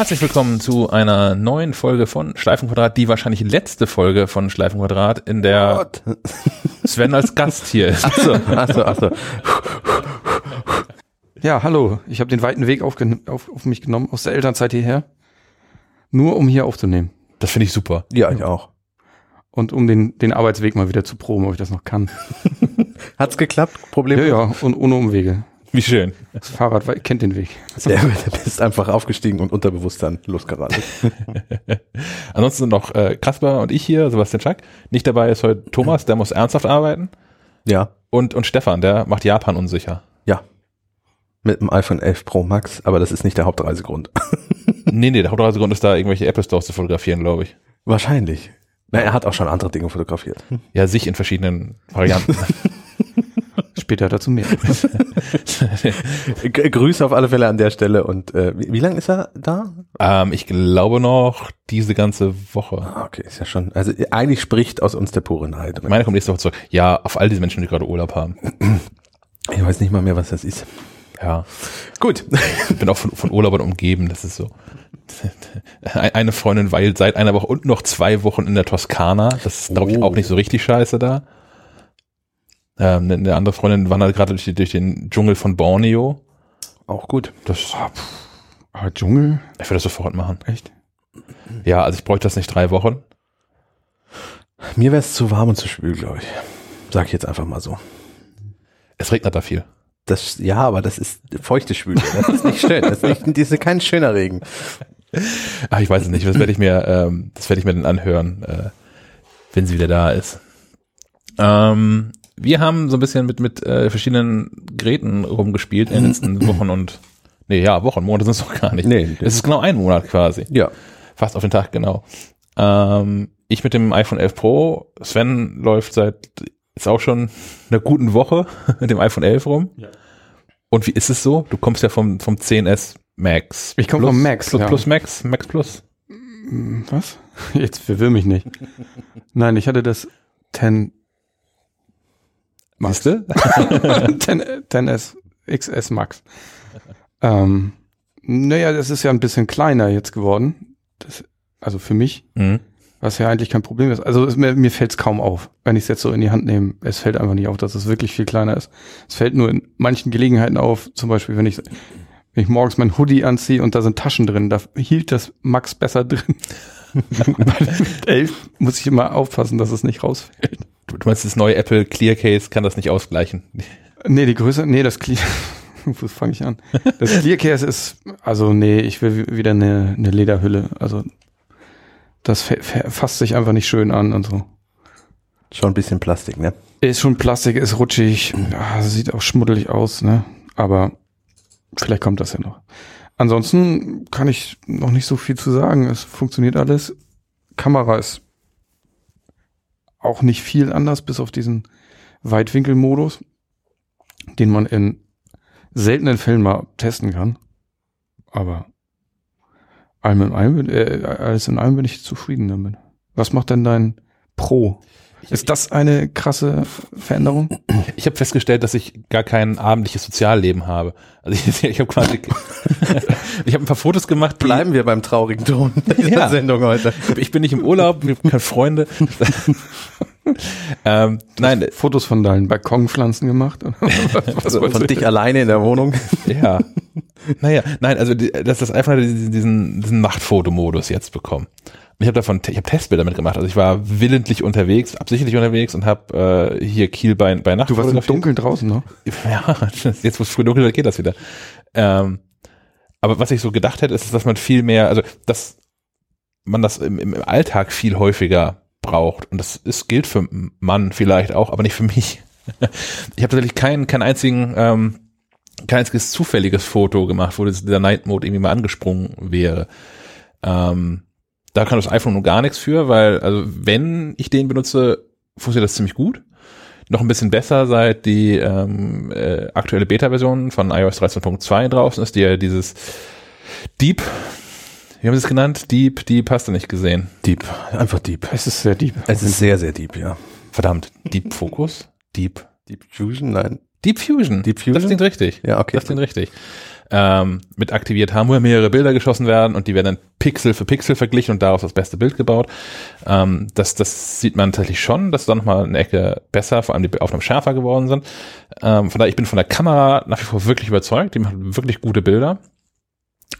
Herzlich willkommen zu einer neuen Folge von Schleifenquadrat, die wahrscheinlich letzte Folge von Schleifenquadrat, in der Sven als Gast hier ist. Achso, achso, achso. Ja, hallo. Ich habe den weiten Weg auf, auf, auf mich genommen, aus der Elternzeit hierher. Nur um hier aufzunehmen. Das finde ich super. Ja, ich auch. Und um den, den Arbeitsweg mal wieder zu proben, ob ich das noch kann. Hat's geklappt? Problem? Ja, ja, und ohne Umwege. Wie schön. Das Fahrrad kennt den Weg. Der, der bist einfach aufgestiegen und unterbewusst dann losgeradelt. Ansonsten noch äh, Kasper und ich hier, Sebastian Schack. Nicht dabei ist heute Thomas, der muss ernsthaft arbeiten. Ja, Und, und Stefan, der macht Japan unsicher. ja. Mit dem iPhone 11 Pro Max, aber das ist nicht der Hauptreisegrund. Nee, nee, der Hauptreisegrund ist da, irgendwelche Apple Stores zu fotografieren, glaube ich. Wahrscheinlich. Na, er hat auch schon andere Dinge fotografiert. Ja, sich in verschiedenen Varianten. Später dazu mehr. Grüße auf alle Fälle an der Stelle und äh, wie, wie lange ist er da? ähm, ich glaube noch diese ganze Woche. Ah, okay, ist ja schon. Also eigentlich spricht aus uns der pure Neid. Meine kommt nächste Woche zurück. Ja, auf all diese Menschen, die gerade Urlaub haben. Ich weiß nicht mal mehr, was das ist. Ja. Gut. Ich bin auch von, von Urlaubern umgeben, das ist so. Eine Freundin weilt seit einer Woche und noch zwei Wochen in der Toskana. Das ist, glaube ich, Oh. auch nicht so richtig scheiße da. Ähm, eine- andere Freundin wandert gerade durch, durch den Dschungel von Borneo. Auch gut. Das, Aber Dschungel? ich würde das sofort machen. Echt? Ja, also ich bräuchte das nicht drei Wochen. Mir wäre es zu warm und zu schwül, glaube ich. Sag ich jetzt einfach mal so. Es regnet da viel. Das, ja, aber das ist feuchte Schwüle. Das ist nicht schön. Das ist, nicht, das ist kein schöner Regen. Ach, ich weiß es nicht. Das werde ich mir, ähm, das werde ich mir dann anhören, äh, wenn sie wieder da ist. Ähm, wir haben so ein bisschen mit mit äh, verschiedenen Geräten rumgespielt in den letzten Wochen und nee, ja, Wochen, Monate sind es doch gar nicht. Nee. Es ist genau ein Monat quasi. Ja. Fast auf den Tag genau. Ähm, ich mit dem iPhone 11 Pro, Sven läuft seit ist auch schon einer guten Woche mit dem iPhone 11 rum. Ja. Und wie ist es so? Du kommst ja vom vom 10s Max. Ich komm Plus- vom Max, Plus, ja. plus Max, Max Plus. Hm, Was? Jetzt verwirr mich nicht. Nein, ich hatte das 10 Max. Siehste? 10, 10S XS Max. Ähm, naja, das ist ja ein bisschen kleiner jetzt geworden. Das, also für mich, Mhm. was ja eigentlich kein Problem ist. Also es, mir, mir fällt es kaum auf, wenn ich es jetzt so in die Hand nehme. Es fällt einfach nicht auf, dass es wirklich viel kleiner ist. Es fällt nur in manchen Gelegenheiten auf, zum Beispiel, wenn ich, wenn ich morgens mein Hoodie anziehe und da sind Taschen drin, da hielt das Max besser drin. Weil mit 11 muss ich immer aufpassen, dass es nicht rausfällt. Du, meinst, das neue Apple Clear Case kann das nicht ausgleichen. Nee, die Größe, nee, das Clear, wo fange ich an? Das Clear Case ist, also nee, ich will wi- wieder eine, eine Lederhülle. Also das fa- fa- fasst sich einfach nicht schön an und so. Schon ein bisschen Plastik, ne? Ist schon Plastik, ist rutschig, ja, sieht auch schmuddelig aus, ne? Aber vielleicht kommt das ja noch. Ansonsten kann ich noch nicht so viel zu sagen. Es funktioniert alles. Kamera ist auch nicht viel anders, bis auf diesen Weitwinkelmodus, den man in seltenen Fällen mal testen kann. Aber allem in allem, äh, alles in allem bin ich zufrieden damit. Was macht denn dein Pro? Ist das eine krasse Veränderung? Ich habe festgestellt, dass ich gar kein abendliches Sozialleben habe. Also ich, ich habe quasi, ich habe ein paar Fotos gemacht. Bleiben wir beim traurigen Ton dieser Ja. Sendung heute. Ich bin nicht im Urlaub, ich habe keine Freunde. ähm, nein, Fotos von deinen Balkonpflanzen gemacht? Was Von dich alleine in der Wohnung. ja. Naja, nein, also die- dass das einfach diesen, diesen, diesen Machtfotomodus jetzt bekommen. Ich habe davon, ich habe Testbilder mitgemacht. Also ich war willentlich unterwegs, absichtlich unterwegs und habe äh, hier Kiel bei, bei Nacht Du warst im fotografiert. Dunkeln draußen, ne? Ja, jetzt wo es früh dunkel wird, geht das wieder. Ähm, aber was ich so gedacht hätte, ist, dass man viel mehr, also dass man das im, im Alltag viel häufiger braucht. Und das ist, gilt für Mann vielleicht auch, aber nicht für mich. Ich habe tatsächlich keinen, keinen einzigen, ähm, kein einziges zufälliges Foto gemacht, wo dieser Night Mode irgendwie mal angesprungen wäre. Ähm, da kann das iPhone nur gar nichts für, weil, also wenn ich den benutze, funktioniert das ziemlich gut noch ein bisschen besser, seit die ähm, äh, aktuelle Beta-Version von iOS 13.2 draußen ist, die ja dieses Deep, wie haben sie es genannt? Deep, Deep hast du nicht gesehen. Deep. Einfach deep. Es ist sehr deep. Es ist sehr, sehr deep, ja. Verdammt, Deep Focus? Deep. Deep Fusion? Nein. Deep Fusion. Deep Fusion? Das klingt richtig. Ja, okay. Das klingt richtig. Ähm, mit aktiviert haben, wo ja mehrere Bilder geschossen werden und die werden dann Pixel für Pixel verglichen und daraus das beste Bild gebaut. Ähm, das, das sieht man tatsächlich schon, dass da nochmal eine Ecke besser, vor allem die Aufnahmen schärfer geworden sind. Ähm, von daher, ich bin von der Kamera nach wie vor wirklich überzeugt. Die macht wirklich gute Bilder.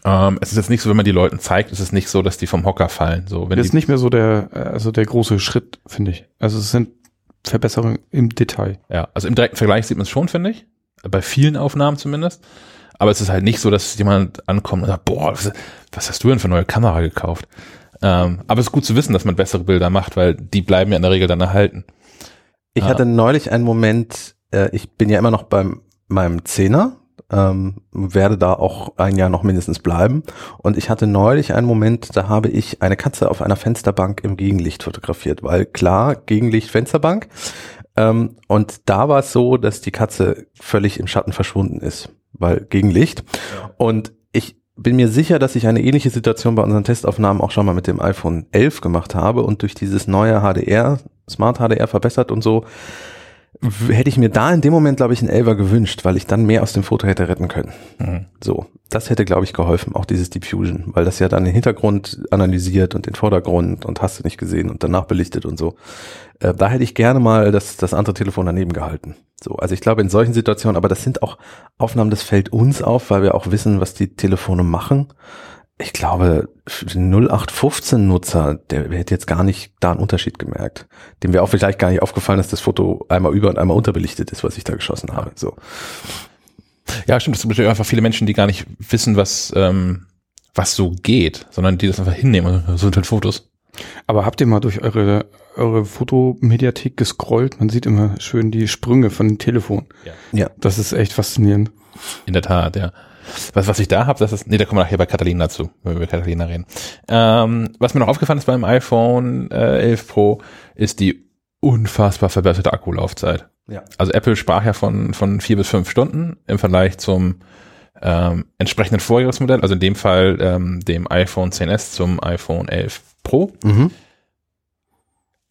Ähm, es ist jetzt nicht so, wenn man die Leuten zeigt, es ist nicht so, dass die vom Hocker fallen. So, wenn Das ist nicht mehr so der, äh, also der große Schritt, finde ich. Also es sind Verbesserungen im Detail. Ja, also im direkten Vergleich sieht man es schon, finde ich. Bei vielen Aufnahmen zumindest. Aber es ist halt nicht so, dass jemand ankommt und sagt, boah, was, was hast du denn für eine neue Kamera gekauft? Ähm, aber es ist gut zu wissen, dass man bessere Bilder macht, weil die bleiben ja in der Regel dann erhalten. Ich Ah. hatte neulich einen Moment, äh, ich bin ja immer noch beim meinem Zehner, ähm, werde da auch ein Jahr noch mindestens bleiben. Und ich hatte neulich einen Moment, da habe ich eine Katze auf einer Fensterbank im Gegenlicht fotografiert, weil klar, Gegenlicht, Fensterbank. Ähm, und da war es so, dass die Katze völlig im Schatten verschwunden ist, weil Gegenlicht. Und ich bin mir sicher, dass ich eine ähnliche Situation bei unseren Testaufnahmen auch schon mal mit dem iPhone 11 gemacht habe und durch dieses neue HDR, Smart HDR verbessert und so, hätte ich mir da in dem Moment, glaube ich, einen Elver gewünscht, weil ich dann mehr aus dem Foto hätte retten können. Mhm. So, das hätte, glaube ich, geholfen, auch dieses Diffusion, weil das ja dann den Hintergrund analysiert und den Vordergrund und hast du nicht gesehen und danach belichtet und so. Äh, da hätte ich gerne mal das, das andere Telefon daneben gehalten. So, also ich glaube in solchen Situationen, aber das sind auch Aufnahmen, das fällt uns auf, weil wir auch wissen, was die Telefone machen. Ich glaube, für den 0815-Nutzer, der hätte jetzt gar nicht da einen Unterschied gemerkt. Dem wäre auch vielleicht gar nicht aufgefallen, dass das Foto einmal über und einmal unterbelichtet ist, was ich da geschossen habe. So. Ja, stimmt. Es gibt natürlich einfach viele Menschen, die gar nicht wissen, was, ähm, was so geht, sondern die das einfach hinnehmen. So sind halt Fotos. Aber habt ihr mal durch eure, eure Fotomediathek gescrollt? Man sieht immer schön die Sprünge von dem Telefon. Ja. Das ist echt faszinierend. In der Tat, ja. Was, was ich da habe, das ist, nee, da kommen wir nachher bei Catalina zu, wenn wir über Catalina reden. Ähm, was mir noch aufgefallen ist beim iPhone äh, 11 Pro, ist die unfassbar verbesserte Akkulaufzeit. Ja. Also Apple sprach ja von, von vier bis fünf Stunden im Vergleich zum ähm, entsprechenden Vorjahresmodell, also in dem Fall ähm, dem iPhone 10s zum iPhone 11 Pro. Mhm.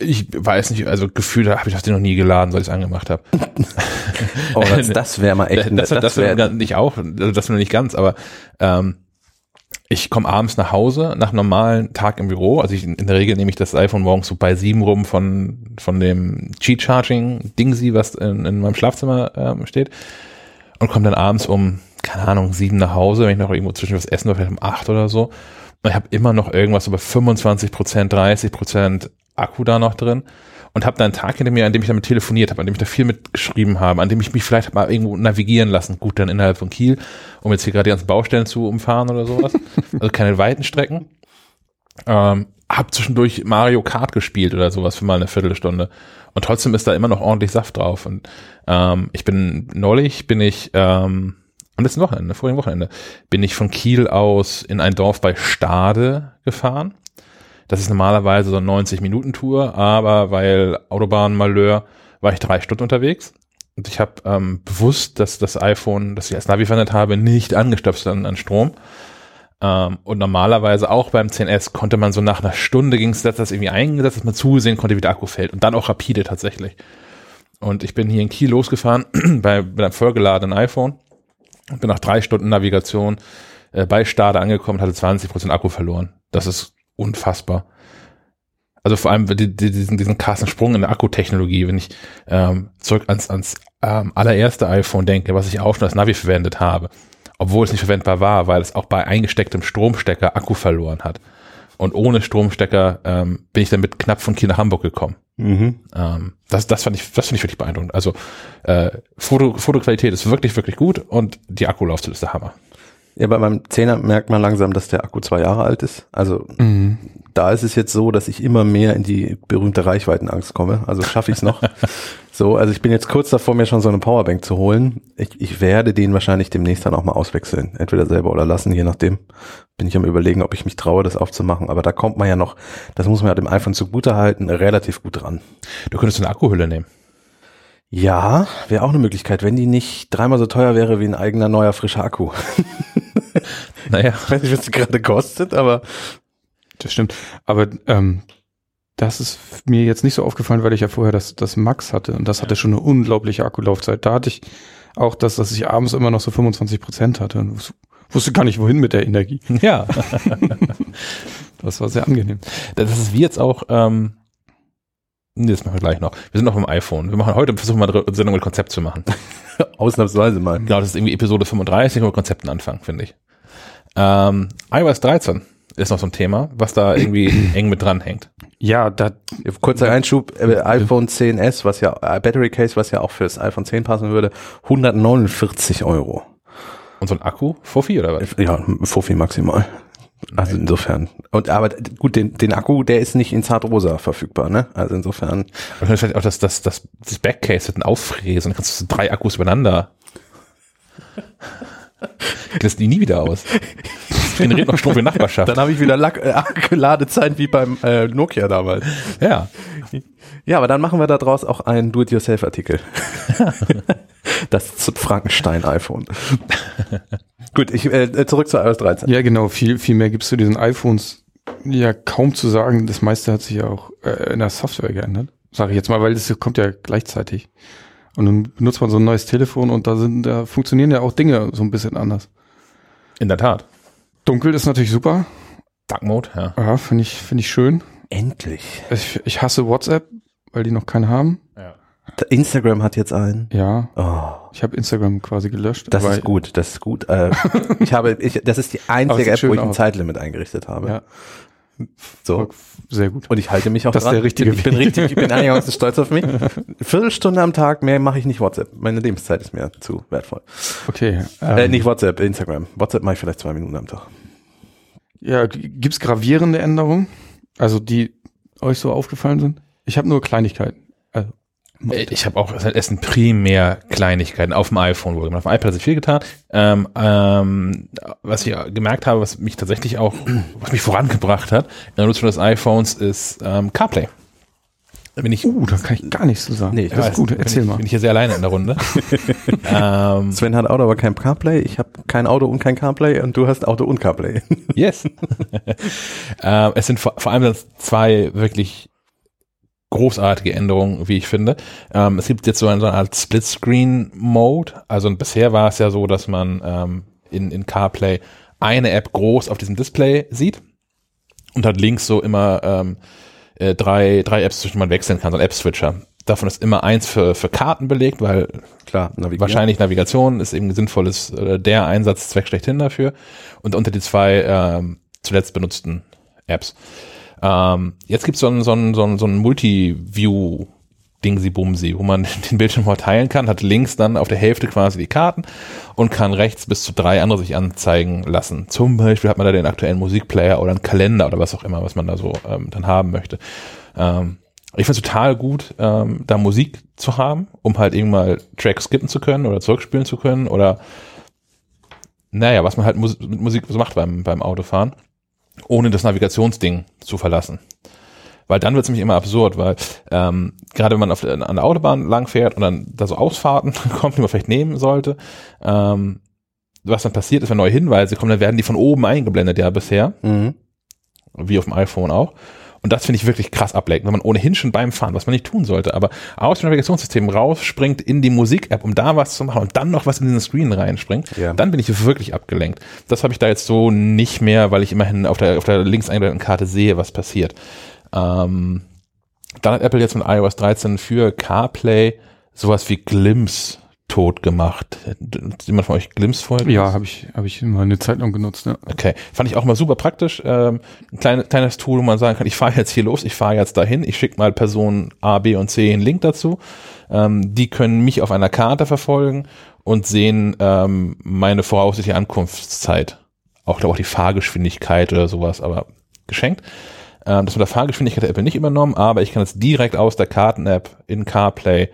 Ich weiß nicht, also gefühlt habe ich das noch nie geladen, seit ich es angemacht habe. Oh, das, das wäre mal echt, das, das, das, wär- wär, nicht auch, also das nur nicht ganz, aber ähm, ich komme abends nach Hause nach normalen Tag im Büro. Also ich, in der Regel nehme ich das iPhone morgens so bei sieben rum von von dem Cheat Charging Dingsi, was in, in meinem Schlafzimmer ähm, steht, und komme dann abends um keine Ahnung sieben nach Hause, wenn ich noch irgendwo zwischen was essen oder vielleicht um acht oder so. Und ich habe immer noch irgendwas über 25 Prozent, 30 Prozent Akku da noch drin und habe da einen Tag hinter mir, an dem ich damit telefoniert habe, an dem ich da viel mitgeschrieben habe, an dem ich mich vielleicht mal irgendwo navigieren lassen, gut dann innerhalb von Kiel, um jetzt hier gerade die ganzen Baustellen zu umfahren oder sowas. also keine weiten Strecken. Ähm, hab zwischendurch Mario Kart gespielt oder sowas für mal eine Viertelstunde. Und trotzdem ist da immer noch ordentlich Saft drauf. Und ähm, ich bin neulich bin ich ähm, am letzten Wochenende, vorigen Wochenende, bin ich von Kiel aus in ein Dorf bei Stade gefahren. Das ist normalerweise so eine 90-Minuten-Tour, aber weil Autobahnmalheur war ich drei Stunden unterwegs. Und ich habe ähm, bewusst, dass das iPhone, das ich als Navi verwendet habe, nicht angestöpselt an, an Strom. Ähm, und normalerweise auch beim 10S konnte man so nach einer Stunde ging es das irgendwie eingesetzt, dass man zusehen konnte, wie der Akku fällt. Und dann auch rapide tatsächlich. Und ich bin hier in Kiel losgefahren bei, mit einem vollgeladenen iPhone und bin nach drei Stunden Navigation äh, bei Stade angekommen hatte 20% Akku verloren. Das ist unfassbar. Also vor allem die, die, diesen, diesen krassen Sprung in der Akkutechnologie, wenn ich ähm, zurück ans, ans ähm, allererste iPhone denke, was ich auch schon als Navi verwendet habe, obwohl es nicht verwendbar war, weil es auch bei eingestecktem Stromstecker Akku verloren hat. Und ohne Stromstecker ähm, bin ich dann mit knapp von Kiel nach Hamburg gekommen. Mhm. Ähm, das, das fand ich, das finde ich wirklich beeindruckend. Also äh, Foto, Fotoqualität ist wirklich, wirklich gut und die Akkulaufzeit ist der Hammer. Ja, bei meinem Zehner merkt man langsam, dass der Akku zwei Jahre alt ist. Also da ist es jetzt so, dass ich immer mehr in die berühmte Reichweitenangst komme. Also schaffe ich es noch. so, also ich bin jetzt kurz davor, mir schon so eine Powerbank zu holen. Ich, ich werde den wahrscheinlich demnächst dann auch mal auswechseln. Entweder selber oder lassen, je nachdem. Bin ich am überlegen, ob ich mich traue, das aufzumachen. Aber da kommt man ja noch, das muss man ja dem iPhone zugute halten, relativ gut dran. Du könntest eine Akkuhülle nehmen. Ja, wäre auch eine Möglichkeit, wenn die nicht dreimal so teuer wäre wie ein eigener neuer frischer Akku. Naja, Ich weiß nicht, was die gerade kostet, aber Das stimmt. Aber ähm, das ist mir jetzt nicht so aufgefallen, weil ich ja vorher das, das Max hatte und das hatte schon eine unglaubliche Akkulaufzeit. Da hatte ich auch das, dass ich abends immer noch so 25 Prozent hatte. Und Wusste gar nicht, wohin mit der Energie. Ja. Das war sehr angenehm. Das ist wie jetzt auch, ähm, nee, das machen wir gleich noch. Wir sind noch beim iPhone. Wir machen heute, versuchen wir eine Sendung mit Konzept zu machen. Ausnahmsweise mal. Genau, das ist irgendwie Episode 35, wo wir Konzepten anfangen, finde ich. Ähm, iOS 13 ist noch so ein Thema, was da irgendwie eng mit dran hängt. Ja, da, Kurzer Einschub, äh, iPhone 10s, was ja, äh, Battery Case, was ja auch fürs iPhone 10 passen würde, 149 Euro. Und so ein Akku, Fuffi oder was? Ja, Fuffi maximal. Also insofern. Und aber gut, den, den Akku, der ist nicht in Zartrosa verfügbar, ne? Also insofern. Und dann vielleicht auch das, das, das, das Backcase mit einem Auffräsen, dann kannst du drei Akkus übereinander. Das die nie wieder aus. Das generiert noch Strom für Nachbarschaft. Dann habe ich wieder Lack, äh, Ladezeit wie beim äh, Nokia damals. Ja. Ja, aber dann machen wir daraus auch einen Do-it-yourself-Artikel. das Frankenstein-iPhone. Gut, ich äh, zurück zu iOS 13. ja genau, viel, viel mehr gibt's zu diesen iPhones ja kaum zu sagen. Das meiste hat sich ja auch äh, in der Software geändert. Sage ich jetzt mal, weil das kommt ja gleichzeitig. Und dann benutzt man so ein neues Telefon und da sind, da funktionieren ja auch Dinge so ein bisschen anders. In der Tat. Dunkel ist natürlich super. Dark Mode, ja. Ja, finde ich, finde ich schön. Endlich. Ich, ich hasse WhatsApp, weil die noch keinen haben. ja. Instagram hat jetzt einen. Ja, Oh, ich habe Instagram quasi gelöscht. das ist gut, das ist gut. Äh, ich habe, ich, das ist die einzige App, wo ich ein aus. Zeitlimit eingerichtet habe. Ja, So. sehr gut. Und ich halte mich auch Das ist dran. der richtige ich bin Weg. richtig, ich bin einigermaßen stolz auf mich. Viertelstunde am Tag, mehr mache ich nicht WhatsApp. Meine Lebenszeit ist mir zu wertvoll. Okay. äh, ähm, nicht WhatsApp, Instagram. WhatsApp mache ich vielleicht zwei Minuten am Tag. Ja, g- gibt's gravierende Änderungen? Also die euch so aufgefallen sind? Ich habe nur Kleinigkeiten. Also, Ich habe auch, es sind primär Kleinigkeiten auf dem iPhone wohl. Auf dem iPad hat sich viel getan. Ähm, ähm, was ich gemerkt habe, was mich tatsächlich auch, was mich vorangebracht hat in der Nutzung des iPhones, ist ähm, CarPlay. Da bin ich, uh, da kann ich gar nichts zu sagen. Nee, ich das weiß, ist gut. bin Erzähl ich, mal. Bin ich hier sehr alleine in der Runde. ähm, Sven hat Auto, aber kein CarPlay. Ich habe kein Auto und kein CarPlay und du hast Auto und CarPlay. Yes. ähm, es sind vor, vor allem zwei wirklich großartige Änderungen, wie ich finde. Ähm, es gibt jetzt so eine, so eine Art Split-Screen-Mode. Also bisher war es ja so, dass man ähm, in, in CarPlay eine App groß auf diesem Display sieht und hat links so immer ähm, äh, drei, drei Apps, zwischen denen man wechseln kann, so ein App-Switcher. Davon ist immer eins für, für Karten belegt, weil Klar, navigieren. Wahrscheinlich Navigation ist eben sinnvolles, äh, der Einsatzzweck schlechthin dafür. Und unter die zwei ähm, zuletzt benutzten Apps. Ähm, jetzt gibt so es so ein, so ein, so ein Multi-View Dingsi-Bumsi, wo man den Bildschirm mal teilen kann, hat links dann auf der Hälfte quasi die Karten und kann rechts bis zu drei andere sich anzeigen lassen. Zum Beispiel hat man da den aktuellen Musikplayer oder einen Kalender oder was auch immer, was man da so ähm, dann haben möchte. Ähm, ich finde es total gut, ähm, da Musik zu haben, um halt eben mal Tracks skippen zu können oder zurückspielen zu können oder naja, was man halt mit Musik so macht beim, beim Autofahren, ohne das Navigationsding zu verlassen. Weil dann wird es nämlich immer absurd, weil ähm, gerade wenn man auf, der- an der Autobahn lang fährt und dann da so Ausfahrten kommt, die man vielleicht nehmen sollte, ähm, was dann passiert ist, wenn neue Hinweise kommen, dann werden die von oben eingeblendet, ja bisher, Mhm. wie auf dem iPhone auch. Und das finde ich wirklich krass ablenkend, wenn man ohnehin schon beim Fahren, was man nicht tun sollte, aber aus dem Navigationssystem rausspringt in die Musik-App, um da was zu machen und dann noch was in den Screen reinspringt, Ja. dann bin ich wirklich abgelenkt. Das habe ich da jetzt so nicht mehr, weil ich immerhin auf der, auf der links eingeblendeten Karte sehe, was passiert. Ähm, dann hat Apple jetzt mit iOS 13 für CarPlay sowas wie Glimpse tot gemacht. Hat jemand von euch Glimpse vorher? Ja, habe ich, hab ich mal eine Zeit lang genutzt. Ja. Okay, fand ich auch mal super praktisch. Ähm, ein kleines, kleines Tool, wo man sagen kann, ich fahre jetzt hier los, ich fahre jetzt dahin, ich schicke mal Personen A, B und C einen Link dazu. Ähm, die können mich auf einer Karte verfolgen und sehen ähm, meine voraussichtliche Ankunftszeit. Auch, glaube auch die Fahrgeschwindigkeit oder sowas, aber geschenkt. Ähm, das mit der Fahrgeschwindigkeit hat Apple nicht übernommen, aber ich kann jetzt direkt aus der Karten-App in CarPlay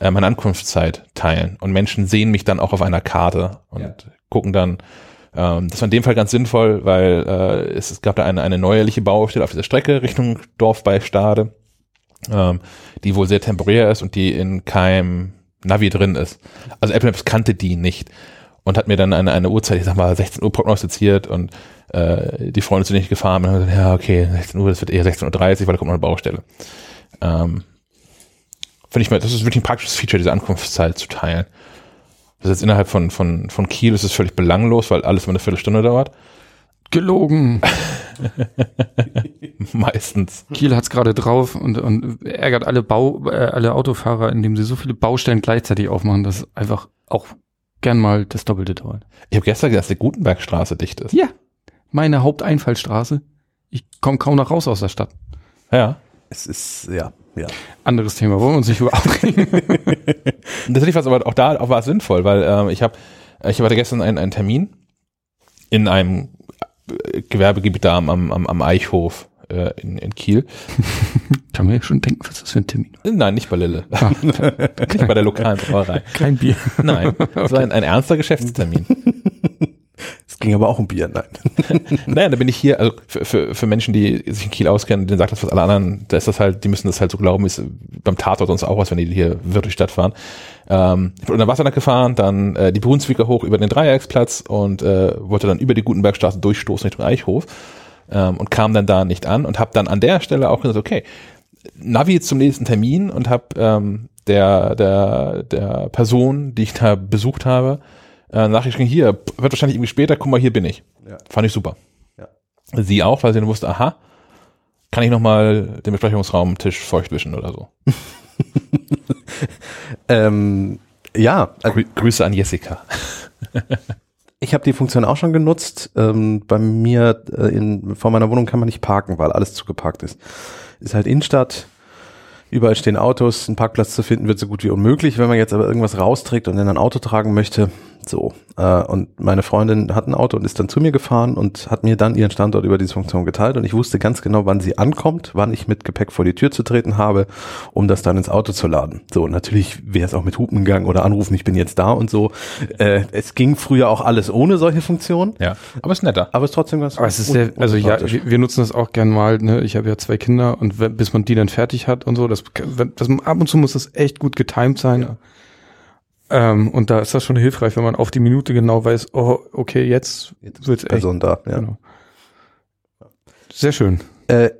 äh, meine Ankunftszeit teilen. Und Menschen sehen mich dann auch auf einer Karte und Ja. gucken dann, ähm, das war in dem Fall ganz sinnvoll, weil äh, es, es gab da eine, eine neuerliche Baustelle auf dieser Strecke Richtung Dorf bei Stade, ähm, die wohl sehr temporär ist und die in keinem Navi drin ist. Also Apple Maps kannte die nicht und hat mir dann eine, eine Uhrzeit, ich sag mal 16 Uhr prognostiziert und äh, die Freunde sind nicht gefahren und haben gesagt, ja okay, 16 Uhr, das wird eher 16.30 Uhr, weil da kommt noch eine Baustelle. Ähm, Finde ich mal, das ist wirklich ein praktisches Feature, diese Ankunftszeit zu teilen. Das ist jetzt innerhalb von, von, von Kiel ist es völlig belanglos, weil alles immer eine Viertelstunde dauert. Gelogen. Meistens. Kiel hat's gerade drauf und, und ärgert alle Bau, äh, alle Autofahrer, indem sie so viele Baustellen gleichzeitig aufmachen, dass einfach auch gern mal das Doppelte dauert. Ich habe gestern gesagt, dass die Gutenbergstraße dicht ist. Ja. Meine Haupteinfallstraße. Ich komme kaum noch raus aus der Stadt. Ja. Es ist, ja, ja. Anderes Thema, wollen wir uns nicht über aufregen. Tatsächlich war es aber auch da auch war es sinnvoll, weil ähm, ich habe ich hatte gestern einen, einen Termin in einem äh, Gewerbegebiet da am, am, am Eichhof äh, in, in Kiel. Kann mir ja schon denken, was das für ein Termin war. Nein, nicht bei Lille. Ah, nicht bei der lokalen Brauerei. kein Bier. Nein, es war ein, ein ernster Geschäftstermin. Es ging aber auch um Bier, nein. Naja, da bin ich hier, also für, für, für Menschen, die sich in Kiel auskennen, denen sagt das was alle anderen, da ist das halt, die müssen das halt so glauben, ist beim Tatort sonst auch was, wenn die hier wirklich Stadt fahren. Ähm, ich bin unter Wassernack gefahren, dann äh, die Brunswicker hoch über den Dreiecksplatz und äh, wollte dann über die Gutenbergstraße durchstoßen Richtung Eichhof ähm, und kam dann da nicht an und habe dann an der Stelle auch gesagt, okay, Navi zum nächsten Termin und habe ähm, der, der, der Person, die ich da besucht habe, äh, Nachricht geschrieben, hier, wird wahrscheinlich irgendwie später, guck mal, hier bin ich. Ja. Fand ich super. Ja. Sie auch, weil sie dann wusste, aha, kann ich nochmal den Besprechungsraumtisch feucht wischen oder so. Ähm, ja, also Grü Grüße an Jessica. ich habe die Funktion auch schon genutzt. Ähm, bei mir äh, in, vor meiner Wohnung kann man nicht parken, weil alles zugeparkt ist. Ist halt Innenstadt. Überall stehen Autos. Einen Parkplatz zu finden wird so gut wie unmöglich. Wenn man jetzt aber irgendwas rausträgt und in ein Auto tragen möchte, so. Äh, und meine Freundin hat ein Auto und ist dann zu mir gefahren und hat mir dann ihren Standort über diese Funktion geteilt und ich wusste ganz genau, wann sie ankommt, wann ich mit Gepäck vor die Tür zu treten habe, um das dann ins Auto zu laden. So, natürlich wäre es auch mit Hupen gegangen oder anrufen, ich bin jetzt da und so. Äh, es ging früher auch alles ohne solche Funktionen, Ja, aber ist netter. aber es ist trotzdem ganz Aber es ist sehr, also ja, wir, wir nutzen das auch gern mal, ne? Ich habe ja zwei Kinder und wenn, bis man die dann fertig hat und so, das, das ab und zu muss das echt gut getimed sein. Ähm, und da ist das schon hilfreich, wenn man auf die Minute genau weiß, oh, okay, jetzt, Jetzt echt. Person da, ja. Genau. Sehr schön. Äh,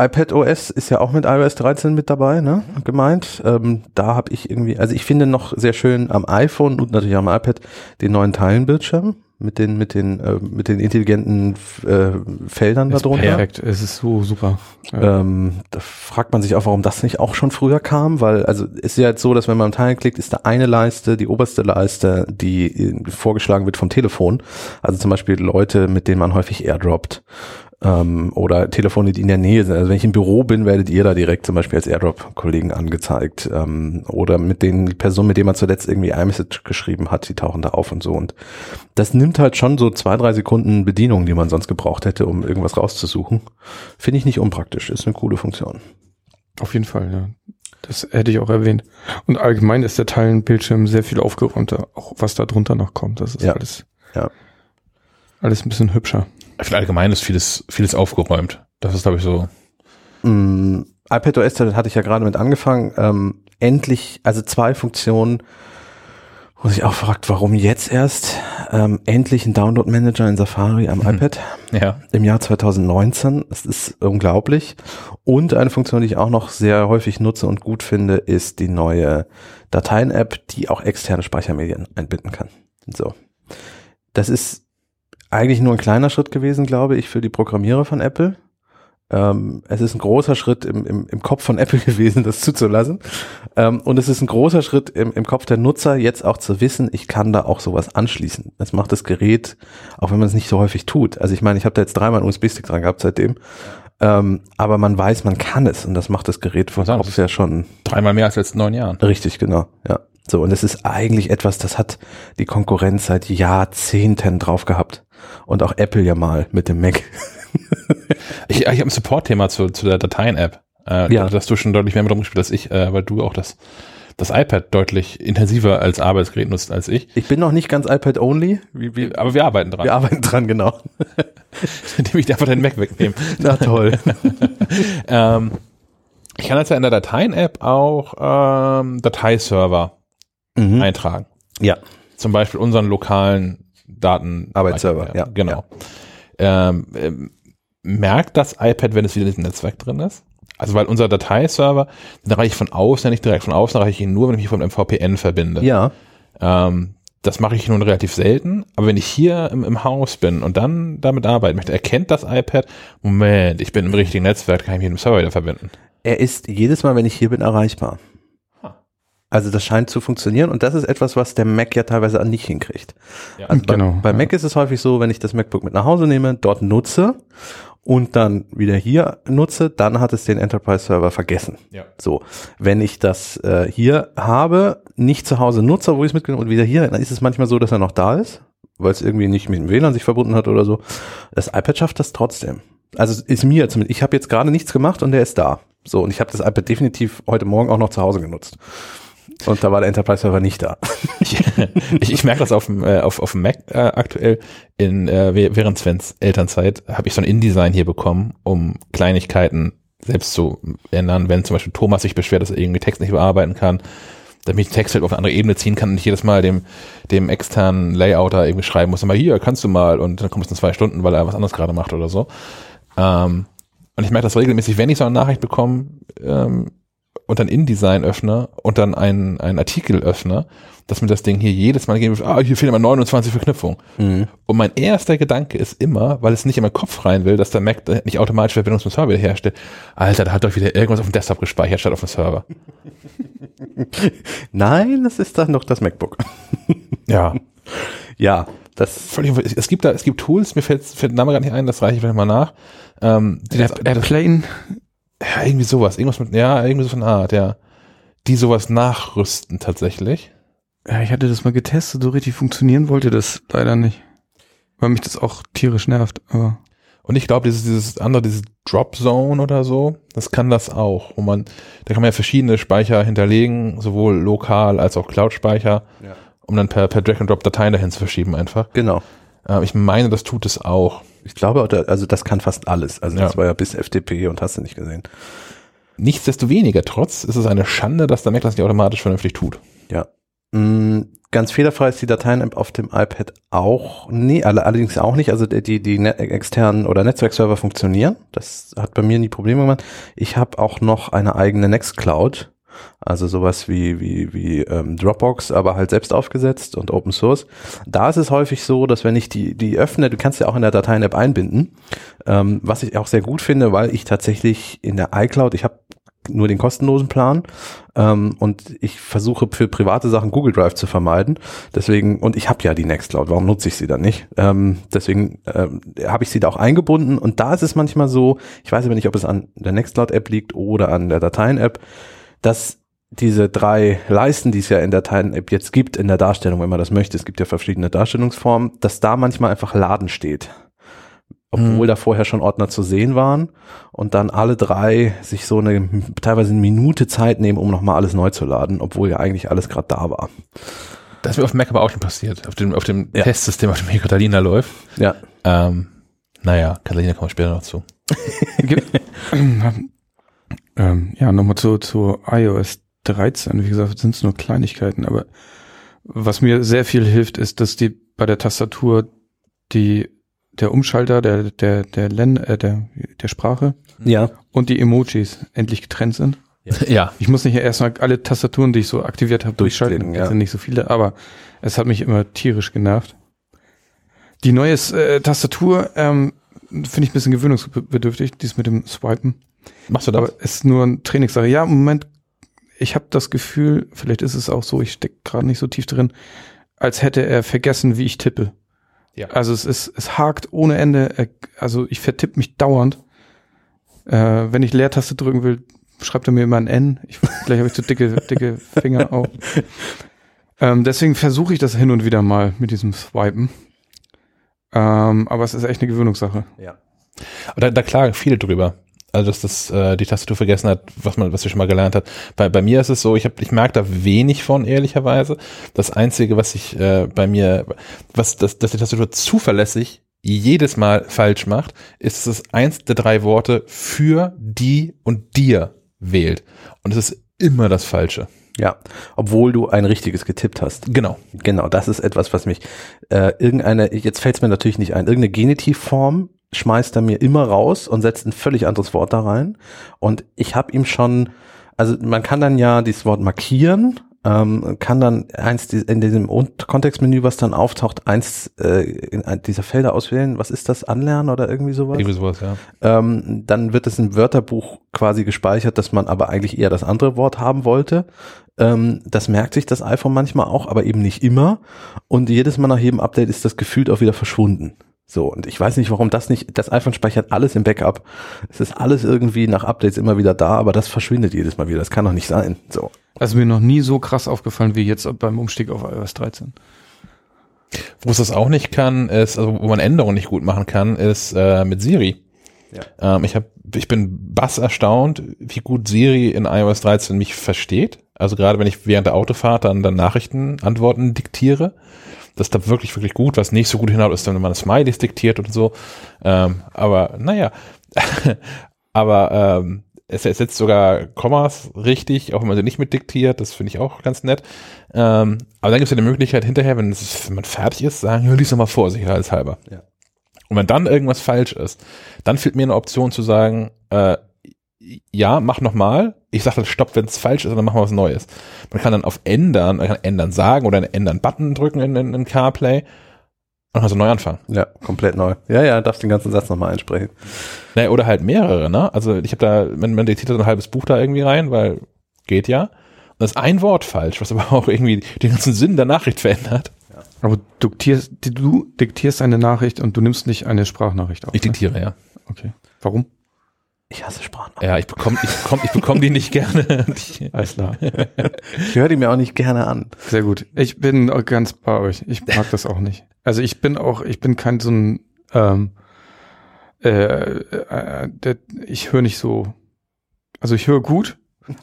iPad OS ist ja auch mit iOS 13 mit dabei, ne? Gemeint. Ähm, da habe ich irgendwie, also ich finde noch sehr schön am iPhone und natürlich am iPad den neuen Teilenbildschirm mit den mit den äh, mit den intelligenten äh, Feldern da Ist drunter. perfekt. Es ist so super. Ja. Ähm, da fragt man sich auch, warum das nicht auch schon früher kam, weil also es ist ja jetzt so, dass wenn man am Teilen klickt, ist da eine Leiste, die oberste Leiste, die äh, vorgeschlagen wird vom Telefon. Also zum Beispiel Leute, mit denen man häufig airdroppt. Ähm, oder Telefone, die in der Nähe sind. Also wenn ich im Büro bin, werdet ihr da direkt zum Beispiel als Airdrop-Kollegen angezeigt. Ähm, oder mit den Personen, mit denen man zuletzt irgendwie iMessage geschrieben hat, die tauchen da auf und so. Und das nimmt halt schon so zwei, drei Sekunden Bedienung, die man sonst gebraucht hätte, um irgendwas rauszusuchen. Finde ich nicht unpraktisch. Ist eine coole Funktion. Auf jeden Fall, ja. Das hätte ich auch erwähnt. Und allgemein ist der Teilenbildschirm sehr viel aufgeräumter, auch was da drunter noch kommt. Das ist Ja. alles, Ja. alles ein bisschen hübscher. Allgemein ist vieles, vieles aufgeräumt. Das ist, glaube ich, so. Mm, iPadOS, da hatte ich ja gerade mit angefangen. Ähm, endlich, also zwei Funktionen, wo sich auch fragt, warum jetzt erst? Ähm, endlich ein Download-Manager in Safari am iPad Ja. im Jahr 2019. Das ist unglaublich. Und eine Funktion, die ich auch noch sehr häufig nutze und gut finde, ist die neue Dateien-App, die auch externe Speichermedien einbinden kann. So. Das ist eigentlich nur ein kleiner Schritt gewesen, glaube ich, für die Programmierer von Apple. Ähm, es ist ein großer Schritt im, im, im Kopf von Apple gewesen, das zuzulassen. Ähm, und es ist ein großer Schritt im, im Kopf der Nutzer, jetzt auch zu wissen, ich kann da auch sowas anschließen. Das macht das Gerät, auch wenn man es nicht so häufig tut. Also ich meine, ich habe da jetzt dreimal einen USB-Stick dran gehabt seitdem. Ähm, aber man weiß, man kann es und das macht das Gerät sagen, Kopf ja schon Dreimal mehr als letzten neun Jahren. richtig, genau. Ja. So, und es ist eigentlich etwas, das hat die Konkurrenz seit Jahrzehnten drauf gehabt. Und auch Apple ja mal mit dem Mac. Ich, ich habe ein Support-Thema zu, zu der Dateien-App. Äh, Ja. Dass du schon deutlich mehr mit rumgespielt als ich, äh, weil du auch das, das iPad deutlich intensiver als Arbeitsgerät nutzt als ich. Ich bin noch nicht ganz iPad-only. Wie, wie, Aber wir arbeiten dran, wir arbeiten dran, genau. indem ich dir einfach deinen Mac wegnehme. Na toll. ähm, ich kann jetzt ja in der Dateien-App auch ähm, Dateiserver Mhm. eintragen. Ja. Zum Beispiel unseren lokalen Daten. Arbeitsserver, ja. Genau. Ähm, ähm, merkt das iPad, wenn es wieder in diesem Netzwerk drin ist? Also weil unser Dateiserver, den erreiche ich von außen, ja nicht direkt von außen, erreiche ich ihn nur, wenn ich mich von einem VPN verbinde. Ja. Ähm, das mache ich nun relativ selten, aber wenn ich hier im, im Haus bin und dann damit arbeiten möchte, erkennt das iPad, Moment, ich bin im richtigen Netzwerk, kann ich mich mit dem Server wieder verbinden. Er ist jedes Mal, wenn ich hier bin, erreichbar. Also das scheint zu funktionieren und das ist etwas, was der Mac ja teilweise nicht hinkriegt. Ja, also bei, genau, bei ja. Mac ist es häufig so, wenn ich das MacBook mit nach Hause nehme, dort nutze und dann wieder hier nutze, dann hat es den Enterprise Server vergessen. Ja. So, wenn ich das äh, hier habe, nicht zu Hause nutze, wo ich es mitgenommen und wieder hier, dann ist es manchmal so, dass er noch da ist, weil es irgendwie nicht mit dem WLAN sich verbunden hat oder so. Das iPad schafft das trotzdem. Also ist mir zumindest, ich habe jetzt gerade nichts gemacht und der ist da. So, und ich habe das iPad definitiv heute Morgen auch noch zu Hause genutzt. Und da war der Enterprise Server nicht da. ich, ich, merke das auf dem, äh, auf, auf dem Mac äh, aktuell. In, äh, während Svens Elternzeit habe ich so ein InDesign hier bekommen, um Kleinigkeiten selbst zu ändern. Wenn zum Beispiel Thomas sich beschwert, dass er irgendwie Text nicht bearbeiten kann, damit ich den Text halt auf eine andere Ebene ziehen kann und nicht jedes Mal dem, dem externen Layouter irgendwie schreiben muss, mal hier, kannst du mal und dann kommt es in zwei Stunden, weil er was anderes gerade macht oder so. Ähm, und ich merke das regelmäßig, wenn ich so eine Nachricht bekomme ähm, und dann InDesign öffne und dann einen, einen Artikel öffne, dass mir das Ding hier jedes Mal geben, ah, hier fehlen immer 29 Verknüpfungen. Mhm. Und mein erster Gedanke ist immer, weil es nicht in meinen Kopf rein will, dass der Mac nicht automatisch Verbindung zum Server herstellt. Alter, da hat doch wieder irgendwas auf dem Desktop gespeichert statt auf dem Server. Nein, das ist dann noch das MacBook. Ja. Ja, das Völlig, es gibt da, es gibt Tools, mir fällt, fällt der Name gerade nicht ein, das reiche ich vielleicht mal nach. Ähm, die das, Air- Airplane, ja, irgendwie sowas, irgendwas mit, ja, irgendwie so von Art, ja. Die sowas nachrüsten tatsächlich. ja, ich hatte das mal getestet, so richtig funktionieren wollte das leider nicht. Weil mich das auch tierisch nervt, aber Und ich glaube, dieses, dieses andere, dieses Drop Zone oder so, das kann das auch. Wo man, da kann man ja verschiedene Speicher hinterlegen, sowohl lokal als auch Cloud-Speicher, Ja. um dann per, per Drag and Drop Dateien dahin zu verschieben einfach. genau. Ähm, ich meine, das tut es auch. Ich glaube, also das kann fast alles. Also das Ja. war ja bis FTP und hast du nicht gesehen. Nichtsdestoweniger, trotz ist es eine Schande, dass der Mac das nicht automatisch vernünftig tut. Ja. Mm, Ganz fehlerfrei ist die Dateien-App auf dem iPad auch, nee, alle, allerdings auch nicht. Also die, die net externen oder Netzwerkserver funktionieren. Das hat bei mir nie Probleme gemacht. Ich habe auch noch eine eigene Nextcloud. Also sowas wie, wie, wie ähm, Dropbox, aber halt selbst aufgesetzt und Open Source. Da ist es häufig so, dass wenn ich die, die öffne, du kannst ja auch in der Dateien-App einbinden, ähm, was ich auch sehr gut finde, weil ich tatsächlich in der iCloud, ich habe nur den kostenlosen Plan ähm, und ich versuche für private Sachen Google Drive zu vermeiden. Deswegen, und ich habe ja die Nextcloud, warum nutze ich sie dann nicht? Ähm, deswegen ähm, habe ich sie da auch eingebunden und da ist es manchmal so, ich weiß aber nicht, ob es an der Nextcloud-App liegt oder an der Dateien-App, dass diese drei Leisten, die es ja in der Dateien-App jetzt gibt, in der Darstellung, wenn man das möchte, es gibt ja verschiedene Darstellungsformen, dass da manchmal einfach Laden steht. Obwohl Hm. da vorher schon Ordner zu sehen waren und dann alle drei sich so eine teilweise eine Minute Zeit nehmen, um nochmal alles neu zu laden, obwohl ja eigentlich alles gerade da war. Das ist mir auf dem Mac aber auch schon passiert. Auf dem, auf dem Ja. Testsystem, auf dem hier Catalina läuft. Ja. Ähm, naja, Catalina kommen wir später noch zu. Ähm, ja, nochmal zu, zu iOS 13. Wie gesagt, sind es nur Kleinigkeiten, aber was mir sehr viel hilft, ist, dass die bei der Tastatur die der Umschalter der der der Len, äh, der der Sprache Ja. und die Emojis endlich getrennt sind. Ja, Ich muss nicht erstmal alle Tastaturen, die ich so aktiviert habe, durchschalten. Durchklicken, Das ja. sind nicht so viele, aber es hat mich immer tierisch genervt. Die neue äh, Tastatur ähm, finde ich ein bisschen gewöhnungsbedürftig, dies mit dem Swipen. Machst du das? Aber es ist nur ein Trainingssache. Ja, im Moment, ich habe das Gefühl, vielleicht ist es auch so, ich stecke gerade nicht so tief drin, als hätte er vergessen, wie ich tippe. Ja. Also es ist, es hakt ohne Ende, also ich vertippe mich dauernd. Äh, wenn ich Leertaste drücken will, schreibt er mir immer ein N. Ich, vielleicht habe ich zu dicke, dicke Finger auch. Ähm, deswegen versuche ich das hin und wieder mal mit diesem Swipen. Ähm, aber es ist echt eine Gewöhnungssache. Ja. Da, da klagen viele drüber. Also dass das äh, die Tastatur vergessen hat, was man, was sie schon mal gelernt hat. Bei, bei mir ist es so, ich habe, ich merke da wenig von, ehrlicherweise. Das Einzige, was ich äh, bei mir, was das, dass die Tastatur zuverlässig jedes Mal falsch macht, ist, dass es eins der drei Worte für die und dir wählt. Und es ist immer das Falsche. Ja. Obwohl du ein richtiges getippt hast. Genau. Genau, das ist etwas, was mich äh, irgendeine, jetzt fällt es mir natürlich nicht ein, irgendeine Genitivform schmeißt er mir immer raus und setzt ein völlig anderes Wort da rein. Und ich habe ihm schon, also man kann dann ja dieses Wort markieren ähm, kann dann eins in diesem Kontextmenü, was dann auftaucht, eins äh, in ein- dieser Felder auswählen. Was ist das? Anlernen oder irgendwie sowas? Irgendwie sowas, ja. ähm, dann wird es im Wörterbuch quasi gespeichert, dass man aber eigentlich eher das andere Wort haben wollte. Ähm, das merkt sich das iPhone manchmal auch, aber eben nicht immer. Und jedes Mal nach jedem Update ist das gefühlt auch wieder verschwunden. So, und ich weiß nicht, warum das nicht, das iPhone speichert alles im Backup. Es ist alles irgendwie nach Updates immer wieder da, aber das verschwindet jedes Mal wieder. Das kann doch nicht sein. So. Also mir noch nie so krass aufgefallen wie jetzt beim Umstieg auf iOS 13. Wo es das auch nicht kann, ist, also wo man Änderungen nicht gut machen kann, ist äh, mit Siri. Ähm, ich, hab, ich bin bass erstaunt, wie gut Siri in iOS 13 mich versteht. Also gerade wenn ich während der Autofahrt dann, dann Nachrichtenantworten diktiere. Das ist da wirklich, wirklich gut. Was nicht so gut hinhaut, ist wenn man Smileys diktiert und so. Ähm, aber naja. aber ähm, es ersetzt sogar Kommas richtig, auch wenn man sie nicht mit diktiert. Das finde ich auch ganz nett. Ähm, aber dann gibt es ja die Möglichkeit hinterher, wenn, es, wenn man fertig ist, sagen, ja, lies doch mal vor, sicherheitshalber. Ja. Und wenn dann irgendwas falsch ist, dann fehlt mir eine Option zu sagen, äh, ja, mach nochmal. Ich sage dann Stopp, wenn es falsch ist, und dann machen wir was Neues. Man kann dann auf Ändern, man kann Ändern sagen oder einen Ändern-Button drücken in, in, in CarPlay und dann kannst du neu anfangen. Ja, komplett neu. Ja, ja, darfst den ganzen Satz nochmal einsprechen. Naja, oder halt mehrere, ne? Also ich habe da, man, man diktiert da so ein halbes Buch da irgendwie rein, weil geht ja. Und das ist ein Wort falsch, was aber auch irgendwie den ganzen Sinn der Nachricht verändert. Aber du diktierst, du diktierst eine Nachricht und du nimmst nicht eine Sprachnachricht auf. Ich diktiere, ja. Ne? Okay. Warum? Ich hasse Sprachen. Ja, ich bekomme ich bekomm, ich bekomm die nicht gerne. Ich- Alles klar. Ich höre die mir auch nicht gerne an. Sehr gut. Ich bin ganz bei euch. Ich mag das auch nicht. Also ich bin auch, ich bin kein so ein, ähm, äh, äh, der, ich höre nicht so, also ich höre gut,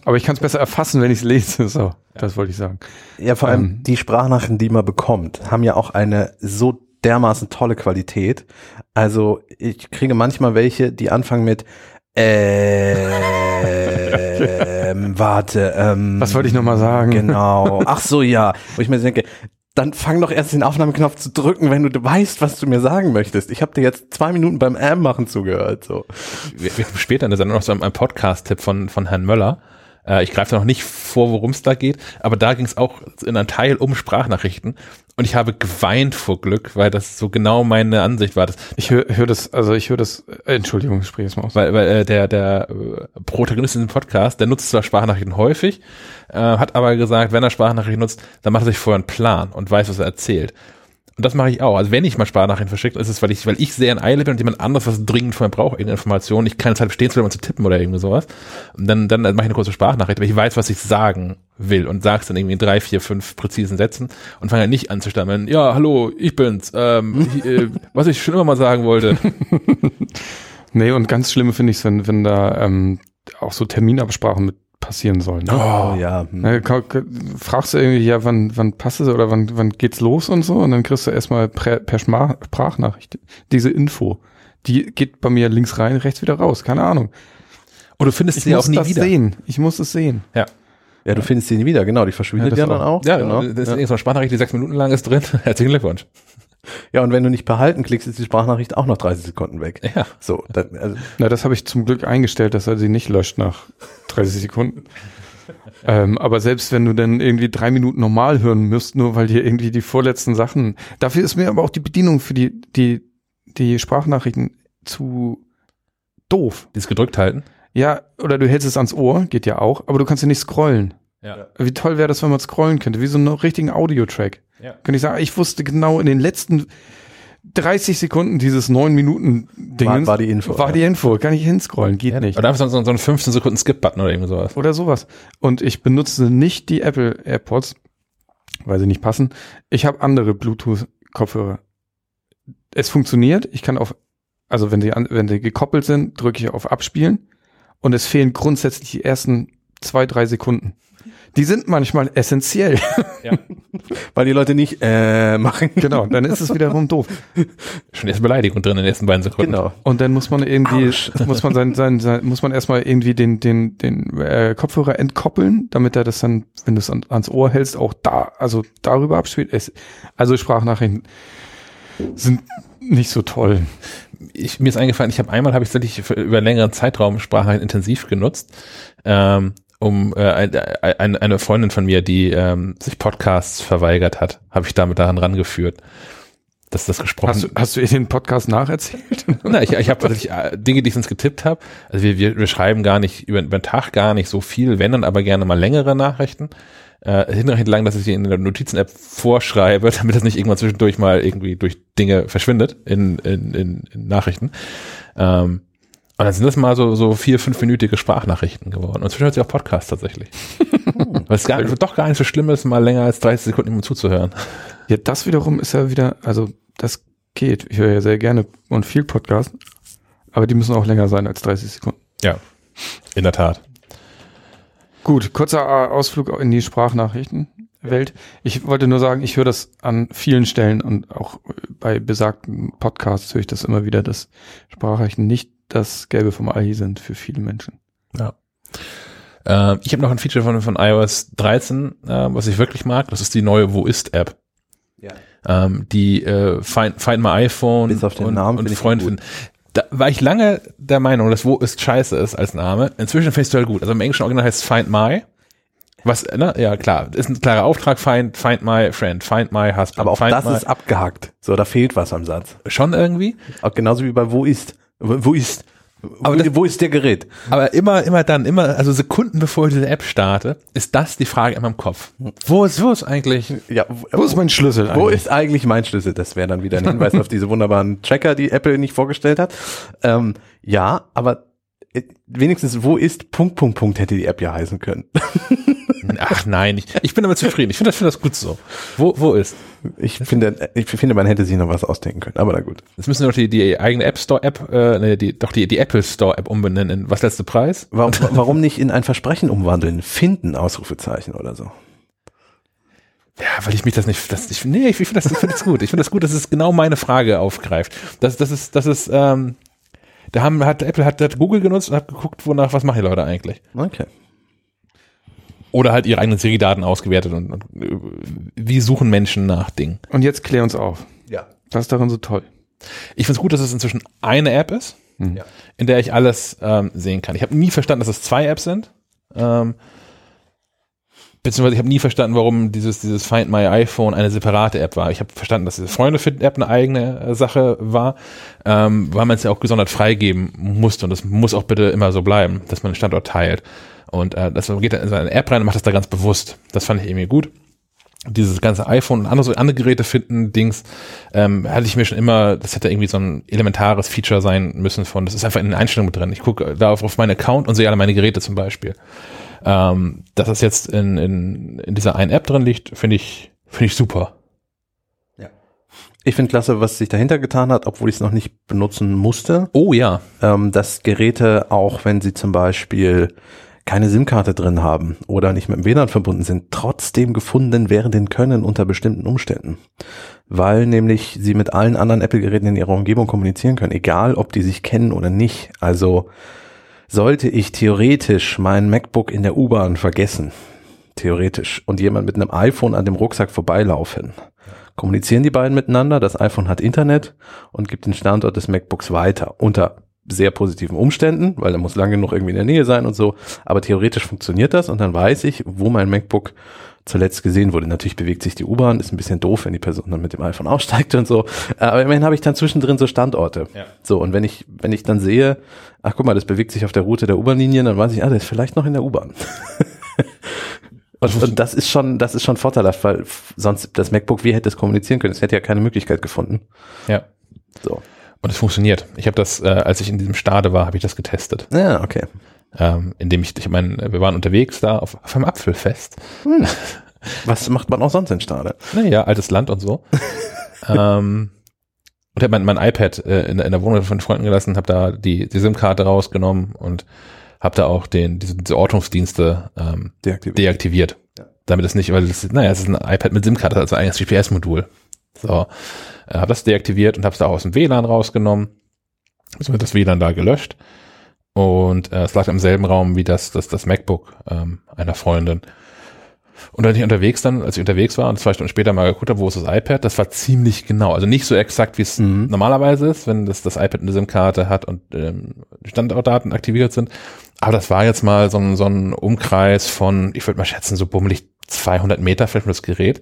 aber ich kann es besser erfassen, wenn ich es lese. So, das wollte ich sagen. Ja, vor allem Ähm. die Sprachnachrichten, die man bekommt, haben ja auch eine so dermaßen tolle Qualität. Also ich kriege manchmal welche, die anfangen mit ähm, warte, ähm, Was wollte ich noch mal sagen? Genau. Ach so, ja. Wo ich mir denke, dann fang doch erst den Aufnahmeknopf zu drücken, wenn du weißt, was du mir sagen möchtest. Ich habe dir jetzt zwei Minuten beim M machen zugehört. So. wir, wir haben später in der Sendung noch so einen Podcast-Tipp von, von Herrn Möller. Äh, ich greife da noch nicht vor, worum es da geht, aber da ging es auch in einem Teil um Sprachnachrichten und ich habe geweint vor Glück, weil das so genau meine Ansicht war. Das, Ich höre hör das, also ich höre das, äh, Entschuldigung, ich spreche jetzt mal aus. weil, weil äh, der, der äh, Protagonist in dem Podcast, der nutzt zwar Sprachnachrichten häufig, äh, hat aber gesagt, wenn er Sprachnachrichten nutzt, dann macht er sich vorher einen Plan und weiß, was er erzählt. Und das mache ich auch. Also wenn ich mal Sprachnachrichten verschicke, ist es, weil ich, weil ich sehr in Eile bin und jemand anderes was dringend von mir braucht, irgendeine Information, ich keine Zeit stehen zu und zu tippen oder irgendwie sowas. Und dann, dann mache ich eine kurze Sprachnachricht, aber ich weiß, was ich sagen will und sag's dann irgendwie in drei, vier, fünf präzisen Sätzen und fange dann nicht an zu stammeln, ja, hallo, ich bin's, ähm, ich, äh, was ich schon immer mal sagen wollte. Nee, und ganz schlimm finde ich es, wenn, wenn da ähm, auch so Terminabsprachen mit passieren sollen. Ne? Oh, ja. hm. Ne, fragst du irgendwie, ja, wann, wann passt es oder wann, wann geht's los und so und dann kriegst du erstmal per, per Schma- Sprachnachricht diese Info. Die geht bei mir links rein, rechts wieder raus, keine Ahnung. Und du findest Ich sie muss auch nie das wieder. sehen. Ich muss es sehen. Ja. Ja, du findest sie nie wieder, genau. Die verschwindet Ja, ja, dann auch. Ja, genau. das ist ja. eine Sprachnachricht, die sechs Minuten lang ist drin. Herzlichen Glückwunsch. Ja, und wenn du nicht behalten klickst, ist die Sprachnachricht auch noch 30 Sekunden weg. Ja. So, dann, also, Na, das habe ich zum Glück eingestellt, dass er sie nicht löscht nach 30 Sekunden. ähm, aber selbst wenn du dann irgendwie drei Minuten normal hören müsst, nur weil dir irgendwie die vorletzten Sachen, dafür ist mir aber auch die Bedienung für die, die, die Sprachnachrichten zu doof. Dieses gedrückt halten. Ja, oder du hältst es ans Ohr, geht ja auch, aber du kannst ja nicht scrollen. Ja. Wie toll wäre das, wenn man scrollen könnte, wie so einen richtigen Audiotrack. Ja. Könnte ich sagen, ich wusste genau in den letzten 30 Sekunden dieses 9 Minuten Dingens War- war die Info, War ja. die Info, kann ich hinscrollen, geht nicht. Oder einfach so, so einen 15 Sekunden Skip-Button oder irgendwie sowas. Oder sowas. Und ich benutze nicht die Apple AirPods, weil sie nicht passen. Ich habe andere Bluetooth-Kopfhörer. Es funktioniert. Ich kann auf, also wenn sie, an, wenn sie gekoppelt sind, drücke ich auf Abspielen. Und es fehlen grundsätzlich die ersten zwei, drei Sekunden. Die sind manchmal essentiell. weil die Leute nicht äh, machen. genau, dann ist es wiederum doof. Schon erste Beleidigung drin in den ersten beiden Sekunden. Genau. Und dann muss man irgendwie, Arsch. muss man sein, sein, sein, muss man erstmal irgendwie den, den, den äh, Kopfhörer entkoppeln, damit er das dann, wenn du es an, ans Ohr hältst, auch da, also darüber abspielt. Es, also Sprachnachrichten sind nicht so toll. Ich, mir ist eingefallen, ich habe einmal, habe ich tatsächlich über längeren Zeitraum Sprachnachrichten intensiv genutzt. Ähm, um äh, ein, eine Freundin von mir, die ähm, sich Podcasts verweigert hat, habe ich damit daran rangeführt, dass das gesprochen. Hast du, hast du ihr den Podcast nacherzählt? Na, ich, ich habe tatsächlich äh, Dinge, die ich sonst getippt habe. Also wir, wir, wir schreiben gar nicht über, über den Tag gar nicht so viel, wenn dann aber gerne mal längere Nachrichten. Äh, hinreichend lang, dass ich sie in der Notizen-App vorschreibe, damit das nicht irgendwann zwischendurch mal irgendwie durch Dinge verschwindet in, in, in, in Nachrichten. Ähm, und dann sind das mal so, so vier, fünfminütige Sprachnachrichten geworden. Und zwischendurch auch Podcasts tatsächlich. Weil es gar, doch gar nicht so schlimm ist, mal länger als 30 Sekunden immer zuzuhören. Ja, das wiederum ist ja wieder, also das geht. Ich höre ja sehr gerne und viel Podcast, aber die müssen auch länger sein als 30 Sekunden. Ja, in der Tat. Gut, kurzer äh, Ausflug in die Sprachnachrichtenwelt. Ich wollte nur sagen, ich höre das an vielen Stellen und auch bei besagten Podcasts höre ich das immer wieder, dass Sprachnachrichten nicht das Gelbe vom Ei sind für viele Menschen. Ja. Äh, ich habe noch ein Feature von, von iOS 13, äh, was ich wirklich mag. Das ist die neue Wo ist App. Ja. Ähm, die äh, Find, Find My iPhone Bis auf den und, Namen und finde ich Freund finden. Da war ich lange der Meinung, dass Wo ist scheiße ist als Name. Inzwischen finde ich es total gut. Also im englischen Original heißt es Find My. Was, ne? Ja, klar. Ist ein klarer Auftrag. Find, find my friend. Find my husband. Aber auch find das my, ist abgehackt. So, da fehlt was am Satz. schon irgendwie. Auch genauso wie bei wo ist. Wo wo ist? Aber wo, das- wo ist der Gerät? Aber immer, immer dann, immer, also Sekunden bevor ich diese App starte, ist das die Frage in meinem Kopf. Wo ist, wo ist eigentlich? Ja, Wo ist mein Schlüssel Wo eigentlich? ist eigentlich mein Schlüssel? Das wäre dann wieder ein Hinweis auf diese wunderbaren Tracker, die Apple nicht vorgestellt hat. Ähm, ja, aber äh, wenigstens wo ist Punkt, Punkt, Punkt hätte die App ja heißen können. Ach nein, ich, ich bin damit zufrieden. Ich finde das, finde das gut so. Wo, wo ist? Ich finde, ich finde, man hätte sich noch was ausdenken können, aber na gut. Jetzt müssen wir doch die, die eigene App Store App, äh, nee, die, doch die, die Apple Store App umbenennen was letzte Preis? Warum, warum nicht in ein Versprechen umwandeln? Finden, Ausrufezeichen oder so. Ja, weil ich mich das nicht, das, ich, nee, ich finde das, ich finde das gut. Ich finde das gut, dass es genau meine Frage aufgreift. Das, das ist, das ist, ähm, da haben, hat Apple hat, hat Google genutzt und hat geguckt, wonach, was machen die Leute eigentlich? Okay. Oder halt ihre eigenen Siri-Daten ausgewertet und, und äh, wie suchen Menschen nach Dingen. Und jetzt klär uns auf. Ja. Was ist daran so toll? Ich finde es gut, dass es inzwischen eine App ist, Hm. Ja. in der ich alles ähm, sehen kann. Ich habe nie verstanden, dass es zwei Apps sind. Ähm, beziehungsweise ich habe nie verstanden, warum dieses, dieses Find My iPhone eine separate App war. Ich habe verstanden, dass diese Freunde finden App eine eigene äh, Sache war, ähm, weil man es ja auch gesondert freigeben musste und das muss auch bitte immer so bleiben, dass man den Standort teilt. Und äh, das geht dann in seine App rein und macht das da ganz bewusst. Das fand ich irgendwie gut. Dieses ganze iPhone und andere, andere Geräte finden, Dings, ähm, hatte ich mir schon immer, das hätte irgendwie so ein elementares Feature sein müssen von, das ist einfach in den Einstellungen drin. Ich gucke da auf, auf meinen Account und sehe alle meine Geräte zum Beispiel. Ähm, dass das jetzt in, in, in dieser einen App drin liegt, finde ich, finde ich super. Ich finde klasse, was sich dahinter getan hat, obwohl ich es noch nicht benutzen musste. Oh ja. ähm, dass Geräte, auch wenn sie zum Beispiel keine SIM-Karte drin haben oder nicht mit dem WLAN verbunden sind, trotzdem gefunden werden können unter bestimmten Umständen. Weil nämlich sie mit allen anderen Apple-Geräten in ihrer Umgebung kommunizieren können, egal ob die sich kennen oder nicht. Also sollte ich theoretisch mein MacBook in der U-Bahn vergessen, theoretisch, und jemand mit einem iPhone an dem Rucksack vorbeilaufen, kommunizieren die beiden miteinander, das iPhone hat Internet und gibt den Standort des MacBooks weiter unter sehr positiven Umständen, weil er muss lange genug irgendwie in der Nähe sein und so, aber theoretisch funktioniert das und dann weiß ich, wo mein MacBook zuletzt gesehen wurde. Natürlich bewegt sich die U-Bahn, ist ein bisschen doof, wenn die Person dann mit dem iPhone aussteigt und so, aber immerhin habe ich dann zwischendrin so Standorte. Ja. So, und wenn ich, wenn ich dann sehe, ach guck mal, das bewegt sich auf der Route der U-Bahn-Linien, dann weiß ich, ah, der ist vielleicht noch in der U-Bahn. Und, und das ist schon, das ist schon vorteilhaft, weil sonst das MacBook, wie hätte es kommunizieren können? Es hätte ja keine Möglichkeit gefunden. Ja. So. Und es funktioniert. Ich habe das, äh, als ich in diesem Stade war, habe ich das getestet. Ja, okay. Ähm, indem ich, ich meine, wir waren unterwegs da auf, auf einem Apfelfest. Was macht man auch sonst in Stade? Naja, altes Land und so. ähm, und habe mein, mein iPad äh, in, der- in der Wohnung von Freunden gelassen, habe da die, die SIM-Karte rausgenommen und habe da auch den, diese, diese Ortungsdienste ähm, Deaktiviert. deaktiviert. Ja. Damit es nicht, weil es, naja, es ist ein iPad mit SIM-Karte, also ein eigenes GPS-Modul. So, äh, habe das deaktiviert und habe es da auch aus dem WLAN rausgenommen. So wird das WLAN da gelöscht. Und äh, es lag im selben Raum wie das, das, das MacBook ähm, einer Freundin. Und als ich unterwegs dann, als ich unterwegs war und zwei Stunden später mal geguckt habe, wo ist das iPad, das war ziemlich genau. Also nicht so exakt, wie es Mhm. normalerweise ist, wenn das, das iPad eine SIM-Karte hat und ähm, die Standortdaten aktiviert sind. Aber das war jetzt mal so ein, so ein Umkreis von, ich würde mal schätzen, so bummelig 200 Meter vielleicht für das Gerät,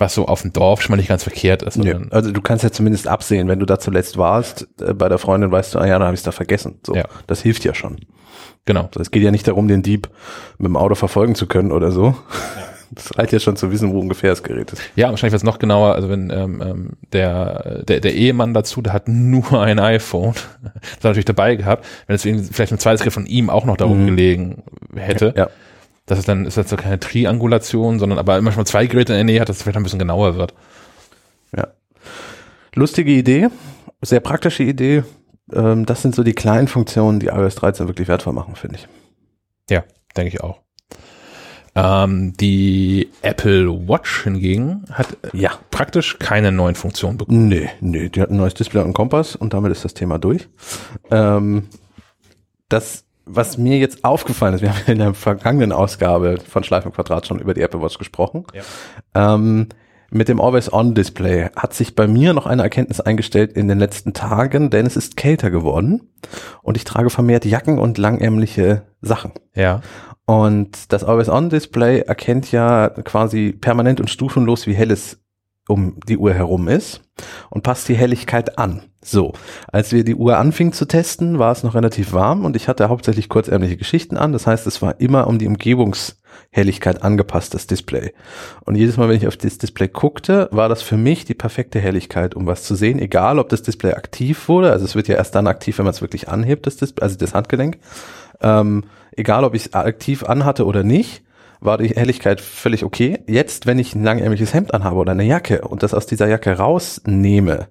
was so auf dem Dorf schon mal nicht ganz verkehrt ist. Sondern- Also du kannst ja zumindest absehen, wenn du da zuletzt warst, äh, bei der Freundin weißt du, ah ja, dann habe ich es da vergessen. So, Ja. das hilft ja schon. Genau. Also es geht ja nicht darum, den Dieb mit dem Auto verfolgen zu können oder so. Das reicht ja schon zu wissen, wo ungefähr das Gerät ist. Ja, wahrscheinlich wird es noch genauer, also wenn ähm, ähm, der, der, der Ehemann dazu, der hat nur ein iPhone, das hat er natürlich dabei gehabt, wenn es vielleicht ein zweites Gerät von ihm auch noch da Mhm. rumgelegen hätte, Ja. Das ist dann, ist das so keine Triangulation, sondern aber immer schon zwei Geräte in der Nähe hat, dass es vielleicht ein bisschen genauer wird. Ja. Lustige Idee, sehr praktische Idee. Ähm, das sind so die kleinen Funktionen, die iOS 13 wirklich wertvoll machen, finde ich. Ja, denke ich auch. Ähm, die Apple Watch hingegen hat äh, Ja. praktisch keine neuen Funktionen bekommen. Nee, nee, die hat ein neues Display und einen Kompass und damit ist das Thema durch. Ähm, das, was mir jetzt aufgefallen ist, wir haben in der vergangenen Ausgabe von Schleif und Quadrat schon über die Apple Watch gesprochen. Ähm, mit dem Always-On-Display hat sich bei mir noch eine Erkenntnis eingestellt in den letzten Tagen, denn es ist kälter geworden und ich trage vermehrt Jacken und langärmliche Sachen. Ja. Und das Always-On-Display erkennt ja quasi permanent und stufenlos, wie hell es um die Uhr herum ist und passt die Helligkeit an. So, als wir die Uhr anfingen zu testen, war es noch relativ warm und ich hatte hauptsächlich kurzärmliche Geschichten an. Das heißt, es war immer um die Umgebungshelligkeit angepasst, das Display. Und jedes Mal, wenn ich auf das Display guckte, war das für mich die perfekte Helligkeit, um was zu sehen, egal ob das Display aktiv wurde. Also es wird ja erst dann aktiv, wenn man es wirklich anhebt, das Display, also das Handgelenk. Ähm, egal ob ich es aktiv anhatte oder nicht, war die Helligkeit völlig okay. Jetzt, wenn ich ein langärmliches Hemd anhabe oder eine Jacke und das aus dieser Jacke rausnehme,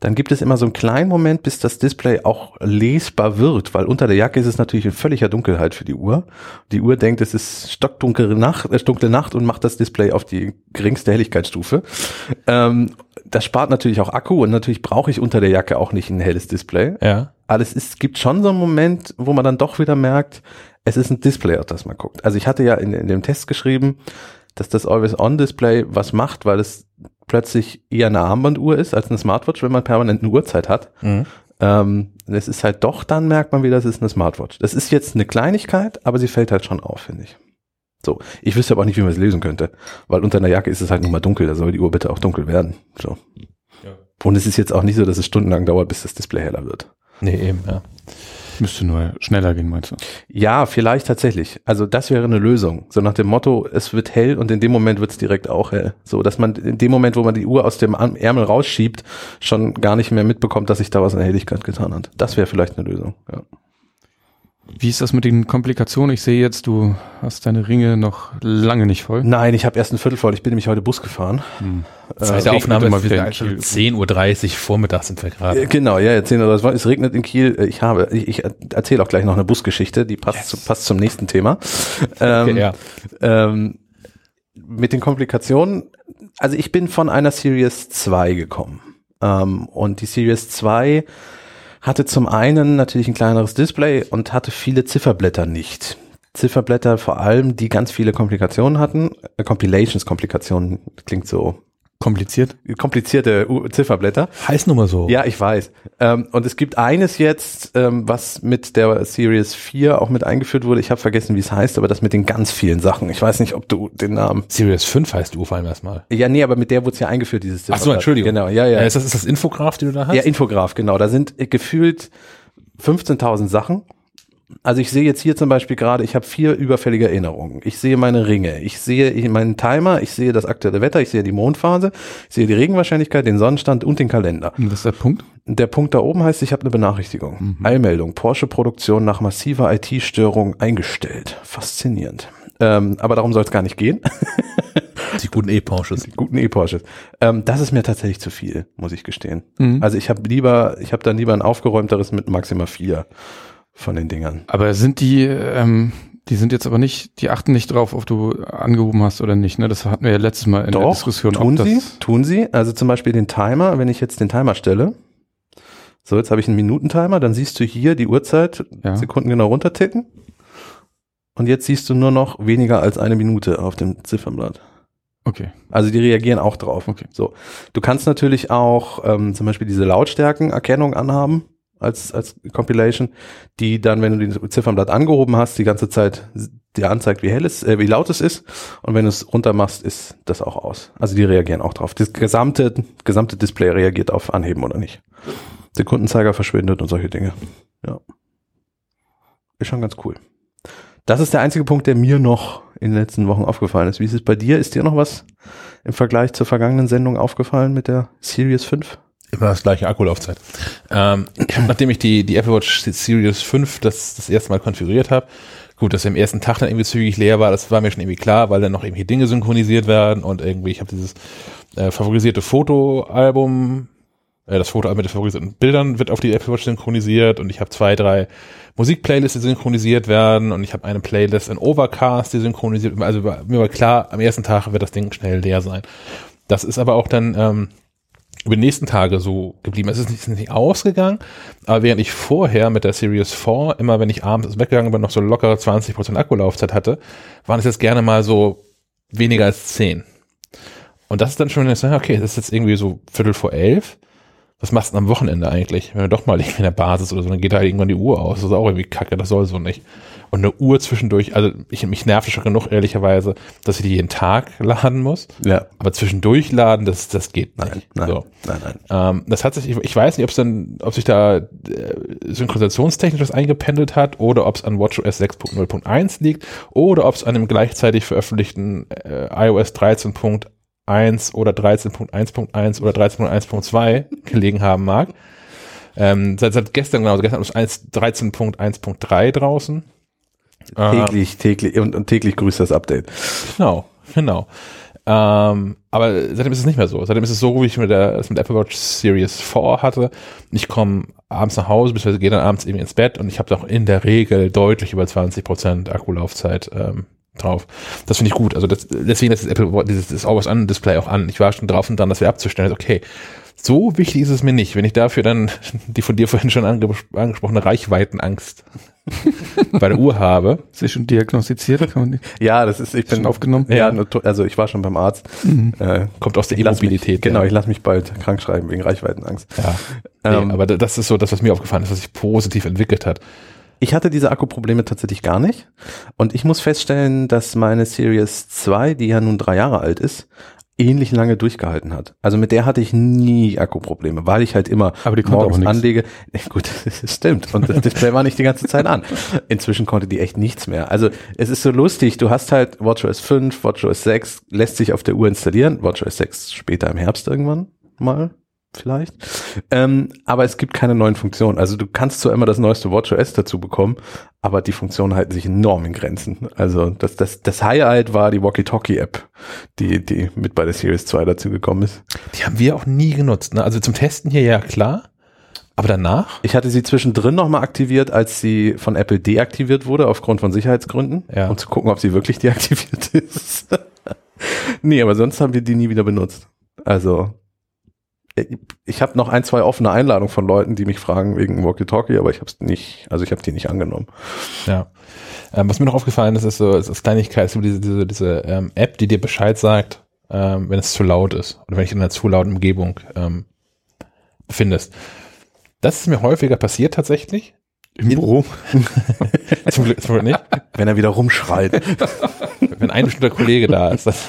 dann gibt es immer so einen kleinen Moment, bis das Display auch lesbar wird, weil unter der Jacke ist es natürlich in völliger Dunkelheit für die Uhr. Die Uhr denkt, es ist stockdunkle Nacht, äh, dunkle Nacht und macht das Display auf die geringste Helligkeitsstufe. Ähm, das spart natürlich auch Akku und natürlich brauche ich unter der Jacke auch nicht ein helles Display. Ja. Aber es ist, gibt schon so einen Moment, wo man dann doch wieder merkt, es ist ein Display, auf das man guckt. Also ich hatte ja in, in dem Test geschrieben, dass das Always-On-Display was macht, weil es plötzlich eher eine Armbanduhr ist als eine Smartwatch, wenn man permanent eine Uhrzeit hat. Mhm. Ähm, es ist halt doch, dann merkt man wieder, es ist eine Smartwatch. Das ist jetzt eine Kleinigkeit, aber sie fällt halt schon auf, finde ich. So, ich wüsste aber auch nicht, wie man es lesen könnte, weil unter einer Jacke ist es halt nun mal dunkel, da soll die Uhr bitte auch dunkel werden. So. Ja. Und es ist jetzt auch nicht so, dass es stundenlang dauert, bis das Display heller wird. Nee, eben, ja. Müsste nur schneller gehen, meinst du? Ja, vielleicht tatsächlich. Also das wäre eine Lösung. So nach dem Motto, es wird hell und in dem Moment wird es direkt auch hell. So, dass man in dem Moment, wo man die Uhr aus dem Ärmel rausschiebt, schon gar nicht mehr mitbekommt, dass sich da was an Helligkeit getan hat. Das wäre vielleicht eine Lösung. Ja. Wie ist das mit den Komplikationen? Ich sehe jetzt, du hast deine Ringe noch lange nicht voll. Nein, ich habe erst ein Viertel voll. Ich bin nämlich heute Bus gefahren. Hm. Äh, der Aufnahme mal ist wieder wieder in Kiel. 10.30 Uhr vormittags sind wir gerade. Äh, Genau, ja, jetzt sehen wir das. Es regnet in Kiel. Ich habe, ich, ich erzähle auch gleich noch eine Busgeschichte, die passt, Yes. zu, passt zum nächsten Thema. Ähm, Okay, ja. ähm, mit den Komplikationen, also ich bin von einer Series 2 gekommen. Ähm, und die Series 2 hatte zum einen natürlich ein kleineres Display und hatte viele Zifferblätter nicht. Zifferblätter vor allem, die ganz viele Komplikationen hatten. Äh, Compilations, Komplikationen, klingt so Kompliziert? komplizierte Zifferblätter. Heißt nun mal so. Ja, ich weiß. Ähm, und es gibt eines jetzt, ähm, was mit der Series 4 auch mit eingeführt wurde. Ich habe vergessen, wie es heißt, aber das mit den ganz vielen Sachen. Ich weiß nicht, ob du den Namen. Series 5 heißt du vor allem erstmal. Ja, nee, aber mit der wurde es ja eingeführt, dieses Ach so, Zifferblatt. Entschuldigung. Genau, ja, ja. Äh, ist, das, ist das Infograph, die du da hast? ja, Infograph, genau. Da sind äh, gefühlt 15.000 Sachen. Also ich sehe jetzt hier zum Beispiel gerade, ich habe vier überfällige Erinnerungen. Ich sehe meine Ringe, ich sehe meinen Timer, ich sehe das aktuelle Wetter, ich sehe die Mondphase, ich sehe die Regenwahrscheinlichkeit, den Sonnenstand und den Kalender. Und das ist der Punkt? Der Punkt da oben heißt, ich habe eine Benachrichtigung. Eilmeldung. Porsche-Produktion nach massiver IT-Störung eingestellt. Faszinierend. Ähm, aber darum soll es gar nicht gehen. Die guten E-Porsches. Die guten E-Porsches. Ähm, das ist mir tatsächlich zu viel, muss ich gestehen. Mhm. Also ich habe lieber, ich habe dann lieber ein aufgeräumteres mit maximal vier von den Dingern. Aber sind die, ähm, die sind jetzt aber nicht, die achten nicht drauf, ob du angehoben hast oder nicht, ne? Das hatten wir ja letztes Mal in der Diskussion. tun sie, tun sie. Also zum Beispiel den Timer, wenn ich jetzt den Timer stelle. So, jetzt habe ich einen Minutentimer, dann siehst du hier die Uhrzeit, Ja. Sekunden genau runterticken. und jetzt siehst du nur noch weniger als eine Minute auf dem Ziffernblatt. Okay. Also die reagieren auch drauf. Okay. So, du kannst natürlich auch ähm, zum Beispiel diese Lautstärkenerkennung anhaben als als Compilation, die dann, wenn du den Ziffernblatt angehoben hast, die ganze Zeit dir anzeigt, wie hell es, äh, wie laut es ist. Und wenn du es runter machst, ist das auch aus. Also die reagieren auch drauf. Das gesamte gesamte Display reagiert auf Anheben oder nicht. Sekundenzeiger verschwindet und solche Dinge. Ja, ist schon ganz cool. Das ist der einzige Punkt, der mir noch in den letzten Wochen aufgefallen ist. Wie ist es bei dir? Ist dir noch was im Vergleich zur vergangenen Sendung aufgefallen mit der Series 5? Immer das gleiche Akkulaufzeit. Ähm, nachdem ich die, die Apple Watch Series 5 das, das erste Mal konfiguriert habe, gut, dass er am ersten Tag dann irgendwie zügig leer war, das war mir schon irgendwie klar, weil dann noch irgendwie Dinge synchronisiert werden und irgendwie, ich habe dieses äh, favorisierte Fotoalbum, äh, das Fotoalbum mit den favorisierten Bildern wird auf die Apple Watch synchronisiert und ich habe zwei, drei Musikplaylists, die synchronisiert werden und ich habe eine Playlist in Overcast, die synchronisiert, also mir war klar, am ersten Tag wird das Ding schnell leer sein. Das ist aber auch dann ähm, über die nächsten Tage so geblieben. Es ist nicht, nicht ausgegangen, aber während ich vorher mit der Series 4 immer, wenn ich abends weggegangen bin, noch so lockere 20% Akkulaufzeit hatte, waren es jetzt gerne mal so weniger als 10. Und das ist dann schon, okay, das ist jetzt irgendwie so Viertel vor elf. Was machst du denn am Wochenende eigentlich? Wenn du doch mal in der Basis oder so, dann geht da irgendwann die Uhr aus. Das ist auch irgendwie kacke, das soll so nicht. Und eine Uhr zwischendurch, also ich, mich nervt schon genug, ehrlicherweise, dass ich die jeden Tag laden muss. Ja. Aber zwischendurch laden, das, das geht nicht. Nein, nein, So. nein, nein. Ähm, das hat sich, ich, ich weiß nicht, ob es dann, ob sich da äh, synchronisationstechnisch was eingependelt hat oder ob es an WatchOS 6.0.1 liegt oder ob es an dem gleichzeitig veröffentlichten äh, iOS 13.1 oder 13.1.1 oder 13.1.2 gelegen haben mag. Ähm, seit, seit gestern, genau, also gestern ist 1 13.1.3 draußen. Täglich, täglich und, und täglich grüßt das Update. Genau, genau. Ähm, aber seitdem ist es nicht mehr so. Seitdem ist es so, wie ich mit der, mit Apple Watch Series 4 hatte. Ich komme abends nach Hause, beziehungsweise gehe dann abends irgendwie ins Bett und ich habe doch in der Regel deutlich über 20% Akkulaufzeit ähm, drauf. Das finde ich gut. Also das, deswegen ist das Apple Watch, dieses das Always-On-Display auch an. Ich war schon drauf und dran, das wir abzustellen. Okay, so wichtig ist es mir nicht, wenn ich dafür dann die von dir vorhin schon ange angesprochene Reichweitenangst bei der Uhr habe. Ist das schon diagnostiziert? Kann man nicht Ja, das ist, ich bin schon aufgenommen? Ja, also ich war schon beim Arzt. Äh, Kommt aus der Immobilität. Genau, ja. ich lasse mich bald krank schreiben wegen Reichweitenangst. Ja. Nee, Ähm, aber das ist so das, was mir aufgefallen ist, was sich positiv entwickelt hat. Ich hatte diese Akkuprobleme tatsächlich gar nicht. Und ich muss feststellen, dass meine Series 2, die ja nun drei Jahre alt ist, ähnlich lange durchgehalten hat. Also mit der hatte ich nie Akkuprobleme, weil ich halt immer Aber die morgens anlege. Gut, das stimmt. Und das Display war nicht die ganze Zeit an. Inzwischen konnte die echt nichts mehr. Also es ist so lustig, du hast halt WatchOS 5, WatchOS 6, lässt sich auf der Uhr installieren. WatchOS 6 später im Herbst irgendwann mal vielleicht. Ähm, aber es gibt keine neuen Funktionen. Also du kannst zwar immer das neueste WatchOS dazu bekommen, aber die Funktionen halten sich enorm in Grenzen. Also das, das, das Highlight war die Walkie-Talkie-App, die, die mit bei der Series 2 dazu gekommen ist. Die haben wir auch nie genutzt. Ne? Also zum Testen hier ja klar, aber danach? Ich hatte sie zwischendrin nochmal aktiviert, als sie von Apple deaktiviert wurde, aufgrund von Sicherheitsgründen, Ja. um zu gucken, ob sie wirklich deaktiviert ist. nee, aber sonst haben wir die nie wieder benutzt. Also ich habe noch ein, zwei offene Einladungen von Leuten, die mich fragen wegen Walkie-Talkie, aber ich habe es nicht, also ich habe die nicht angenommen. Ja. Ähm, was mir noch aufgefallen ist, ist so, ist, Kleinigkeit, so diese, diese, diese ähm, App, die dir Bescheid sagt, ähm, wenn es zu laut ist oder wenn ich in einer zu lauten Umgebung ähm, befindest. Das ist mir häufiger passiert tatsächlich. Im In- Büro. Zum Glück, zum Glück nicht. Wenn er wieder rumschreit. Wenn ein bestimmter Kollege da ist, das,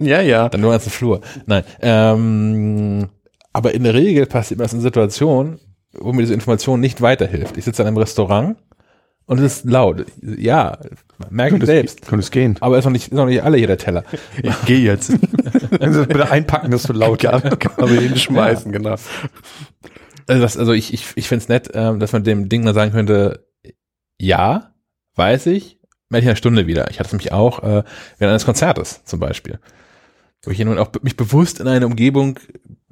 ja, ja. dann nur ganz im Flur. Nein. Ähm, aber in der Regel passiert mir das in Situationen, wo mir diese Information nicht weiterhilft. Ich sitze in einem Restaurant und es ist laut. Ja, merke ich selbst. Könnte es gehen. Aber ist noch nicht, ist noch nicht alle hier der Teller. Ich geh jetzt. Also bitte einpacken, dass du laut Kabel hinschmeißen, genau. Also, das, also ich, ich, ich finde es nett, ähm, dass man dem Ding mal sagen könnte, ja, weiß ich, melde ich in einer Stunde wieder. Ich hatte es nämlich auch äh, während eines Konzertes zum Beispiel. Wo ich nun auch be- mich bewusst in eine Umgebung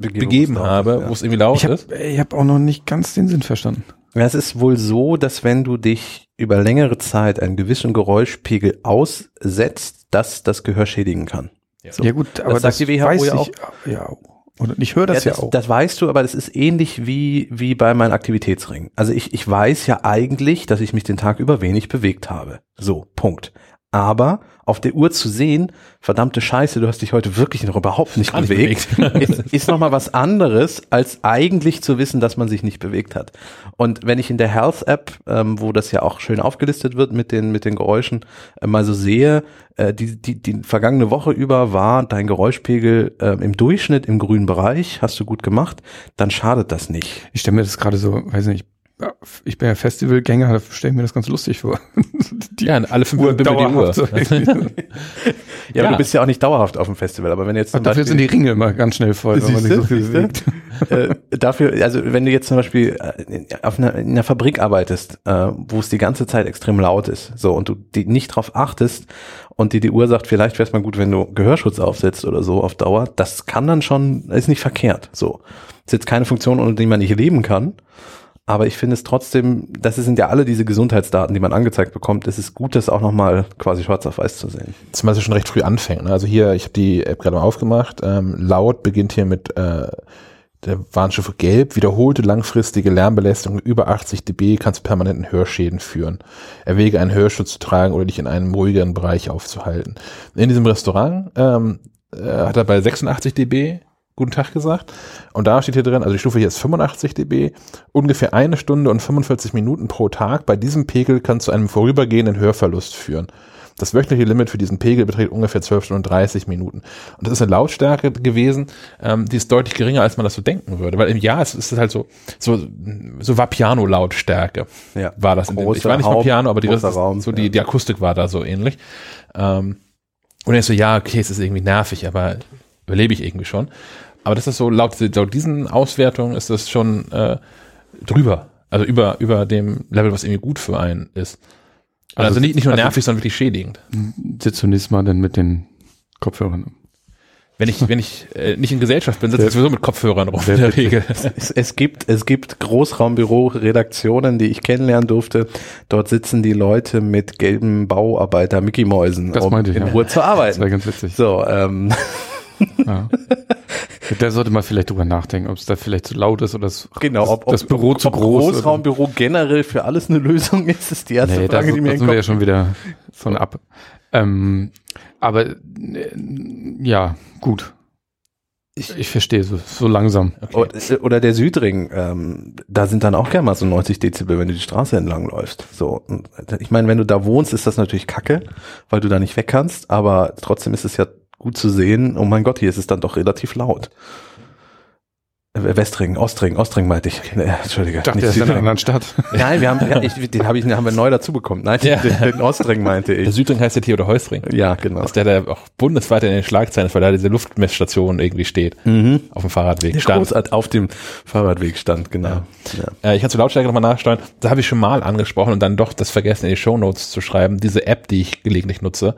begeben habe, ja. wo es irgendwie laut Ich habe ist. ich hab auch noch nicht ganz den Sinn verstanden. Ja, es ist wohl so, dass wenn du dich über längere Zeit einen gewissen Geräuschpegel aussetzt, dass das Gehör schädigen kann. So. Ja gut, aber sagt die WHO weiß ja ich, auch. Ja, Und ich höre das ja, das, auch. das weißt du, aber das ist ähnlich wie, wie bei meinen Aktivitätsringen. Also ich, ich weiß ja eigentlich, dass ich mich den Tag über wenig bewegt habe. So, Punkt. Aber auf der Uhr zu sehen, verdammte Scheiße, du hast dich heute wirklich noch überhaupt nicht nicht bewegt, ist, ist nochmal was anderes, als eigentlich zu wissen, dass man sich nicht bewegt hat. Und wenn ich in der Health-App, ähm, wo das ja auch schön aufgelistet wird mit den, mit den Geräuschen, äh, mal so sehe, äh, die, die, die vergangene Woche über war dein Geräuschpegel äh, im Durchschnitt im grünen Bereich, hast du gut gemacht, dann schadet das nicht. Ich stelle mir das gerade so, weiß nicht, ich bin ja Festivalgänger, da stelle ich mir das ganz lustig vor. Die ja, alle fünf Uhr Minuten bimmelt die Uhr. dauerhaft. Ja, Ja. du bist ja auch nicht dauerhaft auf dem Festival, aber wenn jetzt zum Und dafür sind die Ringe immer ganz schnell voll, wenn man sich so viel bewegt. äh, dafür, also wenn du jetzt zum Beispiel äh, auf einer, in einer Fabrik arbeitest, äh, wo es die ganze Zeit extrem laut ist, so und du die nicht drauf achtest und dir die Uhr sagt, vielleicht wäre es mal gut, wenn du Gehörschutz aufsetzt oder so auf Dauer, das kann dann schon, ist nicht verkehrt. So, ist jetzt keine Funktion, ohne die man nicht leben kann. Aber ich finde es trotzdem, das sind ja alle diese Gesundheitsdaten, die man angezeigt bekommt. Es ist gut, das auch nochmal quasi schwarz auf weiß zu sehen. Zumal es schon recht früh anfängt. Ne? Also hier, ich habe die App gerade mal aufgemacht. Ähm, laut beginnt hier mit äh, der Warnstufe Gelb. Wiederholte langfristige Lärmbelästigung über 80 dB kann zu permanenten Hörschäden führen. Erwäge einen Hörschutz zu tragen oder dich in einem ruhigeren Bereich aufzuhalten. In diesem Restaurant ähm, äh, hat er bei 86 dB guten Tag gesagt. Und da steht hier drin, also die Stufe hier ist 85 dB, ungefähr eine Stunde und 45 Minuten pro Tag. Bei diesem Pegel kann zu einem vorübergehenden Hörverlust führen. Das wöchentliche Limit für diesen Pegel beträgt ungefähr 12 Stunden und 30 Minuten. Und das ist eine Lautstärke gewesen, ähm, die ist deutlich geringer, als man das so denken würde. Weil im Jahr ist es halt so, so, so war Piano-Lautstärke. Ja. War das in dem, ich Großer war nicht Piano, aber die, großer das, Raum, so die, ja. die Akustik war da so ähnlich. Ähm, und ich so, ja, okay, es ist irgendwie nervig, aber überlebe ich irgendwie schon. Aber das ist so, laut, laut diesen Auswertungen ist das schon äh, drüber. Also über, über dem Level, was irgendwie gut für einen ist. Also, Also- nicht, nicht nur also- nervig, sondern wirklich schädigend. Sitzt zunächst mal dann mit den Kopfhörern. Wenn ich, wenn ich äh, nicht in Gesellschaft bin, sitze ich sowieso mit Kopfhörern rum in der. Regel. Es, es gibt, es gibt Großraumbüro-Redaktionen, die ich kennenlernen durfte. Dort sitzen die Leute mit gelben Bauarbeiter-Mickey-Mäusen, Das um ich, in ja. Ruhe zu Das arbeiten. wäre ganz witzig. So, ähm, Ja. Da sollte man vielleicht drüber nachdenken, ob es da vielleicht zu laut ist oder das, genau, ob, ob das Büro ob, zu groß ist. Großraumbüro generell für alles eine Lösung ist, ist die erste Nee, Frage, die mir da in sind wir ja schon wieder von ab. Ähm, aber äh, ja, gut. Ich, ich verstehe so, so langsam. Okay. Oder, oder der Südring, ähm, da sind dann auch gerne mal so 90 Dezibel, wenn du die Straße entlang läufst. So, und ich meine, wenn du da wohnst, ist das natürlich kacke, weil du da nicht weg kannst, aber trotzdem ist es ja gut zu sehen, oh mein Gott, hier ist es dann doch relativ laut. Äh, Westring, Ostring, Ostring meinte ich. Äh, Entschuldige. Ich dachte, nicht ist in einer anderen Stadt. Nein, wir haben, ja, ich, den, hab ich, den haben wir neu dazu bekommen. Nein, Ja. den, den Ostring meinte Der ich. Südring heißt ja Theodor Heusring. Ja, genau. Das ist der, der auch bundesweit in den Schlagzeilen ist, weil da diese Luftmessstation irgendwie steht. Mhm. Auf dem Fahrradweg. Der Stand. Großart auf dem Fahrradweg stand, genau. Ja. Äh, ich kann zur Lautstärke nochmal nachsteuern. Da habe ich schon mal angesprochen und dann doch das vergessen in die Shownotes zu schreiben. Diese App, die ich gelegentlich nutze,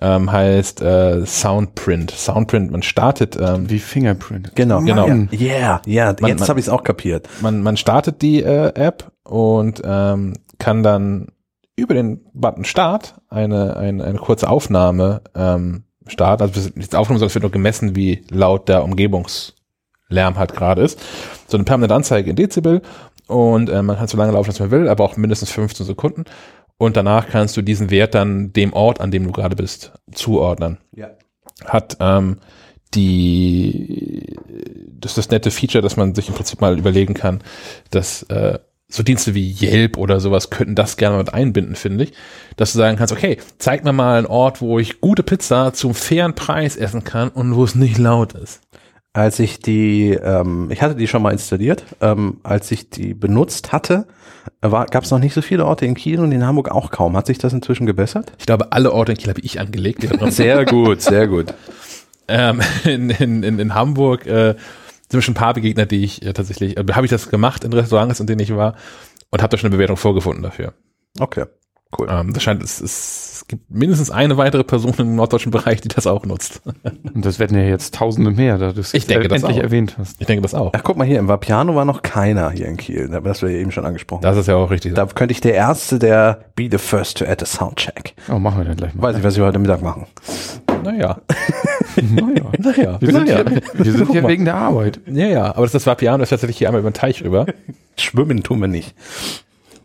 ähm, heißt äh, Soundprint. Soundprint, man startet, ähm, Wie Fingerprint. Genau. Genau. Ja, yeah, ja, Man- jetzt habe ich es auch kapiert. man, man startet die äh, App und ähm, kann dann über den Button Start eine, eine, eine kurze Aufnahme ähm, starten. Also nicht aufgenommen, sondern es wird nur gemessen, wie laut der Umgebungslärm halt gerade ist. So eine permanente Anzeige in Dezibel und äh, man kann so lange laufen, als man will, aber auch mindestens 15 Sekunden. Und danach kannst du diesen Wert dann dem Ort, an dem du gerade bist, zuordnen Ja. hat ähm, die das ist das nette Feature, dass man sich im Prinzip mal überlegen kann, dass äh, so Dienste wie Yelp oder sowas könnten das gerne mit einbinden, finde ich. Dass du sagen kannst, okay, zeig mir mal einen Ort, wo ich gute Pizza zum fairen Preis essen kann und wo es nicht laut ist. Als ich die, ähm, ich hatte die schon mal installiert, ähm, als ich die benutzt hatte, gab es noch nicht so viele Orte in Kiel und in Hamburg auch kaum. Hat sich das inzwischen gebessert? Ich glaube, alle Orte in Kiel habe ich angelegt. Sehr gut, sehr gut. ähm, in, in, in, in Hamburg äh, sind mir schon ein paar begegnet, die ich äh, tatsächlich, äh, habe ich das gemacht in Restaurants, in denen ich war und habe da schon eine Bewertung vorgefunden dafür. Okay, cool. Ähm, das scheint, es, es, es gibt mindestens eine weitere Person im norddeutschen Bereich, die das auch nutzt. Und das werden ja jetzt Tausende mehr, da du es Ich denke, das endlich auch. erwähnt hast. Ich denke das auch. Ach, guck mal hier, im Vapiano war noch keiner hier in Kiel, aber das wir ja eben schon angesprochen. Das ist ja auch richtig. da könnte ich der Erste, der be the first to add a soundcheck. Oh, machen wir dann gleich mal. Weiß ich, was wir heute Mittag machen. naja. Naja. Naja, Wir sind, naja. hier, wir sind hier wegen der Arbeit. Ja, ja, aber das, das Vapiano ist tatsächlich hier einmal über den Teich rüber. Schwimmen tun wir nicht.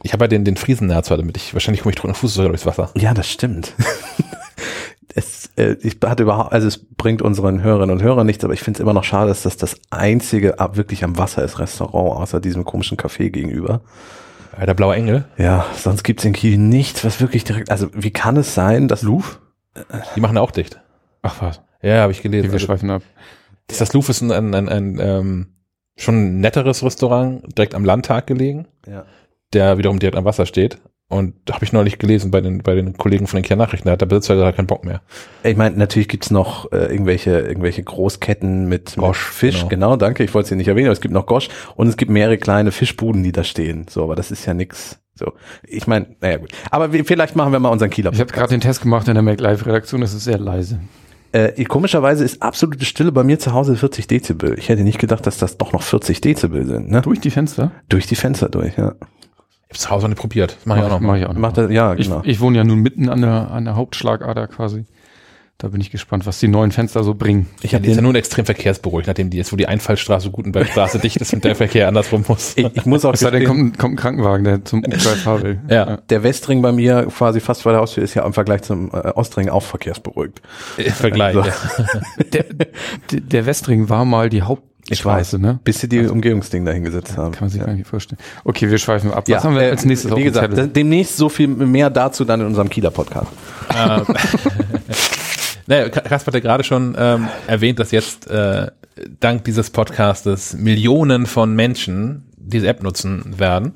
Ich habe ja den, den Friesennetz, damit ich, wahrscheinlich komme ich drunter Fuß durchs Wasser. Ja, das stimmt. es, äh, ich hatte überhaupt, also es bringt unseren Hörerinnen und Hörern nichts, aber ich finde es immer noch schade, dass das das einzige ab wirklich am Wasser ist Restaurant außer diesem komischen Café gegenüber. Der blaue Engel, Ja, sonst gibt's in Kiel nichts, was wirklich direkt, also wie kann es sein, dass Luf? die machen auch dicht. Ach was. Ja, habe ich gelesen. Wir Also, schweifen ab. das, das Louvre ist ein, ein, ein, ein ähm, schon ein netteres Restaurant, direkt am Landtag gelegen, ja. Der wiederum direkt am Wasser steht. Und da habe ich neulich gelesen bei den, bei den Kollegen von den Kiernachrichten, da hat der Besitzer gerade keinen Bock mehr. Ich meine, natürlich gibt's noch äh, irgendwelche, irgendwelche Großketten mit, Gosch, mit Fisch, genau. genau. danke, ich wollte es hier nicht erwähnen, aber es gibt noch Gosch und es gibt mehrere kleine Fischbuden, die da stehen. So, aber das ist ja nix. So, ich meine, naja gut. Aber wir, vielleicht machen wir mal unseren Kieler. Ich habe gerade den Test gemacht in der MacLive-Redaktion, es ist sehr leise. Äh, komischerweise ist absolute Stille bei mir zu Hause 40 Dezibel. Ich hätte nicht gedacht, dass das doch noch 40 Dezibel sind, ne? Durch die Fenster? Durch die Fenster durch, ja. Ich habe zu Hause noch nicht probiert. Das mache ich auch noch Mach ich auch noch. Macht er, ja, Ich, genau. ich wohne ja nun mitten an der, an der Hauptschlagader quasi. Da bin ich gespannt, was die neuen Fenster so bringen. Ich habe jetzt ja nun extrem verkehrsberuhigt, nachdem die jetzt, wo die Einfallstraße Gutenbergstraße dicht ist und der Verkehr andersrum muss. ich, ich muss auch Es sei denn, kommt, ein- kommt ein Krankenwagen, der zum U2 fahren will. Ja. der Westring bei mir quasi fast vor der Haustür ist ja im Vergleich zum äh, Ostring auch verkehrsberuhigt. Im Vergleich. So. ja. Der, der, Westring war mal die Hauptstraße, ne? Bis sie die Umgehungsding da hingesetzt haben. Kann man sich ja. gar nicht vorstellen. Okay, wir schweifen ab. Was Ja, haben wir äh, als nächstes auf Wie gesagt, Zettel? demnächst so viel mehr dazu dann in unserem Kieler Podcast. Ähm, naja, Ka- Kasper hatte gerade schon ähm, erwähnt, dass jetzt äh, dank dieses Podcastes Millionen von Menschen diese App nutzen werden.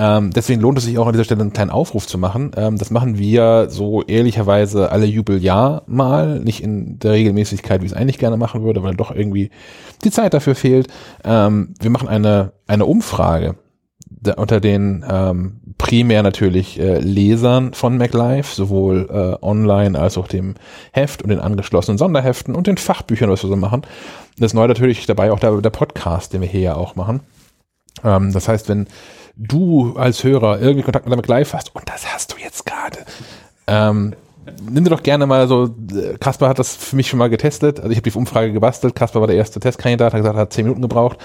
Ähm, deswegen lohnt es sich auch an dieser Stelle einen kleinen Aufruf zu machen. Ähm, das machen wir so ehrlicherweise alle Jubeljahr mal, nicht in der Regelmäßigkeit, wie ich es eigentlich gerne machen würde, weil doch irgendwie die Zeit dafür fehlt. Ähm, wir machen eine, eine Umfrage unter den ähm, primär natürlich äh, Lesern von MacLife, sowohl äh, online als auch dem Heft und den angeschlossenen Sonderheften und den Fachbüchern, was wir so machen. Das ist neu natürlich dabei auch der, der Podcast, den wir hier ja auch machen. Ähm, das heißt, wenn du als Hörer irgendwie Kontakt mit der MacLife hast, und das hast du jetzt gerade, ähm, nimm dir doch gerne mal so, äh, Kasper hat das für mich schon mal getestet, also ich habe die Umfrage gebastelt, Kasper war der erste Testkandidat, hat gesagt, er hat zehn Minuten gebraucht.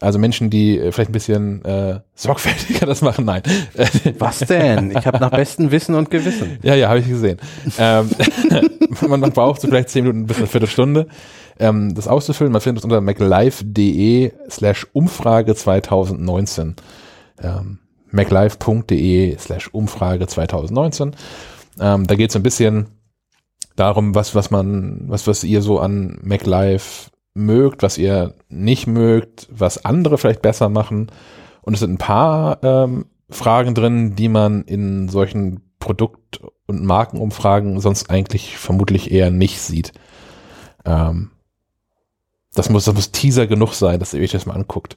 Also Menschen, die äh, vielleicht ein bisschen äh, sorgfältiger das machen, nein. Was denn? Ich habe nach bestem Wissen und Gewissen. Ja, ja, habe ich gesehen. ähm, man, man braucht so vielleicht zehn Minuten bis eine Viertelstunde, ähm, das auszufüllen. Man findet es unter maclife.de slash Umfrage 2019. Ähm, maclife.de slash Umfrage 2019. Ähm, da geht es ein bisschen darum, was, was man, was, was ihr so an MacLife mögt, was ihr nicht mögt, was andere vielleicht besser machen. Und es sind ein paar ähm, Fragen drin, die man in solchen Produkt- und Markenumfragen sonst eigentlich vermutlich eher nicht sieht. Ähm, das muss, das muss Teaser genug sein, dass ihr euch das mal anguckt.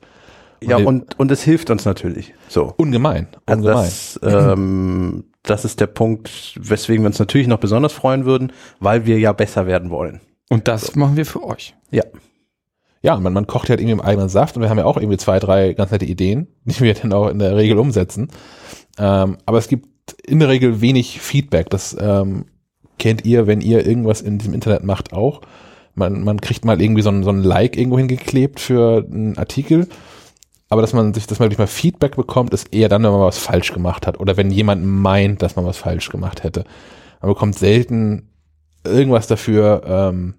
Ja, und, und es hilft uns natürlich. So. Ungemein. Also Ungemein. das, ähm, das ist der Punkt, weswegen wir uns natürlich noch besonders freuen würden, weil wir ja besser werden wollen. Und das machen wir für euch. Ja. ja, man, man kocht halt irgendwie im eigenen Saft und wir haben ja auch irgendwie zwei, drei ganz nette Ideen, die wir dann auch in der Regel umsetzen. Ähm, aber es gibt in der Regel wenig Feedback. Das ähm, kennt ihr, wenn ihr irgendwas in diesem Internet macht, auch. Man, man kriegt mal irgendwie so ein, so ein Like irgendwo hingeklebt für einen Artikel. Aber dass man sich, dass man wirklich mal Feedback bekommt, ist eher dann, wenn man was falsch gemacht hat oder wenn jemand meint, dass man was falsch gemacht hätte. Man bekommt selten irgendwas dafür, ähm,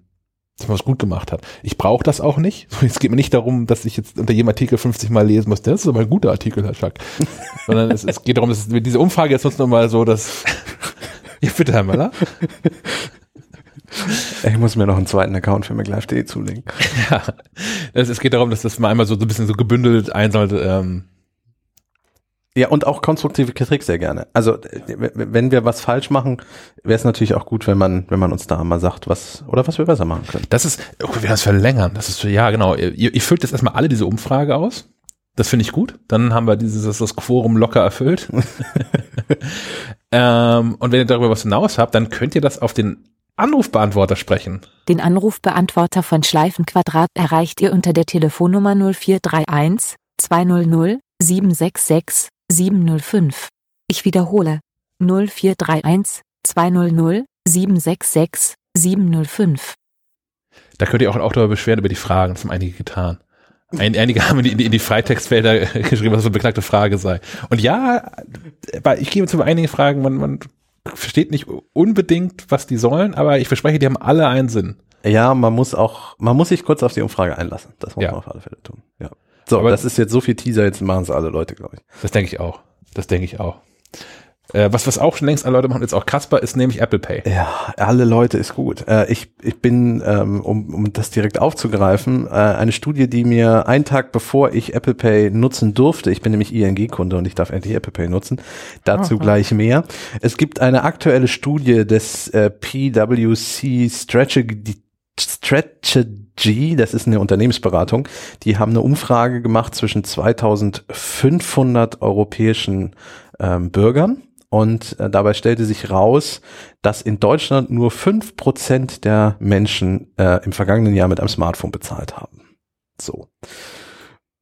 dass man was gut gemacht hat. Ich brauche das auch nicht. Es geht mir nicht darum, dass ich jetzt unter jedem Artikel 50 Mal lesen muss. Das ist aber ein guter Artikel, Herr Schack. Sondern es, es geht darum, dass diese Umfrage jetzt nutzen wir mal so, dass ja, bitte, Herr Möller. Ich muss mir noch einen zweiten Account für MacLife.de zulegen. Ja, es, es geht darum, dass das mal einmal so, so ein bisschen so gebündelt einsollte. Ähm, Ja, und auch konstruktive Kritik sehr gerne. Also äh, wenn wir was falsch machen, wäre es natürlich auch gut, wenn man, wenn man uns da mal sagt, was oder was wir besser machen können. das ist, oh, wir das verlängern. Das ist ja, genau. Ihr, ihr füllt jetzt erstmal alle diese Umfrage aus. Das finde ich gut. Dann haben wir dieses das Quorum locker erfüllt. ähm, und wenn ihr darüber was hinaus habt, dann könnt ihr das auf den Anrufbeantworter sprechen. Den Anrufbeantworter von Schleifenquadrat erreicht ihr unter der Telefonnummer 0431 200 766 705. Ich wiederhole 0431 200 766 705. Da könnt ihr auch, auch darüber beschweren über die Fragen. Das haben einige getan. Ein, einige haben in die, in die Freitextfelder geschrieben, was eine beknackte Frage sei. Und ja, ich gebe zu einigen Fragen, man, man versteht nicht unbedingt, was die sollen, aber ich verspreche, die haben alle einen Sinn. Ja, man muss auch, man muss sich kurz auf die Umfrage einlassen. Das muss Ja. man auf alle Fälle tun. Ja. So, Aber- das ist jetzt so viel Teaser, jetzt machen es alle Leute, glaube ich. Das denke ich auch. Das denke ich auch. Äh, was, was auch schon längst alle Leute machen, jetzt auch Kasper, ist nämlich Apple Pay. Ja, alle Leute ist gut. Äh, ich, ich bin, ähm, um, um das direkt aufzugreifen, äh, eine Studie, die mir einen Tag bevor ich Apple Pay nutzen durfte, ich bin nämlich ING-Kunde und ich darf endlich Apple Pay nutzen, dazu gleich mehr. Es gibt eine aktuelle Studie des äh, PwC Strategy, Strategy, das ist eine Unternehmensberatung, die haben eine Umfrage gemacht zwischen 2500 europäischen ähm, Bürgern und äh, dabei stellte sich raus, dass in Deutschland nur fünf Prozent der Menschen äh, im vergangenen Jahr mit einem Smartphone bezahlt haben. So.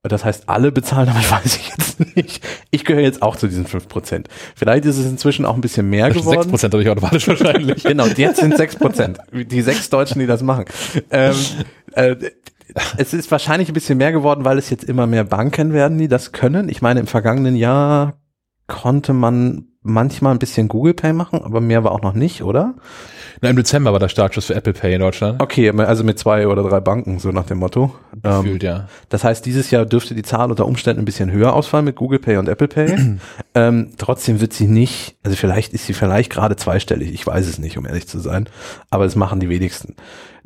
Das heißt, alle bezahlen, aber weiß ich jetzt nicht. Ich gehöre jetzt auch zu diesen fünf Prozent. Vielleicht ist es inzwischen auch ein bisschen mehr Sechs geworden. Prozent dadurch automatisch wahrscheinlich. Genau, jetzt sind sechs Prozent. Die sechs Deutschen, die das machen. Ähm, äh, es ist wahrscheinlich ein bisschen mehr geworden, weil es jetzt immer mehr Banken werden, die das können. Ich meine, im vergangenen Jahr konnte man manchmal ein bisschen Google Pay machen, aber mehr war auch noch nicht, oder? Na, Im Dezember war der Startschuss für Apple Pay in Deutschland. Okay, also mit zwei oder drei Banken, so nach dem Motto. Ähm, Gefühlt, ja. das heißt, dieses Jahr dürfte die Zahl unter Umständen ein bisschen höher ausfallen mit Google Pay und Apple Pay. ähm, trotzdem wird sie nicht, also vielleicht ist sie vielleicht gerade zweistellig, ich weiß es nicht, um ehrlich zu sein, aber das machen die wenigsten.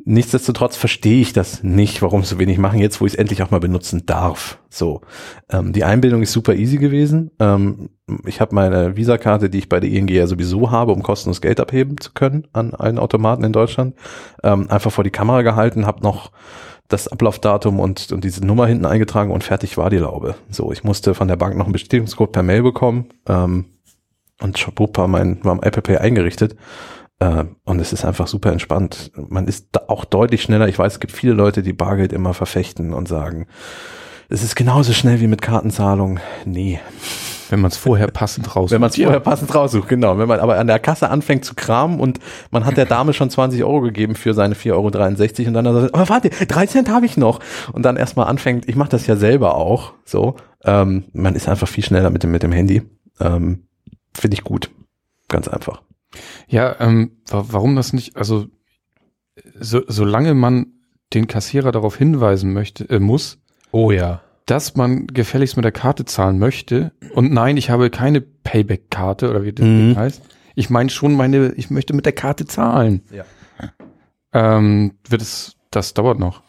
Nichtsdestotrotz verstehe ich das nicht, warum so wenig machen, jetzt wo ich es endlich auch mal benutzen darf. So, ähm, die Einbildung ist super easy gewesen. Ähm, ich habe meine Visakarte, die ich bei der ING ja sowieso habe, um kostenlos Geld abheben zu können an allen Automaten in Deutschland, ähm, einfach vor die Kamera gehalten, habe noch das Ablaufdatum und, und diese Nummer hinten eingetragen und fertig war die Laube. So, ich musste von der Bank noch einen Bestätigungscode per Mail bekommen ähm, und schwupp war mein, war mein Apple Pay eingerichtet. Äh, und es ist einfach super entspannt. Man ist auch deutlich schneller. Ich weiß, es gibt viele Leute, die Bargeld immer verfechten und sagen, es ist genauso schnell wie mit Kartenzahlung. Nee. Wenn man es vorher passend raus. Wenn man es vorher passend raussucht, genau. Wenn man aber an der Kasse anfängt zu kramen und man hat der Dame schon 20 Euro gegeben für seine 4,63 Euro und dann sagt, aber warte, 3 Cent habe ich noch. Und dann erstmal anfängt, ich mache das ja selber auch, so. Ähm, man ist einfach viel schneller mit dem, mit dem Handy. Ähm, Finde ich gut. Ganz einfach. Ja, ähm, wa warum das nicht? Also so, solange man den Kassierer darauf hinweisen möchte, äh, muss, Oh ja. dass man gefälligst mit der Karte zahlen möchte. Und nein, ich habe keine Payback-Karte oder wie das Mhm. heißt. Ich meine schon meine, ich möchte mit der Karte zahlen. Ja. Ähm, wird es, das dauert noch.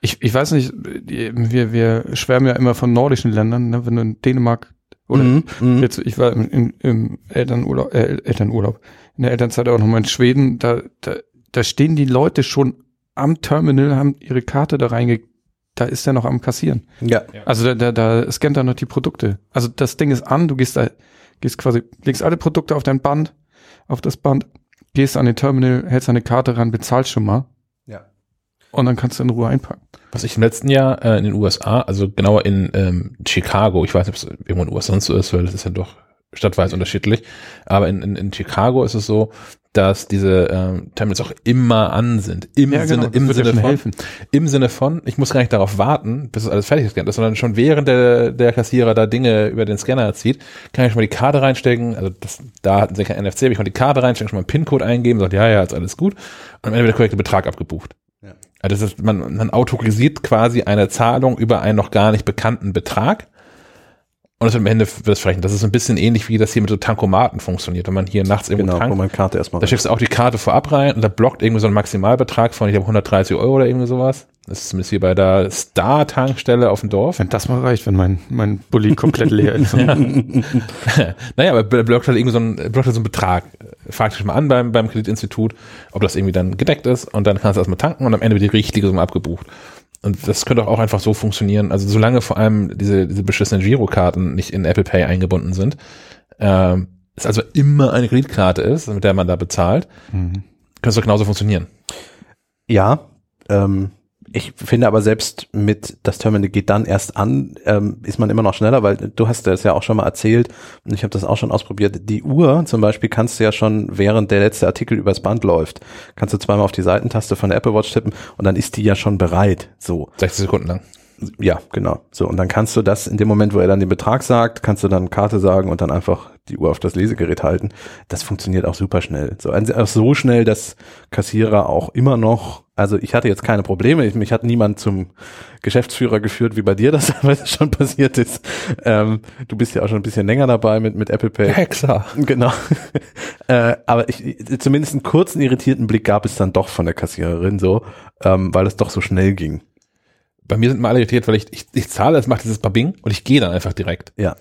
Ich, ich weiß nicht, wir, wir schwärmen ja immer von nordischen Ländern, ne? wenn du in Dänemark oder Mhm, mhm. Jetzt, ich war im, im, im Elternurlaub, äh, Elternurlaub, in der Elternzeit auch nochmal in Schweden, da, da, da stehen die Leute schon am Terminal, haben ihre Karte da reinge, da ist er noch am Kassieren. ja. Also da, da, da scannt er noch die Produkte. Also das Ding ist an, du gehst da, gehst quasi, legst alle Produkte auf dein Band, auf das Band, gehst an den Terminal, hältst deine Karte ran, bezahlst schon mal Ja. und dann kannst du in Ruhe einpacken. Was ich im letzten Jahr äh, in den USA, also genauer in ähm, Chicago, ich weiß nicht, ob es irgendwo in den USA sonst so ist, weil das ist ja doch stadtweise unterschiedlich, aber in, in, in Chicago ist es so, dass diese ähm, Terminals auch immer an sind. Im Ja, genau, Sinne, das im Sinne von, helfen. im Sinne von, ich muss gar nicht darauf warten, bis es alles fertig gescannt ist, sondern schon während der, der Kassierer da Dinge über den Scanner zieht, kann ich schon mal die Karte reinstecken, also das, da hatten sie kein NFC, aber ich kann die Karte reinstecken, schon mal einen PIN-Code eingeben, sagt, ja, ja, ist alles gut, und am Ende wird der korrekte Betrag abgebucht. Ja. Also das ist, man, man autorisiert quasi eine Zahlung über einen noch gar nicht bekannten Betrag. Und das wird am Ende wird das ist ein bisschen ähnlich, wie das hier mit so Tankomaten funktioniert, wenn man hier nachts irgendwo Genau, wo tankt. man Karte erstmal Da schickst du auch die Karte vorab rein und da blockt irgendwie so ein Maximalbetrag von, ich glaube, 130 Euro oder irgendwie sowas. Das ist zumindest hier bei der Star-Tankstelle auf dem Dorf. Wenn das mal reicht, wenn mein, mein Bulli komplett leer ist. naja, aber er blockt halt irgendwie so einen, blockt halt so einen Betrag. Frag dich mal an beim, beim Kreditinstitut, ob das irgendwie dann gedeckt ist und dann kannst du erstmal tanken und am Ende wird die richtige Summe abgebucht. Und das könnte auch einfach so funktionieren. Also solange vor allem diese, diese beschissenen Girokarten nicht in Apple Pay eingebunden sind, ähm, es also immer eine Kreditkarte ist, mit der man da bezahlt, Mhm. könnte es doch genauso funktionieren. Ja, ähm, Ich finde aber selbst mit das Terminal geht dann erst an, ähm, ist man immer noch schneller, weil du hast das ja auch schon mal erzählt und ich habe das auch schon ausprobiert. Die Uhr zum Beispiel kannst du ja schon, während der letzte Artikel übers Band läuft, kannst du zweimal auf die Seitentaste von der Apple Watch tippen und dann ist die ja schon bereit. So. 60 Sekunden lang. Ja, genau. So, und dann kannst du das in dem Moment, wo er dann den Betrag sagt, kannst du dann Karte sagen und dann einfach die Uhr auf das Lesegerät halten. Das funktioniert auch super schnell. So, also auch so schnell, dass Kassierer auch immer noch, also ich hatte jetzt keine Probleme, ich, mich hat niemand zum Geschäftsführer geführt, wie bei dir das schon passiert ist. Ähm, du bist ja auch schon ein bisschen länger dabei mit, mit Apple Pay. Ja, klar. Genau. äh, aber ich, zumindest einen kurzen irritierten Blick gab es dann doch von der Kassiererin so, ähm, weil es doch so schnell ging. Bei mir sind immer alle irritiert, weil ich, ich, ich zahle, es macht dieses Babing und ich gehe dann einfach direkt. Ja.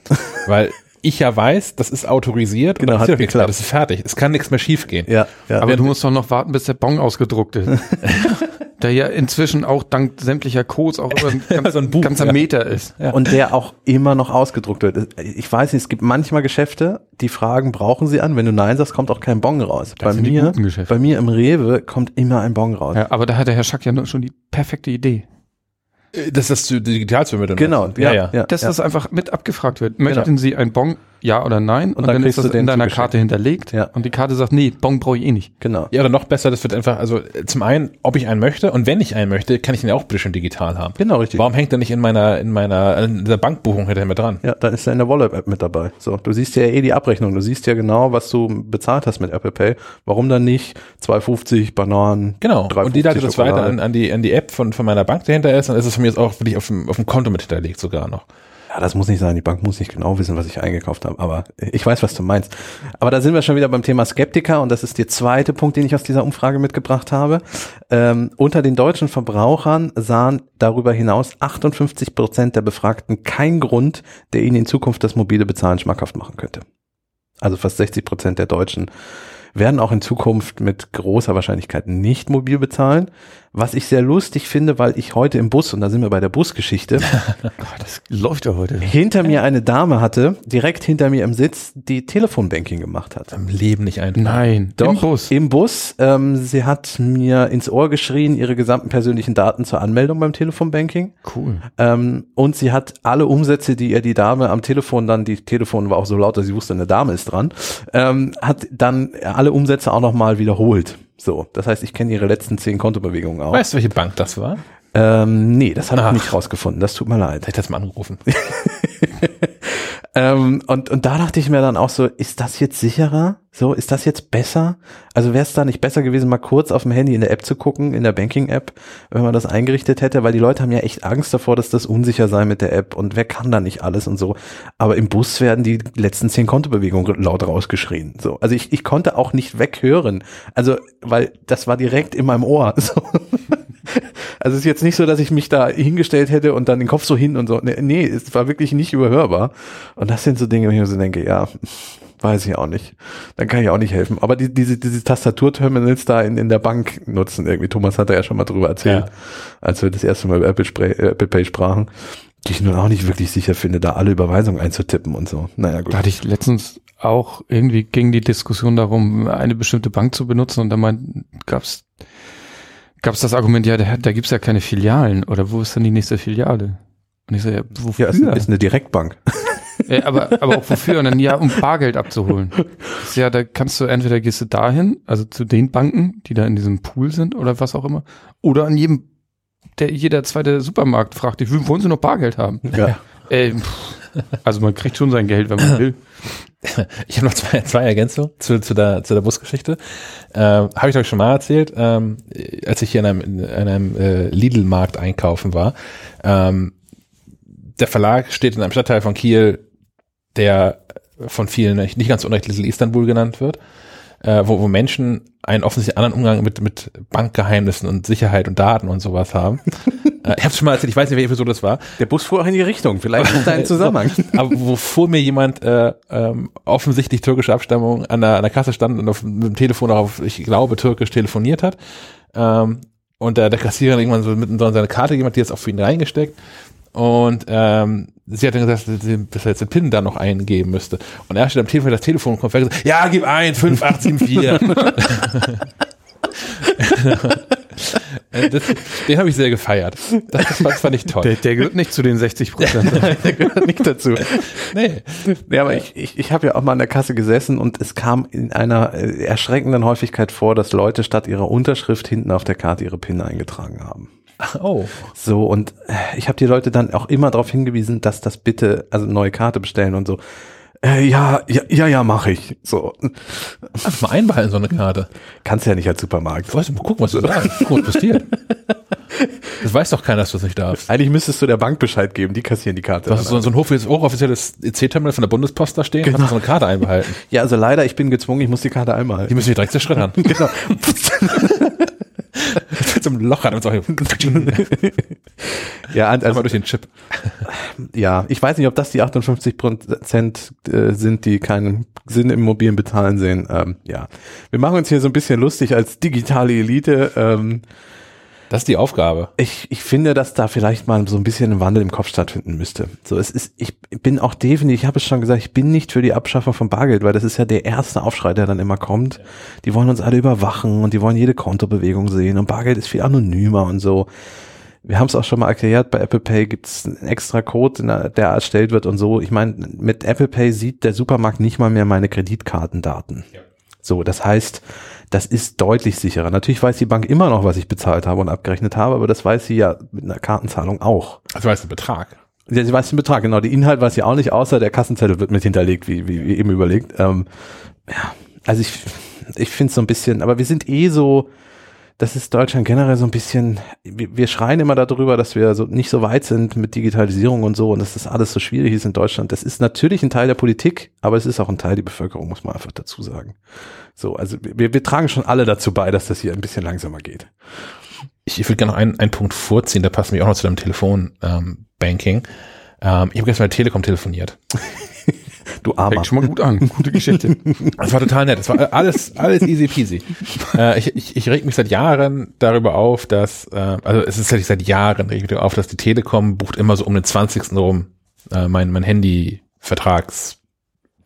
Weil ich ja weiß, das ist autorisiert Genau, und hat ja geklappt. das ist fertig. Es kann nichts mehr schief gehen. Ja, ja. Aber du musst doch noch warten, bis der Bon ausgedruckt ist. der ja inzwischen auch dank sämtlicher Codes auch über ein ganz, So ein Buch, ganzer ja. Meter ist. Und der auch immer noch ausgedruckt wird. Ich weiß nicht, es gibt manchmal Geschäfte, die fragen, brauchen sie an? Wenn du Nein sagst, kommt auch kein Bon raus. Das bei mir, bei mir im Rewe kommt immer ein Bon raus. Ja, aber da hat der Herr Schack ja nur schon die perfekte Idee. Äh, Das ist das digital zu übermitteln. Genau, ja, ja. Dass ja. das einfach mit abgefragt wird. Möchten Genau. Sie ein Bon, ja oder nein? Und, dann dann, ist kriegst du das den in deiner. Karte hinterlegt. Ja. Und die Karte sagt, nee, Bon brauche ich eh nicht. Genau. Ja, oder noch besser, das wird einfach, also äh, zum einen, ob ich einen möchte und wenn ich einen möchte, kann ich ihn ja auch bitte schon digital haben. Genau, richtig. Warum hängt er nicht in meiner, in meiner, in der Bankbuchung hinterher mit dran? Ja, dann ist er in der Wallet-App mit dabei. So, du siehst ja eh die Abrechnung. Du siehst ja genau, was du bezahlt hast mit Apple Pay. Warum dann nicht 2,50 Bananen? Genau. 3,50 Und die leitet das weiter an, an die, an die App von, von meiner Bank, die dahinter ist, dann ist es von mir jetzt auch wirklich auf dem, auf dem Konto mit hinterlegt sogar noch. Ja, das muss nicht sein. Die Bank muss nicht genau wissen, was ich eingekauft habe. Aber ich weiß, was du meinst. Aber da sind wir schon wieder beim Thema Skeptiker. Und das ist der zweite Punkt, den ich aus dieser Umfrage mitgebracht habe. Ähm, unter den deutschen Verbrauchern sahen darüber hinaus 58 Prozent der Befragten keinen Grund, der ihnen in Zukunft das mobile Bezahlen schmackhaft machen könnte. Also fast 60 Prozent der Deutschen werden auch in Zukunft mit großer Wahrscheinlichkeit nicht mobil bezahlen. Was ich sehr lustig finde, weil ich heute im Bus, und da sind wir bei der Busgeschichte, das läuft ja heute. hinter mir eine Dame hatte, direkt hinter mir im Sitz, die Telefonbanking gemacht hat. Im Leben nicht einfach. Nein, Doch, im Bus. Im Bus. Ähm, sie hat mir ins Ohr geschrien, ihre gesamten persönlichen Daten zur Anmeldung beim Telefonbanking. Cool. Ähm, und sie hat alle Umsätze, die ihr die Dame am Telefon dann, die Telefon war auch so laut, dass sie wusste, eine Dame ist dran, ähm, hat dann alle Umsätze auch nochmal wiederholt. So, das heißt, ich kenne ihre letzten zehn Kontobewegungen auch. Weißt du, welche Bank das war? Ähm, nee, das habe ich nicht rausgefunden. Das tut mir leid. Hätte ich das mal angerufen. Ähm, und, und da dachte ich mir dann auch so, ist das jetzt sicherer? So, ist das jetzt besser? Also wäre es da nicht besser gewesen, mal kurz auf dem Handy in der App zu gucken, in der Banking-App, wenn man das eingerichtet hätte, weil die Leute haben ja echt Angst davor, dass das unsicher sei mit der App und wer kann da nicht alles und so. Aber im Bus werden die letzten zehn Kontobewegungen laut rausgeschrien. So, also ich, ich konnte auch nicht weghören. Also, weil das war direkt in meinem Ohr. So. Also es ist jetzt nicht so, dass ich mich da hingestellt hätte und dann den Kopf so hin und so. Nee, nee, es war wirklich nicht überhörbar. Und das sind so Dinge, wo ich mir so denke, ja, weiß ich auch nicht. Dann kann ich auch nicht helfen. Aber die, diese, diese Tastaturterminals da in, in der Bank nutzen irgendwie. Thomas hat da ja schon mal drüber erzählt, Ja. als wir das erste Mal über Apple, Spray, äh, Apple Pay sprachen, die ich nun auch nicht wirklich sicher finde, da alle Überweisungen einzutippen und so. Naja, gut. Da hatte ich letztens auch irgendwie ging die Diskussion darum, eine bestimmte Bank zu benutzen und da mein, gab's gab's das Argument, ja, da, da gibt's ja keine Filialen oder wo ist dann die nächste Filiale? Und ich so, ja, wofür? Ja, ist, ist eine Direktbank. Ja, aber, aber auch wofür? Und dann, ja, um Bargeld abzuholen. Ja, da kannst du entweder gehst du dahin, also zu den Banken, die da in diesem Pool sind oder was auch immer, oder an jedem, der, jeder zweite Supermarkt fragt dich, wollen sie noch Bargeld haben? Ja. Äh, also man kriegt schon sein Geld, wenn man will. Ich habe noch zwei, zwei Ergänzungen zu, zu, der, zu der Busgeschichte. Ähm, habe ich euch schon mal erzählt, ähm, als ich hier in einem, in einem äh, Lidl-Markt einkaufen war. Ähm, der Verlag steht in einem Stadtteil von Kiel, der von vielen nicht nicht ganz unrecht Little Istanbul genannt wird, äh, wo, wo Menschen einen offensichtlich anderen Umgang mit, mit Bankgeheimnissen und Sicherheit und Daten und sowas haben. äh, ich habe schon mal erzählt, ich weiß nicht, welche Episode das war. Der Bus fuhr auch in die Richtung. Vielleicht ist da ein Zusammenhang. Aber wovor mir jemand äh, ähm, offensichtlich türkische Abstammung an der, an der Kasse stand und auf mit dem Telefon auch auf, ich glaube, türkisch telefoniert hat. Ähm, und der, der Kassierer irgendwann so mitten so in seine Karte jemand, die jetzt auch für ihn reingesteckt. Und ähm, sie hat dann gesagt, dass sie dass er jetzt den PIN da noch eingeben müsste. Und er steht am Telefon, das Telefon kommt weg und sagt, ja, gib ein, 5874. Äh, Das, den habe ich sehr gefeiert. Das, das, fand- ich toll. Der, der gehört nicht zu den 60 Prozent. Der gehört nicht dazu. nee. Ja, aber ich, ich, ich habe ja auch mal an der Kasse gesessen und es kam in einer äh, erschreckenden Häufigkeit vor, dass Leute statt ihrer Unterschrift hinten auf der Karte ihre PIN eingetragen haben. Oh. So, und äh, ich habe die Leute dann auch immer darauf hingewiesen, dass das bitte, also neue Karte bestellen und so. Äh, ja, ja, ja, ja, mache ich. So, Ach, mal einbehalten, so eine Karte. kannst ja nicht als Supermarkt. Weißt du, guck, was du sagst. Was passiert. Das weiß doch keiner, dass du das nicht darfst. Eigentlich müsstest du der Bank Bescheid geben, die kassieren die Karte. Du hast so, so ein hochoffizielles- EC-Terminal von der Bundespost da stehen, kannst du so eine Karte einbehalten. Ja, also leider, ich bin gezwungen, ich muss die Karte einmal Die müssen wir direkt zerschreddern. Genau. So einem Loch hat und so ja, und einmal also, durch den Chip. ja, ich weiß nicht, ob das die 58 Prozent sind, die keinen Sinn im mobilen Bezahlen sehen. Ähm, ja, wir machen uns hier so ein bisschen lustig als digitale Elite. Ähm, Das ist die Aufgabe. ich, ich finde, dass da vielleicht mal so ein bisschen ein Wandel im Kopf stattfinden müsste. So, es ist, ich bin auch definitiv, ich habe es schon gesagt, ich bin nicht für die Abschaffung von Bargeld, weil das ist ja der erste Aufschrei, der dann immer kommt. Die wollen uns alle überwachen und die wollen jede Kontobewegung sehen und Bargeld ist viel anonymer und so. Wir haben es auch schon mal erklärt, bei Apple Pay gibt es einen extra Code, der der erstellt wird und so. Ich meine, mit Apple Pay sieht der Supermarkt nicht mal mehr meine Kreditkartendaten. So, das heißt, das ist deutlich sicherer. Natürlich weiß die Bank immer noch, was ich bezahlt habe und abgerechnet habe, aber das weiß sie ja mit einer Kartenzahlung auch. War jetzt ein Betrag. Ja, sie weiß den Betrag, genau. Die Inhalt weiß sie auch nicht, außer der Kassenzettel wird mit hinterlegt, wie, wie, wie eben überlegt. Ähm, ja, also ich, ich finde es so ein bisschen, aber wir sind eh so, das ist Deutschland generell so ein bisschen, wir, schreien immer darüber, dass wir so nicht so weit sind mit Digitalisierung und so und dass das alles so schwierig ist in Deutschland. Das ist natürlich ein Teil der Politik, aber es ist auch ein Teil der Bevölkerung, muss man einfach dazu sagen. So, also wir, wir tragen schon alle dazu bei, dass das hier ein bisschen langsamer geht. Ich, ich würde gerne noch einen, einen Punkt vorziehen, der passt mir auch noch zu deinem Telefon-Banking. Ähm, ich habe gestern mit Telekom telefoniert. Du Armer. Fängt schon mal gut an. Gute Geschichte. Das war total nett. Das war alles, alles easy peasy. äh, ich, ich, ich reg mich seit Jahren darüber auf, dass, äh, also es ist tatsächlich seit Jahren reg ich mich auf, dass die Telekom bucht immer so um den 20. rum äh, mein, mein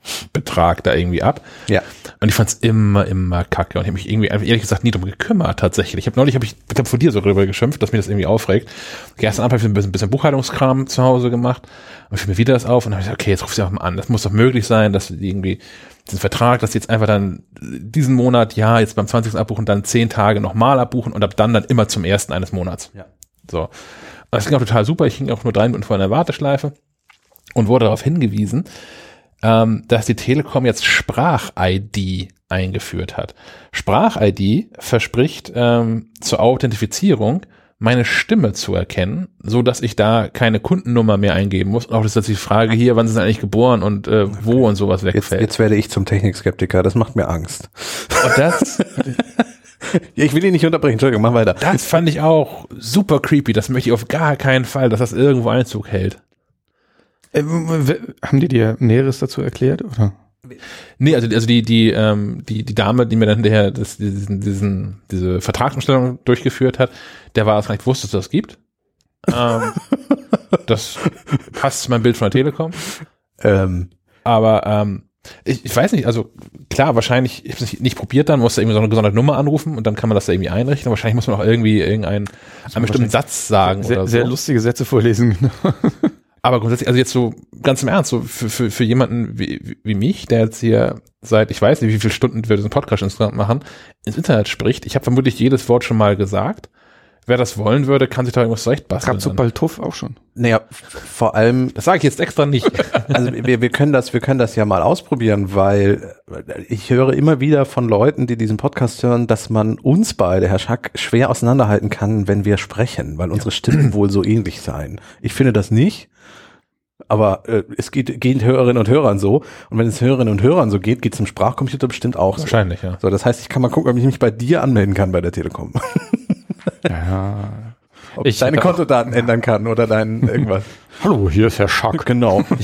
Handy-Vertragsbetrag da irgendwie ab. Ja. Und ich fand's immer, immer kacke. Und ich habe mich irgendwie, einfach ehrlich gesagt, nie drum gekümmert, tatsächlich. Ich habe neulich, hab ich, ich glaube, vor dir so drüber geschimpft, dass mir das irgendwie aufregt. Gestern Abend habe ich ein bisschen, bisschen Buchhaltungskram zu Hause gemacht. Und fiel mir wieder das auf und dann habe ich gesagt, okay, jetzt ruf sie auch mal an. Das muss doch möglich sein, dass die irgendwie diesen Vertrag, dass die jetzt einfach dann diesen Monat, ja, jetzt beim 20. abbuchen, dann zehn Tage nochmal abbuchen und ab dann dann immer zum ersten eines Monats. Ja. So. Und das ging auch total super. Ich ging auch nur drei Minuten vor einer Warteschleife und wurde darauf hingewiesen, ähm, dass die Telekom jetzt Sprach-ID eingeführt hat. Sprach-ID verspricht ähm, zur Authentifizierung meine Stimme zu erkennen, so dass ich da keine Kundennummer mehr eingeben muss. Und auch dass die Frage hier, wann sind sie eigentlich geboren und äh, wo und sowas Jetzt, wegfällt. jetzt werde ich zum Technikskeptiker, das macht mir Angst. Und das, Ja, ich will ihn nicht unterbrechen, Entschuldigung, mach weiter. das fand ich auch super creepy. Das möchte ich auf gar keinen Fall, dass das irgendwo Einzug hält. Äh, haben die dir Näheres dazu erklärt? Oder? Nee, also, also die, die, ähm, die, die Dame, die mir dann hinterher das, diesen, diesen, diese Vertragsumstellung durchgeführt hat, der war es gar nicht wusste, dass es das gibt. ähm, das passt zu meinem Bild von der Telekom. Ähm, Aber ähm, ich, ich weiß nicht, also klar, wahrscheinlich, ich habe es nicht, nicht probiert dann, muss da irgendwie so eine gesonderte Nummer anrufen und dann kann man das da irgendwie einrichten. Wahrscheinlich muss man auch irgendwie irgendeinen einen bestimmten Satz sagen Sehr, oder so. sehr lustige Sätze vorlesen. genau. Aber grundsätzlich, also jetzt so ganz im Ernst, so für, für, für jemanden wie, wie- mich, der jetzt hier seit, ich weiß nicht, wie viele Stunden wir diesen Podcast insgesamt machen, ins Internet spricht, ich habe vermutlich jedes Wort schon mal gesagt. Wer das wollen würde, kann sich da irgendwas zurechtbasteln. Gab so bald Tuff auch schon. naja, vor allem, Das sage ich jetzt extra nicht. also wir, wir können das, wir können das ja mal ausprobieren, weil ich höre immer wieder von Leuten, die diesen Podcast hören, dass man uns beide, Herr Schack, schwer auseinanderhalten kann, wenn wir sprechen, weil unsere Stimmen wohl so ähnlich seien. Ich finde das nicht. Aber äh, es geht, geht Hörerinnen und Hörern so. Und wenn es Hörerinnen und Hörern so geht, geht es im Sprachcomputer bestimmt auch so. Wahrscheinlich, ja. So, das heißt, ich kann mal gucken, ob ich mich bei dir anmelden kann bei der Telekom. Ja. Ob Ich deine hatte auch- Kontodaten ändern kann oder dein irgendwas. Hallo, hier ist Herr Schack. genau.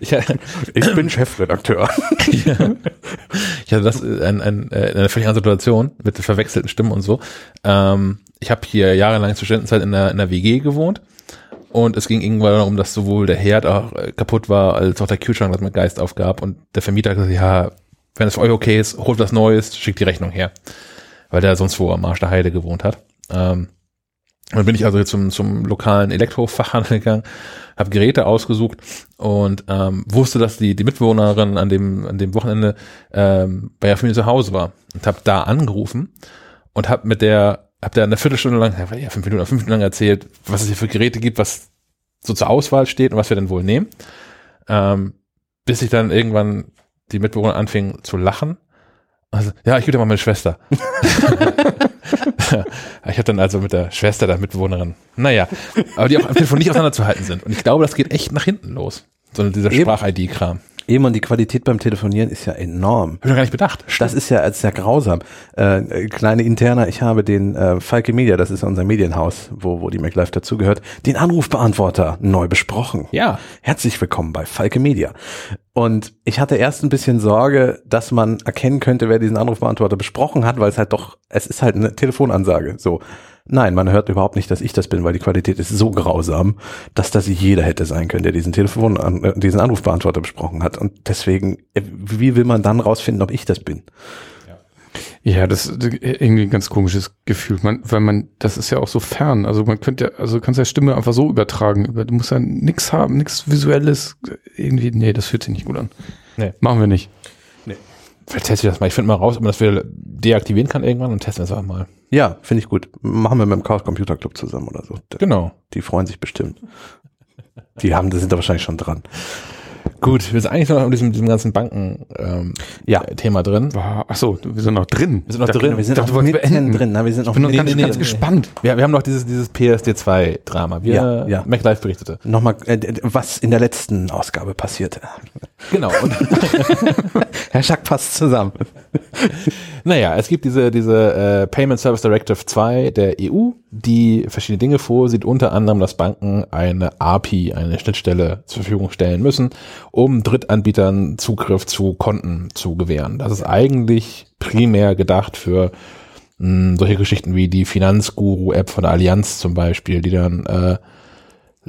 Ich, Ich bin Chefredakteur. ich hatte das äh, ein, ein, äh, in einer völlig anderen Situation mit verwechselten Stimmen und so. Ähm, ich habe hier jahrelang zur Studentenzeit in einer, in einer WG gewohnt und es ging irgendwann darum, dass sowohl der Herd auch äh, kaputt war, als auch der Kühlschrank das mit Geist aufgab und der Vermieter hat gesagt, ja, wenn es für euch okay ist, holt was Neues, schickt die Rechnung her. Weil der sonst wo am Arsch der Heide gewohnt hat. Ähm, dann bin ich also zum, zum lokalen Elektrofachhandel gegangen, habe Geräte ausgesucht und ähm, wusste, dass die, die Mitbewohnerin an dem, an dem Wochenende ähm, bei der Familie zu Hause war und habe da angerufen und habe mit der, habe der eine Viertelstunde lang, ja, fünf Minuten, fünf Minuten lang erzählt, was es hier für Geräte gibt, was so zur Auswahl steht und was wir denn wohl nehmen. Ähm, bis ich dann irgendwann die Mitbewohner anfing zu lachen. Also, ja, ich gebe dir mal meine Schwester. ich habe dann also mit der Schwester der Mitbewohnerin, naja, aber die auch am Telefon nicht auseinanderzuhalten sind. Und ich glaube, das geht echt nach hinten los. So dieser. Sprach-ID-Kram. Eben und die Qualität beim Telefonieren ist ja enorm. Hab ich gar nicht bedacht. Das ist ja, ist ja grausam. Äh, kleine Interner, ich habe den äh, Falke Media, das ist unser Medienhaus, wo, wo die MacLife dazugehört, den Anrufbeantworter neu besprochen. Ja. Herzlich willkommen bei Falke Media. Und ich hatte erst ein bisschen Sorge, dass man erkennen könnte, wer diesen Anrufbeantworter besprochen hat, weil es halt doch, es ist halt eine Telefonansage. So. Nein, man hört überhaupt nicht, dass ich das bin, weil die Qualität ist so grausam, dass das jeder hätte sein können, der diesen Telefon, äh, diesen Anrufbeantworter besprochen hat. Und deswegen, äh, wie will man dann rausfinden, ob ich das bin? Ja, das ist irgendwie ein ganz komisches Gefühl, man, weil man, das ist ja auch so fern. Also man könnte ja, also du kannst ja Stimme einfach so übertragen. Über, du musst ja nix haben, nix Visuelles. Irgendwie, nee, das fühlt sich nicht gut an. Nee. Machen wir nicht. Vielleicht teste ich das mal. Ich finde mal raus, ob man das wieder deaktivieren kann irgendwann und testen es auch mal. Ja, finde ich gut. Machen wir mit dem Chaos Computer Club zusammen oder so. Genau. Die freuen sich bestimmt. Die haben, die sind da wahrscheinlich schon dran. Gut, wir sind eigentlich noch in diesem, diesem ganzen Banken-Thema Ja. äh, Thema drin. Ach so, wir sind noch drin. Wir sind noch Da- drin. Wir sind noch mitten drin. Na, wir sind noch Ich bin noch ganz, nee, ganz nee. gespannt. Wir, wir haben noch dieses, dieses PSD2-Drama, wie Ja, ja. MacLife berichtete. Nochmal, äh, was in der letzten Ausgabe passierte. Genau. Herr Schack passt zusammen. naja, es gibt diese, diese äh, Payment Service Directive 2 der EU, die verschiedene Dinge vorsieht, unter anderem, dass Banken eine API, eine Schnittstelle zur Verfügung stellen müssen, um Drittanbietern Zugriff zu Konten zu gewähren. Das ist eigentlich primär gedacht für mh, solche Geschichten wie die Finanzguru-App von der Allianz zum Beispiel, die dann äh,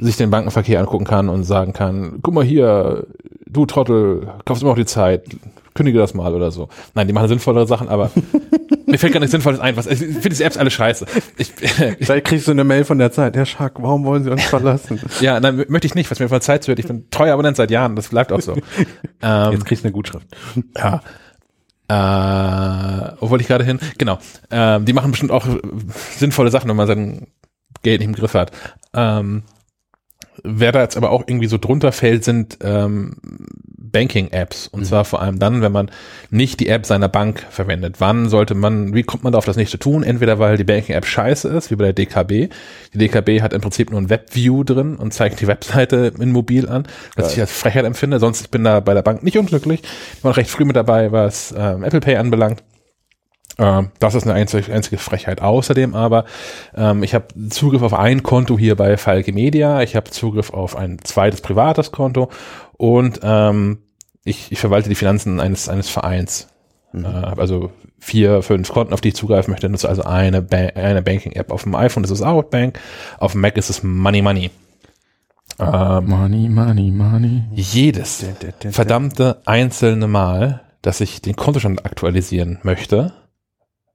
sich den Bankenverkehr angucken kann und sagen kann, guck mal hier, du Trottel, kaufst immer noch die Zeit, kündige das mal oder so. Nein, die machen sinnvollere Sachen, aber mir fällt gar nichts Sinnvolles ein. Was, ich finde diese Apps alle scheiße. Ich, Vielleicht kriegst du eine Mail von der Herr Schack, warum wollen Sie uns verlassen? ja, nein, mö- möchte ich nicht, was mir von Zeit zuhört. Ich bin treuer Abonnent seit Jahren, das bleibt auch so. ähm, Jetzt kriegst du eine Gutschrift. Ja. Äh, wo wollte ich gerade hin? Genau. Ähm, die machen bestimmt auch sinnvolle Sachen, wenn man sein Geld nicht im Griff hat. Ähm, wer da jetzt aber auch irgendwie so drunter fällt, sind ähm, Banking-Apps. Und zwar vor allem dann, wenn man nicht die App seiner Bank verwendet. Wann sollte man, wie kommt man darauf, das nicht zu tun? Entweder weil die Banking-App scheiße ist, wie bei der DKB. Die DKB hat im Prinzip nur ein Webview drin und zeigt die Webseite in mobil an, was ich als Frechheit empfinde. Sonst ich bin da bei der Bank nicht unglücklich. Ich war recht früh mit dabei, was ähm, Apple Pay anbelangt. Ähm, das ist eine einzige, einzige Frechheit. Außerdem aber, ähm, ich habe Zugriff auf ein Konto hier bei Falke Media, ich habe Zugriff auf ein zweites privates Konto und ähm, ich, ich verwalte die Finanzen eines, eines Vereins. Äh, hab also vier, fünf Konten, auf die ich zugreifen möchte, nutze also eine, ba eine Banking-App. Auf dem iPhone ist es Outbank, auf dem Mac ist es Money Money. Ähm, Money, money, money. jedes verdammte einzelne Mal, dass ich den Kontostand aktualisieren möchte,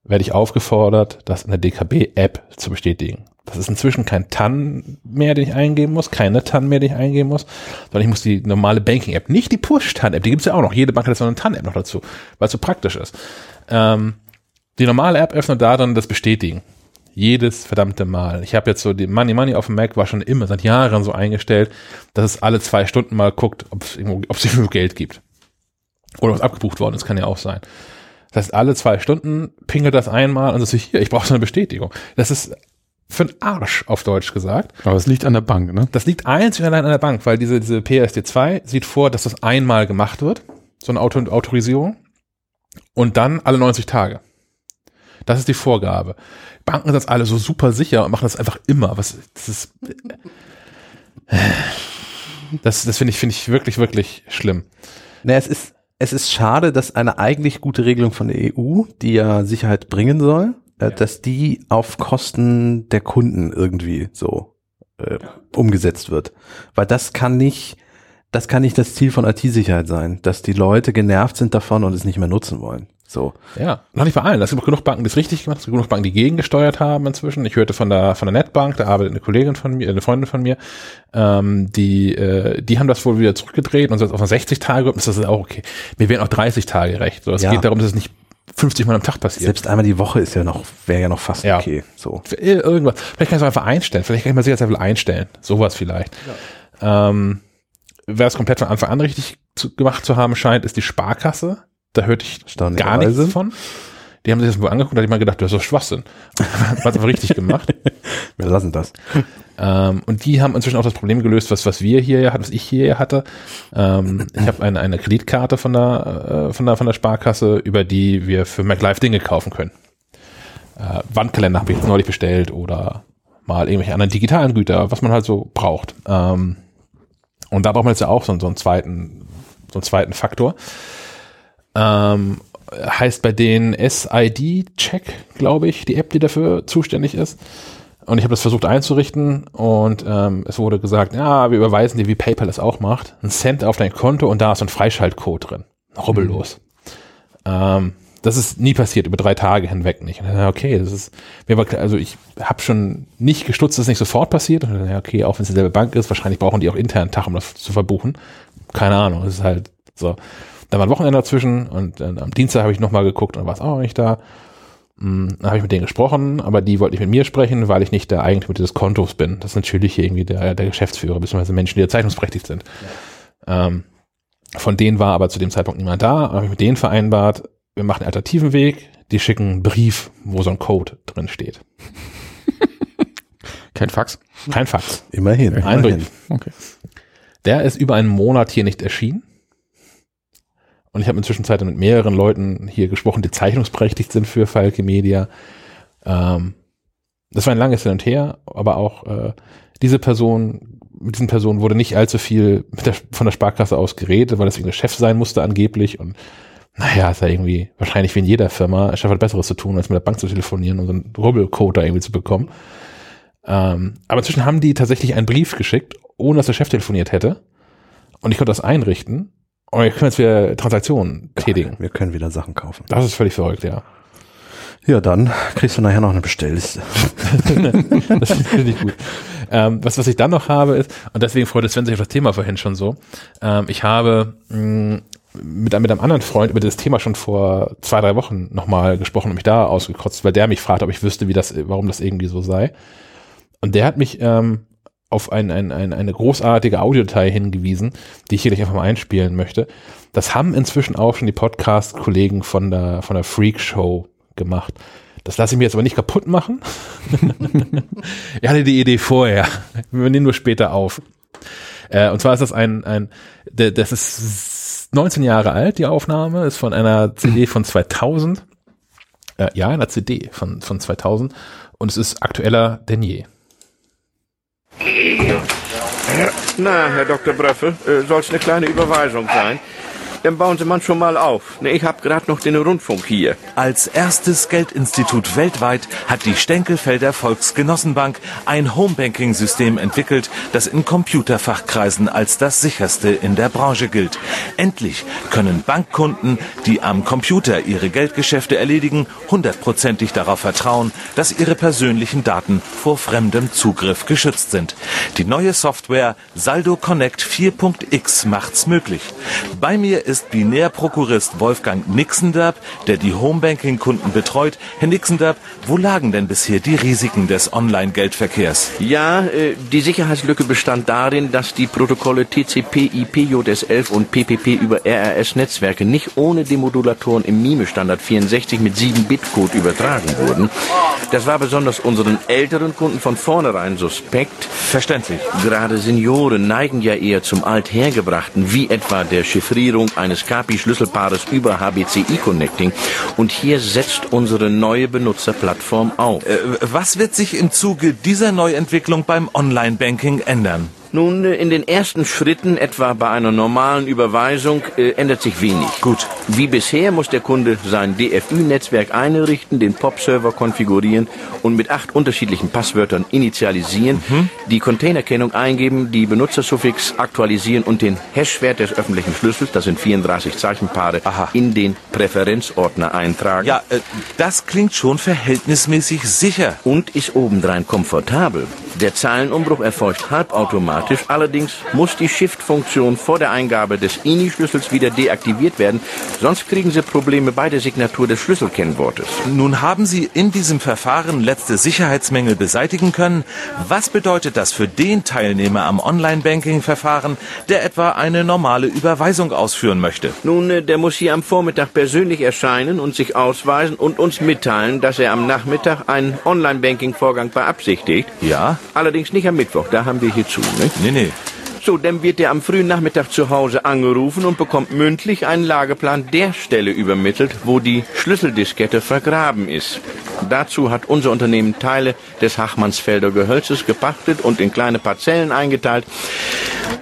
werde ich aufgefordert, das in der DKB-App zu bestätigen. Das ist inzwischen kein TAN mehr, den ich eingeben muss, keine TAN mehr, den ich eingeben muss, sondern ich muss die normale Banking-App, nicht die Push-TAN-App, die gibt's ja auch noch. Jede Bank hat jetzt noch eine TAN-App noch dazu, weil es so praktisch ist. Ähm, die normale App öffnet da dann das Bestätigen. Jedes verdammte Mal. Ich habe jetzt so die Money Money auf dem Mac war schon immer seit Jahren so eingestellt, dass es alle zwei Stunden mal guckt, ob es irgendwo, irgendwo Geld gibt. Oder was abgebucht worden ist, kann ja auch sein. Das heißt, alle zwei Stunden pingelt das einmal und so hier, ich brauche so eine Bestätigung. Das ist für den Arsch, auf Deutsch gesagt. Aber es liegt an der Bank, ne? Das liegt einzig und allein an der Bank, weil diese, diese PSD2 sieht vor, dass das einmal gemacht wird, so eine Auto Autorisierung, und dann alle 90 Tage. Das ist die Vorgabe. Banken sind das alle so super sicher und machen das einfach immer. Was, das ist, das, das finde ich, finde ich wirklich, wirklich schlimm. Na, es ist, es ist schade, dass eine eigentlich gute Regelung von der EU, die ja Sicherheit bringen soll, äh, dass die auf Kosten der Kunden irgendwie so äh, umgesetzt wird. Weil das kann nicht, das kann nicht das Ziel von IT-Sicherheit sein, dass die Leute genervt sind davon und es nicht mehr nutzen wollen. So. Ja, noch nicht bei allen. Es gibt genug Banken, die es richtig gemacht haben. Es gibt genug Banken, die gegengesteuert haben inzwischen. Ich hörte von der von der Netbank, da arbeitet eine Kollegin von mir, eine Freundin von mir, ähm, die äh, die haben das wohl wieder zurückgedreht und so auf eine 60 Tage ist das ist auch okay. Mir wären auch 30 Tage recht. So, es Ja. geht darum, dass es nicht 50 Mal am Tag passiert. Selbst einmal die Woche ist ja noch, wäre ja noch fast Ja. okay. So. Irgendwas. Vielleicht kann ich es einfach einstellen. Vielleicht kann ich mal Sicherheitslevel einstellen. Sowas vielleicht. Ähm, wer es komplett von Anfang an richtig zu, gemacht zu haben scheint, ist die Sparkasse. Da hörte ich gar nichts von. Die haben sich das wohl angeguckt, da hatte ich mal gedacht, das ist doch Schwachsinn. Hat aber richtig gemacht. Wir lassen das. Ähm, und die haben inzwischen auch das Problem gelöst, was, was wir hier hatten, was ich hier hatte. Ähm, ich habe eine, eine Kreditkarte von der, äh, von, der, von der Sparkasse, über die wir für MacLife Dinge kaufen können. Äh, Wandkalender habe ich jetzt neulich bestellt oder mal irgendwelche anderen digitalen Güter, was man halt so braucht. Ähm, und da braucht man jetzt ja auch so, so einen zweiten, so einen zweiten Faktor. Ähm, heißt bei denen SID-Check, glaube ich, die App, die dafür zuständig ist. Und ich habe das versucht einzurichten und ähm, es wurde gesagt, ja, wir überweisen dir, wie PayPal es auch macht, einen Cent auf dein Konto und da ist ein Freischaltcode drin. Rubbellos. Ähm, das ist nie passiert, über drei Tage hinweg nicht. Und dann, okay, das ist, mir war klar, also ich habe schon nicht gestutzt, dass es nicht sofort passiert. Und dann, okay, auch wenn es dieselbe Bank ist, wahrscheinlich brauchen die auch intern einen Tag, um das zu verbuchen. Keine Ahnung, es ist halt so. Da war ein Wochenende dazwischen und dann am Dienstag habe ich nochmal geguckt und war es auch noch nicht da. Mm, Dann habe ich mit denen gesprochen, aber die wollten nicht mit mir sprechen, weil ich nicht der Eigentümer des Kontos bin. Das ist natürlich irgendwie der, der Geschäftsführer, beziehungsweise Menschen, die ja zeichnungsberechtigt sind. Ähm, von denen war aber zu dem Zeitpunkt niemand da. Habe ich mit denen vereinbart, wir machen einen alternativen Weg. Die schicken einen Brief, wo so ein Code drin steht. Kein Fax. Kein Fax. Immerhin. Ein immerhin. Brief. Okay. Der ist über einen Monat hier nicht erschienen. Und ich habe inzwischen Zeit mit mehreren Leuten hier gesprochen, die zeichnungsberechtigt sind für Falke Media. Ähm, das war ein langes Hin und Her, aber auch äh, diese Person, mit diesen Personen wurde nicht allzu viel der, von der Sparkasse aus geredet, weil das irgendein Chef sein musste angeblich. Und naja, ist ja irgendwie wahrscheinlich wie in jeder Firma, Chef hat Besseres zu tun, als mit der Bank zu telefonieren und so einen Rubbelcode da irgendwie zu bekommen. Ähm, aber inzwischen haben die tatsächlich einen Brief geschickt, ohne dass der Chef telefoniert hätte. Und ich konnte das einrichten. Und wir können jetzt wieder Transaktionen tätigen. Wir können wieder Sachen kaufen. Das ist völlig verrückt, ja. Ja, dann kriegst du nachher noch eine Bestellliste. Das finde ich gut. Ähm, was, was ich dann noch habe ist, und deswegen freute Sven sich auf das Thema vorhin schon so, ähm, ich habe mh, mit, einem- mit einem anderen Freund über das Thema schon vor zwei, drei Wochen nochmal gesprochen und mich da ausgekotzt, weil der mich fragt, ob ich wüsste, wie das, warum das irgendwie so sei. Und der hat mich ähm, auf ein, ein, ein, eine großartige Audiodatei hingewiesen, die ich hier gleich einfach mal einspielen möchte. Das haben inzwischen auch schon die Podcast-Kollegen von der, von der Freak Show gemacht. Das lasse ich mir jetzt aber nicht kaputt machen. ich hatte die Idee vorher. Wir nehmen nur später auf. Äh, und zwar ist das ein, ein, das ist 19 Jahre alt, die Aufnahme, ist von einer CD von 2000. Äh, ja, einer CD von, von 2000. Und es ist aktueller denn je. Na, Herr Dr. Bröffel, äh, soll's eine kleine Überweisung sein? Dann bauen Sie man schon mal auf. Ne, ich hab gerade noch den Rundfunk hier. Als erstes Geldinstitut weltweit hat die Stenkelfelder Volksgenossenbank ein Homebanking-System entwickelt, das in Computerfachkreisen als das sicherste in der Branche gilt. Endlich können Bankkunden, die am Computer ihre Geldgeschäfte erledigen, hundertprozentig darauf vertrauen, dass ihre persönlichen Daten vor fremdem Zugriff geschützt sind. Die neue Software Saldo Connect 4.x macht's möglich. Bei mir ist Binärprokurist Wolfgang Nixenderb, der die Homebanking-Kunden betreut. Herr Nixenderb, wo lagen denn bisher die Risiken des Online-Geldverkehrs? Ja, äh, die Sicherheitslücke bestand darin, dass die Protokolle TCP, IP, JS11 und PPP über RRS-Netzwerke nicht ohne Demodulatoren im MIME-Standard 64 mit 7-Bit-Code übertragen wurden. Das war besonders unseren älteren Kunden von vornherein suspekt. Verständlich. Gerade Senioren neigen ja eher zum Althergebrachten, wie etwa der Chiffrierung eines KPI-Schlüsselpaares über HBCI-Connecting. Und hier setzt unsere neue Benutzerplattform auf. Äh, was wird sich im Zuge dieser Neuentwicklung beim Online-Banking ändern? Nun, äh, in den ersten Schritten, etwa bei einer normalen Überweisung, äh, ändert sich wenig. Gut. Wie bisher muss der Kunde sein DFÜ-Netzwerk einrichten, den POP-Server konfigurieren und mit acht unterschiedlichen Passwörtern initialisieren, die Containerkennung eingeben, die Benutzersuffix aktualisieren und den Hashwert des öffentlichen Schlüssels, das sind 34 Zeichenpaare, Aha. in den Präferenzordner eintragen. Ja, äh, das klingt schon verhältnismäßig sicher. und ist obendrein komfortabel. Der Zeilenumbruch erfolgt halbautomatisch, allerdings muss die Shift-Funktion vor der Eingabe des INI-Schlüssels wieder deaktiviert werden, sonst kriegen Sie Probleme bei der Signatur des Schlüsselkennwortes. Nun haben Sie in diesem Verfahren letzte Sicherheitsmängel beseitigen können. Was bedeutet das für den Teilnehmer am Online-Banking-Verfahren, der etwa eine normale Überweisung ausführen möchte? Nun, äh, der muss hier am Vormittag persönlich erscheinen und sich ausweisen und uns mitteilen, dass er am Nachmittag einen Online-Banking-Vorgang beabsichtigt. Ja? Allerdings nicht am Mittwoch, da haben wir hier zu, nicht? Nee, nee. So, dann wird er am frühen Nachmittag zu Hause angerufen und bekommt mündlich einen Lageplan der Stelle übermittelt, wo die Schlüsseldiskette vergraben ist. Dazu hat unser Unternehmen Teile des Hachmannsfelder Gehölzes gepachtet und in kleine Parzellen eingeteilt.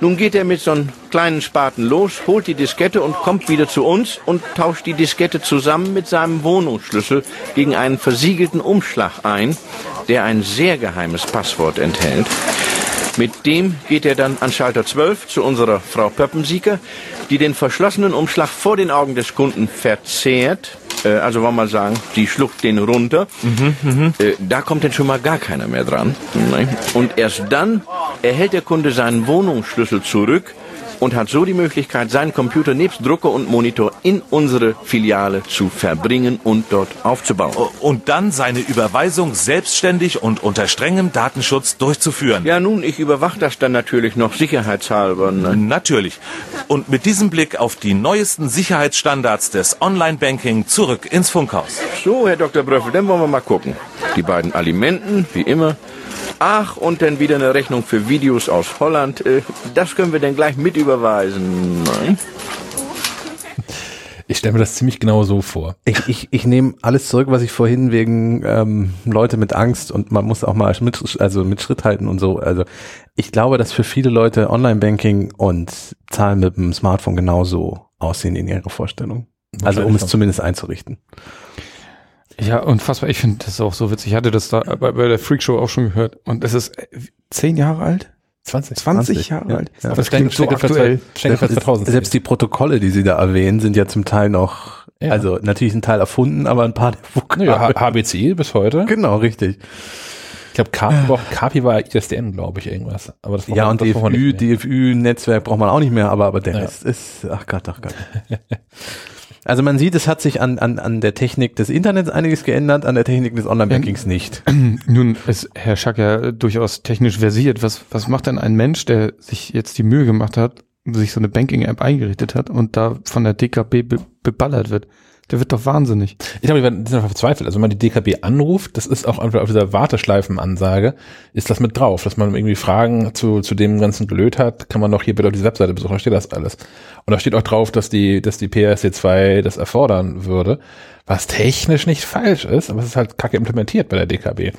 Nun geht er mit so einem kleinen Spaten los, holt die Diskette und kommt wieder zu uns und tauscht die Diskette zusammen mit seinem Wohnungsschlüssel gegen einen versiegelten Umschlag ein, der ein sehr geheimes Passwort enthält. Mit dem geht er dann an Schalter 12 zu unserer Frau Pöppensieker, die den verschlossenen Umschlag vor den Augen des Kunden verzehrt. Äh, also wollen wir mal sagen, die schluckt den runter. Äh, da kommt dann schon mal gar keiner mehr dran. Und erst dann erhält der Kunde seinen Wohnungsschlüssel zurück und hat so die Möglichkeit, seinen Computer nebst Drucker und Monitor in unsere Filiale zu verbringen und dort aufzubauen. Und dann seine Überweisung selbstständig und unter strengem Datenschutz durchzuführen. Ja, nun, ich überwache das dann natürlich noch sicherheitshalber. Ne? Natürlich. Und mit diesem Blick auf die neuesten Sicherheitsstandards des Online-Banking zurück ins Funkhaus. So, Herr Dr. Bröffel, dann wollen wir mal gucken. Die beiden Alimenten, wie immer. Ach, und dann wieder eine Rechnung für Videos aus Holland. Äh, Das können wir dann gleich mit überweisen. Nein? Ich stelle mir das ziemlich genau so vor. Ich, ich, ich nehme alles zurück, was ich vorhin wegen ähm, Leute mit Angst und man muss auch mal mit, also mit Schritt halten und so. Also ich glaube, dass für viele Leute Online-Banking und Zahlen mit dem Smartphone genauso aussehen in ihrer Vorstellung. Also um es zumindest einzurichten. Ja, unfassbar. Ich finde das auch so witzig. Ich hatte das da bei, bei der Freakshow auch schon gehört. Und es ist äh, zehn Jahre alt? 20. 20 Jahre ja. alt? Ja. Aber es klingt so aktuell. 2000. Selbst die Protokolle, die sie da erwähnen, sind ja zum Teil noch, Ja. also natürlich ein Teil erfunden, aber ein paar der Vokabeln. Naja, H- HBCI bis heute. Genau, richtig. Ich glaube, Kapi, war- Kapi war ISDN, glaube ich, irgendwas. Aber das braucht Ja, man- und das braucht man DFÜ. DFÜ-Netzwerk braucht man auch nicht mehr, aber, aber der Ja. Rest ist, ach Gott, ach Gott. Also man sieht, es hat sich an, an, an der Technik des Internets einiges geändert, an der Technik des Online-Bankings nicht. Nun ist Herr Schack ja durchaus technisch versiert. Was, was macht denn ein Mensch, der sich jetzt die Mühe gemacht hat, sich so eine Banking-App eingerichtet hat und da von der DKB be beballert wird? Der wird doch wahnsinnig. Ich glaube, die werden- sind verzweifelt. Also wenn man die DKB anruft, das ist auch einfach auf dieser Warteschleifenansage, ist das mit drauf, dass man irgendwie Fragen zu, zu dem ganzen Gelöt hat, kann man doch hier bitte auf die Webseite besuchen, da steht das alles. Und da steht auch drauf, dass die, dass die PRC2 das erfordern würde, was technisch nicht falsch ist, aber es ist halt kacke implementiert bei der DKB.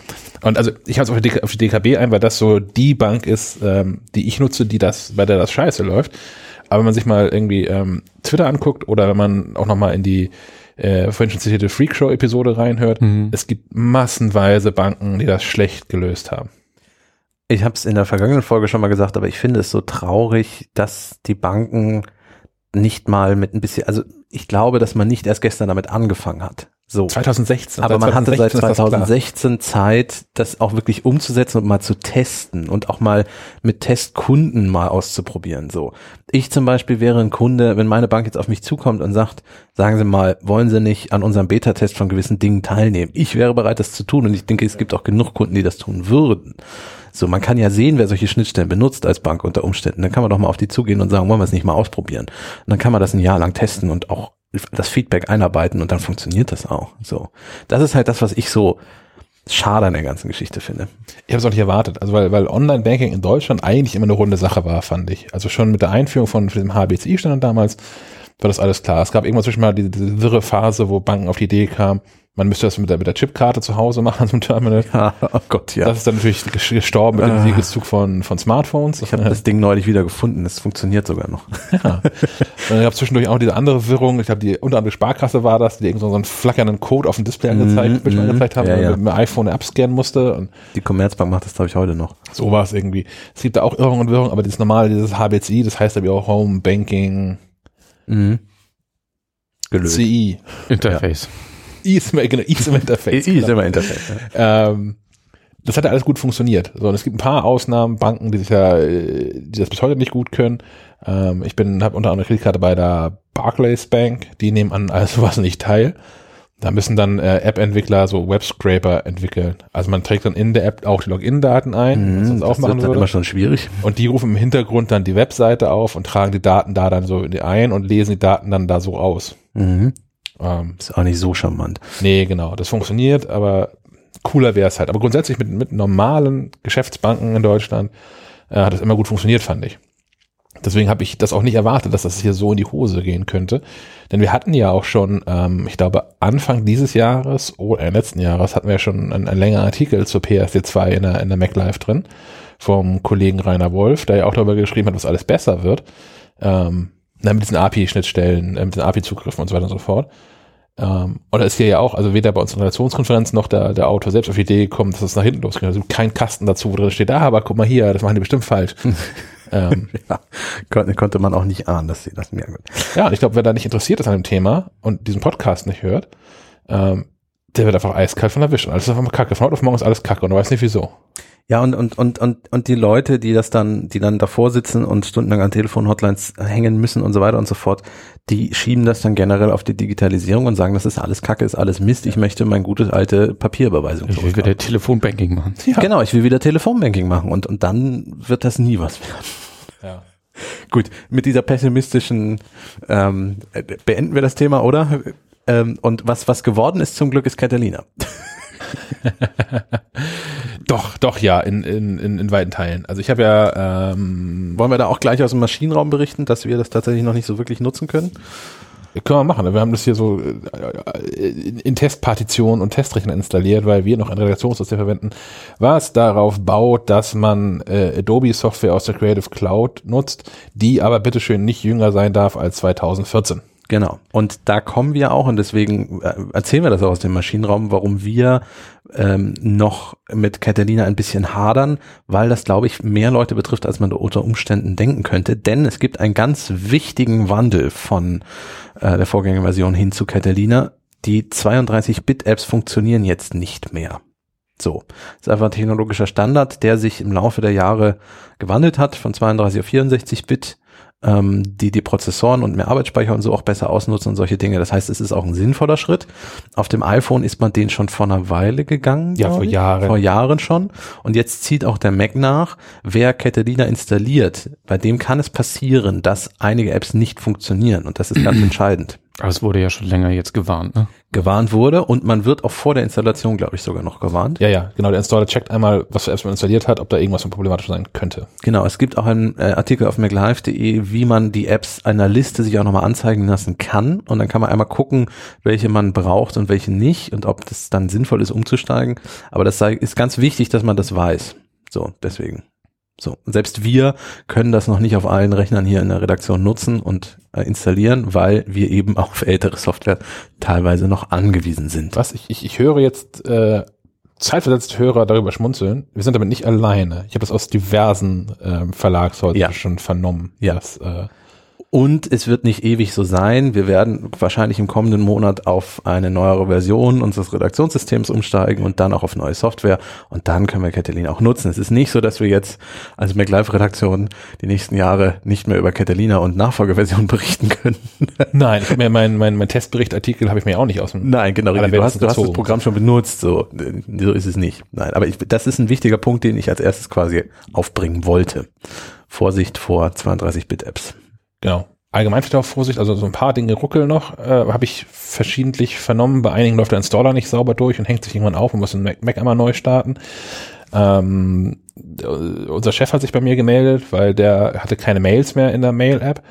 Und also ich habe es auf die DKB ein, weil das so die Bank ist, ähm, die ich nutze, die das, bei der das scheiße läuft. Aber wenn man sich mal irgendwie ähm, Twitter anguckt oder wenn man auch noch mal in die äh, vorhin schon zitierte Freakshow-Episode reinhört, es gibt massenweise Banken, die das schlecht gelöst haben. Ich habe es in der vergangenen Folge schon mal gesagt, aber ich finde es so traurig, dass die Banken nicht mal mit ein bisschen, also ich glaube, dass man nicht erst gestern damit angefangen hat. So. 2016. Aber man hatte seit 2016 ist das klar. 2016 Zeit, das auch wirklich umzusetzen und mal zu testen und auch mal mit Testkunden mal auszuprobieren. So, ich zum Beispiel wäre ein Kunde, wenn meine Bank jetzt auf mich zukommt und sagt, sagen Sie mal, wollen Sie nicht an unserem Beta-Test von gewissen Dingen teilnehmen? Ich wäre bereit, das zu tun und ich denke, es gibt auch genug Kunden, die das tun würden. So, man kann ja sehen, wer solche Schnittstellen benutzt als Bank unter Umständen. Dann kann man doch mal auf die zugehen und sagen, wollen wir es nicht mal ausprobieren? Und dann kann man das ein Jahr lang testen und auch das Feedback einarbeiten und dann funktioniert das auch. So, das ist halt das, was ich so schade an der ganzen Geschichte finde. Ich habe es auch nicht erwartet, also weil, weil Online-Banking in Deutschland eigentlich immer eine runde Sache war, fand ich. Also schon mit der Einführung von diesem HBCI-Standard damals war das alles klar. Es gab irgendwann zwischen mal diese wirre Phase, wo Banken auf die Idee kamen, Man müsste das mit der, mit der Chipkarte zu Hause machen, so ein Terminal. Ja, oh Gott, ja. Das ist dann natürlich ges- gestorben mit dem Ah. Siegeszug von, von Smartphones. ich habe das Ding neulich wieder gefunden. Es funktioniert sogar noch. Ja. Und dann gab zwischendurch auch diese andere Wirrung. Ich glaube, die unter anderem Sparkasse war das, die irgend so einen flackernden Code auf dem Display angezeigt, Mhm, Bildschirm mhm. angezeigt haben, Ja, ja. mit dem iPhone abscannen musste. Und Die Commerzbank macht das, glaube ich, heute noch. so war es irgendwie. Es gibt da auch Irrungen und Wirrungen, aber dieses normale, dieses HBCI, das heißt aber auch Home Banking Mhm. Gelöst. CI. Interface. I immer, genau, im Interface. Ist immer Interface. Ja. ähm, das hat ja alles gut funktioniert. So, und es gibt ein paar Ausnahmen, Banken, die sich ja, äh, die das bis heute nicht gut können. Ähm, ich bin, habe unter anderem eine Kreditkarte bei der Barclays Bank, die nehmen an all sowas nicht teil. Da müssen dann äh, App-Entwickler so Webscraper entwickeln. Also man trägt dann in der App auch die Login-Daten ein, was Mhm, sonst auch das machen wird dann würde. immer schon schwierig. Und die rufen im Hintergrund dann die Webseite auf und tragen die Daten da dann so ein und lesen die Daten dann da so aus. Mhm. Ähm, Ist auch nicht so charmant. Nee, genau, das funktioniert, aber cooler wäre es halt. Aber grundsätzlich mit, mit normalen Geschäftsbanken in Deutschland äh, hat es immer gut funktioniert, fand ich. Deswegen habe ich das auch nicht erwartet, dass das hier so in die Hose gehen könnte. Denn wir hatten ja auch schon, ähm, ich glaube, Anfang dieses Jahres oder letzten Jahres hatten wir ja schon einen, einen längeren Artikel zur PSD2 in der, in der MacLive drin vom Kollegen Rainer Wolf, der ja auch darüber geschrieben hat, was alles besser wird. Ähm, na, mit diesen API-Schnittstellen, äh, mit den API-Zugriffen und so weiter und so fort. Ähm, und da ist hier ja auch, also weder bei uns in der Redaktionskonferenz noch der, der Autor selbst auf die Idee gekommen, dass es nach hinten losgeht. Also kein Kasten dazu, wo drin steht, ah, aber guck mal hier, das machen die bestimmt falsch. ähm, Ja, konnte, konnte man auch nicht ahnen, dass sie das merken. ja, und ich glaube, wer da nicht interessiert ist an dem Thema und diesen Podcast nicht hört, ähm, der wird einfach eiskalt von erwischt. Und alles ist einfach mal kacke. Von heute auf morgen ist alles kacke und du weißt nicht wieso. Ja, und, und, und, und, und die Leute, die das dann, die dann davor sitzen und stundenlang an Telefon-Hotlines hängen müssen und so weiter und so fort, die schieben das dann generell auf die Digitalisierung und sagen, das ist alles Kacke, ist alles Mist, ich möchte mein gutes alte Papierüberweisung Ich will wieder Telefonbanking machen. Ja. Genau, ich will wieder Telefonbanking machen und, und dann wird das nie was werden. Ja. Gut, mit dieser pessimistischen ähm, äh, beenden wir das Thema, oder? Ähm, und was, was geworden ist zum Glück ist Catalina. Doch, doch, ja, in, in, in, in weiten Teilen. Also ich habe ja, ähm, Wollen wir da auch gleich aus dem Maschinenraum berichten, dass wir das tatsächlich noch nicht so wirklich nutzen können? können wir machen. Wir haben das hier so äh, in, Testpartitionen und Testrechner installiert, weil wir noch ein Redaktionssystem verwenden, was darauf baut, dass man äh, Adobe Software aus der Creative Cloud nutzt, die aber bitteschön nicht jünger sein darf als 2014. Genau. Und da kommen wir auch, und deswegen äh, erzählen wir das auch aus dem Maschinenraum, warum wir ähm, noch mit Catalina ein bisschen hadern, weil das, glaube ich, mehr Leute betrifft, als man unter Umständen denken könnte. Denn es gibt einen ganz wichtigen Wandel von äh, der Vorgängerversion hin zu Catalina. Die 32-Bit-Apps funktionieren jetzt nicht mehr. So, das ist einfach ein technologischer Standard, der sich im Laufe der Jahre gewandelt hat, von 32 auf 64 Bit ähm, die die Prozessoren und mehr Arbeitsspeicher und so auch besser ausnutzen und solche Dinge. Das heißt, es ist auch ein sinnvoller Schritt. Auf dem iPhone ist man den schon vor einer Weile gegangen. Ja, vor ich. Jahren. Vor Jahren schon. Und jetzt zieht auch der Mac nach. Wer Catalina installiert, bei dem kann es passieren, dass einige Apps nicht funktionieren. Und das ist ganz entscheidend. Aber es wurde ja schon länger jetzt gewarnt, ne? Gewarnt wurde und man wird auch vor der Installation, glaube ich, sogar noch gewarnt. Ja, ja, genau. Der Installer checkt einmal, was für Apps man installiert hat, ob da irgendwas problematisch sein könnte. Genau, es gibt auch einen äh, Artikel auf maclive.de, wie man die Apps einer Liste sich auch nochmal anzeigen lassen kann. Und dann kann man einmal gucken, welche man braucht und welche nicht und ob das dann sinnvoll ist, umzusteigen. Aber das sei, ist ganz wichtig, dass man das weiß. So, deswegen. So, und selbst wir können das noch nicht auf allen Rechnern hier in der Redaktion nutzen und äh, installieren, weil wir eben auf ältere Software teilweise noch angewiesen sind. Was? Ich, ich, ich höre jetzt äh, zeitversetzt Hörer darüber schmunzeln. Wir sind damit nicht alleine. Ich habe das aus diversen ähm, Verlagshäusern Ja. schon vernommen. Ja. Dass, äh, Und es wird nicht ewig so sein. Wir werden wahrscheinlich im kommenden Monat auf eine neuere Version unseres Redaktionssystems umsteigen und dann auch auf neue Software. Und dann können wir Catalina auch nutzen. Es ist nicht so, dass wir jetzt als MacLive-Redaktion die nächsten Jahre nicht mehr über Catalina und Nachfolgeversion berichten können. nein, ich mir mein, mein, mein Testberichtartikel habe ich mir auch nicht aus dem Nein, genau. Du hast, du hast das. Programm schon benutzt. So, so ist es nicht. Nein, aber ich, das ist ein wichtiger Punkt, den ich als erstes quasi aufbringen wollte. Vorsicht vor 32-Bit-Apps. Genau. Allgemein vielleicht auch Vorsicht, also so ein paar Dinge ruckeln noch, äh, habe ich verschiedentlich vernommen. Bei einigen läuft der Installer nicht sauber durch und hängt sich irgendwann auf und muss den Mac, Mac einmal neu starten. Ähm, äh, unser Chef hat sich bei mir gemeldet, weil der hatte keine Mails mehr in der Mail-App.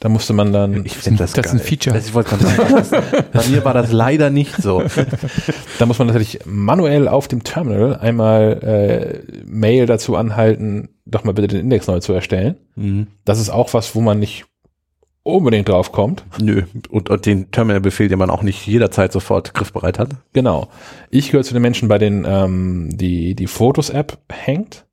Da musste man dann, Ich finde das, Das ist ein geil. Feature. Das, ich wollte gerade sagen, das, bei mir war das leider nicht so. da muss man natürlich manuell auf dem Terminal einmal äh, Mail dazu anhalten, doch mal bitte den Index neu zu erstellen. Mhm. Das ist auch was, wo man nicht unbedingt drauf kommt. Nö. Und, und den Terminal-Befehl, den man auch nicht jederzeit sofort griffbereit hat. Genau. Ich gehöre zu den Menschen, bei denen ähm, die, die Fotos-App hängt.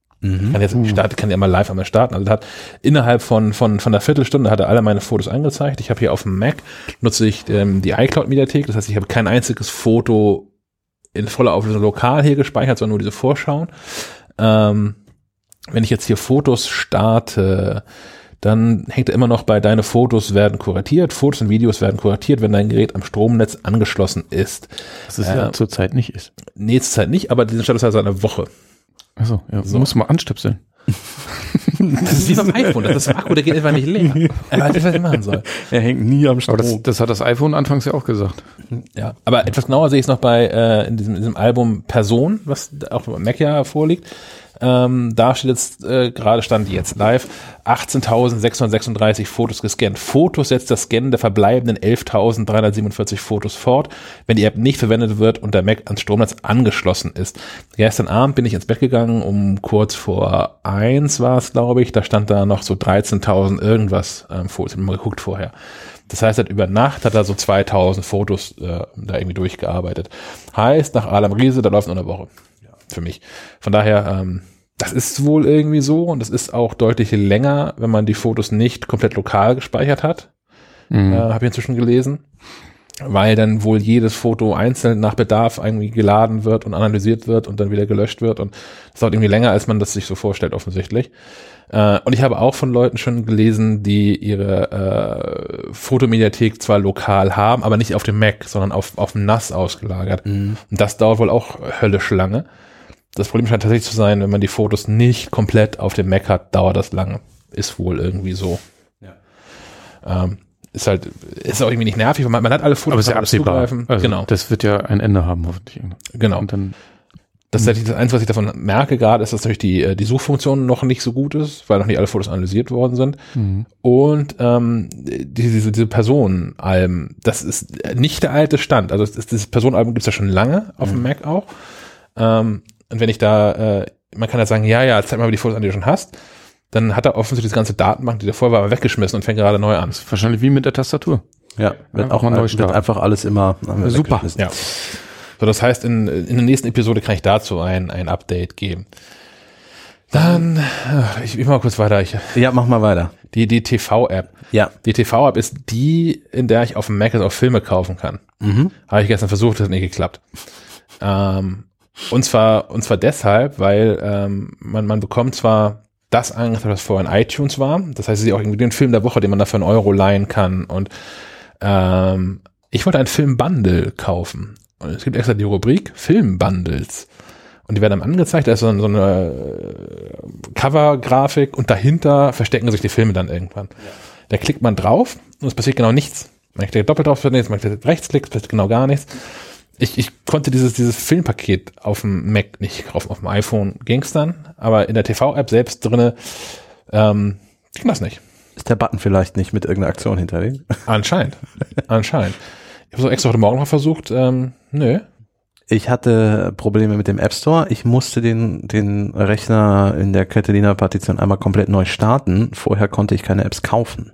Kann jetzt startet, kann ja mal live einmal starten. Also hat innerhalb von, von, von einer Viertelstunde hat er alle meine Fotos angezeigt. Ich habe hier auf dem Mac nutze ich ähm, die iCloud-Mediathek. Das heißt, ich habe kein einziges Foto in voller Auflösung lokal hier gespeichert, sondern nur diese Vorschauen. Ähm, wenn ich jetzt hier Fotos starte, dann hängt er immer noch bei deine Fotos werden kuratiert. Fotos und Videos werden kuratiert, wenn dein Gerät am Stromnetz angeschlossen ist. Was es ja Äh, zurzeit nicht ist. Nächste Zeit nicht, aber diesen Status hat er eine Woche. Achso, ja, So. du mal anstöpseln. Das ist wie beim iPhone, das ist der Akku, der geht einfach nicht leer. Er weiß nicht, was er machen soll. Er hängt nie am Aber Strom. das, das hat das iPhone anfangs ja auch gesagt. Ja, aber etwas genauer sehe ich es noch bei äh, in, diesem, in diesem Album Person, was auch Mac ja vorliegt. Ähm, da steht jetzt äh, gerade stand jetzt live 18.636 Fotos gescannt. Fotos setzt das Scannen der verbleibenden 11.347 Fotos fort, wenn die App nicht verwendet wird und der Mac ans Stromnetz angeschlossen ist. Gestern Abend bin ich ins Bett gegangen, um kurz vor eins war es, glaube ich. Da stand da noch so 13.000 irgendwas ähm, Fotos. Ich habe mal geguckt vorher. Das heißt, hat über Nacht hat er so 2000 Fotos äh, da irgendwie durchgearbeitet. Heißt, nach Alam Riese, da läuft noch eine Woche. Für mich. Von daher, ähm, das ist wohl irgendwie so und es ist auch deutlich länger, wenn man die Fotos nicht komplett lokal gespeichert hat. Mhm. Äh, Habe ich inzwischen gelesen. Weil dann wohl jedes Foto einzeln nach Bedarf irgendwie geladen wird und analysiert wird und dann wieder gelöscht wird. Und das dauert irgendwie länger, als man das sich so vorstellt, offensichtlich. Äh, und ich habe auch von Leuten schon gelesen, die ihre äh, Fotomediathek zwar lokal haben, aber nicht auf dem Mac, sondern auf, auf dem NAS ausgelagert. Und das dauert wohl auch höllisch lange. Das Problem scheint tatsächlich zu sein, wenn man die Fotos nicht komplett auf dem Mac hat, dauert das lange. Ist wohl irgendwie so. Ähm, ist halt, ist auch irgendwie nicht nervig, weil man, man hat alle Fotos, Aber ist ja absehbar. zugreifen. Also, genau, Das wird ja ein Ende haben, hoffentlich. genau. Und dann, Das ist tatsächlich das Einzige, was ich davon merke gerade, ist, dass natürlich die, äh, die Suchfunktion noch nicht so gut ist, weil noch nicht alle Fotos analysiert worden sind. Mhm. Und ähm, die- diese, diese Personenalben, das ist nicht der alte Stand. Also das, dieses Personenalbum gibt's ja schon lange auf dem Mac auch. Ähm, und wenn ich da, äh, man kann ja sagen, ja, ja, zeig mal, wie die Fotos an, die du schon hast, dann hat er offensichtlich diese ganze Datenbank, die davor war, weggeschmissen und fängt gerade neu an. wahrscheinlich wie mit der Tastatur. Ja, wird auch mal neu wird starten. einfach alles immer äh, Super. Ja. So, das heißt, in, in der nächsten Episode kann ich dazu ein, ein Update geben. Dann, äh, ich, ich mach mal kurz weiter. Ich, Ja, mach mal weiter. die, die TV-App. Ja. Die TV-App ist die, in der ich auf dem Mac auch Filme kaufen kann. Mhm. Habe ich gestern versucht, das hat nicht geklappt. Ähm, und zwar, und zwar deshalb, weil ähm, man, man bekommt zwar das angezeigt, was vorher in iTunes war. Das heißt, es ist auch irgendwie den Film der Woche, den man da für einen Euro leihen kann. Und ähm, ich wollte einen Film-Bundle kaufen. Und es gibt extra die Rubrik Film-Bundles. Und die werden dann angezeigt, da ist so, so eine äh, Cover-Grafik und dahinter verstecken sich die Filme dann irgendwann. Da klickt man drauf und es passiert genau nichts. Man klickt doppelt drauf, man klickt rechtsklickt, passiert genau gar nichts. Ich, ich konnte dieses, dieses Filmpaket auf dem Mac nicht kaufen. Auf dem iPhone ging's dann, aber in der TV-App selbst drinne ähm, ging das nicht. Ist der Button vielleicht nicht mit irgendeiner Aktion hinterlegt? Anscheinend. Anscheinend. Ich habe so extra heute Morgen noch versucht, ähm, nö. Ich hatte Probleme mit dem App Store. Ich musste den, den Rechner in der Catalina-Partition einmal komplett neu starten. Vorher konnte ich keine Apps kaufen.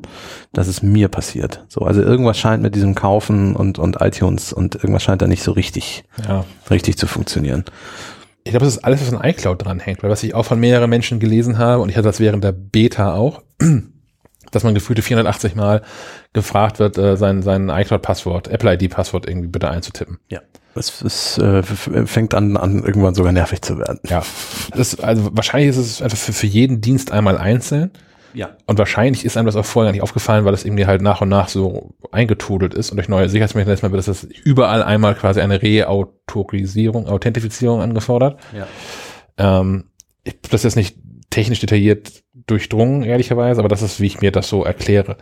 Das ist mir passiert. So, also irgendwas scheint mit diesem Kaufen und, und iTunes und irgendwas scheint da nicht so richtig, Ja. richtig zu funktionieren. Ich glaube, das ist alles, was an iCloud dranhängt, weil was ich auch von mehreren Menschen gelesen habe, und ich hatte das während der Beta auch, dass man gefühlte 480 Mal gefragt wird, äh, sein, sein iCloud-Passwort, Apple-ID-Passwort irgendwie bitte einzutippen. Ja. Das ist, äh, fängt an, an irgendwann sogar nervig zu werden. Ja. Das, also wahrscheinlich ist es einfach für, für jeden Dienst einmal einzeln. Ja. Und wahrscheinlich ist einem das auch vorher gar nicht aufgefallen, weil das irgendwie halt nach und nach so eingetudelt ist und durch neue Sicherheitsmechanismen wird das überall einmal quasi eine Reautorisierung, Authentifizierung angefordert. Ja. Ähm, ich habe das jetzt nicht technisch detailliert durchdrungen, ehrlicherweise, aber das ist, wie ich mir das so erkläre.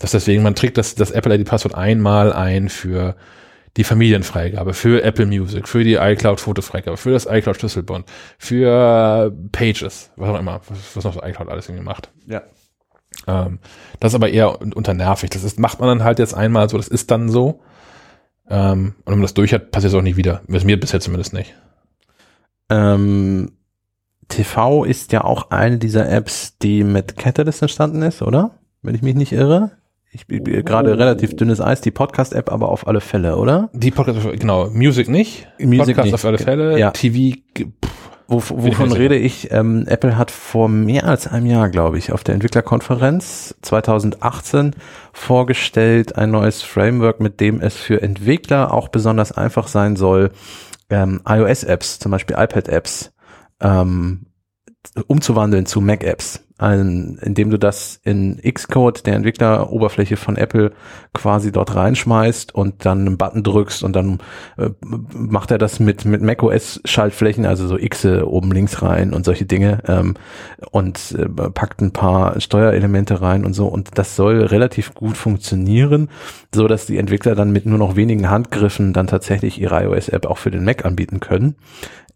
Dass deswegen, man trägt das, das Apple ID-Passwort einmal ein für die Familienfreigabe, für Apple Music, für die iCloud-Fotofreigabe, für das iCloud-Schlüsselbund, für Pages, was auch immer, was, noch so iCloud alles irgendwie macht. Ja. Ähm, das ist aber eher un- unternervig. Das ist, macht man dann halt jetzt einmal so, das ist dann so. Ähm, und wenn man das durch hat, passiert es auch nicht wieder. Ist mir bisher zumindest nicht. Ähm, TV ist ja auch eine dieser Apps, die mit Catalyst entstanden ist, oder? Wenn ich mich nicht irre. Ich bin bin gerade relativ dünnes Eis, die Podcast-App aber auf alle Fälle, oder? Die Podcast, genau, Music nicht. Music Podcast nicht. auf alle Fälle. Ja. TV, pff, Wo, ich wovon sicher. rede ich? Ähm, Apple hat vor mehr als einem Jahr, glaube ich, auf der Entwicklerkonferenz 2018 vorgestellt ein neues Framework, mit dem es für Entwickler auch besonders einfach sein soll, ähm, iOS-Apps, zum Beispiel iPad-Apps, ähm, umzuwandeln zu Mac-Apps, ein, indem du das in Xcode, der Entwickleroberfläche von Apple, quasi dort reinschmeißt und dann einen Button drückst und dann äh, macht er das mit, mit macOS-Schaltflächen, also so Xe oben links rein und solche Dinge ähm, und äh, packt ein paar Steuerelemente rein und so und das soll relativ gut funktionieren, so dass die Entwickler dann mit nur noch wenigen Handgriffen dann tatsächlich ihre iOS-App auch für den Mac anbieten können.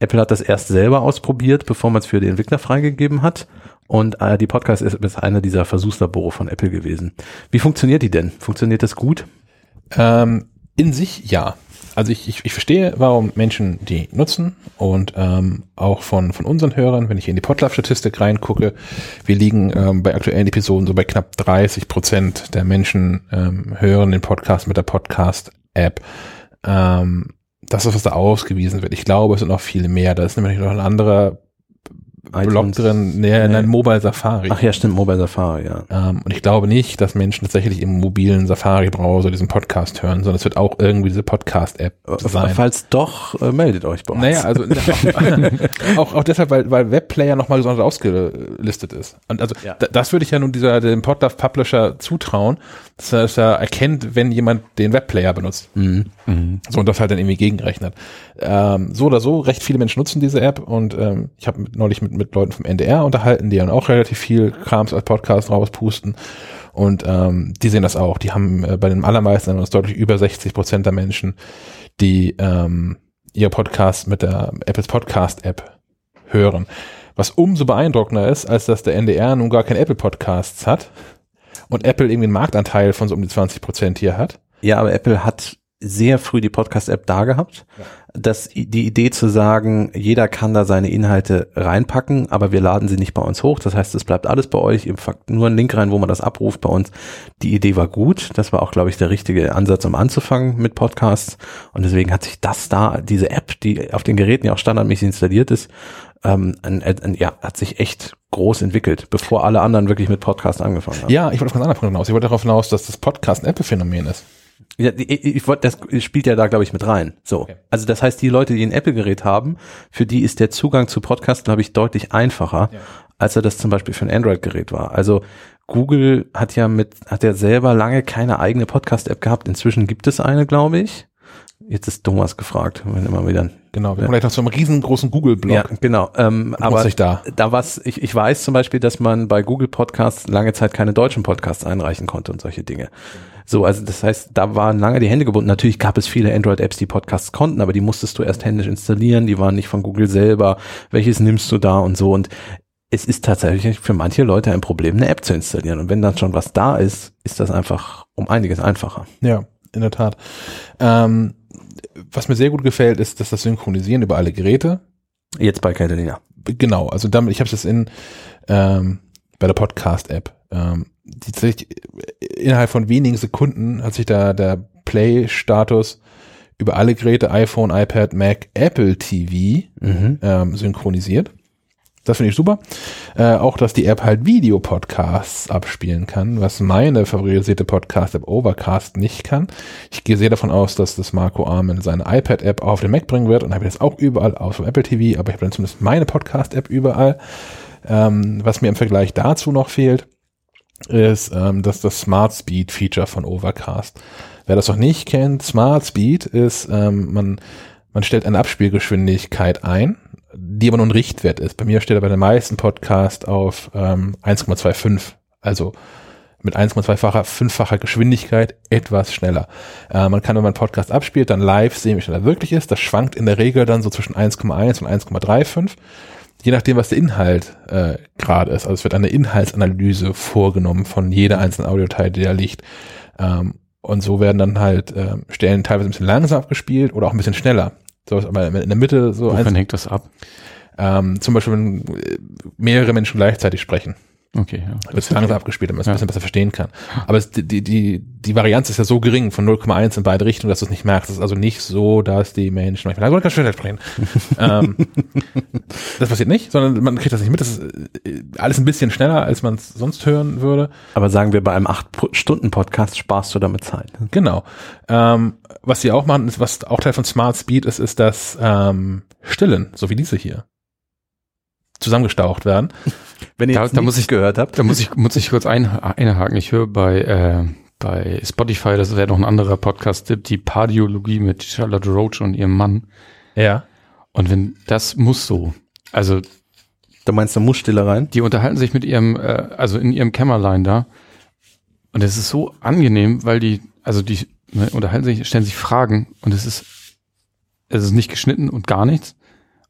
Apple hat das erst selber ausprobiert, bevor man es für die Entwickler freigegeben hat. Und äh, die Podcast ist, ist einer dieser Versuchslabore von Apple gewesen. Wie funktioniert die denn? Funktioniert das gut? Ähm, in sich ja. Also ich, ich, ich verstehe, warum Menschen die nutzen und ähm, auch von, von unseren Hörern, wenn ich in die Podlove-Statistik reingucke, wir liegen ähm, bei aktuellen Episoden so bei knapp 30 Prozent der Menschen ähm, hören den Podcast mit der Podcast-App. Ähm, das ist, was da ausgewiesen wird. Ich glaube, es sind noch viele mehr. Da ist nämlich noch ein anderer Blog drin, nee, Nee. nein, Mobile Safari. Ach ja, stimmt, Mobile Safari, ja. Ähm, und ich glaube nicht, dass Menschen tatsächlich im mobilen Safari-Browser diesen Podcast hören, sondern es wird auch irgendwie diese Podcast-App sein. Falls doch, äh, meldet euch bei uns. Naja, also auch, auch deshalb, weil, weil Webplayer nochmal gesondert ausgelistet ist. Und also Ja. da, das würde ich ja nun dieser dem Podlove Publisher zutrauen, dass er, er erkennt, wenn jemand den Webplayer benutzt. Mhm. So und das halt dann irgendwie gegenrechnet. Ähm, so oder so, recht viele Menschen nutzen diese App und ähm, ich habe neulich mit, mit Leuten vom NDR unterhalten, die dann auch relativ viel Krams als Podcast rauspusten. Und ähm, die sehen das auch. Die haben äh, bei den allermeisten das deutlich über 60 Prozent der Menschen, die ähm, ihr Podcast mit der Apples Podcast App hören. Was umso beeindruckender ist, als dass der NDR nun gar kein Apple Podcasts hat und Apple irgendwie einen Marktanteil von so um die 20 Prozent hier hat. Ja, aber Apple hat sehr früh die Podcast-App da gehabt. Das, die Idee zu sagen, jeder kann da seine Inhalte reinpacken, aber wir laden sie nicht bei uns hoch. Das heißt, es bleibt alles bei euch. Ihr packt nur einen Link rein, wo man das abruft bei uns. Die Idee war gut. Das war auch, glaube ich, der richtige Ansatz, um anzufangen mit Podcasts. Und deswegen hat sich das da, diese App, die auf den Geräten ja auch standardmäßig installiert ist, ähm, ein, ein, ja, hat sich echt groß entwickelt, bevor alle anderen wirklich mit Podcasts angefangen haben. Ja, ich wollte auf einen anderen Punkt hinaus. Ich wollte darauf hinaus, dass das Podcast ein Apple-Phänomen ist. Ich, ich das spielt ja da, glaube ich, mit rein. So. Okay. Also das heißt, die Leute, die ein Apple-Gerät haben, für die ist der Zugang zu Podcast, glaube ich, deutlich einfacher, Ja. als er das zum Beispiel für ein Android-Gerät war. Also Google hat ja mit, hat ja selber lange keine eigene Podcast-App gehabt. Inzwischen gibt es eine, glaube ich. Jetzt ist Thomas gefragt, wenn immer wieder. Genau, wir kommen gleich noch zu einem riesengroßen Google-Blog. Ja, genau. Ähm, aber da. da was, ich, ich weiß zum Beispiel, dass man bei Google Podcasts lange Zeit keine deutschen Podcasts einreichen konnte und solche Dinge. So, also das heißt, da waren lange die Hände gebunden. Natürlich gab es viele Android-Apps, die Podcasts konnten, aber die musstest du erst händisch installieren, die waren nicht von Google selber. Welches nimmst du da und so? Und es ist tatsächlich für manche Leute ein Problem, eine App zu installieren. Und wenn dann schon was da ist, ist das einfach um einiges einfacher. Ja, in der Tat. Ähm, was mir sehr gut gefällt, ist, dass das Synchronisieren über alle Geräte. Jetzt bei Catalina. Genau, also damit, ich habe es in ähm, bei der Podcast-App. Ähm, die, tatsächlich, innerhalb von wenigen Sekunden hat sich da der Play-Status über alle Geräte, iPhone, iPad, Mac, Apple TV Mhm. ähm, synchronisiert. Das finde ich super. Äh, auch, dass die App halt Videopodcasts abspielen kann, was meine favorisierte Podcast-App Overcast nicht kann. Ich gehe sehr davon aus, dass das Marco Armen seine iPad-App auf den Mac bringen wird und habe jetzt auch überall aus dem Apple TV, aber ich habe dann zumindest meine Podcast-App überall. Ähm, was mir im Vergleich dazu noch fehlt, ist ähm, dass das Smart Speed Feature von Overcast. Wer das noch nicht kennt, Smart Speed ist, ähm, man, man stellt eine Abspielgeschwindigkeit ein, die aber nur ein Richtwert ist. Bei mir steht er bei den meisten Podcasts auf ähm, 1,25, also mit 1,2-facher, fünffacher Geschwindigkeit etwas schneller. Äh, man kann, wenn man einen Podcast abspielt, dann live sehen, wie schnell er wirklich ist. Das schwankt in der Regel dann so zwischen 1,1 und 1,35. je nachdem, was der Inhalt äh, gerade ist. Also es wird eine Inhaltsanalyse vorgenommen von jeder einzelnen Audiodatei, die da liegt. Ähm, und so werden dann halt äh, Stellen teilweise ein bisschen langsam abgespielt oder auch ein bisschen schneller. So aber in der Mitte so Wovon hängt das ab? ähm, zum Beispiel, wenn äh, mehrere Menschen gleichzeitig sprechen. Okay, ja. wird es langsam abgespielt, damit man es Ja. ein bisschen besser verstehen kann. Aber es, die, die, die, die Varianz ist ja so gering von 0,1 in beide Richtungen, dass du es nicht merkst. Es ist also nicht so, dass die Menschen manchmal sagen, oh, ganz schön sprechen. ähm, das passiert nicht, sondern man kriegt das nicht mit. Das ist äh, alles ein bisschen schneller, als man es sonst hören würde. Aber sagen wir, bei einem 8-Stunden-Podcast sparst du damit Zeit. ne? Genau. Ähm, was sie auch machen, ist, was auch Teil von Smart Speed ist, ist, dass ähm, Stillen, so wie diese hier, zusammengestaucht werden. Wenn ihr Da- da muss ich- gehört habt, Da muss ich, muss ich kurz ein, einhaken. Ich höre bei, äh, bei Spotify, das wäre noch ein anderer Podcast-Tipp, die Pardiologie mit Charlotte Roach und ihrem Mann. Ja. Und wenn das muss so. Also du meinst, da muss Stille rein? die unterhalten sich mit ihrem, äh, also in ihrem Kämmerlein da. Und es ist so angenehm, weil die, also die ne, unterhalten sich, stellen sich Fragen und es ist, es ist nicht geschnitten und gar nichts.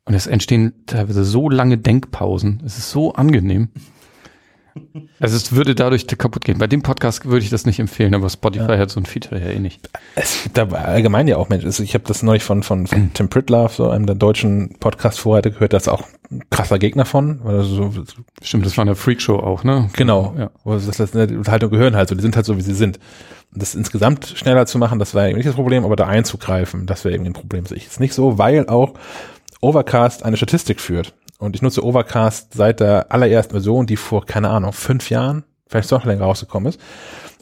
Und es entstehen teilweise so lange Denkpausen. Es ist so angenehm. Also es würde dadurch kaputt gehen. Bei dem Podcast würde ich das nicht empfehlen, aber Spotify hat so ein Feature ja eh nicht. Es gibt da allgemein ja auch Menschen. Also ich habe das neulich von, von, von Tim Pritlove, so einem der deutschen Podcast-Vorreiter, gehört, das ist auch ein krasser Gegner von. Er so, Stimmt, das war eine Freakshow auch, ne? genau. Ja. Das, das, die Unterhaltung gehören halt so, die sind halt so, wie sie sind. Das insgesamt schneller zu machen, das wäre irgendwie nicht das Problem, aber da einzugreifen, das wäre irgendwie ein Problem. Sehe ich jetzt nicht so, weil auch Overcast eine Statistik führt. Und ich nutze Overcast seit der allerersten Version, die vor, keine Ahnung, fünf Jahren, vielleicht noch länger rausgekommen ist.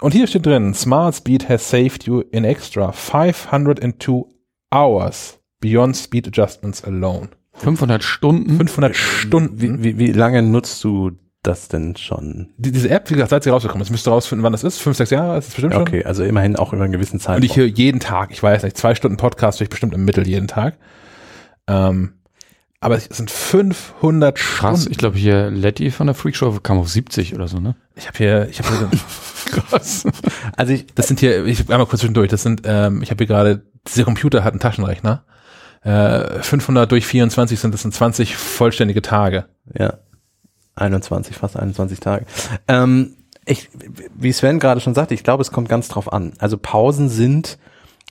Und hier steht drin, Smart Speed has saved you in extra 502 hours beyond speed adjustments alone. 500 Stunden. 500 Stunden. Wie, wie, wie lange nutzt du das denn schon? Die, diese App, wie gesagt, seit sie rausgekommen ist, müsst ihr rausfinden, wann das ist. Fünf, sechs Jahre ist es bestimmt schon. Okay, also immerhin auch über einen gewissen Zeitraum. Und ich höre jeden Tag, ich weiß nicht, zwei Stunden Podcast höre ich bestimmt im Mittel jeden Tag. Ähm, aber es sind 500 Krass, Stunden. ich glaube hier Letty von der Freakshow kam auf 70 oder so, ne? Ich habe hier, ich habe hier, Krass. also ich, das sind hier, ich einmal kurz zwischendurch, das sind, ähm, ich habe hier gerade, dieser Computer hat einen Taschenrechner. Äh, 500 durch 24 sind, das sind 20 vollständige Tage. Ja. 21, fast 21 Tage. Ähm, ich, wie Sven gerade schon sagte, ich glaube, es kommt ganz drauf an. Also Pausen sind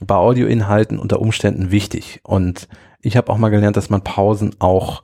bei Audioinhalten unter Umständen wichtig. Und ich habe auch mal gelernt, dass man Pausen auch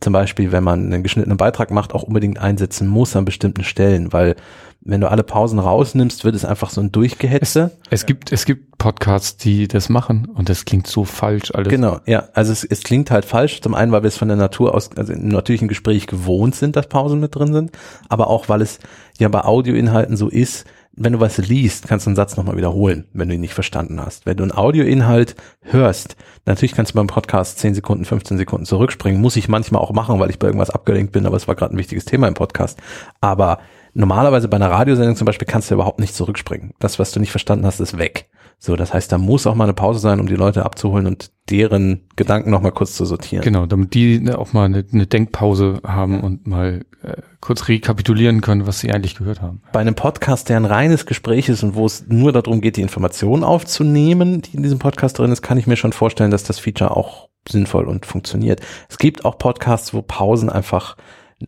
zum Beispiel, wenn man einen geschnittenen Beitrag macht, auch unbedingt einsetzen muss an bestimmten Stellen, weil wenn du alle Pausen rausnimmst, wird es einfach so ein Durchgehetze. Es gibt, es gibt Podcasts, die das machen und das klingt so falsch alles. Genau, ja. Also es, es klingt halt falsch. Zum einen, weil wir es von der Natur aus, also im natürlichen Gespräch gewohnt sind, dass Pausen mit drin sind, aber auch, weil es ja bei Audioinhalten so ist, wenn du was liest, kannst du einen Satz nochmal wiederholen, wenn du ihn nicht verstanden hast. Wenn du einen Audioinhalt hörst, natürlich kannst du beim Podcast 10 Sekunden, 15 Sekunden zurückspringen. Muss ich manchmal auch machen, weil ich bei irgendwas abgelenkt bin, aber es war gerade ein wichtiges Thema im Podcast. Aber normalerweise bei einer Radiosendung zum Beispiel kannst du überhaupt nicht zurückspringen. Das, was du nicht verstanden hast, ist weg. So, das heißt, da muss auch mal eine Pause sein, um die Leute abzuholen und deren Gedanken noch mal kurz zu sortieren. Genau, damit die ne, auch mal eine, eine Denkpause haben und mal äh, kurz rekapitulieren können, was sie eigentlich gehört haben. Bei einem Podcast, der ein reines Gespräch ist und wo es nur darum geht, die Informationen aufzunehmen, die in diesem Podcast drin ist, kann ich mir schon vorstellen, dass das Feature auch sinnvoll und funktioniert. Es gibt auch Podcasts, wo Pausen einfach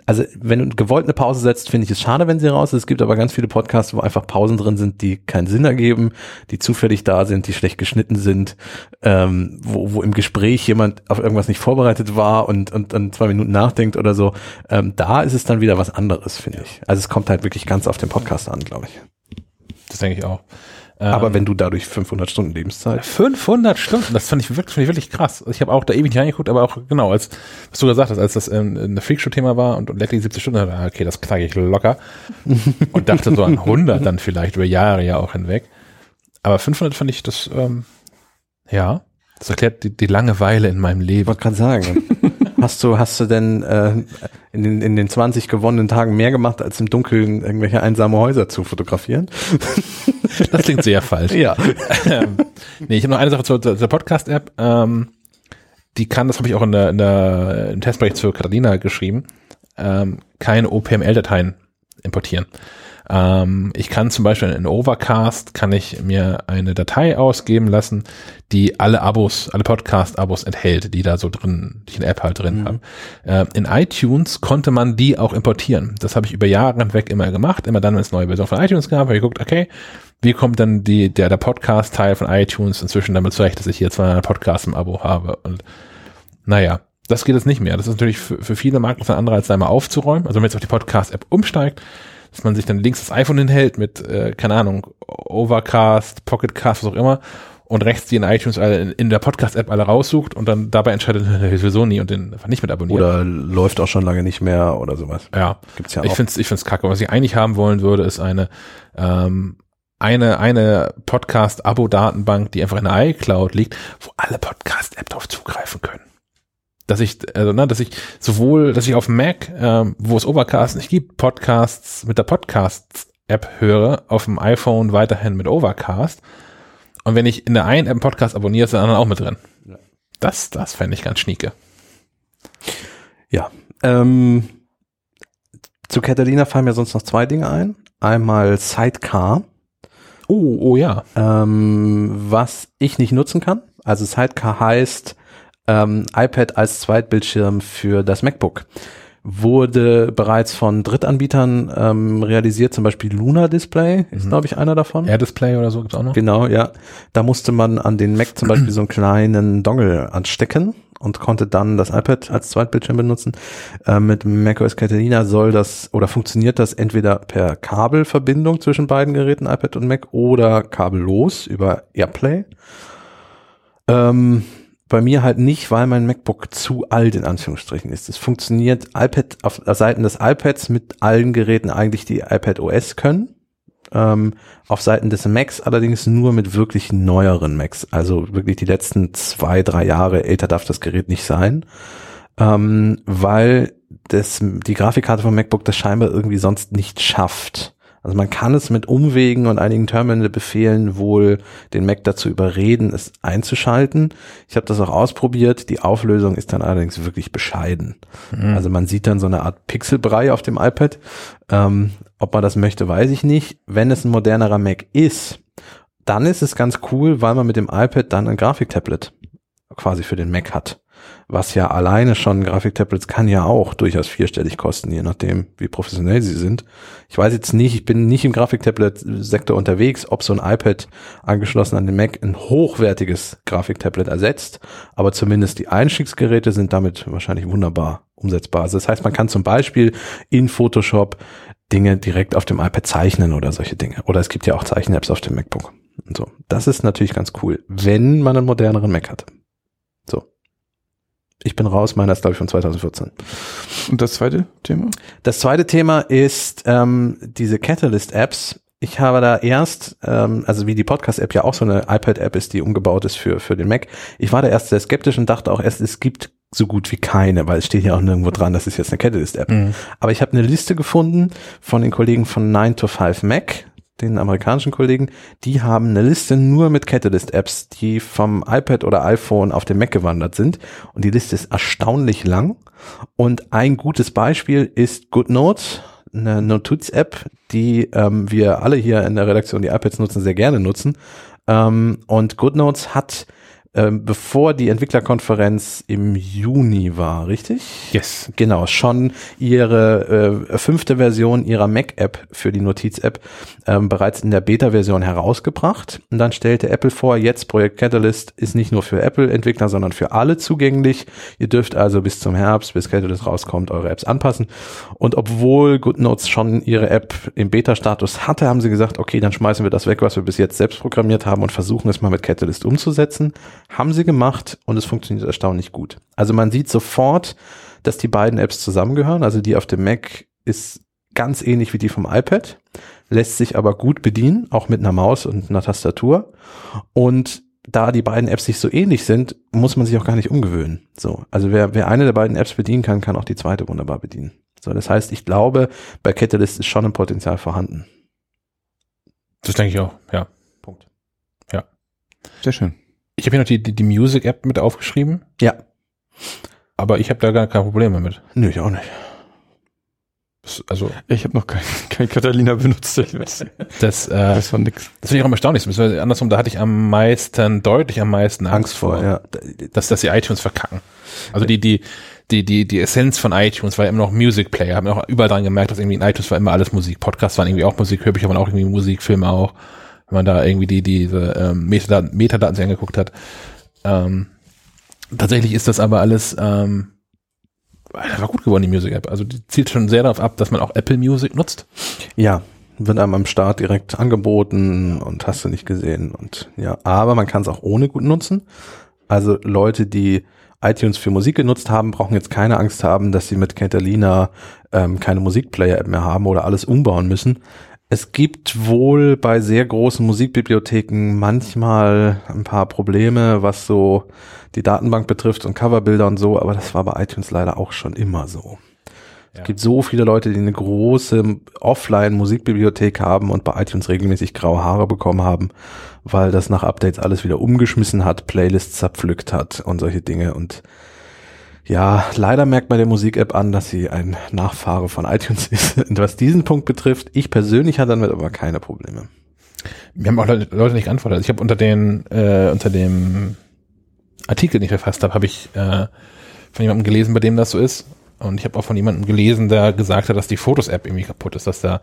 also wenn du gewollt eine Pause setzt, finde ich es schade, wenn sie raus ist. Es gibt aber ganz viele Podcasts, wo einfach Pausen drin sind, die keinen Sinn ergeben, die zufällig da sind, die schlecht geschnitten sind, ähm, wo, wo im Gespräch jemand auf irgendwas nicht vorbereitet war und, und dann zwei Minuten nachdenkt oder so. Ähm, da ist es dann wieder was anderes, finde ich. Also es kommt halt wirklich ganz auf den Podcast an, glaube ich. Das denke ich auch. Aber Ähm, wenn du dadurch 500 Stunden Lebenszeit 500 Stunden, das fand ich wirklich, fand ich wirklich krass. Also Ich habe auch da ewig nicht reingeguckt, aber auch genau, als was du gesagt hast, als das ähm, ein Freakshow-Thema war und, und Letty 70 Stunden, ich, ah, okay, das knacke ich locker. und dachte so an 100 dann vielleicht über Jahre ja auch hinweg. Aber 500 fand ich das, ähm, ja, das erklärt die, die Langeweile in meinem Ich Leben. wollte gerade sagen. Hast du, hast du denn äh, in, den, in den 20 gewonnenen Tagen mehr gemacht, als im Dunkeln irgendwelche einsame Häuser zu fotografieren? Das klingt sehr falsch. Ja. ähm, nee, ich habe noch eine Sache zur, zur Podcast-App. Ähm, die kann, das habe ich auch in der, in der, im Testbericht zu Catalina geschrieben, ähm, keine OPML-Dateien importieren. Ähm, ich kann zum Beispiel in Overcast kann ich mir eine Datei ausgeben lassen, die alle Abos, alle Podcast-Abos enthält, die da so drin, die ich in der App halt drin Mhm. habe. Äh, in iTunes konnte man die auch importieren. Das habe ich über Jahre hinweg immer gemacht. Immer dann, wenn es neue Version von iTunes gab, habe ich geguckt, okay, wie kommt dann die, der, der Podcast-Teil von iTunes inzwischen damit zurecht, dass ich hier 200 Podcasts im Abo habe und naja, das geht jetzt nicht mehr. Das ist natürlich für, für viele Marken ein anderer, als da mal aufzuräumen. Also wenn man jetzt auf die Podcast-App umsteigt, dass man sich dann links das iPhone hinhält mit, äh, keine Ahnung, Overcast, Pocketcast, was auch immer, und rechts die in iTunes alle in, in der Podcast-App alle raussucht und dann dabei entscheidet, ich sowieso nie und den einfach nicht mit abonnieren. Oder läuft auch schon lange nicht mehr oder sowas. ja, Gibt's ja ich auch. finde es ich find's kacke. Was ich eigentlich haben wollen würde, ist eine, ähm, eine, eine Podcast-Abo-Datenbank, die einfach in der iCloud liegt, wo alle Podcast-App drauf zugreifen können. Dass ich, also, ne, dass ich sowohl, dass ich auf Mac, ähm, wo es Overcast nicht gibt, Podcasts mit der Podcast-App höre, auf dem iPhone weiterhin mit Overcast. Und wenn ich in der einen App einen Podcast abonniere, ist der andere auch mit drin. Das, das fände ich ganz schnieke. Ja. Ähm, zu Catalina fallen mir sonst noch zwei Dinge ein. Einmal Sidecar, Oh, oh ja. ähm, was ich nicht nutzen kann. Also Sidecar heißt ähm, iPad als Zweitbildschirm für das MacBook. Wurde bereits von Drittanbietern ähm, realisiert, zum Beispiel Luna Display ist, Mhm. glaube ich, einer davon. AirDisplay oder so gibt's auch noch. Genau, ja. Da musste man an den Mac zum Beispiel so einen kleinen Dongle anstecken und konnte dann das iPad als Zweitbildschirm benutzen. Äh, mit macOS Catalina soll das oder funktioniert das entweder per Kabelverbindung zwischen beiden Geräten, iPad und Mac, oder kabellos über AirPlay. Ähm, bei mir halt nicht, weil mein MacBook zu alt in Anführungsstrichen ist. Es funktioniert iPad auf Seiten des iPads mit allen Geräten eigentlich, die iPad OS können. Ähm, auf Seiten des Macs allerdings nur mit wirklich neueren Macs. Also wirklich die letzten zwei, drei Jahre älter darf das Gerät nicht sein. Ähm, weil das, die Grafikkarte vom MacBook das scheinbar irgendwie sonst nicht schafft. Also man kann es mit Umwegen und einigen Terminal-Befehlen wohl den Mac dazu überreden, es einzuschalten. Ich habe das auch ausprobiert. Die Auflösung ist dann allerdings wirklich bescheiden. Also man sieht dann so eine Art Pixelbrei auf dem iPad. Ähm, ob man das möchte, weiß ich nicht. Wenn es ein modernerer Mac ist, dann ist es ganz cool, weil man mit dem iPad dann ein Grafiktablet quasi für den Mac hat. Was ja alleine schon Grafiktablets kann ja auch durchaus vierstellig kosten, je nachdem, wie professionell sie sind. Ich weiß jetzt nicht, ich bin nicht im Grafiktablet-Sektor unterwegs, ob so ein iPad angeschlossen an den Mac ein hochwertiges Grafiktablet ersetzt, aber zumindest die Einstiegsgeräte sind damit wahrscheinlich wunderbar umsetzbar. Also das heißt, man kann zum Beispiel in Photoshop Dinge direkt auf dem iPad zeichnen oder solche Dinge. Oder es gibt ja auch Zeichen-Apps auf dem MacBook. Und so. Das ist natürlich ganz cool, wenn man einen moderneren Mac hat. So. Ich bin raus, meiner ist glaube ich von 2014. Und das zweite Thema? Das zweite Thema ist ähm, diese Catalyst-Apps. Ich habe da erst, ähm, also wie die Podcast-App ja auch so eine iPad-App ist, die umgebaut ist für, für den Mac. Ich war da erst sehr skeptisch und dachte auch erst, es gibt so gut wie keine, weil es steht ja auch nirgendwo dran, das ist jetzt eine Catalyst-App. Mhm. Aber ich habe eine Liste gefunden von den Kollegen von 9 to 5 Mac, den amerikanischen Kollegen, die haben eine Liste nur mit Catalyst-Apps, die vom iPad oder iPhone auf den Mac gewandert sind. Und die Liste ist erstaunlich lang. Und ein gutes Beispiel ist GoodNotes, eine Notiz-App, die ähm, wir alle hier in der Redaktion, die iPads nutzen, sehr gerne nutzen. Ähm, und GoodNotes hat ähm, bevor die Entwicklerkonferenz im Juni war, richtig? Yes. Genau, schon ihre äh, fünfte Version ihrer Mac-App für die Notiz-App ähm, bereits in der Beta-Version herausgebracht. Und dann stellte Apple vor, jetzt Projekt Catalyst ist nicht nur für Apple-Entwickler, sondern für alle zugänglich. Ihr dürft also bis zum Herbst, bis Catalyst rauskommt, eure Apps anpassen. Und obwohl GoodNotes schon ihre App im Beta-Status hatte, haben sie gesagt, okay, dann schmeißen wir das weg, was wir bis jetzt selbst programmiert haben und versuchen es mal mit Catalyst umzusetzen. Haben sie gemacht und es funktioniert erstaunlich gut. Also man sieht sofort, dass die beiden Apps zusammengehören. Also die auf dem Mac ist ganz ähnlich wie die vom iPad, lässt sich aber gut bedienen, auch mit einer Maus und einer Tastatur. Und da die beiden Apps sich so ähnlich sind, muss man sich auch gar nicht umgewöhnen. So, also wer, wer eine der beiden Apps bedienen kann, kann auch die zweite wunderbar bedienen. So, das heißt, ich glaube, bei Catalyst ist schon ein Potenzial vorhanden. Das denke ich auch, ja. Punkt. Sehr schön. Ich habe hier noch die, die, die Music-App mit aufgeschrieben, Ja. aber ich habe da gar kein Problem damit. Nö, ich auch nicht. Also Ich habe noch kein, kein Catalina benutzt. Ich weiß, das, äh, weiß von nix. das finde ich auch erstaunlich. Beziehungsweise Andersrum, da hatte ich am meisten, deutlich am meisten Angst, Angst vor, ja. dass, dass die iTunes verkacken. Also die, die, die, die, die Essenz von iTunes war ja immer noch Music Player. Haben auch überall dran gemerkt, dass irgendwie in iTunes war immer alles Musik. Podcasts waren irgendwie auch Musik, Hörbücher waren auch irgendwie Musik, Filme auch. Wenn man da irgendwie die, diese ähm, Metadaten, Metadaten sich angeguckt hat. Ähm, tatsächlich ist das aber alles, ähm, das war gut geworden, die Music App. Also die zielt schon sehr darauf ab, dass man auch Apple Music nutzt. Ja, wird einem am Start direkt angeboten und hast du nicht gesehen und ja, aber man kann es auch ohne gut nutzen. Also Leute, die iTunes für Musik genutzt haben, brauchen jetzt keine Angst haben, dass sie mit Catalina ähm, keine Musikplayer-App mehr haben oder alles umbauen müssen. Es gibt wohl bei sehr großen Musikbibliotheken manchmal ein paar Probleme, was so die Datenbank betrifft und Coverbilder und so, aber das war bei iTunes leider auch schon immer so. Ja. Es gibt so viele Leute, die eine große Offline-Musikbibliothek haben und bei iTunes regelmäßig graue Haare bekommen haben, weil das nach Updates alles wieder umgeschmissen hat, Playlists zerpflückt hat und solche Dinge. Und ja, leider merkt man der Musik-App an, dass sie ein Nachfahre von iTunes ist. Und was diesen Punkt betrifft, ich persönlich hatte damit aber keine Probleme. Mir haben auch Leute nicht geantwortet. Also ich habe unter den, äh, unter dem Artikel, den ich verfasst habe, habe ich äh, von jemandem gelesen, bei dem das so ist. Und ich habe auch von jemandem gelesen, der gesagt hat, dass die Fotos-App irgendwie kaputt ist, dass da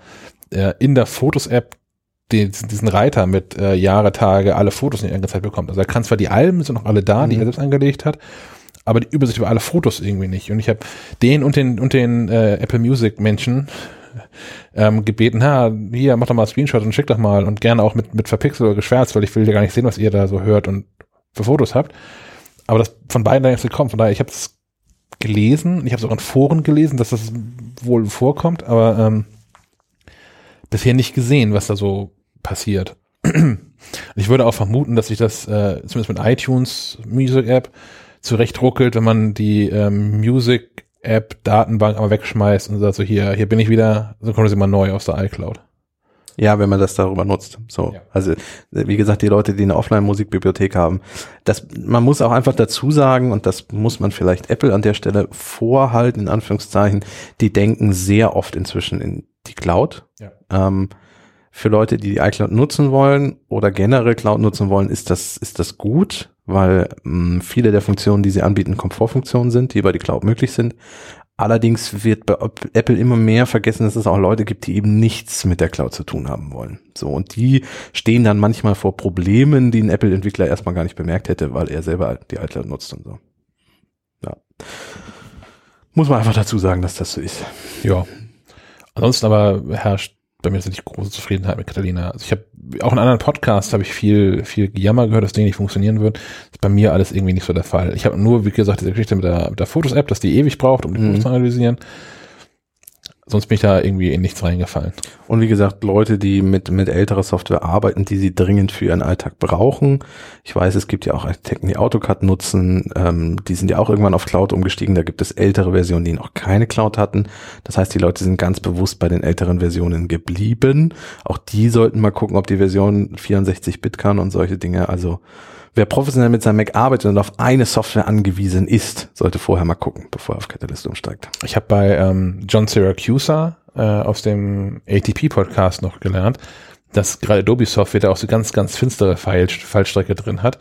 äh, in der Fotos-App die, diesen Reiter mit äh, Jahre, Tage, alle Fotos nicht angezeigt bekommt. Also er kann zwar die Alben sind noch alle da, die Mhm. er selbst angelegt hat, aber die Übersicht über alle Fotos irgendwie nicht. Und ich habe den und den und den äh, Apple Music Menschen ähm, gebeten, ha, hier, mach doch mal einen Screenshot und schick doch mal und gerne auch mit, mit verpixelt oder geschwärzt, weil ich will ja gar nicht sehen, was ihr da so hört und für Fotos habt. Aber das von beiden da jetzt gekommen. Von daher, ich habe es gelesen, ich habe es auch in Foren gelesen, dass das wohl vorkommt, aber ähm, bisher nicht gesehen, was da so passiert. Ich würde auch vermuten, dass sich das äh, zumindest mit iTunes Music App zurecht ruckelt, wenn man die ähm, Music App Datenbank einmal wegschmeißt und sagt so hier, hier bin ich wieder, so kommt es immer neu aus der iCloud. Ja, wenn man das darüber nutzt. So. Ja. Also, wie gesagt, die Leute, die eine Offline-Musikbibliothek haben, das, man muss auch einfach dazu sagen, und das muss man vielleicht Apple an der Stelle vorhalten, in Anführungszeichen, die denken sehr oft inzwischen in die Cloud. Ja. Ähm, für Leute, die die iCloud nutzen wollen oder generell Cloud nutzen wollen, ist das, ist das gut, weil mh, viele der Funktionen, die sie anbieten, Komfortfunktionen sind, die über die Cloud möglich sind. Allerdings wird bei Apple immer mehr vergessen, dass es auch Leute gibt, die eben nichts mit der Cloud zu tun haben wollen. So, und die stehen dann manchmal vor Problemen, die ein Apple-Entwickler erstmal gar nicht bemerkt hätte, weil er selber die iCloud nutzt und so. Ja. Muss man einfach dazu sagen, dass das so ist. Ja. Ansonsten aber herrscht bei mir tatsächlich große Zufriedenheit mit Catalina. Also ich habe auch in anderen Podcasts habe ich viel viel Gejammer gehört, dass Dinge nicht funktionieren wird. Das ist bei mir alles irgendwie nicht so der Fall. Ich habe nur, wie gesagt, diese Geschichte mit der, mit der Fotos-App, dass die ewig braucht, um die Mhm. Fotos zu analysieren. Sonst bin ich da irgendwie in nichts reingefallen. Und wie gesagt, Leute, die mit, mit älterer Software arbeiten, die sie dringend für ihren Alltag brauchen. Ich weiß, es gibt ja auch Architekten, die AutoCAD nutzen. Ähm, die sind ja auch irgendwann auf Cloud umgestiegen. Da gibt es ältere Versionen, die noch keine Cloud hatten. Das heißt, die Leute sind ganz bewusst bei den älteren Versionen geblieben. Auch die sollten mal gucken, ob die Version 64-Bit kann und solche Dinge. Also wer professionell mit seinem Mac arbeitet und auf eine Software angewiesen ist, sollte vorher mal gucken, bevor er auf Catalyst umsteigt. Ich habe bei ähm, John Syracusa äh, aus dem ATP-Podcast noch gelernt, dass gerade Adobe Software da auch so ganz, ganz finstere Fall Fallstrecke drin hat.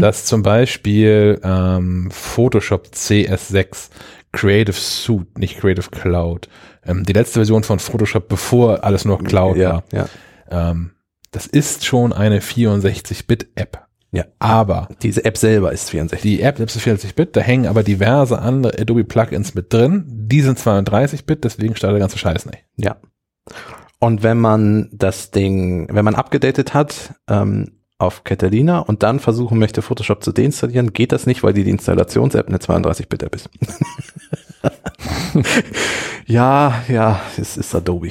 Dass zum Beispiel ähm, Photoshop CS6 Creative Suite, nicht Creative Cloud, ähm, die letzte Version von Photoshop, bevor alles nur Cloud ja, war, ja. ähm, das ist schon eine 64-Bit-App. Ja. Aber Diese App selber ist 64. die App selbst ist 40-Bit, da hängen aber diverse andere Adobe Plugins mit drin. Die sind 32-Bit, deswegen startet der ganze Scheiß nicht. Ja. Und wenn man das Ding, wenn man abgedatet hat ähm, auf Catalina und dann versuchen möchte, Photoshop zu deinstallieren, geht das nicht, weil die Installations-App eine 32-Bit-App ist. ja, ja, es ist Adobe.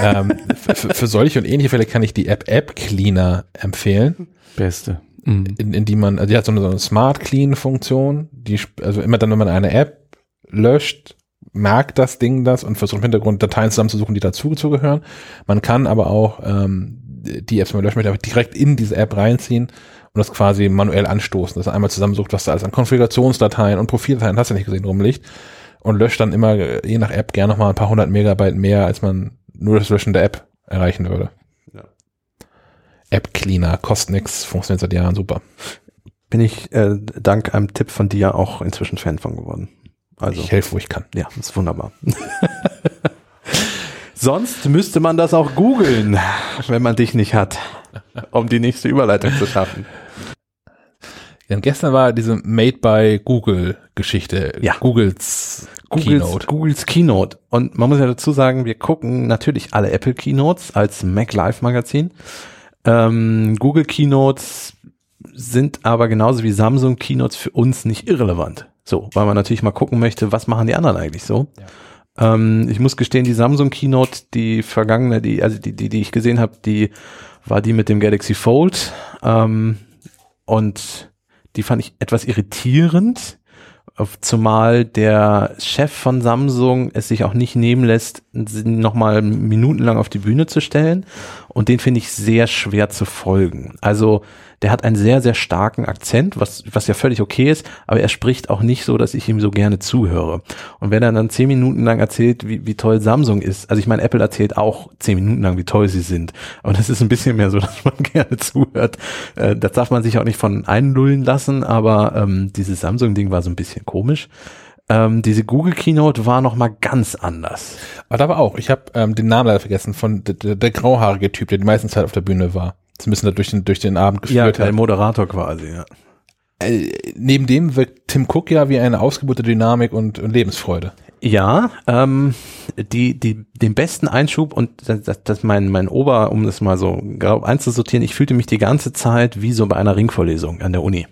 ähm, für, für solche und ähnliche Fälle kann ich die App App Cleaner empfehlen, Beste. Mhm. in, in die man, also die hat so eine, so eine Smart Clean Funktion, die, also immer dann, wenn man eine App löscht, merkt das Ding das und versucht im Hintergrund Dateien zusammenzusuchen, die dazu zugehören. Man kann aber auch ähm, die Apps, die man löschen möchte, direkt in diese App reinziehen und das quasi manuell anstoßen, dass er einmal zusammensucht, was da alles an Konfigurationsdateien und Profildateien, hast du nicht gesehen, rumliegt. und löscht dann immer, äh, je nach App, gerne noch mal ein paar hundert Megabyte mehr, als man nur das Löschen der App erreichen würde. Ja. App Cleaner, kostet nix, funktioniert seit Jahren super. Bin ich äh, dank einem Tipp von dir auch inzwischen Fan von geworden. Also, Ich helfe, wo ich kann. ja, ist wunderbar. Sonst müsste man das auch googeln, wenn man dich nicht hat, um die nächste Überleitung zu schaffen. Und gestern war diese Made by Google Geschichte. Ja. Googles, Googles Keynote. Googles Keynote. Und man muss ja dazu sagen, wir gucken natürlich alle Apple Keynotes als Mac Live Magazin. Ähm, Google Keynotes sind aber genauso wie Samsung Keynotes für uns nicht irrelevant. So, weil man natürlich mal gucken möchte, was machen die anderen eigentlich so. Ähm, ich muss gestehen, die Samsung Keynote, die vergangene, die, also die, die, die ich gesehen habe, die war die mit dem Galaxy Fold. Ähm, und die fand ich etwas irritierend, zumal der Chef von Samsung es sich auch nicht nehmen lässt, nochmal minutenlang auf die Bühne zu stellen. Und den finde ich sehr schwer zu folgen. Also der hat einen sehr, sehr starken Akzent, was, was ja völlig okay ist, aber er spricht auch nicht so, dass ich ihm so gerne zuhöre. Und wenn er dann zehn Minuten lang erzählt, wie, wie toll Samsung ist, also ich meine, Apple erzählt auch zehn Minuten lang, wie toll sie sind, aber das ist ein bisschen mehr so, dass man gerne zuhört. Äh, das darf man sich auch nicht von einlullen lassen, aber ähm, dieses Samsung-Ding war so ein bisschen komisch. Ähm, diese Google Keynote war noch mal ganz anders. Aber da war auch, ich habe ähm, den Namen leider vergessen, von der, der, der grauhaarige Typ, der die meiste Zeit auf der Bühne war. Zumindest da durch den, durch den Abend geführt der hat. Moderator quasi, ja. Äh, neben dem wirkt Tim Cook ja wie eine Ausgeburt der Dynamik und, und Lebensfreude. Ja, ähm, die, die, den besten Einschub und das, das, das mein, mein Ober, um das mal so grob einzusortieren, ich fühlte mich die ganze Zeit wie so bei einer Ringvorlesung an der Uni.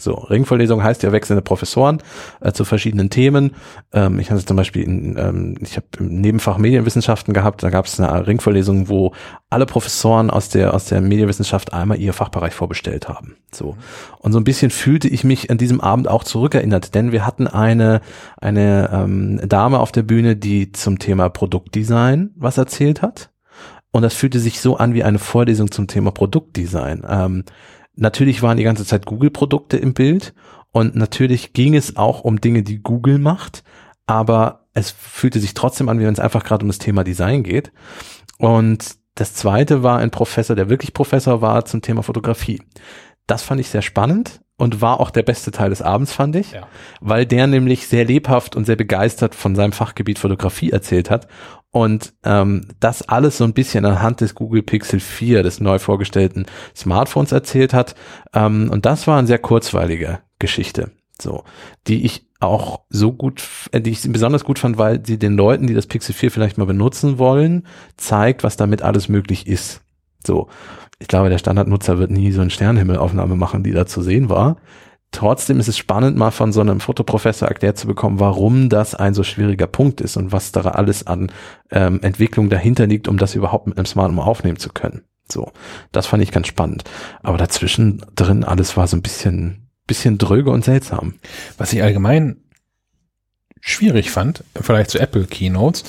So, Ringvorlesung heißt ja wechselnde Professoren äh, zu verschiedenen Themen. Ähm, ich hatte zum Beispiel, in, ähm, ich habe im Nebenfach Medienwissenschaften gehabt, da gab es eine Ringvorlesung, wo alle Professoren aus der aus der Medienwissenschaft einmal ihr Fachbereich vorbestellt haben. So und so ein bisschen fühlte ich mich an diesem Abend auch zurückerinnert, denn wir hatten eine eine ähm, Dame auf der Bühne, die zum Thema Produktdesign was erzählt hat. Und das fühlte sich so an wie eine Vorlesung zum Thema Produktdesign. Ähm, natürlich waren die ganze Zeit Google-Produkte im Bild und natürlich ging es auch um Dinge, die Google macht, aber es fühlte sich trotzdem an, wie wenn es einfach gerade um das Thema Design geht. Und das zweite war ein Professor, der wirklich Professor war zum Thema Fotografie. Das fand ich sehr spannend und war auch der beste Teil des Abends, fand ich, Ja. weil der nämlich sehr lebhaft und sehr begeistert von seinem Fachgebiet Fotografie erzählt hat und ähm, das alles so ein bisschen anhand des Google Pixel 4, des neu vorgestellten Smartphones erzählt hat. Ähm, und das war eine sehr kurzweilige Geschichte, so, die ich auch so gut, äh, die ich besonders gut fand, weil sie den Leuten, die das Pixel 4 vielleicht mal benutzen wollen, zeigt, was damit alles möglich ist. So, ich glaube, der Standardnutzer wird nie so eine Sternhimmelaufnahme machen, die da zu sehen war. Trotzdem ist es spannend, mal von so einem Fotoprofessor erklärt zu bekommen, warum das ein so schwieriger Punkt ist und was da alles an ähm, Entwicklung dahinter liegt, um das überhaupt mit einem Smartphone aufnehmen zu können. So, das fand ich ganz spannend. Aber dazwischen drin alles war so ein bisschen, bisschen dröge und seltsam. Was ich allgemein schwierig fand, Vergleich zu Apple Keynotes,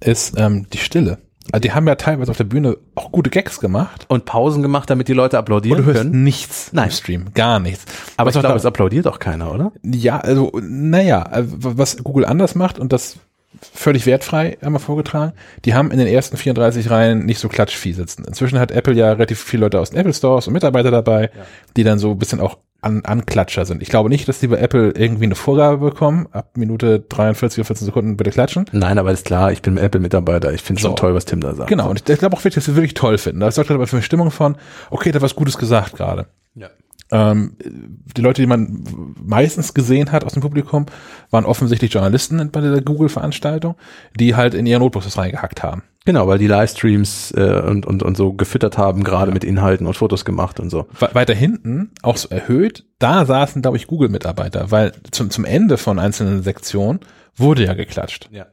ist ähm, die Stille. Also die haben ja teilweise auf der Bühne auch gute Gags gemacht. Und Pausen gemacht, damit die Leute Und applaudieren du hörst können. nichts Nein. im Stream. Gar nichts. Aber Was ich glaube, da- es applaudiert auch keiner, oder? Ja, also, naja, äh, was Google anders macht und das völlig wertfrei einmal vorgetragen, die haben in den ersten 34 Reihen nicht so klatschvieh sitzen. Inzwischen hat Apple ja relativ viele Leute aus den Apple Stores und Mitarbeiter dabei, die dann so ein bisschen auch an, Anklatscher sind. Ich glaube nicht, dass die bei Apple irgendwie eine Vorgabe bekommen, ab Minute 43 oder 14 Sekunden bitte klatschen. Nein, aber ist klar, ich bin Apple-Mitarbeiter. Ich finde schon So. toll, was Tim da sagt. Genau, und ich, ich glaube auch wirklich, dass wir wirklich toll finden. Das sorgt halt aber für eine Stimmung von, okay, da hat was Gutes gesagt gerade. Ja. Ähm, die Leute, die man meistens gesehen hat aus dem Publikum, waren offensichtlich Journalisten bei der Google-Veranstaltung, die halt in ihre Notebooks reingehackt haben. Genau, weil die Livestreams äh, und, und, und so gefüttert haben, gerade mit Inhalten und Fotos gemacht und so. We- Weiter hinten, auch so erhöht, da saßen, glaube ich, Google-Mitarbeiter, weil zum, zum Ende von einzelnen Sektionen wurde ja geklatscht. Ja.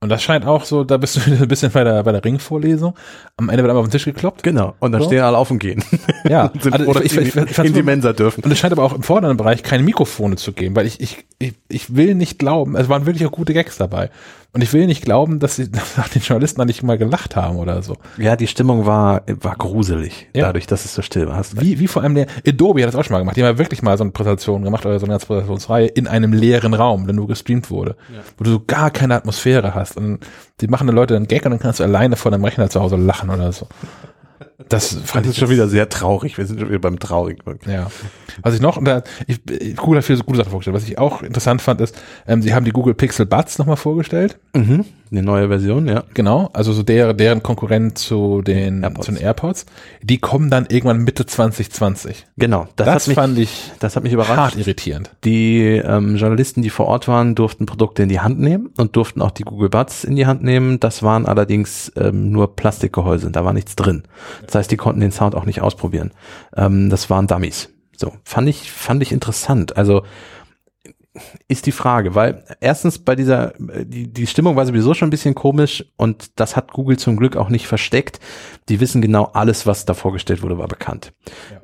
Und das scheint auch so, da bist du wieder ein bisschen bei der, bei der Ringvorlesung. Am Ende wird einfach auf den Tisch gekloppt. Genau. Und dann So. stehen alle auf und gehen. Ja, Und sind also froh, ich- ich- ich- in die Mensa dürfen. Und es scheint aber auch im vorderen Bereich keine Mikrofone zu geben, weil ich, ich, ich, ich will nicht glauben, es waren wirklich auch gute Gags dabei. Und ich will nicht glauben, dass sie nach den Journalisten da nicht mal gelacht haben oder so. Ja, die Stimmung war, war gruselig, Ja. dadurch, dass es so still war. Wie, wie vor allem der Adobe hat das auch schon mal gemacht. Die haben ja wirklich mal so eine Präsentation gemacht oder so eine ganze Präsentationsreihe in einem leeren Raum, der nur gestreamt wurde, wo du so gar keine Atmosphäre hast. Und die machen dann Leute einen Gag und dann kannst du alleine vor deinem Rechner zu Hause lachen oder so. Das fand Das ich schon wieder sehr traurig. Wir sind schon wieder beim Traurigen. Ja. Was ich noch, und da, ich, Google hat viele so gute Sachen vorgestellt. Was ich auch interessant fand, ist, ähm, sie haben die Google Pixel Buds nochmal vorgestellt. Mhm. Eine neue Version, ja. Genau. Also so der, deren Konkurrent zu den, AirPods. zu den AirPods. Die kommen dann irgendwann Mitte 2020. Genau. Das, Das, hat mich, fand ich das hat mich hart überrascht. irritierend. Die ähm, Journalisten, die vor Ort waren, durften Produkte in die Hand nehmen und durften auch die Google Buds in die Hand nehmen. Das waren allerdings ähm, nur Plastikgehäuse, da war nichts drin. Das heißt, die konnten den Sound auch nicht ausprobieren. Ähm, das waren Dummies. So, fand ich, fand ich interessant. Also ist die Frage, weil erstens bei dieser, äh, die, die Stimmung war sowieso schon ein bisschen komisch und das hat Google zum Glück auch nicht versteckt. Die wissen genau alles, was da vorgestellt wurde, war bekannt.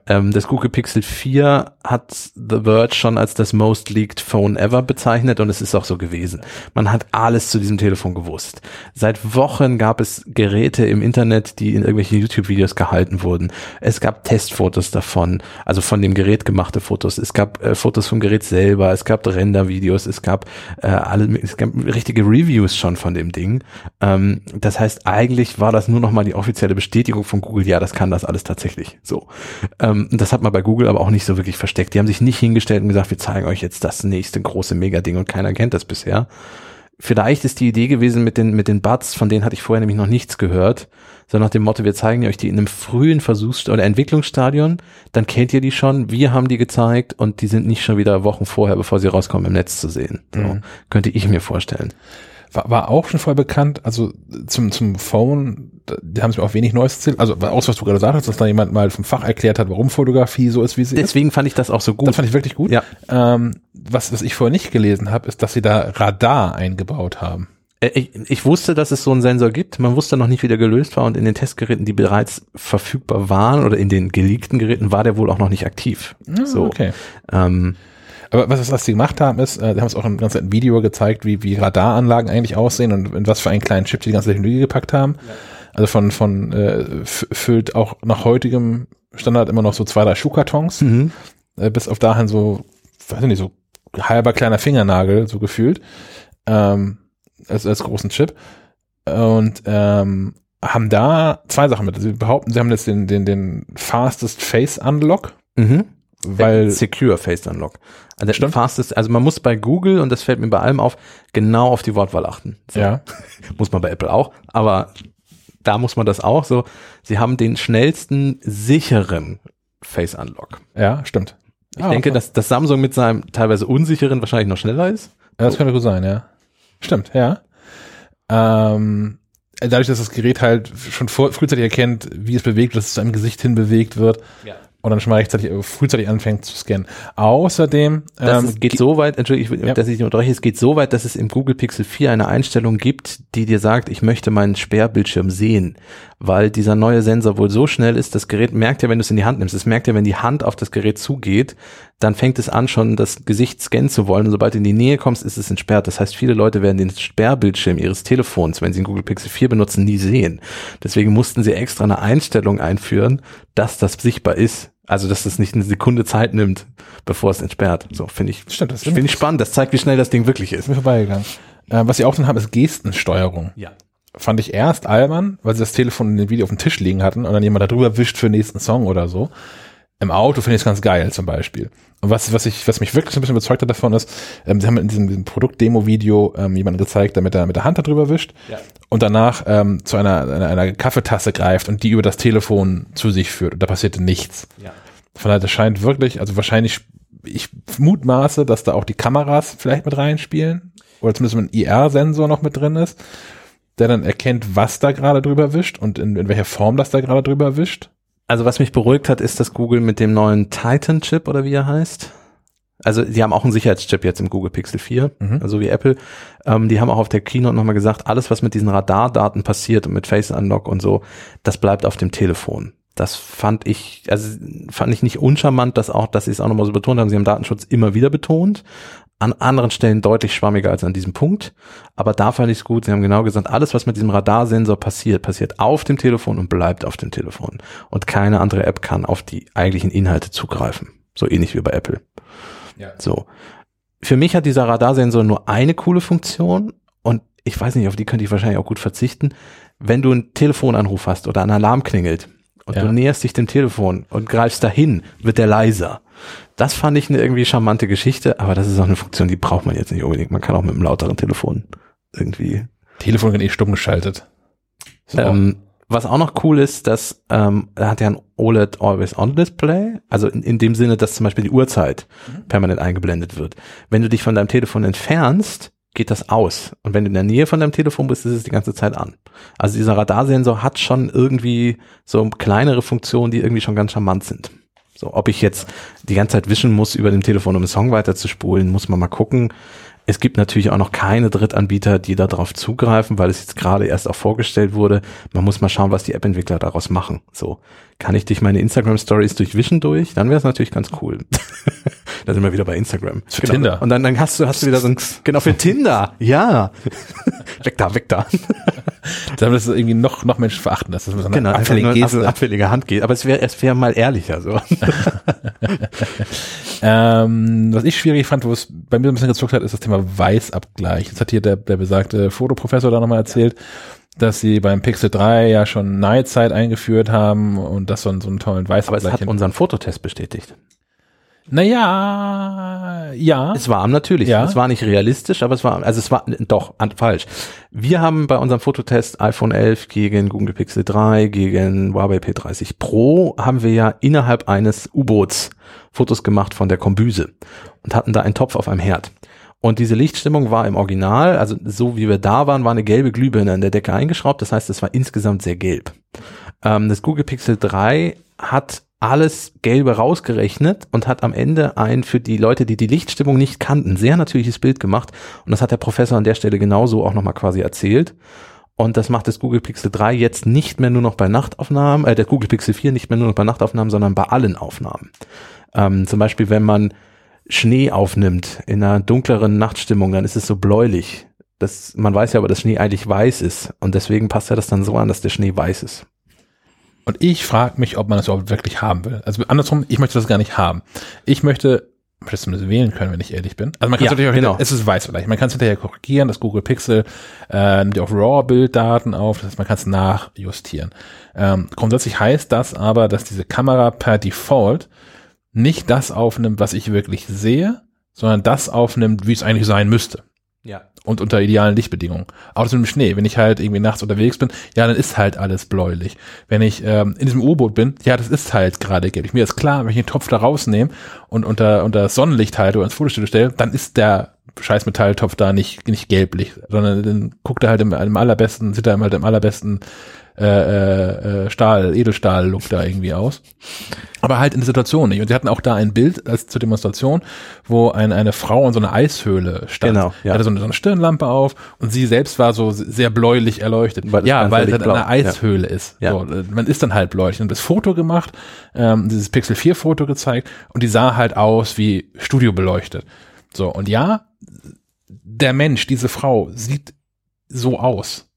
Ähm, das Google Pixel 4 hat The Verge schon als das most leaked Phone ever bezeichnet und es ist auch so gewesen. Man hat alles zu diesem Telefon gewusst. Seit Wochen gab es Geräte im Internet, die in irgendwelchen YouTube-Videos gehalten wurden. Es gab Testfotos davon, also von dem Gerät gemachte Fotos. Es gab äh, Fotos vom Gerät selber, es gab Render-Videos, es gab äh, alle, es gab richtige Reviews schon von dem Ding. Ähm, das heißt, eigentlich war das nur noch mal die offizielle Bestätigung von Google, ja, das kann das alles tatsächlich. So. Ähm, das hat man bei Google aber auch nicht so wirklich versteckt. Die haben sich nicht hingestellt und gesagt, wir zeigen euch jetzt das nächste große Mega-Ding und keiner kennt das bisher. Vielleicht ist die Idee gewesen mit den, mit den Buds, von denen hatte ich vorher nämlich noch nichts gehört, so nach dem Motto, wir zeigen euch die in einem frühen Versuchs- oder Entwicklungsstadion, dann kennt ihr die schon, wir haben die gezeigt und die sind nicht schon wieder Wochen vorher, bevor sie rauskommen, im Netz zu sehen. So, Mhm. Könnte ich mir vorstellen. War, war auch schon vorher bekannt, also zum, zum Phone, da- die haben mir auch wenig Neues erzählt. Also aus was du gerade sagtest, dass da jemand mal vom Fach erklärt hat, warum Fotografie so ist, wie sie ist. Deswegen fand ich das auch so gut. Das fand ich wirklich gut. Ja. Ähm, was, was ich vorher nicht gelesen habe, ist, dass sie da Radar eingebaut haben. Äh, Ich, ich wusste, dass es so einen Sensor gibt. Man wusste noch nicht, wie der gelöst war. Und in den Testgeräten, die bereits verfügbar waren oder in den geleakten Geräten, war der wohl auch noch nicht aktiv. so. Okay. Ähm, Aber was, was sie gemacht haben, ist, äh, die haben es auch im ganzen Video gezeigt, wie, wie Radaranlagen eigentlich aussehen und in was für einen kleinen Chip die die ganze Technologie gepackt haben. Also von, von äh, füllt auch nach heutigem Standard immer noch so zwei, drei Schuhkartons, mhm. äh, bis auf dahin so, weiß ich nicht, so halber kleiner Fingernagel, so gefühlt, ähm, als, als großen Chip. Und ähm, haben da zwei Sachen mit. Sie behaupten, sie haben jetzt den, den, den fastest Face Unlock, Mhm. weil Secure Face Unlock. Also der Stimmt. fastest, also man muss bei Google, und das fällt mir bei allem auf, genau auf die Wortwahl achten. So. ja, Muss man bei Apple auch, aber da muss man das auch so. Sie haben den schnellsten, sicheren Face Unlock. ja, stimmt. Ich denke, dass, dass Samsung mit seinem teilweise unsicheren wahrscheinlich noch schneller ist. Ja, das könnte gut sein, ja. Stimmt, ja. Ähm, dadurch, dass das Gerät halt schon vor, frühzeitig erkennt, wie es bewegt, dass es zu einem Gesicht hin bewegt wird Ja. und dann schon mal rechtzeitig, äh, frühzeitig anfängt zu scannen. Außerdem, Das ähm, geht so weit, Entschuldigung, ich, Ja. dass ich dich unterbreche, es geht so weit, dass es im Google Pixel 4 eine Einstellung gibt, die dir sagt, ich möchte meinen Sperrbildschirm sehen, weil dieser neue Sensor wohl so schnell ist, das Gerät merkt ja, wenn du es in die Hand nimmst, es merkt ja, wenn die Hand auf das Gerät zugeht, dann fängt es an, schon das Gesicht scannen zu wollen und sobald du in die Nähe kommst, ist es entsperrt. Das heißt, viele Leute werden den Sperrbildschirm ihres Telefons, wenn sie den Google Pixel 4 benutzen, nie sehen. Deswegen mussten sie extra eine Einstellung einführen, dass das sichtbar ist. Also, dass es nicht eine Sekunde Zeit nimmt, bevor es entsperrt. So, finde ich, Stimmt, das finde ich spannend. Das zeigt, wie schnell das Ding wirklich ist. mir vorbeigegangen. Äh, was sie auch dann haben, ist Gestensteuerung. Ja. Fand ich erst albern, weil sie das Telefon in dem Video auf dem Tisch liegen hatten und dann jemand da drüber wischt für den nächsten Song oder so. Im Auto finde ich es ganz geil zum Beispiel. Und was, was ich, was mich wirklich so ein bisschen überzeugt hat davon ist, ähm, sie haben in diesem, diesem Produkt-Demo-Video ähm, jemanden gezeigt, der mit der, mit der Hand da drüber wischt Ja. und danach ähm, zu einer, einer, einer Kaffeetasse greift und die über das Telefon zu sich führt. Und da passierte nichts. Ja. Von daher, das scheint wirklich, also wahrscheinlich, ich mutmaße, dass da auch die Kameras vielleicht mit reinspielen. Oder zumindest ein IR-Sensor noch mit drin ist, der dann erkennt, was da gerade drüber wischt und in, in welcher Form das da gerade drüber wischt. Also, was mich beruhigt hat, ist, dass Google mit dem neuen Titan-Chip oder wie er heißt, also die haben auch einen Sicherheitschip jetzt im Google Pixel 4, Mhm. also wie Apple. Ähm, die haben auch auf der Keynote nochmal gesagt, alles, was mit diesen Radardaten passiert und mit Face Unlock und so, das bleibt auf dem Telefon. Das fand ich, also fand ich nicht uncharmant, dass auch, dass sie es auch nochmal so betont haben. Sie haben Datenschutz immer wieder betont, an anderen Stellen deutlich schwammiger als an diesem Punkt. Aber da fand ich es gut. Sie haben genau gesagt, alles, was mit diesem Radarsensor passiert, passiert auf dem Telefon und bleibt auf dem Telefon. Und keine andere App kann auf die eigentlichen Inhalte zugreifen. So ähnlich wie bei Apple. Ja. So. Für mich hat dieser Radarsensor nur eine coole Funktion und ich weiß nicht, auf die könnte ich wahrscheinlich auch gut verzichten. Wenn du einen Telefonanruf hast oder ein Alarm klingelt und Ja. du näherst dich dem Telefon und greifst dahin, wird der leiser. Das fand ich eine irgendwie charmante Geschichte, aber das ist auch eine Funktion, die braucht man jetzt nicht unbedingt. Man kann auch mit einem lauteren Telefon irgendwie. Telefon wird eh stumm geschaltet. So. Ähm, was auch noch cool ist, dass ähm, er hat ja ein OLED Always On Display, also in, in dem Sinne, dass zum Beispiel die Uhrzeit permanent eingeblendet wird. Wenn du dich von deinem Telefon entfernst, geht das aus. Und wenn du in der Nähe von deinem Telefon bist, ist es die ganze Zeit an. Also dieser Radarsensor hat schon irgendwie so kleinere Funktionen, die irgendwie schon ganz charmant sind. So, ob ich jetzt die ganze Zeit wischen muss über dem Telefon, um einen Song weiterzuspulen, muss man mal gucken. Es gibt natürlich auch noch keine Drittanbieter, die darauf zugreifen, weil es jetzt gerade erst auch vorgestellt wurde. Man muss mal schauen, was die App-Entwickler daraus machen. So, kann ich durch meine Instagram-Stories durchwischen durch? Dann wäre es natürlich ganz cool. da sind wir wieder bei Instagram. Für Tinder. Und dann, dann hast du, hast du wieder so ein, genau, für Tinder. Ja. weg da, weg da. Damit das irgendwie noch, noch Menschen verachten, dass das mit so einer Genau, nur Geste. eine abfällige Hand geht. Aber es wäre, es wäre mal ehrlicher, so. Ähm, was ich schwierig fand, wo es bei mir so ein bisschen gezuckt hat, ist das Thema Weißabgleich. Jetzt hat hier der, der besagte Fotoprofessor da nochmal erzählt, dass sie beim Pixel 3 ja schon Night Sight eingeführt haben und das so einen, so einen tollen Aber es Weißabgleich. hat unseren Fototest bestätigt. naja, ja. Es war natürlich, Ja. es war nicht realistisch, aber es war, also es war, doch, an, falsch. Wir haben bei unserem Fototest iPhone 11 gegen Google Pixel 3, gegen Huawei P30 Pro, haben wir ja innerhalb eines U-Boots Fotos gemacht von der Kombüse und hatten da einen Topf auf einem Herd. Und diese Lichtstimmung war im Original, also so wie wir da waren, war eine gelbe Glühbirne an der Decke eingeschraubt. Das heißt, es war insgesamt sehr gelb. Ähm, das Google Pixel 3 hat alles Gelbe rausgerechnet und hat am Ende ein für die Leute, die die Lichtstimmung nicht kannten, sehr natürliches Bild gemacht. Und das hat der Professor an der Stelle genauso auch nochmal quasi erzählt. Und das macht das Google Pixel 3 jetzt nicht mehr nur noch bei Nachtaufnahmen, äh, der Google Pixel 4 nicht mehr nur noch bei Nachtaufnahmen, sondern bei allen Aufnahmen. Ähm, zum Beispiel, wenn man Schnee aufnimmt in einer dunkleren Nachtstimmung, dann ist es so bläulich. Das, man weiß ja aber, dass Schnee eigentlich weiß ist. Und deswegen passt er das dann so an, dass der Schnee weiß ist. Und ich frage mich, ob man das überhaupt wirklich haben will. Also andersrum, ich möchte das gar nicht haben. Ich möchte es zumindest wählen können, wenn ich ehrlich bin. Also man kann Ja, es natürlich auch genau. es ist weiß vielleicht. Man kann es hinterher korrigieren, das Google Pixel äh, nimmt ja auch RAW-Bilddaten auf, das heißt, man kann es nachjustieren. Ähm, grundsätzlich heißt das aber, dass diese Kamera per Default nicht das aufnimmt, was ich wirklich sehe, sondern das aufnimmt, wie es eigentlich sein müsste Ja. und unter idealen Lichtbedingungen. Auch das mit dem Schnee. Wenn ich halt irgendwie nachts unterwegs bin, ja, dann ist halt alles bläulich. Wenn ich ähm, in diesem U-Boot bin, ja, das ist halt gerade gelb. Mir ist klar, wenn ich den Topf da rausnehme und unter, unter Sonnenlicht halte oder ins Fotostudio stelle, dann ist der scheiß Metalltopf da nicht, nicht gelblich, sondern dann guckt er halt im, im allerbesten, sieht er halt im allerbesten äh, äh, äh, Stahl, Edelstahl-Look da irgendwie aus. Aber halt in der Situation nicht. Und sie hatten auch da ein Bild als zur Demonstration, wo ein, eine Frau in so einer Eishöhle stand. Genau, ja. Hatte so eine, so eine Stirnlampe auf und sie selbst war so sehr bläulich erleuchtet. Weil ja, weil es eine Eishöhle ist. Ja. So, man ist dann halt bläulich. Und das Foto gemacht, ähm, dieses Pixel 4 Foto gezeigt und die sah halt aus wie studiobeleuchtet. So, und ja, der Mensch, diese Frau, sieht so aus.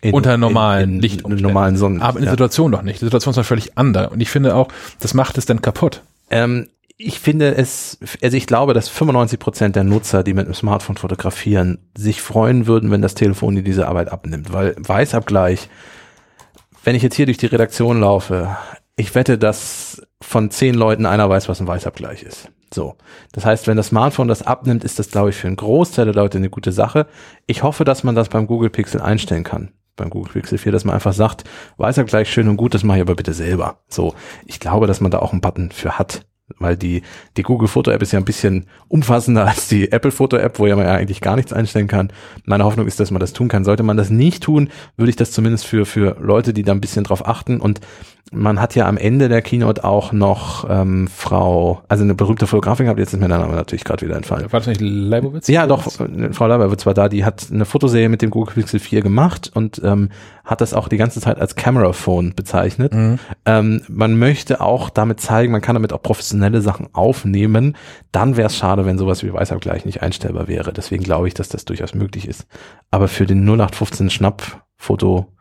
In, Unter normalen in, in, Lichtumständen. normalen Sonnen. Aber in der ja. Situation doch nicht. Die Situation ist noch völlig andere. Und ich finde auch, das macht es dann kaputt. Ähm, ich finde es, also ich glaube, dass 95 Prozent der Nutzer, die mit dem Smartphone fotografieren, sich freuen würden, wenn das Telefon dir diese Arbeit abnimmt, weil Weißabgleich, wenn ich jetzt hier durch die Redaktion laufe, ich wette, dass von zehn Leuten einer weiß, was ein Weißabgleich ist. So. Das heißt, wenn das Smartphone das abnimmt, ist das, glaube ich, für einen Großteil der Leute eine gute Sache. Ich hoffe, dass man das beim Google Pixel einstellen kann. Beim Google Pixel 4, dass man einfach sagt, Weißabgleich schön und gut, das mache ich aber bitte selber. So. Ich glaube, dass man da auch einen Button für hat. Weil die, die Google Foto App ist ja ein bisschen umfassender als die Apple Foto App, wo ja man ja eigentlich gar nichts einstellen kann. Meine Hoffnung ist, dass man das tun kann. Sollte man das nicht tun, würde ich das zumindest für, für Leute, die da ein bisschen drauf achten. Und man hat ja am Ende der Keynote auch noch ähm, Frau, also eine berühmte Fotografin gehabt, jetzt ist mir der Name natürlich gerade wieder entfallen. War das nicht Leibowitz? Ja, doch, Frau Leiber war da, die hat eine Fotoserie mit dem Google Pixel 4 gemacht und ähm, hat das auch die ganze Zeit als Camera Phone bezeichnet. Mhm. Ähm, man möchte auch damit zeigen, man kann damit auch professionell professionelle Sachen aufnehmen, dann wäre es schade, wenn sowas wie Weißabgleich nicht einstellbar wäre. Deswegen glaube ich, dass das durchaus möglich ist. Aber für den 0815 Schnappfoto,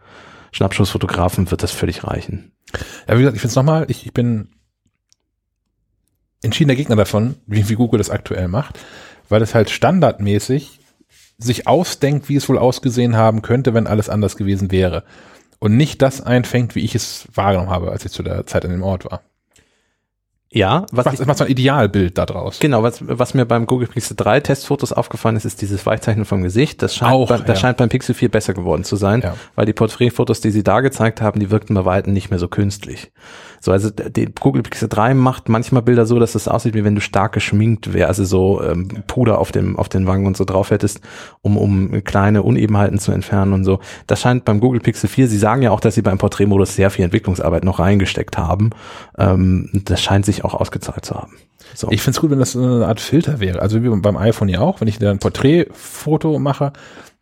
Schnappschussfotografen wird das völlig reichen. Ja, wie gesagt, ich finde es nochmal, ich, ich bin entschiedener Gegner davon, wie, wie Google das aktuell macht, weil es halt standardmäßig sich ausdenkt, wie es wohl ausgesehen haben könnte, wenn alles anders gewesen wäre. Und nicht das einfängt, wie ich es wahrgenommen habe, als ich zu der Zeit an dem Ort war. Ja, was Was, es macht so ein Idealbild daraus. Genau, was, was mir beim Google Pixel 3 Testfotos aufgefallen ist, ist dieses Weichzeichnen vom Gesicht. Das scheint, Auch, bei, das ja. scheint beim Pixel 4 besser geworden zu sein, Ja. weil die Porträtfotos, die sie da gezeigt haben, die wirkten bei Weitem nicht mehr so künstlich. So, also die Google Pixel 3 macht manchmal Bilder so, dass es aussieht, wie wenn du stark geschminkt wärst, also so ähm, Puder auf dem auf den Wangen und so drauf hättest, um um kleine Unebenheiten zu entfernen und so. Das scheint beim Google Pixel 4, sie sagen ja auch, dass sie beim Porträtmodus sehr viel Entwicklungsarbeit noch reingesteckt haben. Ähm, das scheint sich auch ausgezahlt zu haben. So. Ich finde es gut, wenn das eine Art Filter wäre. Also wie beim iPhone ja auch, wenn ich da ein Porträtfoto mache,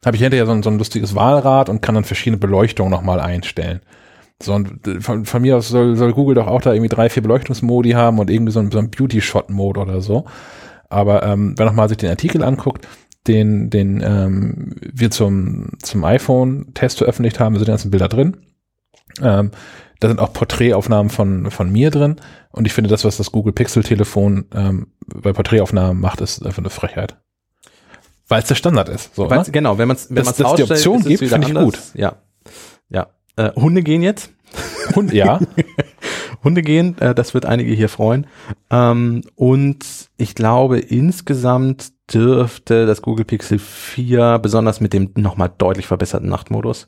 habe ich hinterher so ein, so ein lustiges Wahlrad und kann dann verschiedene Beleuchtungen nochmal einstellen. So, und äh, von, von mir aus soll, soll Google doch auch da irgendwie drei, vier Beleuchtungsmodi haben und irgendwie so ein, so ein Beauty-Shot-Mode oder so. Aber ähm, wenn man mal sich den Artikel anguckt, den, den ähm, wir zum, zum iPhone-Test veröffentlicht haben, sind die ganzen Bilder drin. Ähm, da sind auch Porträtaufnahmen von, von mir drin. Und ich finde, das, was das Google Pixel-Telefon ähm, bei Porträtaufnahmen macht, ist einfach eine Frechheit. Weil es der Standard ist. So, Weil's- ne? Genau, wenn man es wenn Dass- man's dass die Option gibt, finde ich anders. Ja, ja. Äh, Hunde gehen jetzt. Und ja, Hunde gehen, äh, das wird einige hier freuen. Ähm, und ich glaube, insgesamt dürfte das Google Pixel 4, besonders mit dem nochmal deutlich verbesserten Nachtmodus,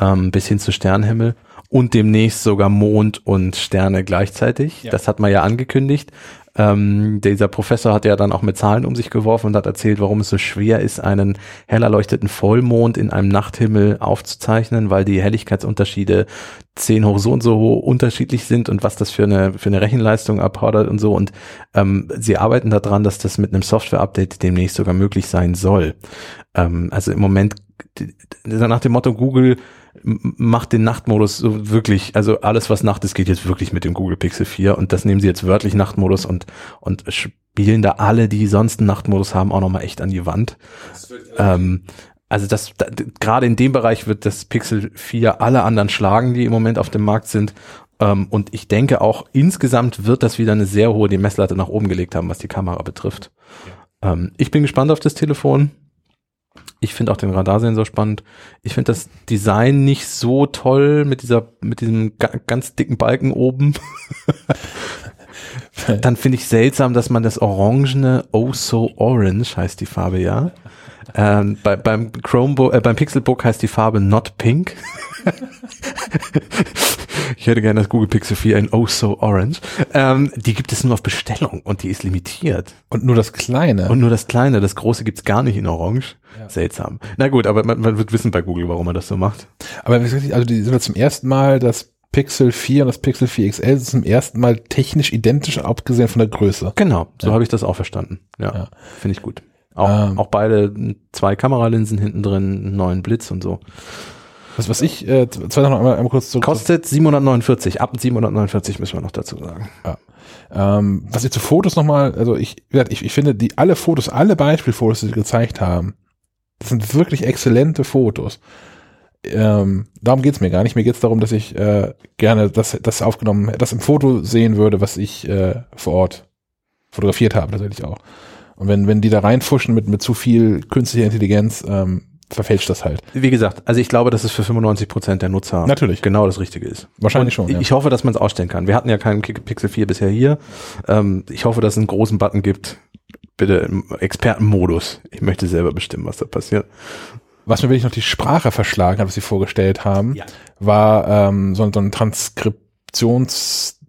ähm, bis hin zu Sternenhimmel und demnächst sogar Mond und Sterne gleichzeitig. Ja. Das hat man ja angekündigt. Ähm, dieser Professor hat ja dann auch mit Zahlen um sich geworfen und hat erzählt, warum es so schwer ist, einen hell erleuchteten Vollmond in einem Nachthimmel aufzuzeichnen, weil die Helligkeitsunterschiede 10 hoch so und so hoch unterschiedlich sind und was das für eine, für eine Rechenleistung erfordert und so. Und ähm, sie arbeiten daran, dass das mit einem Software-Update demnächst sogar möglich sein soll. Ähm, also im Moment nach dem Motto Google macht den Nachtmodus so wirklich, also alles was Nacht ist, geht jetzt wirklich mit dem Google Pixel 4 und das nehmen sie jetzt wörtlich Nachtmodus und, und spielen da alle, die sonst einen Nachtmodus haben, auch nochmal echt an die Wand. Ähm, also das, da, gerade in dem Bereich wird das Pixel 4 alle anderen schlagen, die im Moment auf dem Markt sind. Ähm, und ich denke auch insgesamt wird das wieder eine sehr hohe die Messlatte nach oben gelegt haben, was die Kamera betrifft. Ähm, ich bin gespannt auf das Telefon. Ich finde auch den Radarsensor spannend. Ich finde das Design nicht so toll mit dieser, mit diesem ga ganz dicken Balken oben. Dann finde ich seltsam, dass man das orangene Oh So Orange heißt die Farbe, ja. Ähm, bei, beim Chromebook, äh, beim Pixelbook heißt die Farbe Not Pink. ich hätte gerne das Google Pixel 4 in Oh So Orange. Ähm, die gibt es nur auf Bestellung und die ist limitiert. und nur das Kleine. Und nur das kleine, das große gibt's gar nicht in Orange. Seltsam. Na gut, aber man, man wird wissen bei Google, warum man das so macht. Aber also die sind jetzt zum ersten Mal das Pixel 4 und das Pixel 4 XL sind zum ersten Mal technisch identisch, abgesehen von der Größe. Genau, so Ja. habe ich das auch verstanden. Ja, Ja. finde ich gut. Auch, Ähm. auch beide zwei Kameralinsen hinten drin, einen neuen Blitz und so. Was, was ich, äh, zwei noch einmal, einmal kurz zurück. Kostet 749, ab 749 müssen wir noch dazu sagen. Ähm, was ich zu Fotos nochmal, also ich, ich, ich finde, die alle Fotos, alle Beispielfotos, die sie gezeigt haben, das sind wirklich exzellente Fotos. Ähm, darum geht's mir gar nicht. Mir geht's darum, dass ich äh, gerne das, das aufgenommen, das im Foto sehen würde, was ich äh, vor Ort fotografiert habe, tatsächlich auch. Und wenn, wenn die da reinfuschen mit, mit zu viel künstlicher Intelligenz, ähm, verfälscht das halt. Wie gesagt, also ich glaube, dass es für 95 Prozent der Nutzer Natürlich. genau das Richtige ist. Wahrscheinlich Und schon. Ja. Ich hoffe, dass man es ausstellen kann. Wir hatten ja keinen Pixel 4 bisher hier. Ähm, ich hoffe, dass es einen großen Button gibt. Bitte im Expertenmodus. Ich möchte selber bestimmen, was da passiert. Was mir wirklich noch die Sprache verschlagen hat, was sie vorgestellt haben, Ja. war ähm, so, so ein Transkriptions,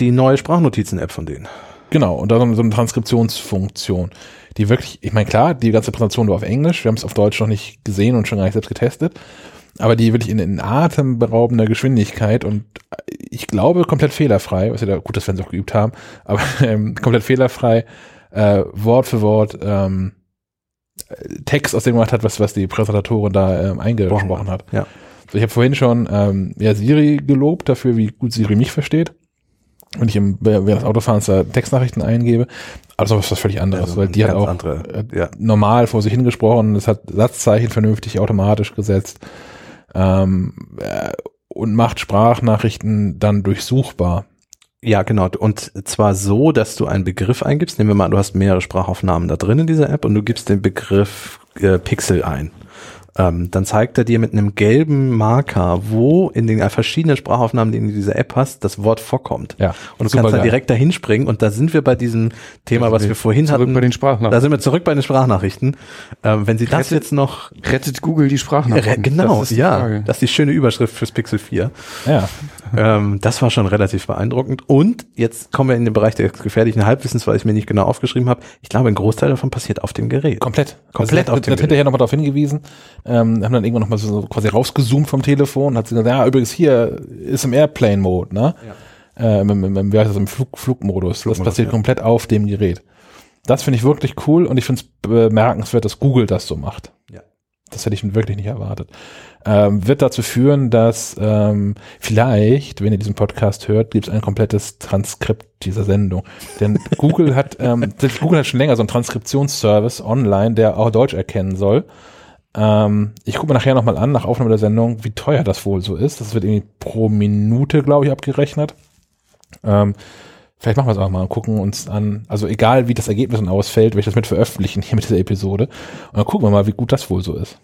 Die neue Sprachnotizen-App von denen. Genau, und da so, eine Transkriptionsfunktion, die wirklich, ich meine klar, die ganze Präsentation war auf Englisch, wir haben es auf Deutsch noch nicht gesehen und schon gar nicht selbst getestet, aber die wirklich in, in atemberaubender Geschwindigkeit und ich glaube komplett fehlerfrei, was wir da, gut, dass wir es auch geübt haben, aber ähm, komplett fehlerfrei, äh, Wort für Wort ähm, Text aus dem gemacht hat, was, was die Präsentatorin da ähm, eingesprochen hat. Ja. So, ich habe vorhin schon ähm, ja, Siri gelobt dafür, wie gut Siri mich versteht. Wenn ich im, während des Autofahrens da Textnachrichten eingebe. Ist auch was völlig anderes, Also weil die hat auch andere, äh, ja. normal vor sich hingesprochen, es hat Satzzeichen vernünftig automatisch gesetzt ähm, äh, und macht Sprachnachrichten dann durchsuchbar. Ja, genau. Und zwar so, dass du einen Begriff eingibst. Nehmen wir mal, du hast mehrere Sprachaufnahmen da drin in dieser App und du gibst den Begriff äh, Pixel ein. Ähm, dann zeigt er dir mit einem gelben Marker, wo in den verschiedenen Sprachaufnahmen, die du in dieser App hast, das Wort vorkommt. Ja, Und du kannst dann direkt dahin springen und da sind wir bei diesem Thema, was wir vorhin Zurück hatten. bei den Sprachnachrichten. da sind wir zurück bei den Sprachnachrichten. Ähm, wenn Sie das Rettet- jetzt noch Rettet Google die Sprachnachrichten? genau, Das ja, Frage. das ist die schöne Überschrift fürs Pixel 4. Ja, Ähm, das war schon relativ beeindruckend. Und jetzt kommen wir in den Bereich des gefährlichen Halbwissens, weil ich mir nicht genau aufgeschrieben habe. Ich glaube, ein Großteil davon passiert auf dem Gerät. komplett. Komplett also, auf dem hat hinterher nochmal darauf hingewiesen, ähm, haben dann irgendwann nochmal so, so quasi rausgezoomt vom Telefon, hat sie gesagt, ja, übrigens hier ist im Airplane-Mode, ne? Äh, im, im, im, wie heißt das, im Flug, Flugmodus. Das passiert ja. komplett auf dem Gerät. Das finde ich wirklich cool und ich finde es bemerkenswert, dass Google das so macht. Ja. Das hätte ich wirklich nicht erwartet. Ähm, wird dazu führen, dass ähm, vielleicht, wenn ihr diesen Podcast hört, gibt es ein komplettes Transkript dieser Sendung. Denn Google hat, ähm, Google hat schon länger so einen Transkriptionsservice online, der auch Deutsch erkennen soll. Ähm, ich gucke mir nachher nochmal an, nach Aufnahme der Sendung, wie teuer das wohl so ist. Das wird irgendwie pro Minute, glaube ich, abgerechnet. Ähm, vielleicht machen wir es auch mal und gucken uns an, also egal wie das Ergebnis dann ausfällt, werde ich das mit veröffentlichen hier mit dieser Episode. Und dann gucken wir mal, wie gut das wohl so ist.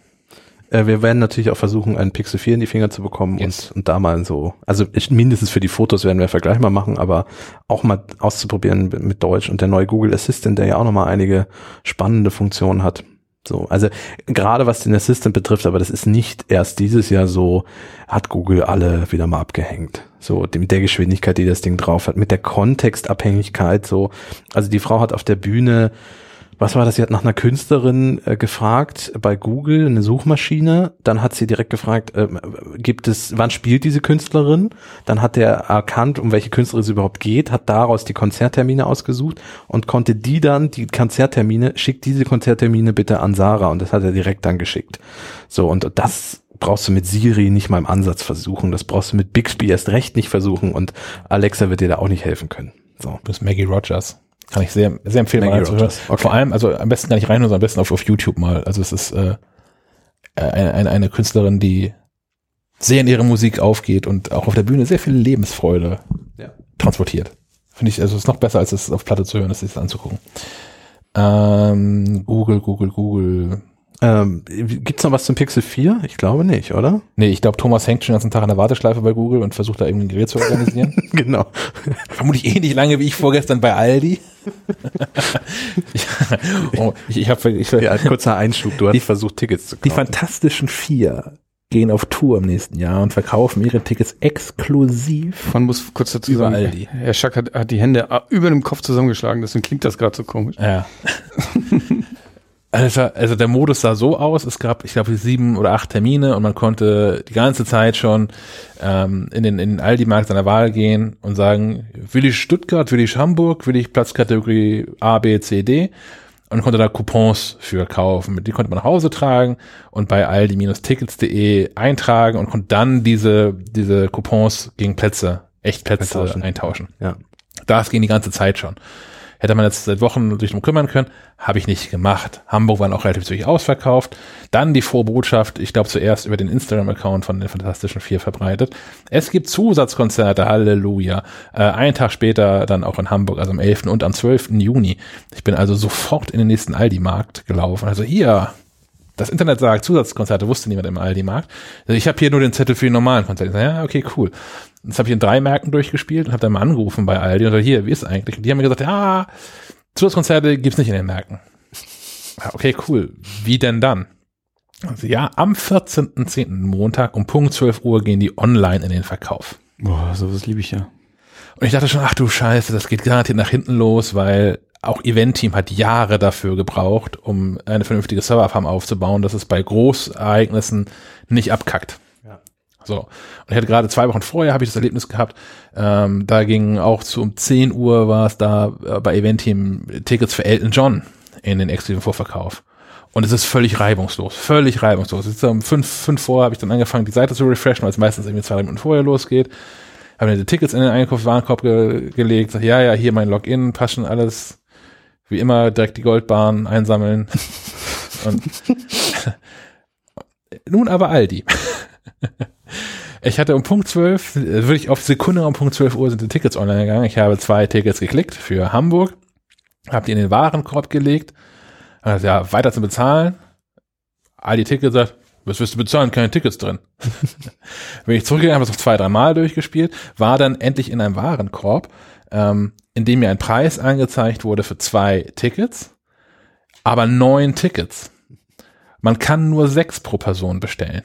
Äh, wir werden natürlich auch versuchen, einen Pixel 4 in die Finger zu bekommen Yes. und, und da mal so, also ich, mindestens für die Fotos werden wir Vergleich mal machen, aber auch mal auszuprobieren mit, mit Deutsch und der neue Google Assistant, der ja auch nochmal einige spannende Funktionen hat. So, also gerade was den Assistant betrifft, aber das ist nicht erst dieses Jahr so, hat Google alle wieder mal abgehängt. So, mit der Geschwindigkeit, die das Ding drauf hat, mit der Kontextabhängigkeit, so. Also die Frau hat auf der Bühne was war das? Sie hat nach einer Künstlerin äh, gefragt bei Google, eine Suchmaschine. Dann hat sie direkt gefragt, äh, gibt es, wann spielt diese Künstlerin? Dann hat er erkannt, um welche Künstlerin es überhaupt geht, hat daraus die Konzerttermine ausgesucht und konnte die dann, die Konzerttermine, schickt diese Konzerttermine bitte an Sarah und das hat er direkt dann geschickt. So, und das brauchst du mit Siri nicht mal im Ansatz versuchen. Das brauchst du mit Bixby erst recht nicht versuchen und Alexa wird dir da auch nicht helfen können. So. Das ist Maggie Rogers. Kann ich sehr, sehr empfehlen, mal. Rogers, okay. Vor allem, also am besten gar nicht reinhören, sondern am besten auf, auf YouTube mal. Also es ist äh, eine, eine, eine Künstlerin, die sehr in ihre Musik aufgeht und auch auf der Bühne sehr viel Lebensfreude Ja. transportiert. Finde ich, also es ist noch besser, als es auf Platte zu hören, es anzugucken. Ähm, Google, Google, Google. Ähm, gibt's noch was zum Pixel 4? Ich glaube nicht, oder? Nee, ich glaube, Thomas hängt schon den ganzen Tag an der Warteschleife bei Google und versucht da irgendwie ein Gerät zu organisieren. genau. Vermutlich ähnlich lange wie ich vorgestern bei Aldi. ich oh, ich, ich habe ich, Ja, ein kurzer Einschub. Du hast Die- versucht, Tickets zu Die kaufen. Fantastischen Vier gehen auf Tour im nächsten Jahr und verkaufen ihre Tickets exklusiv. Man muss kurz dazu Über sagen, Aldi. Herr Schack hat, hat die Hände äh, über dem Kopf zusammengeschlagen, deswegen klingt das gerade so komisch. Ja. Also, also der Modus sah so aus, es gab, ich glaube, sieben oder acht Termine und man konnte die ganze Zeit schon ähm, in den, in den Aldi-Markt seiner Wahl gehen und sagen, will ich Stuttgart, will ich Hamburg, will ich Platzkategorie A, B, C, D und konnte da Coupons für kaufen. Die konnte man nach Hause tragen und bei aldi-tickets.de eintragen und konnte dann diese, diese Coupons gegen Plätze, Echtplätze Eintauschen. eintauschen. Ja. Das ging die ganze Zeit schon. Hätte man jetzt seit Wochen sich drum kümmern können, habe ich nicht gemacht. Hamburg waren auch relativ zügig ausverkauft. Dann die frohe Botschaft, ich glaube zuerst über den Instagram-Account von den Fantastischen Vier verbreitet. Es gibt Zusatzkonzerte, Halleluja. Äh, einen Tag später dann auch in Hamburg, also am 11. und am 12. Juni. Ich bin also sofort in den nächsten Aldi-Markt gelaufen. Also hier, das Internet sagt Zusatzkonzerte, wusste niemand im Aldi-Markt. Also ich habe hier nur den Zettel für die normalen Konzerte. Ja, okay, cool. Das habe ich in drei Märkten durchgespielt und habe dann mal angerufen bei Aldi und gesagt, hier, wie ist es eigentlich? Und die haben mir gesagt, ja, Zusatzkonzerte gibt's nicht in den Märkten. Ja, okay, cool. Wie denn dann? Also ja, am 14.10. Montag um Punkt 12 Uhr gehen die online in den Verkauf. Boah, sowas liebe ich ja. Und ich dachte schon, ach du Scheiße, das geht garantiert nach hinten los, weil auch Event-Team hat Jahre dafür gebraucht, um eine vernünftige Serverfarm aufzubauen, dass es bei Großereignissen nicht abkackt. So. Und ich hatte gerade zwei Wochen vorher habe ich das Erlebnis gehabt, ähm, da ging auch zu um 10 Uhr war es da äh, bei Event-Team Tickets für Elton John in den exklusiven Vorverkauf. Und es ist völlig reibungslos, völlig reibungslos. Jetzt um fünf, fünf vor habe ich dann angefangen, die Seite zu refreshen, weil es meistens irgendwie zwei drei Minuten vorher losgeht. habe mir die Tickets in den Einkaufswarenkorb ge gelegt, sag, ja, ja, hier mein Login, passt schon alles. Wie immer direkt die Goldbahn einsammeln. Und nun aber Aldi. Ich hatte um Punkt 12, äh, würde ich auf Sekunde um Punkt 12 Uhr sind die Tickets online gegangen. Ich habe zwei Tickets geklickt für Hamburg, habe die in den Warenkorb gelegt, also ja, weiter zu bezahlen. Aldi Ticket sagt, was wirst du bezahlen? Keine Tickets drin. Bin ich zurückgegangen, habe es noch zwei, drei Mal durchgespielt, war dann endlich in einem Warenkorb, ähm, in dem mir ein Preis angezeigt wurde für zwei Tickets, aber neun Tickets. Man kann nur sechs pro Person bestellen.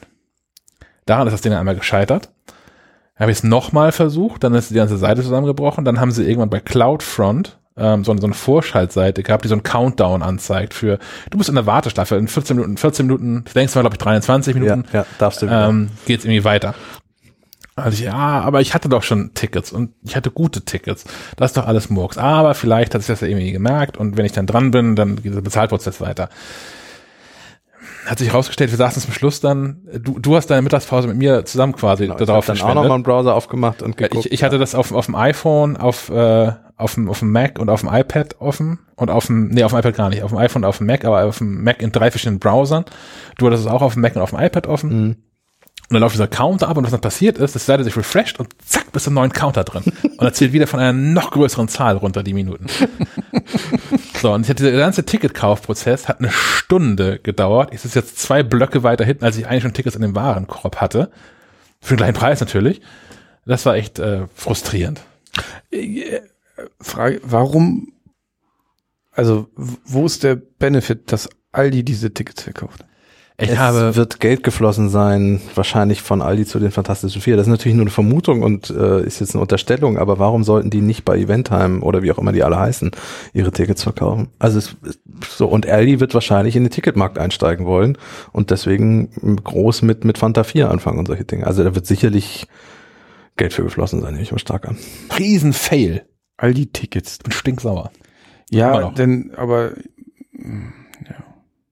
Daran ist das Ding einmal gescheitert. Habe ich es nochmal versucht, dann ist die ganze Seite zusammengebrochen. Dann haben sie irgendwann bei CloudFront ähm, so, so eine Vorschaltseite gehabt, die so einen Countdown anzeigt für, du bist in der Wartestaffel, in 14 Minuten, 14 Minuten, denkst du mal, glaube ich, 23 Minuten, Ja, ja, darfst du ähm, geht's irgendwie weiter. Also ich, ja, aber ich hatte doch schon Tickets und ich hatte gute Tickets. Das ist doch alles Murks. Aber vielleicht hat sich das ja irgendwie gemerkt und wenn ich dann dran bin, dann geht der Bezahlprozess weiter. Hat sich herausgestellt, wir saßen zum Schluss dann, du, du hast deine Mittagspause mit mir zusammen quasi Genau, ich darauf habe dann auch nochmal einen Browser aufgemacht und ja, geguckt. ich, ich hatte das auf, auf dem iPhone, auf, äh, auf, dem, auf dem Mac und auf dem iPad offen und auf dem, nee, auf dem iPad gar nicht, auf dem iPhone und auf dem Mac, aber auf dem Mac in drei verschiedenen Browsern. Du hattest es auch auf dem Mac und auf dem iPad offen. Mhm. Und dann läuft dieser Counter ab und was dann passiert ist, das Seite sich refresht und zack, bist du im neuen Counter drin. Und erzählt wieder von einer noch größeren Zahl runter die Minuten. so, und ich hatte der ganze Ticketkaufprozess hat eine Stunde gedauert. Ich sitze jetzt zwei Blöcke weiter hinten, als ich eigentlich schon Tickets in dem Warenkorb hatte. Für den gleichen Preis natürlich. Das war echt äh, frustrierend. Äh, Frage, warum, also wo ist der Benefit, dass Aldi diese Tickets verkauft? Ich es habe wird Geld geflossen sein, wahrscheinlich von Aldi zu den Fantastischen Vier. Das ist natürlich nur eine Vermutung und äh, ist jetzt eine Unterstellung, aber warum sollten die nicht bei Eventheim oder wie auch immer die alle heißen, ihre Tickets verkaufen? Also es so, und Aldi wird wahrscheinlich in den Ticketmarkt einsteigen wollen und deswegen groß mit, mit Fanta 4 anfangen und solche Dinge. Also da wird sicherlich Geld für geflossen sein, nehme ich mal stark an. Riesen-Fail. Aldi-Tickets. Bin stinksauer. Ja, denn, aber,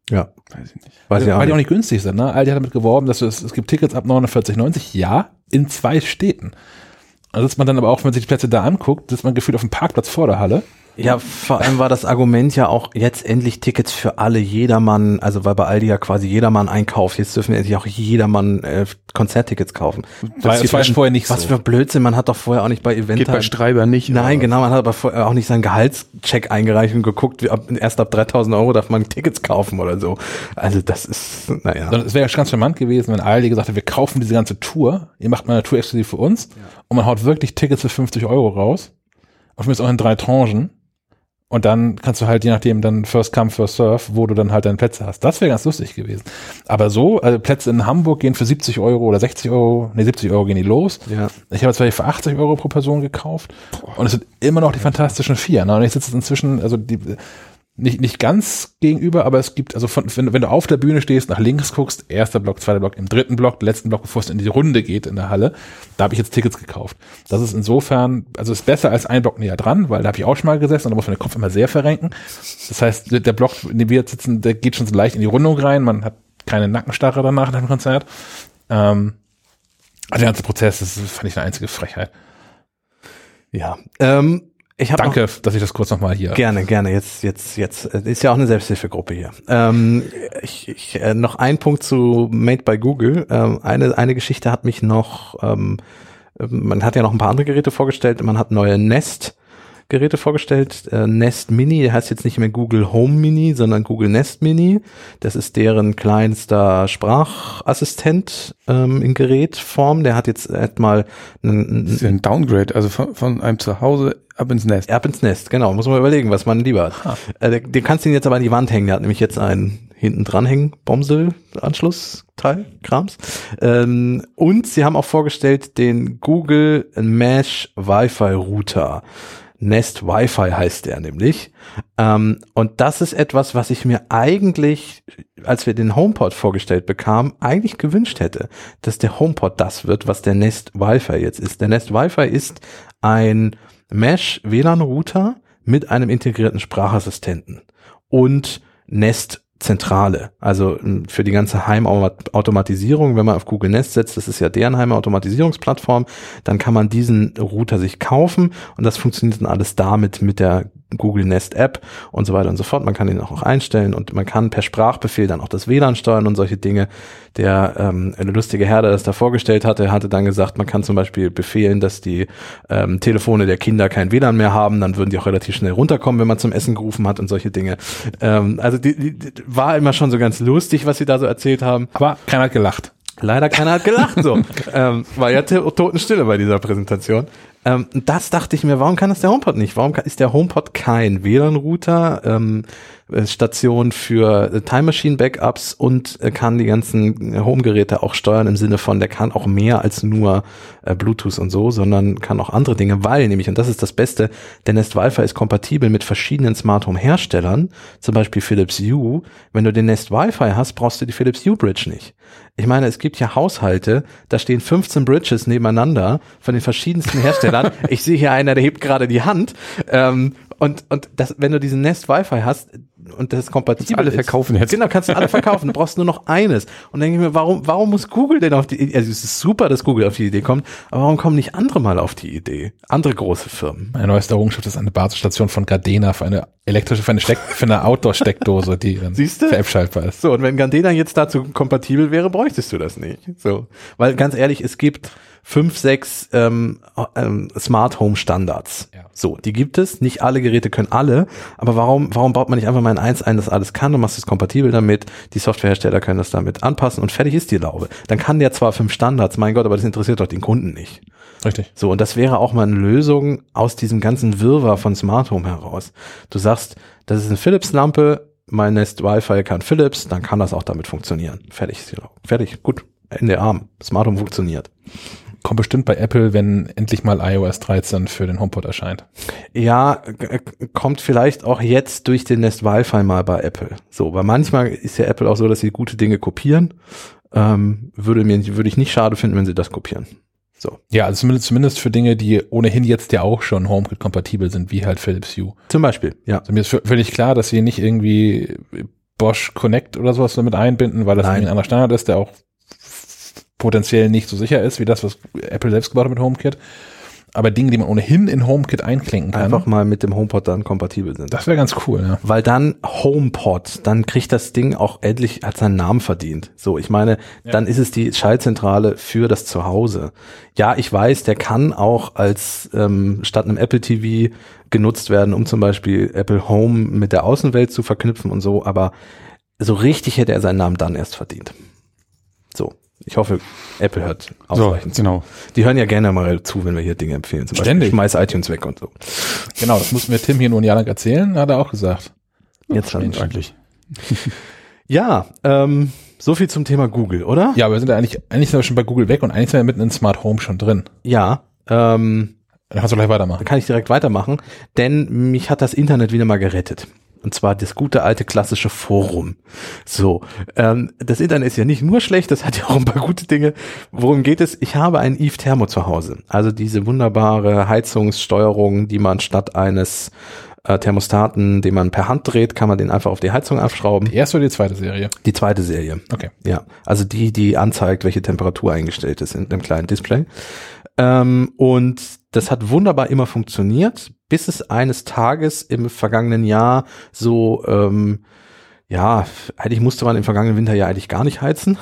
Ja, weiß ich nicht. weiß ich auch Weil die auch nicht. günstig sind. Ne? Aldi hat damit geworben, dass es, es gibt Tickets ab 49,90. Ja, in zwei Städten. Also sitzt man dann aber auch, wenn man sich die Plätze da anguckt, sitzt man gefühlt auf dem Parkplatz vor der Halle. Ja, vor allem war das Argument ja auch jetzt endlich Tickets für alle, jedermann, also weil bei Aldi ja quasi jedermann einkauft, jetzt dürfen endlich auch jedermann äh, Konzerttickets kaufen. War- das war ja vorher nicht Was so. für Blödsinn, man hat doch vorher auch nicht bei Event Geht bei Streiber nicht. Nein, genau, man hat aber vorher auch nicht seinen Gehaltscheck eingereicht und geguckt, wie ab, erst ab 3000 Euro darf man Tickets kaufen oder so. Also das ist, naja. Sondern es wäre ganz charmant gewesen, wenn Aldi gesagt hätte, wir kaufen diese ganze Tour, ihr macht mal eine Tour exklusiv für uns und man haut wirklich Tickets für 50 Euro raus. Und zumindest auch in drei Tranchen. Und dann kannst du halt, je nachdem, dann First Come, First Serve, wo du dann halt deine Plätze hast. Das wäre ganz lustig gewesen. Aber so, also Plätze in Hamburg gehen für 70 Euro oder 60 Euro, nee, 70 Euro gehen die los. Ja. Ich habe zwar für 80 Euro pro Person gekauft und es sind immer noch die fantastischen vier. Ne? Und ich sitze inzwischen, also die, nicht, nicht ganz gegenüber, aber es gibt, also von, wenn, wenn du auf der Bühne stehst, nach links guckst, erster Block, zweiter Block, im dritten Block, letzten Block, bevor es in die Runde geht in der Halle, da habe ich jetzt Tickets gekauft. Das ist insofern, also ist besser als ein Block näher dran, weil da habe ich auch schon mal gesessen und da muss man den Kopf immer sehr verrenken. Das heißt, der Block, in dem wir jetzt sitzen, der geht schon so leicht in die Rundung rein, man hat keine Nackenstarre danach nach dem Konzert. Ähm, also der ganze Prozess, das fand ich eine einzige Frechheit. Ja. Ähm, Danke, dass ich das kurz nochmal hier. Noch, gerne, gerne. Jetzt, jetzt, jetzt ist ja auch eine Selbsthilfegruppe hier. Ähm, ich, ich, äh, noch ein Punkt zu Made by Google. Ähm, eine, eine Geschichte hat mich noch. Ähm, man hat ja noch ein paar andere Geräte vorgestellt. Man hat neue Nest. Geräte vorgestellt. Äh, Nest Mini, der heißt jetzt nicht mehr Google Home Mini, sondern Google Nest Mini. Das ist deren kleinster Sprachassistent ähm, in Gerätform. Der hat jetzt erstmal einen, Das ist ja ein Downgrade, also von, von einem Zuhause ab ins Nest. Erb ins Nest, genau. Muss man überlegen, was man lieber hat. Äh, der- den kannst du ihn jetzt aber an die Wand hängen. Der hat nämlich jetzt einen hinten dranhängen, Bomsel-Anschlussteil, Krams. Ähm, und sie haben auch vorgestellt den Google Mesh Wi-Fi Router. Nest Wi-Fi heißt der nämlich. Ähm, und das ist etwas, was ich mir eigentlich, als wir den HomePod vorgestellt bekamen, eigentlich gewünscht hätte, dass der HomePod das wird, was der Nest Wi-Fi jetzt ist. Der Nest Wi-Fi ist ein Mesh WLAN Router mit einem integrierten Sprachassistenten und Nest Zentrale. Also für die ganze Heimautomatisierung, wenn man auf Google Nest setzt, das ist ja deren Heimautomatisierungsplattform, dann kann man diesen Router sich kaufen und das funktioniert dann alles damit mit der Google Nest App und so weiter und so fort. Man kann ihn auch einstellen und man kann per Sprachbefehl dann auch das WLAN steuern und solche Dinge. Der ähm, eine lustige Herr, der das da vorgestellt hatte, hatte dann gesagt, man kann zum Beispiel befehlen, dass die ähm, Telefone der Kinder kein WLAN mehr haben, dann würden die auch relativ schnell runterkommen, wenn man zum Essen gerufen hat und solche Dinge. Ähm, also die, die, war immer schon so ganz lustig, was sie da so erzählt haben. Aber keiner hat gelacht. Leider keiner hat gelacht so. ähm, war ja to- Totenstille bei dieser Präsentation. Ähm, das dachte ich mir, warum kann das der HomePod nicht? Warum kann, ist der HomePod kein WLAN-Router, ähm, äh, Station für äh, Time Machine Backups und äh, kann die ganzen äh, Home-Geräte auch steuern im Sinne von, der kann auch mehr als nur äh, Bluetooth und so, sondern kann auch andere Dinge, weil nämlich, und das ist das Beste, der Nest Wi-Fi ist kompatibel mit verschiedenen Smart Home Herstellern, zum Beispiel Philips Hue. Wenn du den Nest Wi-Fi hast, brauchst du die Philips Hue Bridge nicht. Ich meine, es gibt ja Haushalte, da stehen 15 Bridges nebeneinander von den verschiedensten Herstellern. ich sehe hier einer, der hebt gerade die Hand. Ähm, und und das, wenn du diesen Nest Wi-Fi hast und das kompatibel alle ist, verkaufen jetzt. Genau, kannst du alle verkaufen. Du brauchst nur noch eines. Und dann denke ich mir, warum warum muss Google denn auf die Idee? Also es ist super, dass Google auf die Idee kommt, aber warum kommen nicht andere mal auf die Idee? Andere große Firmen. Meine neueste Errungenschaft ist eine Basisstation von Gardena für eine elektrische, für eine, Steck, für eine Outdoor-Steckdose, die dann Siehste? für App schaltbar ist. So, und wenn Gardena jetzt dazu kompatibel wäre, bräuchtest du das nicht. So, weil ganz ehrlich, es gibt fünf, sechs ähm, ähm, Smart Home Standards. Ja. So, die gibt es. Nicht alle Geräte können alle, aber warum, warum baut man nicht einfach mal in eins ein, das alles kann und machst es kompatibel damit? Die Softwarehersteller können das damit anpassen und fertig ist die Laube. Dann kann der zwar fünf Standards, mein Gott, aber das interessiert doch den Kunden nicht. Richtig. So, und das wäre auch mal eine Lösung aus diesem ganzen Wirrwarr von Smart Home heraus. Du sagst, das ist eine Philips-Lampe, mein Nest Wi-Fi kann Philips, dann kann das auch damit funktionieren. Fertig, ist die Lampe. fertig, gut, Ende Arm. Smart Home funktioniert. Kommt bestimmt bei Apple, wenn endlich mal iOS 13 für den HomePod erscheint. Ja, g- kommt vielleicht auch jetzt durch den Nest Wi-Fi mal bei Apple. So, weil manchmal ist ja Apple auch so, dass sie gute Dinge kopieren. Ähm, würde mir, würde ich nicht schade finden, wenn sie das kopieren. So. Ja, also zumindest, zumindest für Dinge, die ohnehin jetzt ja auch schon HomeKit-kompatibel sind, wie halt Philips Hue. Zum Beispiel, ja. Also mir ist völlig klar, dass sie nicht irgendwie Bosch Connect oder sowas damit einbinden, weil das Nein. ein anderer Standard ist, der auch potenziell nicht so sicher ist, wie das, was Apple selbst gebaut hat mit HomeKit. Aber Dinge, die man ohnehin in HomeKit einklinken kann, Einfach mal mit dem HomePod dann kompatibel sind. das wäre ganz cool, ja. Weil dann HomePod, dann kriegt das Ding auch endlich, hat seinen Namen verdient. So, ich meine, dann ist es die Schaltzentrale für das Zuhause. Ja, ich weiß, der kann auch als ähm, statt einem Apple TV genutzt werden, um zum Beispiel Apple Home mit der Außenwelt zu verknüpfen und so, aber so richtig hätte er seinen Namen dann erst verdient. So. Ich hoffe, Apple hört So, ausreichend zu. genau. Die hören ja gerne mal zu, wenn wir hier Dinge empfehlen. Zum Ständig. Beispiel schmeiß iTunes weg und so. Genau, das mussten wir Tim hier nur ein Jahr lang erzählen, hat er auch gesagt. Jetzt Mensch, eigentlich. Ja, ähm, so viel zum Thema Google, oder? Ja, wir sind ja eigentlich, eigentlich sind wir schon bei Google weg und eigentlich sind wir mitten in Smart Home schon drin. Ja, ähm, Dann kannst du gleich weitermachen. dann kann ich direkt weitermachen, denn mich hat das Internet wieder mal gerettet. Und zwar das gute alte klassische Forum. So, ähm, das Internet ist ja nicht nur schlecht, das hat ja auch ein paar gute Dinge. Worum geht es? Ich habe ein Eve Thermo zu Hause. Also diese wunderbare Heizungssteuerung, die man statt eines äh, Thermostaten, den man per Hand dreht, kann man den einfach auf die Heizung abschrauben. Die erste oder die zweite Serie? Die zweite Serie. Okay. Ja, also die, die anzeigt, welche Temperatur eingestellt ist in dem kleinen Display. Ähm, und das hat wunderbar immer funktioniert, bis es eines Tages im vergangenen Jahr so, ähm, ja, eigentlich musste man im vergangenen Winter ja eigentlich gar nicht heizen,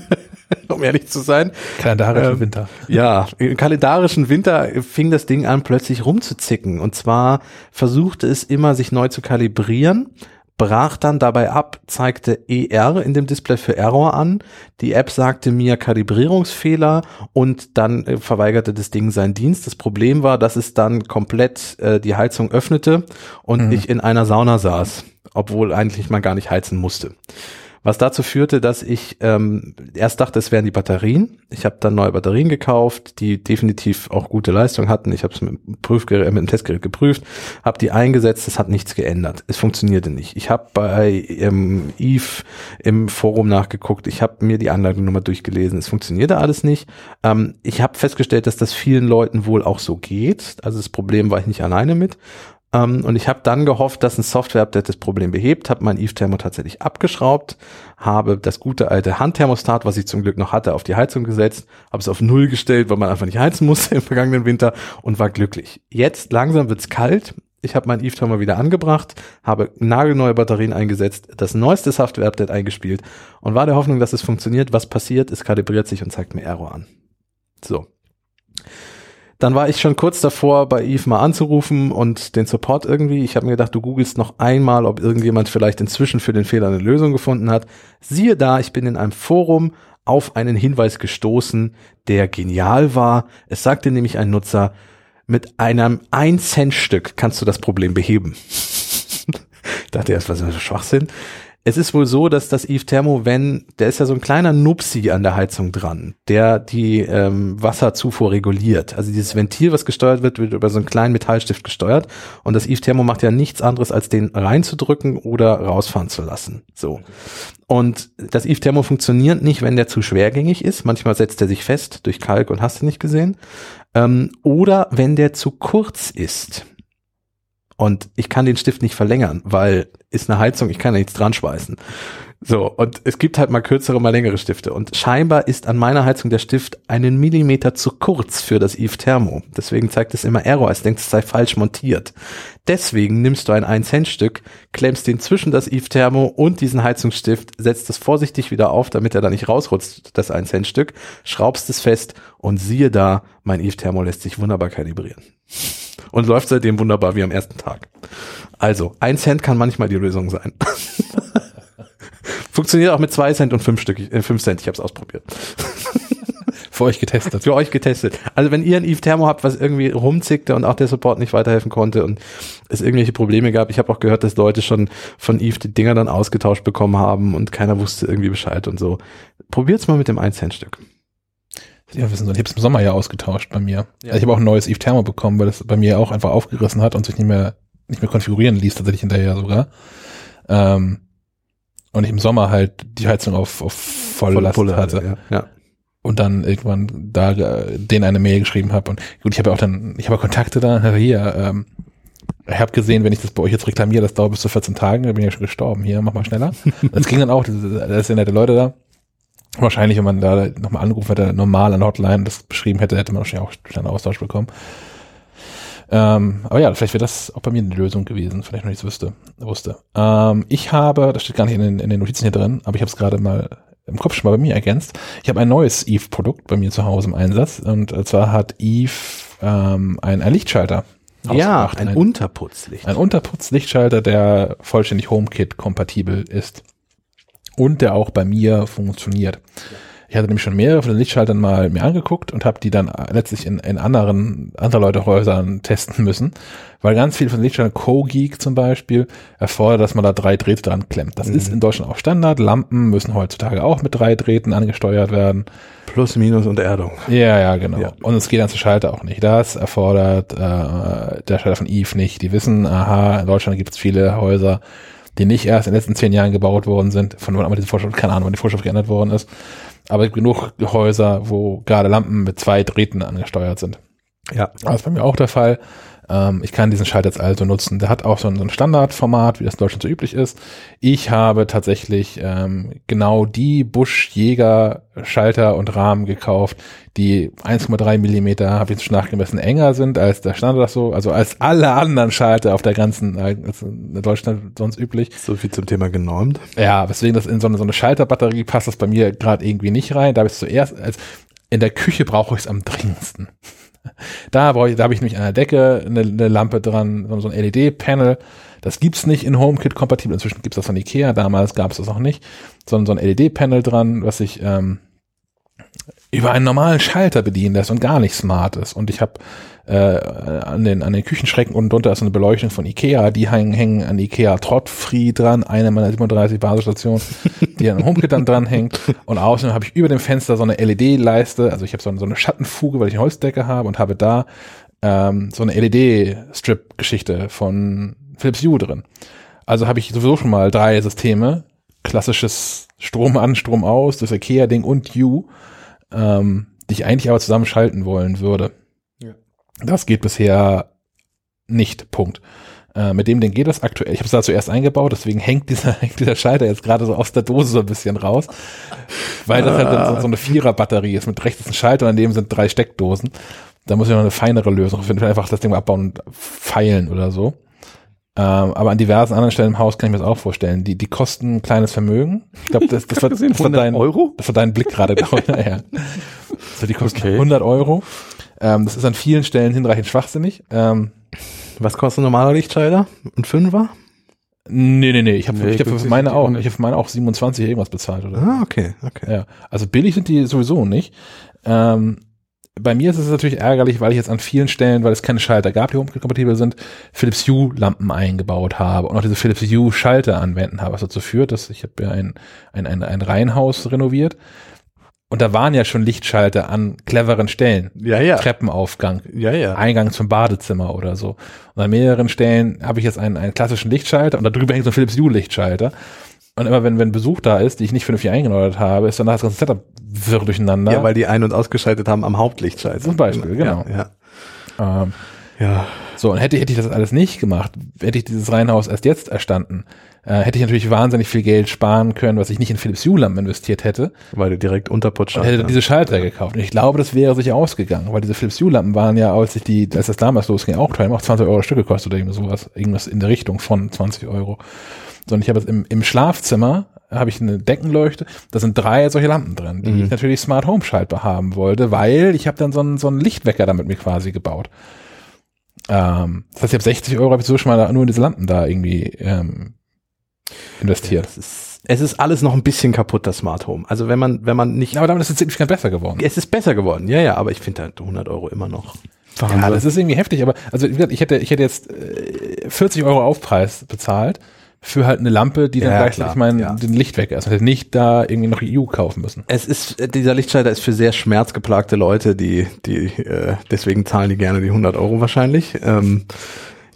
um ehrlich zu sein. Kalendarische Ähm, Winter. Ja, im kalendarischen Winter fing das Ding an, plötzlich rumzuzicken. Und zwar versuchte es immer, sich neu zu kalibrieren, brach dann dabei ab, zeigte ER in dem Display für Error an. Die App sagte mir Kalibrierungsfehler und dann äh, verweigerte das Ding seinen Dienst. Das Problem war, dass es dann komplett äh, die Heizung öffnete und Mhm. ich in einer Sauna saß, obwohl eigentlich man gar nicht heizen musste. Was dazu führte, dass ich ähm, erst dachte, es wären die Batterien. Ich habe dann neue Batterien gekauft, die definitiv auch gute Leistung hatten. Ich habe es mit, äh, mit dem Testgerät geprüft, habe die eingesetzt, es hat nichts geändert. Es funktionierte nicht. Ich habe bei ähm, Eve im Forum nachgeguckt, ich habe mir die nochmal durchgelesen, es funktionierte alles nicht. Ähm, ich habe festgestellt, dass das vielen Leuten wohl auch so geht. Also das Problem war ich nicht alleine mit. Ähm, und ich habe dann gehofft, dass ein Software-Update das Problem behebt, habe mein Eve Thermo tatsächlich abgeschraubt, habe das gute alte Handthermostat, was ich zum Glück noch hatte, auf die Heizung gesetzt, habe es auf Null gestellt, weil man einfach nicht heizen musste im vergangenen Winter und war glücklich. Jetzt langsam wird's kalt. Ich habe mein Eve Thermo wieder angebracht, habe nagelneue Batterien eingesetzt, das neueste Software-Update eingespielt und war der Hoffnung, dass es funktioniert. Was passiert? Es kalibriert sich und zeigt mir Error an. So. Dann war ich schon kurz davor, bei Eve mal anzurufen und den Support irgendwie. Ich habe mir gedacht, du googelst noch einmal, ob irgendjemand vielleicht inzwischen für den Fehler eine Lösung gefunden hat. Siehe da, ich bin in einem Forum auf einen Hinweis gestoßen, der genial war. Es sagte nämlich ein Nutzer, mit einem 1-Cent-Stück kannst du das Problem beheben. dachte erst, was ist das Schwachsinn? Es ist wohl so, dass das Eve Thermo, wenn, der ist ja so ein kleiner Nupsi an der Heizung dran, der die ähm, Wasserzufuhr reguliert. Also dieses Ventil, was gesteuert wird, wird über so einen kleinen Metallstift gesteuert. Und das Eve Thermo macht ja nichts anderes, als den reinzudrücken oder rausfahren zu lassen. So. Und das Eve Thermo funktioniert nicht, wenn der zu schwergängig ist. Manchmal setzt er sich fest durch Kalk und hast du nicht gesehen. Ähm, oder wenn der zu kurz ist. Und ich kann den Stift nicht verlängern, weil ist eine Heizung, ich kann da nichts dran schweißen. So, und es gibt halt mal kürzere, mal längere Stifte. Und scheinbar ist an meiner Heizung der Stift einen Millimeter zu kurz für das Eve Thermo. Deswegen zeigt es immer Error, als denkt es sei falsch montiert. Deswegen nimmst du ein 1-Cent-Stück, klemmst den zwischen das Eve Thermo und diesen Heizungsstift, setzt es vorsichtig wieder auf, damit er da nicht rausrutscht, das 1-Cent-Stück, schraubst es fest und siehe da, mein Eve Thermo lässt sich wunderbar kalibrieren und läuft seitdem wunderbar wie am ersten Tag. Also, ein Cent kann manchmal die Lösung sein. Funktioniert auch mit zwei Cent und fünf Stück, äh, fünf Cent. Ich habe es ausprobiert. Für euch getestet. Für euch getestet. Also wenn ihr ein Eve Thermo habt, was irgendwie rumzickte und auch der Support nicht weiterhelfen konnte und es irgendwelche Probleme gab, ich habe auch gehört, dass Leute schon von Eve die Dinger dann ausgetauscht bekommen haben und keiner wusste irgendwie Bescheid und so. Probiert's mal mit dem 1 Cent Stück. Ja, wissen Sie, ich habe es im Sommer ja ausgetauscht bei mir. Ja. Also ich habe auch ein neues Eve Thermo bekommen, weil es bei mir auch einfach aufgerissen hat und sich nicht mehr nicht mehr konfigurieren ließ, tatsächlich hinterher sogar. Ähm, und ich im Sommer halt die Heizung auf, auf volle Last Pulle hatte. Ja. ja. Und dann irgendwann da äh, den eine Mail geschrieben habe. Und gut, ich habe ja auch dann, ich habe Kontakte da, hier, ähm, ich habe gesehen, wenn ich das bei euch jetzt reklamiere, das dauert bis zu 14 Tagen, dann bin ich ja schon gestorben. Hier, mach mal schneller. das ging dann auch, da sind nette Leute da. Wahrscheinlich, wenn man da nochmal angerufen hätte, normal an Hotline das beschrieben hätte, hätte man wahrscheinlich auch einen Austausch bekommen. Ähm, aber ja, vielleicht wäre das auch bei mir eine Lösung gewesen, vielleicht noch nichts wüsste, wusste. Ähm, ich habe, das steht gar nicht in den, in den Notizen hier drin, aber ich habe es gerade mal im Kopf schon mal bei mir ergänzt. Ich habe ein neues Eve-Produkt bei mir zu Hause im Einsatz und zwar hat Eve ähm, ein, ein Lichtschalter. Ja, ein, ein Unterputzlicht. Ein Unterputzlichtschalter, der vollständig HomeKit-kompatibel ist und der auch bei mir funktioniert. Ich hatte nämlich schon mehrere von den Lichtschaltern mal mir angeguckt und habe die dann letztlich in, in anderen, andere Leute Häusern testen müssen, weil ganz viele von den Lichtschaltern, Co-Geek zum Beispiel, erfordert, dass man da drei Drähte dran klemmt. Das mhm. ist in Deutschland auch Standard. Lampen müssen heutzutage auch mit drei Drähten angesteuert werden. Plus, Minus und Erdung. Ja, ja, genau. Ja. Und es geht ans Schalter auch nicht. Das erfordert äh, der Schalter von Eve nicht. Die wissen, aha, in Deutschland gibt es viele Häuser, die nicht erst in den letzten zehn Jahren gebaut worden sind, von wann aber diese Vorschrift, keine Ahnung, wann die Vorschrift geändert worden ist. Aber genug Häuser, wo gerade Lampen mit zwei Drähten angesteuert sind. Ja. Das ist bei mir auch der Fall. Ähm, ich kann diesen Schalter jetzt also nutzen. Der hat auch so ein, so ein Standardformat, wie das in Deutschland so üblich ist. Ich habe tatsächlich ähm, genau die Busch-Jäger-Schalter und Rahmen gekauft, die 1,3 Millimeter, habe ich jetzt schon nachgemessen, enger sind als der Standard so, also als alle anderen Schalter auf der ganzen, also in Deutschland sonst üblich. So viel zum Thema genormt. Ja, weswegen das in so eine, so eine Schalterbatterie passt das bei mir gerade irgendwie nicht rein. Da habe ich zuerst, als in der Küche brauche ich es am dringendsten. Da, brauche ich, da habe ich nämlich an der Decke eine, eine Lampe dran, so ein LED-Panel. Das gibt's nicht in HomeKit kompatibel. Inzwischen gibt's das von Ikea. Damals gab's das auch nicht. Sondern so ein LED-Panel dran, was ich ähm, über einen normalen Schalter bedienen lässt und gar nicht smart ist. Und ich habe äh, an, den, an den Küchenschrecken unten drunter ist eine Beleuchtung von Ikea, die hängen, hängen an Ikea Trotfree dran, eine meiner 37 Basisstationen, die an HomeKit dann dran hängt. Und außerdem habe ich über dem Fenster so eine LED-Leiste, also ich habe so, so eine Schattenfuge, weil ich eine Holzdecke habe und habe da ähm, so eine LED-Strip-Geschichte von Philips Hue drin. Also habe ich sowieso schon mal drei Systeme, klassisches Strom an, Strom aus, das Ikea-Ding und Hue ähm, die ich eigentlich aber zusammenschalten wollen würde. Ja. Das geht bisher nicht. Punkt. Äh, mit dem Ding geht das aktuell. Ich habe es da zuerst eingebaut, deswegen hängt dieser, hängt dieser Schalter jetzt gerade so aus der Dose so ein bisschen raus, weil das halt so, so eine Vierer-Batterie ist. Mit rechts ist ein Schalter und daneben sind drei Steckdosen. Da muss ich noch eine feinere Lösung finden, einfach das Ding mal abbauen und feilen oder so. Ähm, aber an diversen anderen Stellen im Haus kann ich mir das auch vorstellen. Die, die kosten ein kleines Vermögen. Ich glaube, das, das, war, das, war dein, Euro? das war dein Blick gerade. glaube ich. ja. So, die kosten Okay. 100 Euro. Ähm, das ist an vielen Stellen hinreichend schwachsinnig. Ähm, Was kostet ein normaler Lichtschalter? Ein Fünfer? nee, nee, nee. Ich habe Nee, ich hab für meine auch, ich habe für meine auch 27 irgendwas bezahlt oder. Ah, okay, okay. Ja, also billig sind die sowieso nicht. Ähm, bei mir ist es natürlich ärgerlich, weil ich jetzt an vielen Stellen, weil es keine Schalter gab, die HomeKit-kompatibel sind, Philips Hue-Lampen eingebaut habe und auch diese Philips Hue-Schalter anwenden habe, was dazu führt, dass ich habe ja ein, ein, ein, ein Reihenhaus renoviert und da waren ja schon Lichtschalter an cleveren Stellen. Ja, ja. Treppenaufgang, Ja, ja. Eingang zum Badezimmer oder so. Und an mehreren Stellen habe ich jetzt einen, einen klassischen Lichtschalter und da drüber hängt so ein Philips Hue-Lichtschalter. Und immer wenn, wenn Besuch da ist, die ich nicht vernünftig eingenordet habe, ist danach das ganze Setup wirr durcheinander. Ja, weil die ein- und ausgeschaltet haben am Hauptlichtschalter. Zum Beispiel, genau. Ja, ja. ähm, ja. so, und hätte, hätte ich das alles nicht gemacht, hätte ich dieses Reihenhaus erst jetzt erstanden, äh, hätte ich natürlich wahnsinnig viel Geld sparen können, was ich nicht in Philips Hue-Lampen investiert hätte Weil du direkt und Unterputschalter hätte dann diese Schalter gekauft. Und ich glaube, das wäre sich ausgegangen, weil diese Philips Hue-Lampen waren ja, als ich die, als das damals losging, auch teuer, auch 20 Euro Stück gekostet oder irgendwas irgendwas in der Richtung von 20 Euro. So, und ich habe jetzt im, im Schlafzimmer habe ich eine Deckenleuchte, da sind drei solche Lampen drin, die ich natürlich Smart Home schaltbar haben wollte, weil ich habe dann so einen, so einen Lichtwecker damit mir quasi gebaut. Ähm, das heißt, ich habe 60 Euro habe ich so schon mal nur in diese Lampen da irgendwie ähm, investiert. Es ist, es ist alles noch ein bisschen kaputt, das Smart Home. Also wenn man, wenn man nicht, Ja, aber damit ist es signifikant besser geworden. es ist besser geworden. Ja, ja, aber ich finde halt 100 Euro immer noch. Ja, das ist irgendwie heftig, aber also wie gesagt, ich hätte, ich hätte jetzt äh, 40 Euro Aufpreis bezahlt für halt eine Lampe, die dann Ja, gleichzeitig meinen ja. den Lichtwecker ist. Und hätte nicht da irgendwie noch EU kaufen müssen. Es ist, dieser Lichtschalter ist für sehr schmerzgeplagte Leute, die, die, äh, deswegen zahlen die gerne die 100 Euro wahrscheinlich. Ähm,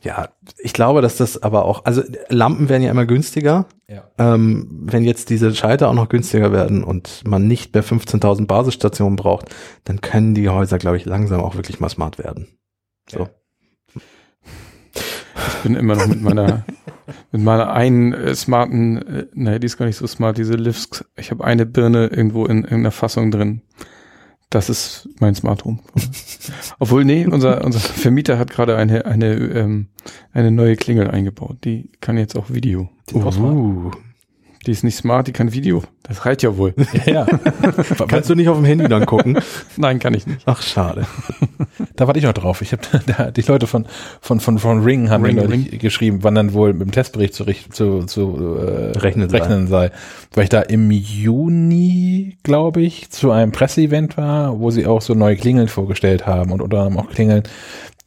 ja, ich glaube, dass das aber auch, also Lampen werden ja immer günstiger. Ja. Ähm, wenn jetzt diese Schalter auch noch günstiger werden und man nicht mehr 15.000 Basisstationen braucht, dann können die Häuser, glaube ich, langsam auch wirklich mal smart werden. So. Ich bin immer noch mit meiner, mit meiner einen äh, smarten, äh, nee, die ist gar nicht so smart, diese Livs. Ich habe eine Birne irgendwo in irgendeiner Fassung drin. Das ist mein Smart Home. Obwohl, nee, unser, unser Vermieter hat gerade eine, eine, ähm, eine neue Klingel eingebaut. Die kann jetzt auch Video. Die. Uh. Die ist nicht smart, die kann Video. Das reicht ja wohl. Ja. Kannst du nicht auf dem Handy dann gucken? Nein, kann ich nicht. Ach, schade. Da warte ich noch drauf. Ich habe da, die Leute von von von von Ring haben Ring, mir neulich geschrieben, wann dann wohl mit dem Testbericht zu zu, zu äh, Rechnen sei. rechnen sei. Weil ich da im Juni, glaube ich, zu einem Presseevent war, wo sie auch so neue Klingeln vorgestellt haben und unter anderem auch Klingeln,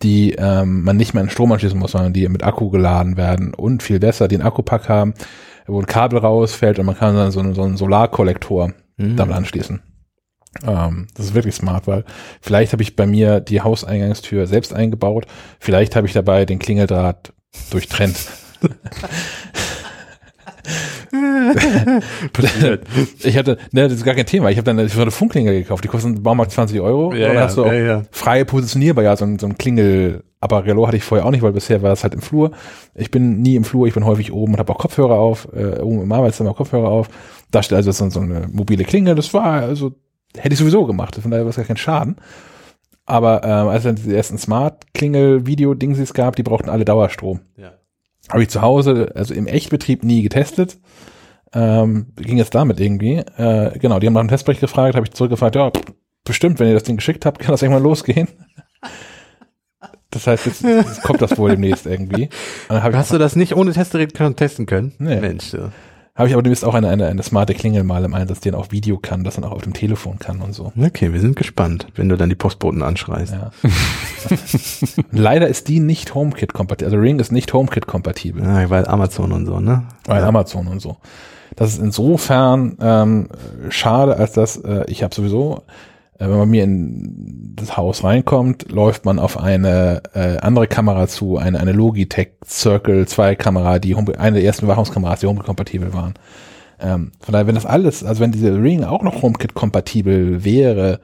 die ähm, man nicht mehr an Strom anschließen muss, sondern die mit Akku geladen werden und viel besser, die einen Akkupack haben, wo ein Kabel rausfällt und man kann dann so, einen- so einen Solarkollektor damit anschließen. Ähm, das ist wirklich smart, weil vielleicht habe ich bei mir die Hauseingangstür selbst eingebaut, vielleicht habe ich dabei den Klingeldraht durchtrennt. ich hatte, ne, das ist gar kein Thema. Ich habe dann so eine Funkklingel gekauft, die kosten im Baumarkt 20 Euro. Ja, und ja, hast du auch ja, ja. frei positionierbar, ja, so ein, so ein Klingel-Apparello hatte ich vorher auch nicht, weil bisher war es halt im Flur. Ich bin nie im Flur, ich bin häufig oben und habe auch Kopfhörer auf, äh, oben im Arbeitszimmer Kopfhörer auf. Da steht also so, so eine mobile Klingel, das war, also, hätte ich sowieso gemacht, von daher war es gar kein Schaden. Aber ähm, als es dann diese ersten Smart-Klingel-Video-Dingsies gab, die brauchten alle Dauerstrom. Ja. Habe ich zu Hause, also im Echtbetrieb nie getestet. Ähm, ging jetzt damit irgendwie. Äh, genau, die haben nach dem Testbericht gefragt, habe ich zurückgefragt, ja, bestimmt, wenn ihr das Ding geschickt habt, kann das irgendwann losgehen. Das heißt, jetzt, jetzt kommt das wohl demnächst irgendwie. Hast du das nicht ohne Testgerät testen können? Nee. Mensch. äh, hab ich aber demnächst auch eine, eine, eine smarte Klingel mal im Einsatz, die dann auch Video kann, das dann auch auf dem Telefon kann und so. Okay, wir sind gespannt, wenn du dann die Postboten anschreist. Ja. Leider ist die nicht HomeKit-kompatibel. Also Ring ist nicht HomeKit-kompatibel. Ja, weil Amazon und so, ne? bei Amazon und so. Das ist insofern ähm, schade, als dass äh, ich habe sowieso, wenn man mir in das Haus reinkommt, läuft man auf eine äh, andere Kamera zu, eine, eine Logitech Circle 2 Kamera, die Home, eine der ersten Überwachungskameras, die HomeKit-kompatibel waren. Ähm, von daher, wenn das alles, also wenn diese Ring auch noch HomeKit-kompatibel wäre,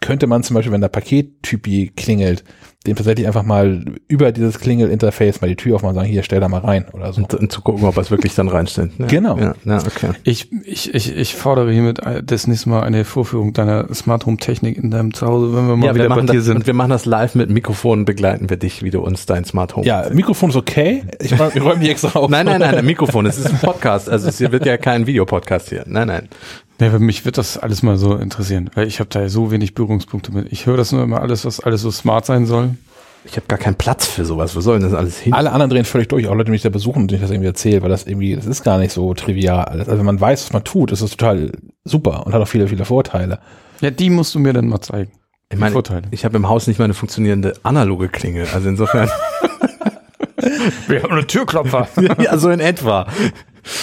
könnte man zum Beispiel, wenn der Pakettypi klingelt, dem tatsächlich einfach mal über dieses Klingel-Interface mal die Tür aufmachen und sagen, hier, stell da mal rein oder so. Und, und zu gucken, ob er es wirklich dann reinstellt. Ja. Genau. Ja, ja, okay. Ich, ich, ich, ich fordere hiermit das nächste Mal eine Vorführung deiner Smart Home Technik in deinem Zuhause, wenn wir mal Ja, wir wieder bei machen dir das, sind. und wir machen das live mit Mikrofon, begleiten wir dich, wie du uns dein Smart Home. Ja, Mikrofon ist okay. Ich räum- wir räumen die extra auf. Nein, nein, nein, ein Mikrofon. Es ist ein Podcast. Also es wird ja kein Videopodcast hier. Nein, nein. Ja, für mich wird das alles mal so interessieren, weil ich habe da ja so wenig Berührungspunkte mit. Ich höre das nur immer alles, was alles so smart sein soll. Ich habe gar keinen Platz für sowas. Wo soll denn das alles hin? Alle anderen drehen völlig durch, auch Leute, die mich da besuchen und denen ich das irgendwie erzähle, weil das irgendwie, das ist gar nicht so trivial. alles. Also wenn man weiß, was man tut, ist das total super und hat auch viele, viele Vorteile. Ja, die musst du mir dann mal zeigen. Ich meine, Vorteile. ich habe im Haus nicht mal eine funktionierende analoge Klingel. Also insofern, Wir haben eine Türklopfer. ja, so in etwa.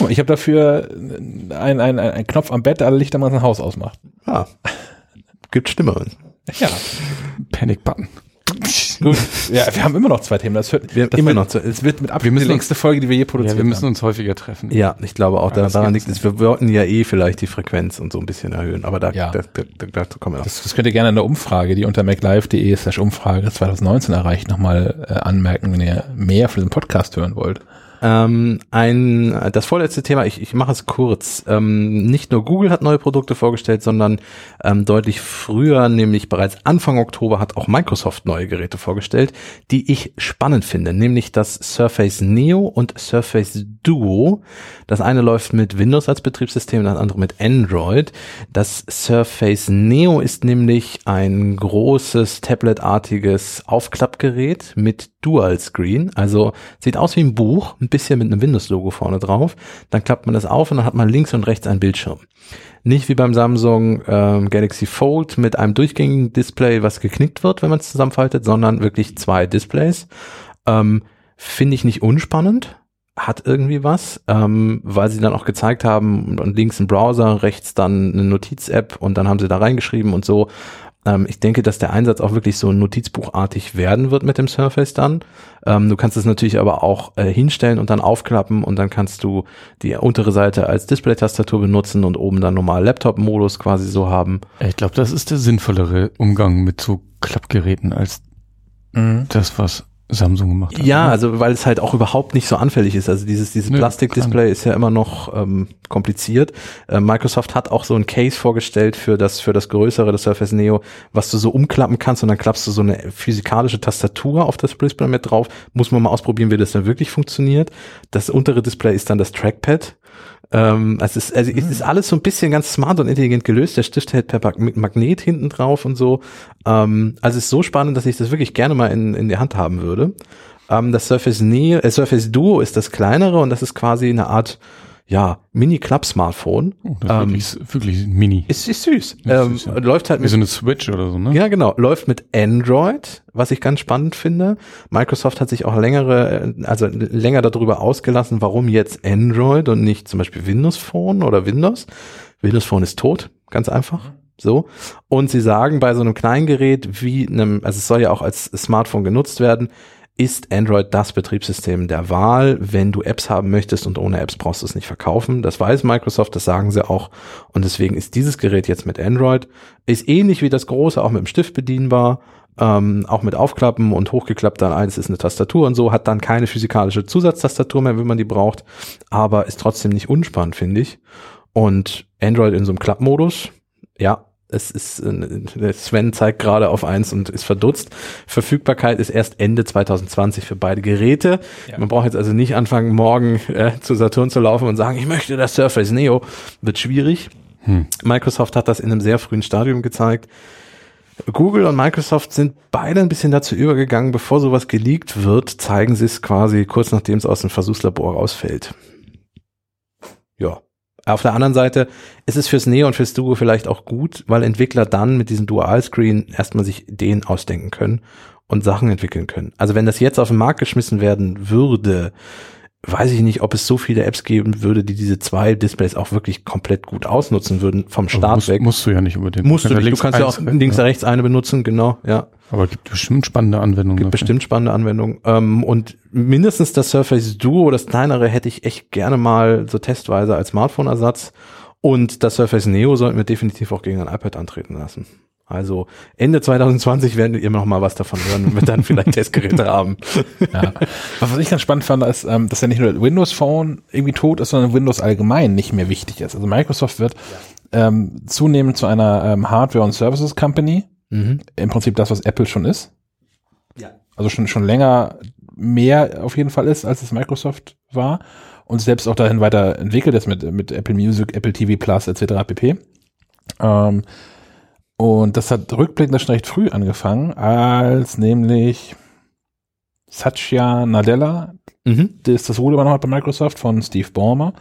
Ich habe dafür einen ein, ein, ein Knopf am Bett, der alle Lichter mal ein Haus ausmacht. Ja. Gibt Schlimmeren. Ja, Panic Button. gut. Ja, wir haben immer noch zwei Themen. Das hört Wir haben das immer wird, noch zwei- Es wird mit Abstand Wir müssen die längste Folge, die wir je produziert Ja, wir müssen uns häufiger treffen. Ja, ich glaube auch, da, das daran liegt es. Wir wollten ja eh vielleicht die Frequenz und so ein bisschen erhöhen, aber da, Ja. da, da, da, dazu kommen wir noch. Das, das könnt ihr gerne in der Umfrage, die unter maclive.de slash Umfrage 2019 erreicht, nochmal äh, anmerken, wenn ihr mehr für diesen Podcast hören wollt. Ähm, ein, das vorletzte Thema, ich, ich mache es kurz. Ähm, nicht nur Google hat neue Produkte vorgestellt, sondern ähm, deutlich früher, nämlich bereits Anfang Oktober, hat auch Microsoft neue Geräte vorgestellt, die ich spannend finde, nämlich das Surface Neo und Surface Duo. Das eine läuft mit Windows als Betriebssystem, das andere mit Android. Das Surface Neo ist nämlich ein großes Tablet-artiges Aufklappgerät mit Dual Screen, also sieht aus wie ein Buch, ein bisschen mit einem Windows-Logo vorne drauf. Dann klappt man das auf und dann hat man links und rechts einen Bildschirm. Nicht wie beim Samsung ähm, Galaxy Fold mit einem durchgängigen Display, was geknickt wird, wenn man es zusammenfaltet, sondern wirklich zwei Displays. Ähm, Finde ich nicht unspannend, hat irgendwie was, ähm, weil sie dann auch gezeigt haben, und links ein Browser, rechts dann eine Notiz-App und dann haben sie da reingeschrieben und so. Ähm, ich denke, dass der Einsatz auch wirklich so notizbuchartig werden wird mit dem Surface dann. Ähm, du kannst es natürlich aber auch äh, hinstellen und dann aufklappen und dann kannst du die untere Seite als Display-Tastatur benutzen und oben dann normal Laptop-Modus quasi so haben. Ich glaube, das ist der sinnvollere Umgang mit so Klappgeräten als das, was Samsung gemacht hat. Ja, oder? also weil es halt auch überhaupt nicht so anfällig ist. Also dieses, dieses Nö, Plastikdisplay ist ja immer noch ähm, kompliziert. Äh, Microsoft hat auch so ein Case vorgestellt für das, für das größere, das Surface Neo, was du so umklappen kannst und dann klappst du so eine physikalische Tastatur auf das Display mit drauf. Muss man mal ausprobieren, wie das dann wirklich funktioniert. Das untere Display ist dann das Trackpad. Ähm, es ist, also es ist alles so ein bisschen ganz smart und intelligent gelöst. Der Stift hält per Magnet hinten drauf und so. Ähm, also es ist so spannend, dass ich das wirklich gerne mal in, in der Hand haben würde. Ähm, das Surface Neo, äh, Surface Duo ist das kleinere und das ist quasi eine Art, ja, Mini-Klapp-Smartphone. Oh, das ist ähm, wirklich, wirklich mini. Ist, ist süß. Ja, ähm, süß, ja. Läuft halt Wie mit so eine Switch oder so, ne? ja, genau. Läuft mit Android, was ich ganz spannend finde. Microsoft hat sich auch längere, also länger darüber ausgelassen, warum jetzt Android und nicht zum Beispiel Windows Phone oder Windows. Windows Phone ist tot, ganz einfach. So. Und sie sagen bei so einem kleinen Gerät wie einem, also es soll ja auch als Smartphone genutzt werden, ist Android das Betriebssystem der Wahl, wenn du Apps haben möchtest und ohne Apps brauchst du es nicht verkaufen. Das weiß Microsoft, das sagen sie auch. Und deswegen ist dieses Gerät jetzt mit Android, ist ähnlich wie das große, auch mit dem Stift bedienbar, ähm, auch mit Aufklappen und hochgeklappt dann eins ist eine Tastatur und so, hat dann keine physikalische Zusatztastatur mehr, wenn man die braucht, aber ist trotzdem nicht unspannend, finde ich. Und Android in so einem Klappmodus, ja, es ist, äh, Sven zeigt gerade auf eins und ist verdutzt. Verfügbarkeit ist erst Ende 2020 für beide Geräte. Ja. Man braucht jetzt also nicht anfangen, morgen äh, zu Saturn zu laufen und sagen, ich möchte das Surface Neo. Wird schwierig. Hm. Microsoft hat das in einem sehr frühen Stadium gezeigt. Google und Microsoft sind beide ein bisschen dazu übergegangen, bevor sowas geleakt wird, zeigen sie es quasi kurz nachdem es aus dem Versuchslabor rausfällt. Auf der anderen Seite ist es fürs Neo und fürs Duo vielleicht auch gut, weil Entwickler dann mit diesem Dual-Screen erstmal sich Ideen ausdenken können und Sachen entwickeln können. Also wenn das jetzt auf den Markt geschmissen werden würde, weiß ich nicht, ob es so viele Apps geben würde, die diese zwei Displays auch wirklich komplett gut ausnutzen würden vom Start musst, weg. musst du ja nicht unbedingt. Musst du nicht. Du kannst ja auch links, rechts eine benutzen, genau, ja. Aber es gibt bestimmt spannende Anwendungen. Gibt dafür. bestimmt spannende Anwendungen. Ähm, und mindestens das Surface Duo, das kleinere, hätte ich echt gerne mal so testweise als Smartphone-Ersatz. Und das Surface Neo sollten wir definitiv auch gegen ein iPad antreten lassen. Also Ende 2020 werden wir immer noch mal was davon hören, wenn wir dann vielleicht Testgeräte haben. Ja. Was ich ganz spannend fand, ist, ähm, dass ja nicht nur Windows Phone irgendwie tot ist, sondern Windows allgemein nicht mehr wichtig ist. Also Microsoft wird ähm, zunehmend zu einer ähm, Hardware- und Services Company. Mhm. Im Prinzip das, was Apple schon ist. Ja. Also schon, schon länger mehr auf jeden Fall ist, als es Microsoft war. Und selbst auch dahin weiterentwickelt ist mit, mit Apple Music, Apple TV Plus etc. pp. Ähm, und das hat rückblickend schon recht früh angefangen, als nämlich Satya Nadella Mhm. das, das Ruder übernommen hat bei Microsoft von Steve Ballmer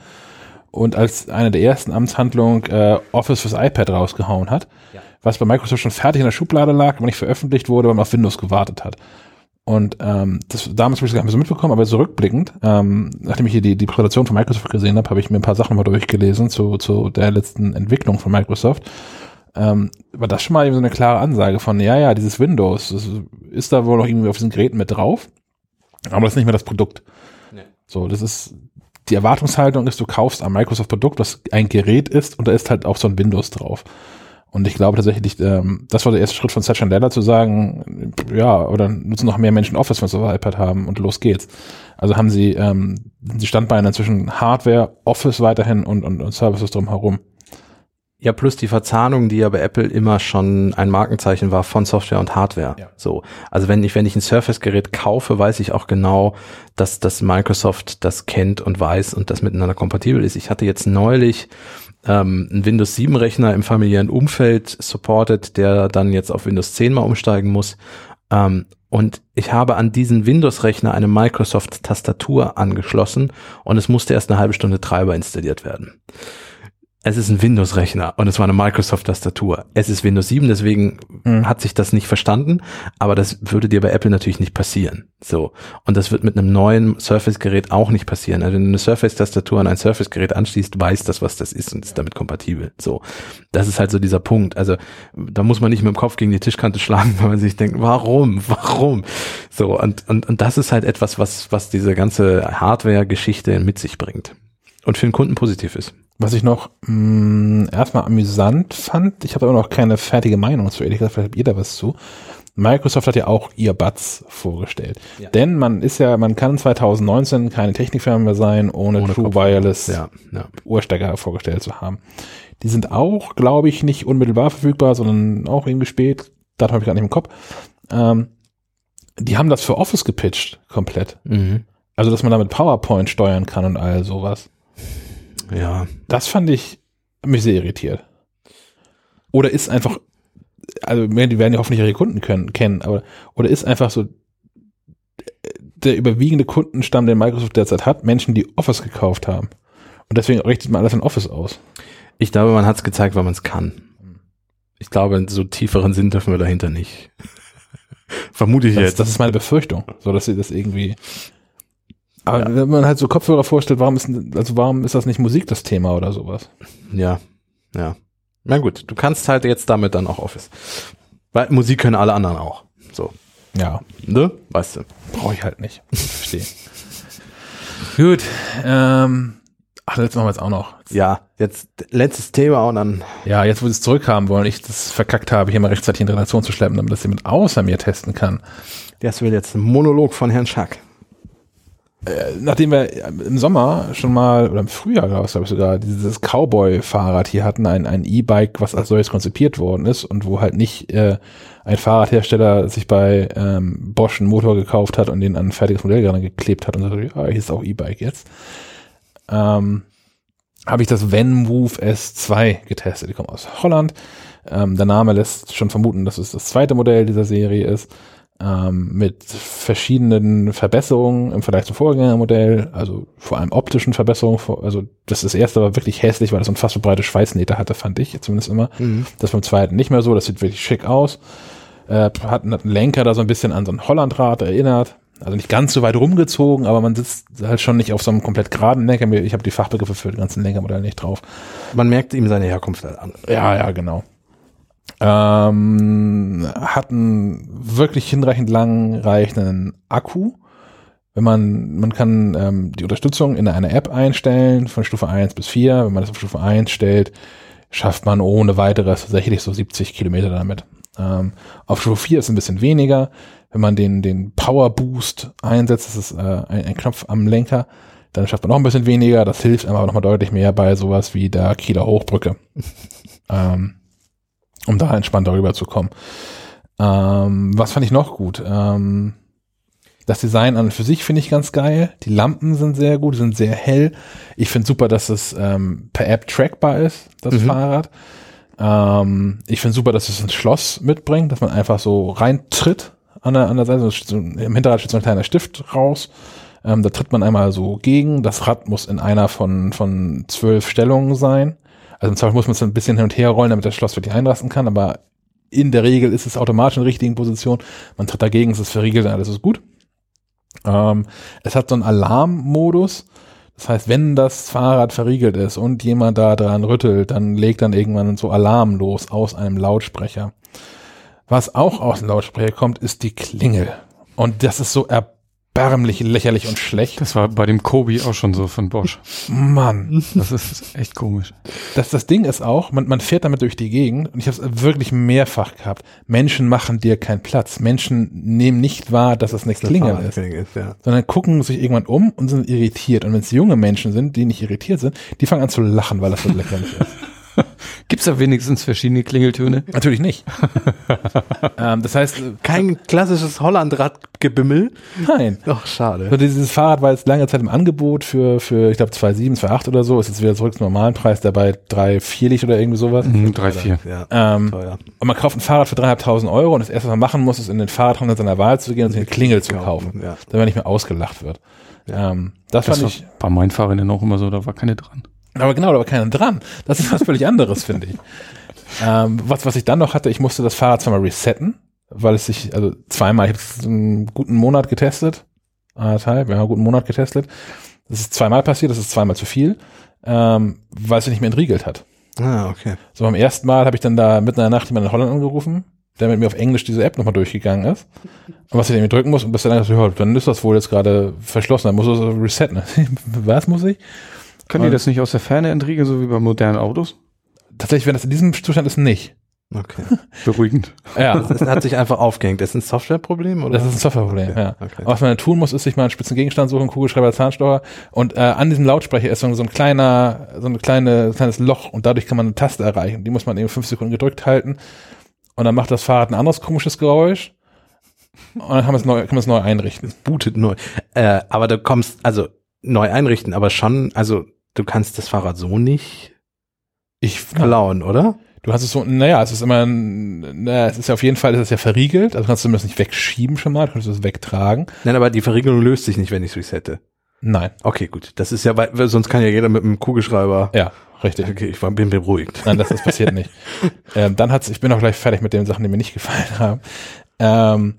und als eine der ersten Amtshandlungen äh, Office fürs iPad rausgehauen hat, Ja. Was bei Microsoft schon fertig in der Schublade lag, aber nicht veröffentlicht wurde, weil man auf Windows gewartet hat. Und ähm, das damals habe ich das gar nicht so mitbekommen, aber so rückblickend, ähm, nachdem ich hier die, die Präsentation von Microsoft gesehen habe, habe ich mir ein paar Sachen mal durchgelesen zu, zu der letzten Entwicklung von Microsoft. Ähm, war das schon mal eben so eine klare Ansage von, ja, ja, dieses Windows, das ist da wohl noch irgendwie auf diesen Geräten mit drauf, aber das ist nicht mehr das Produkt. Nee. So, das ist, die Erwartungshaltung ist, du kaufst ein Microsoft-Produkt, was ein Gerät ist und da ist halt auch so ein Windows drauf. Und ich glaube tatsächlich, ähm, das war der erste Schritt von Satya Nadella zu sagen, ja, oder nutzen noch mehr Menschen Office, wenn sie auf iPad haben und los geht's. Also haben sie ähm, die Standbeine zwischen Hardware, Office weiterhin und, und, und Services drumherum. Ja, plus die Verzahnung, die ja bei Apple immer schon ein Markenzeichen war von Software und Hardware. Ja. So. Also wenn ich, wenn ich ein Surface-Gerät kaufe, weiß ich auch genau, dass das Microsoft das kennt und weiß und das miteinander kompatibel ist. Ich hatte jetzt neulich ähm, einen Windows 7 Rechner im familiären Umfeld supported, der dann jetzt auf Windows 10 mal umsteigen muss. Ähm, und ich habe an diesen Windows-Rechner eine Microsoft-Tastatur angeschlossen und es musste erst eine halbe Stunde Treiber installiert werden es ist ein Windows-Rechner und es war eine Microsoft-Tastatur. Es ist Windows 7, deswegen Mhm. hat sich das nicht verstanden, aber das würde dir bei Apple natürlich nicht passieren. So. Und das wird mit einem neuen Surface-Gerät auch nicht passieren. Also wenn du eine Surface-Tastatur an ein Surface-Gerät anschließt, weiß das, was das ist und ist damit kompatibel. So. Das ist halt so dieser Punkt. Also da muss man nicht mit dem Kopf gegen die Tischkante schlagen, weil man sich denkt, warum? Warum? So. Und, und, und das ist halt etwas, was, was diese ganze Hardware-Geschichte mit sich bringt. Und für den Kunden positiv ist. Was ich noch mh, erstmal amüsant fand, ich habe aber noch keine fertige Meinung zu, ehrlich gesagt, vielleicht hat jeder was zu. Microsoft hat ja auch Earbuds vorgestellt. Ja. Denn man ist ja, man kann 2019 keine Technikfirma mehr sein, ohne, Ohne True Kopfhörer. Wireless Ja, ja. Ohrstecker vorgestellt zu haben. Die sind auch, glaube ich, nicht unmittelbar verfügbar, sondern auch irgendwie spät. Datum habe ich gar nicht im Kopf. Ähm, die haben das für Office gepitcht, komplett. Mhm. Also, dass man damit PowerPoint steuern kann und all sowas. Ja. Das fand ich mich sehr irritiert. Oder ist einfach, also die werden ja hoffentlich ihre Kunden können, kennen, aber oder ist einfach so der überwiegende Kundenstamm, den Microsoft derzeit hat, Menschen, die Office gekauft haben. Und deswegen richtet man alles in Office aus. Ich glaube, man hat es gezeigt, weil man es kann. Ich glaube, so tieferen Sinn dürfen wir dahinter nicht. Vermute ich Das, jetzt. das ist meine Befürchtung, so dass sie das irgendwie. Aber wenn man halt so Kopfhörer vorstellt, warum ist, also warum ist das nicht Musik das Thema oder sowas? Ja, ja. Na gut, du kannst halt jetzt damit dann auch Office. Weil Musik können alle anderen auch. So, Ja, ne? Weißt du. brauche ich halt nicht. Verstehe. Gut, ähm, ach, das machen wir jetzt auch noch. Ja, jetzt letztes Thema und dann. Ja, jetzt wo sie es zurückhaben wollen, ich das verkackt habe, hier mal rechtzeitig in Relation zu schleppen, damit das jemand außer mir testen kann. Das wird jetzt ein Monolog von Herrn Schack. Nachdem wir im Sommer schon mal, oder im Frühjahr, glaube ich sogar, dieses Cowboy-Fahrrad hier hatten, ein, ein E-Bike, was als solches konzipiert worden ist und wo halt nicht äh, ein Fahrradhersteller sich bei ähm, Bosch einen Motor gekauft hat und den an ein fertiges Modell gerade geklebt hat und sagt, ja, hier ist auch E-Bike jetzt. Ähm, habe ich das Venmove S2 getestet. Die kommen aus Holland. Ähm, der Name lässt schon vermuten, dass es das zweite Modell dieser Serie ist. Ähm, mit verschiedenen Verbesserungen im Vergleich zum Vorgängermodell, also vor allem optischen Verbesserungen. Also das, das erste war wirklich hässlich, weil es unfassbar breite Schweißnähte hatte, fand ich zumindest immer. Das beim zweiten nicht mehr so. Das sieht wirklich schick aus. Äh, hat, einen- hat einen Lenker da so ein bisschen an so ein Hollandrad erinnert. Also nicht ganz so weit rumgezogen, aber man sitzt halt schon nicht auf so einem komplett geraden Lenker. Ich habe die Fachbegriffe für die ganzen Lenkermodelle nicht drauf. Man merkt ihm seine Herkunft an. Ja, ja, genau. Ähm, hat einen wirklich hinreichend langreichenden Akku. Wenn man, man kann ähm, die Unterstützung in einer App einstellen, von Stufe 1 bis 4. Wenn man das auf Stufe 1 stellt, schafft man ohne weiteres tatsächlich so 70 Kilometer damit. Ähm, auf Stufe 4 ist es ein bisschen weniger. Wenn man den, den Power Boost einsetzt, das ist äh, ein, ein Knopf am Lenker, dann schafft man noch ein bisschen weniger. Das hilft aber nochmal deutlich mehr bei sowas wie der Kieler Hochbrücke. ähm, um da entspannt darüber zu kommen. Ähm, was fand ich noch gut? Ähm, das Design an und für sich finde ich ganz geil. Die Lampen sind sehr gut, sind sehr hell. Ich finde super, dass es ähm, per App trackbar ist, das Mhm. Fahrrad. Ähm, ich finde super, dass es ein Schloss mitbringt, dass man einfach so reintritt an der, an der Seite. So, Im Hinterrad steht so ein kleiner Stift raus. Ähm, da tritt man einmal so gegen. Das Rad muss in einer von, von zwölf Stellungen sein. Also im Zweifel muss man es ein bisschen hin und her rollen, damit das Schloss wirklich einrasten kann, aber in der Regel ist es automatisch in der richtigen Position. Man tritt dagegen, es ist verriegelt und alles ist gut. Ähm, es hat so einen Alarmmodus. Das heißt, wenn das Fahrrad verriegelt ist und jemand da dran rüttelt, dann legt dann irgendwann so Alarm los aus einem Lautsprecher. Was auch aus dem Lautsprecher kommt, ist die Klingel. Und das ist so erbärmlich, lächerlich und schlecht. Das war bei dem Kobi auch schon so von Bosch. Mann. Das ist echt komisch. Das, das Ding ist auch, man, man fährt damit durch die Gegend und ich habe es wirklich mehrfach gehabt. Menschen machen dir keinen Platz. Menschen nehmen nicht wahr, dass es eine Klingel ist, ist, ja. sondern gucken sich irgendwann um und sind irritiert. Und wenn es junge Menschen sind, die nicht irritiert sind, die fangen an zu lachen, weil das so lächerlich ist. Gibt's da wenigstens verschiedene Klingeltöne? Natürlich nicht. ähm, das heißt, Kein klassisches Hollandradgebimmel. nein. Ach, schade. So dieses Fahrrad war jetzt lange Zeit im Angebot für, für ich glaube, 2,7, 2,8 oder so. Ist jetzt wieder zurück zum normalen Preis, der bei 3, 4 liegt oder irgendwie sowas. Mhm, drei, vier. Ja, Ähm, teuer. und man kauft ein Fahrrad für 3.500 Euro und das erste, was man machen muss, ist in den Fahrradhandel seiner Wahl zu gehen und sich eine Klingel zu kaufen, Ja. damit man nicht mehr ausgelacht wird. Ähm, das, Das fand war ich, bei meinen Fahrrädern auch immer so, da war keine dran. Aber genau, da war keiner dran. Das ist was völlig anderes, finde ich. Ähm, was, was ich dann noch hatte, ich musste das Fahrrad zweimal resetten, weil es sich, also zweimal, ich habe es einen guten Monat getestet, anderthalb, ja, einen guten Monat getestet. Das ist zweimal passiert, das ist zweimal zu viel, ähm, weil es sich nicht mehr entriegelt hat. Ah, okay. So beim ersten Mal habe ich dann da mitten in der Nacht jemanden in Holland angerufen, der mit mir auf Englisch diese App nochmal durchgegangen ist. Und was ich irgendwie drücken muss und bis dann gesagt ja, dann ist das wohl jetzt gerade verschlossen, dann muss es resetten. was muss ich? Können die das nicht aus der Ferne entriegeln, so wie bei modernen Autos? Tatsächlich, wenn das in diesem Zustand ist, nicht. Okay. Beruhigend. Ja, Das hat sich einfach aufgehängt. Das ist ein Softwareproblem, oder? das ist ein Softwareproblem, Okay, ja. okay. Aber was man dann tun muss, ist sich mal einen spitzen Gegenstand suchen, Kugelschreiber, Zahnstocher und äh, an diesem Lautsprecher ist so, so ein kleiner, so ein kleine, kleines Loch und dadurch kann man eine Taste erreichen. Die muss man eben fünf Sekunden gedrückt halten und dann macht das Fahrrad ein anderes komisches Geräusch und dann kann man es neu, kann man es neu einrichten. bootet neu. Äh, aber du kommst, also neu einrichten, aber schon, also du kannst das Fahrrad so nicht Ich, klauen, oder? du hast es so, naja, es ist immer, ein- naja, es ist ja auf jeden Fall, es ist ja verriegelt, also kannst du das nicht wegschieben schon mal, du kannst es wegtragen. Nein, aber die Verriegelung löst sich nicht, wenn ich es resette. Nein, Okay, gut. Das ist ja, weil, weil sonst kann ja jeder mit einem Kugelschreiber. ja, richtig. Okay, ich war, bin beruhigt. Nein, das, das passiert nicht. Ähm, dann hat's, ich bin auch gleich fertig mit den Sachen, die mir nicht gefallen haben. Ähm,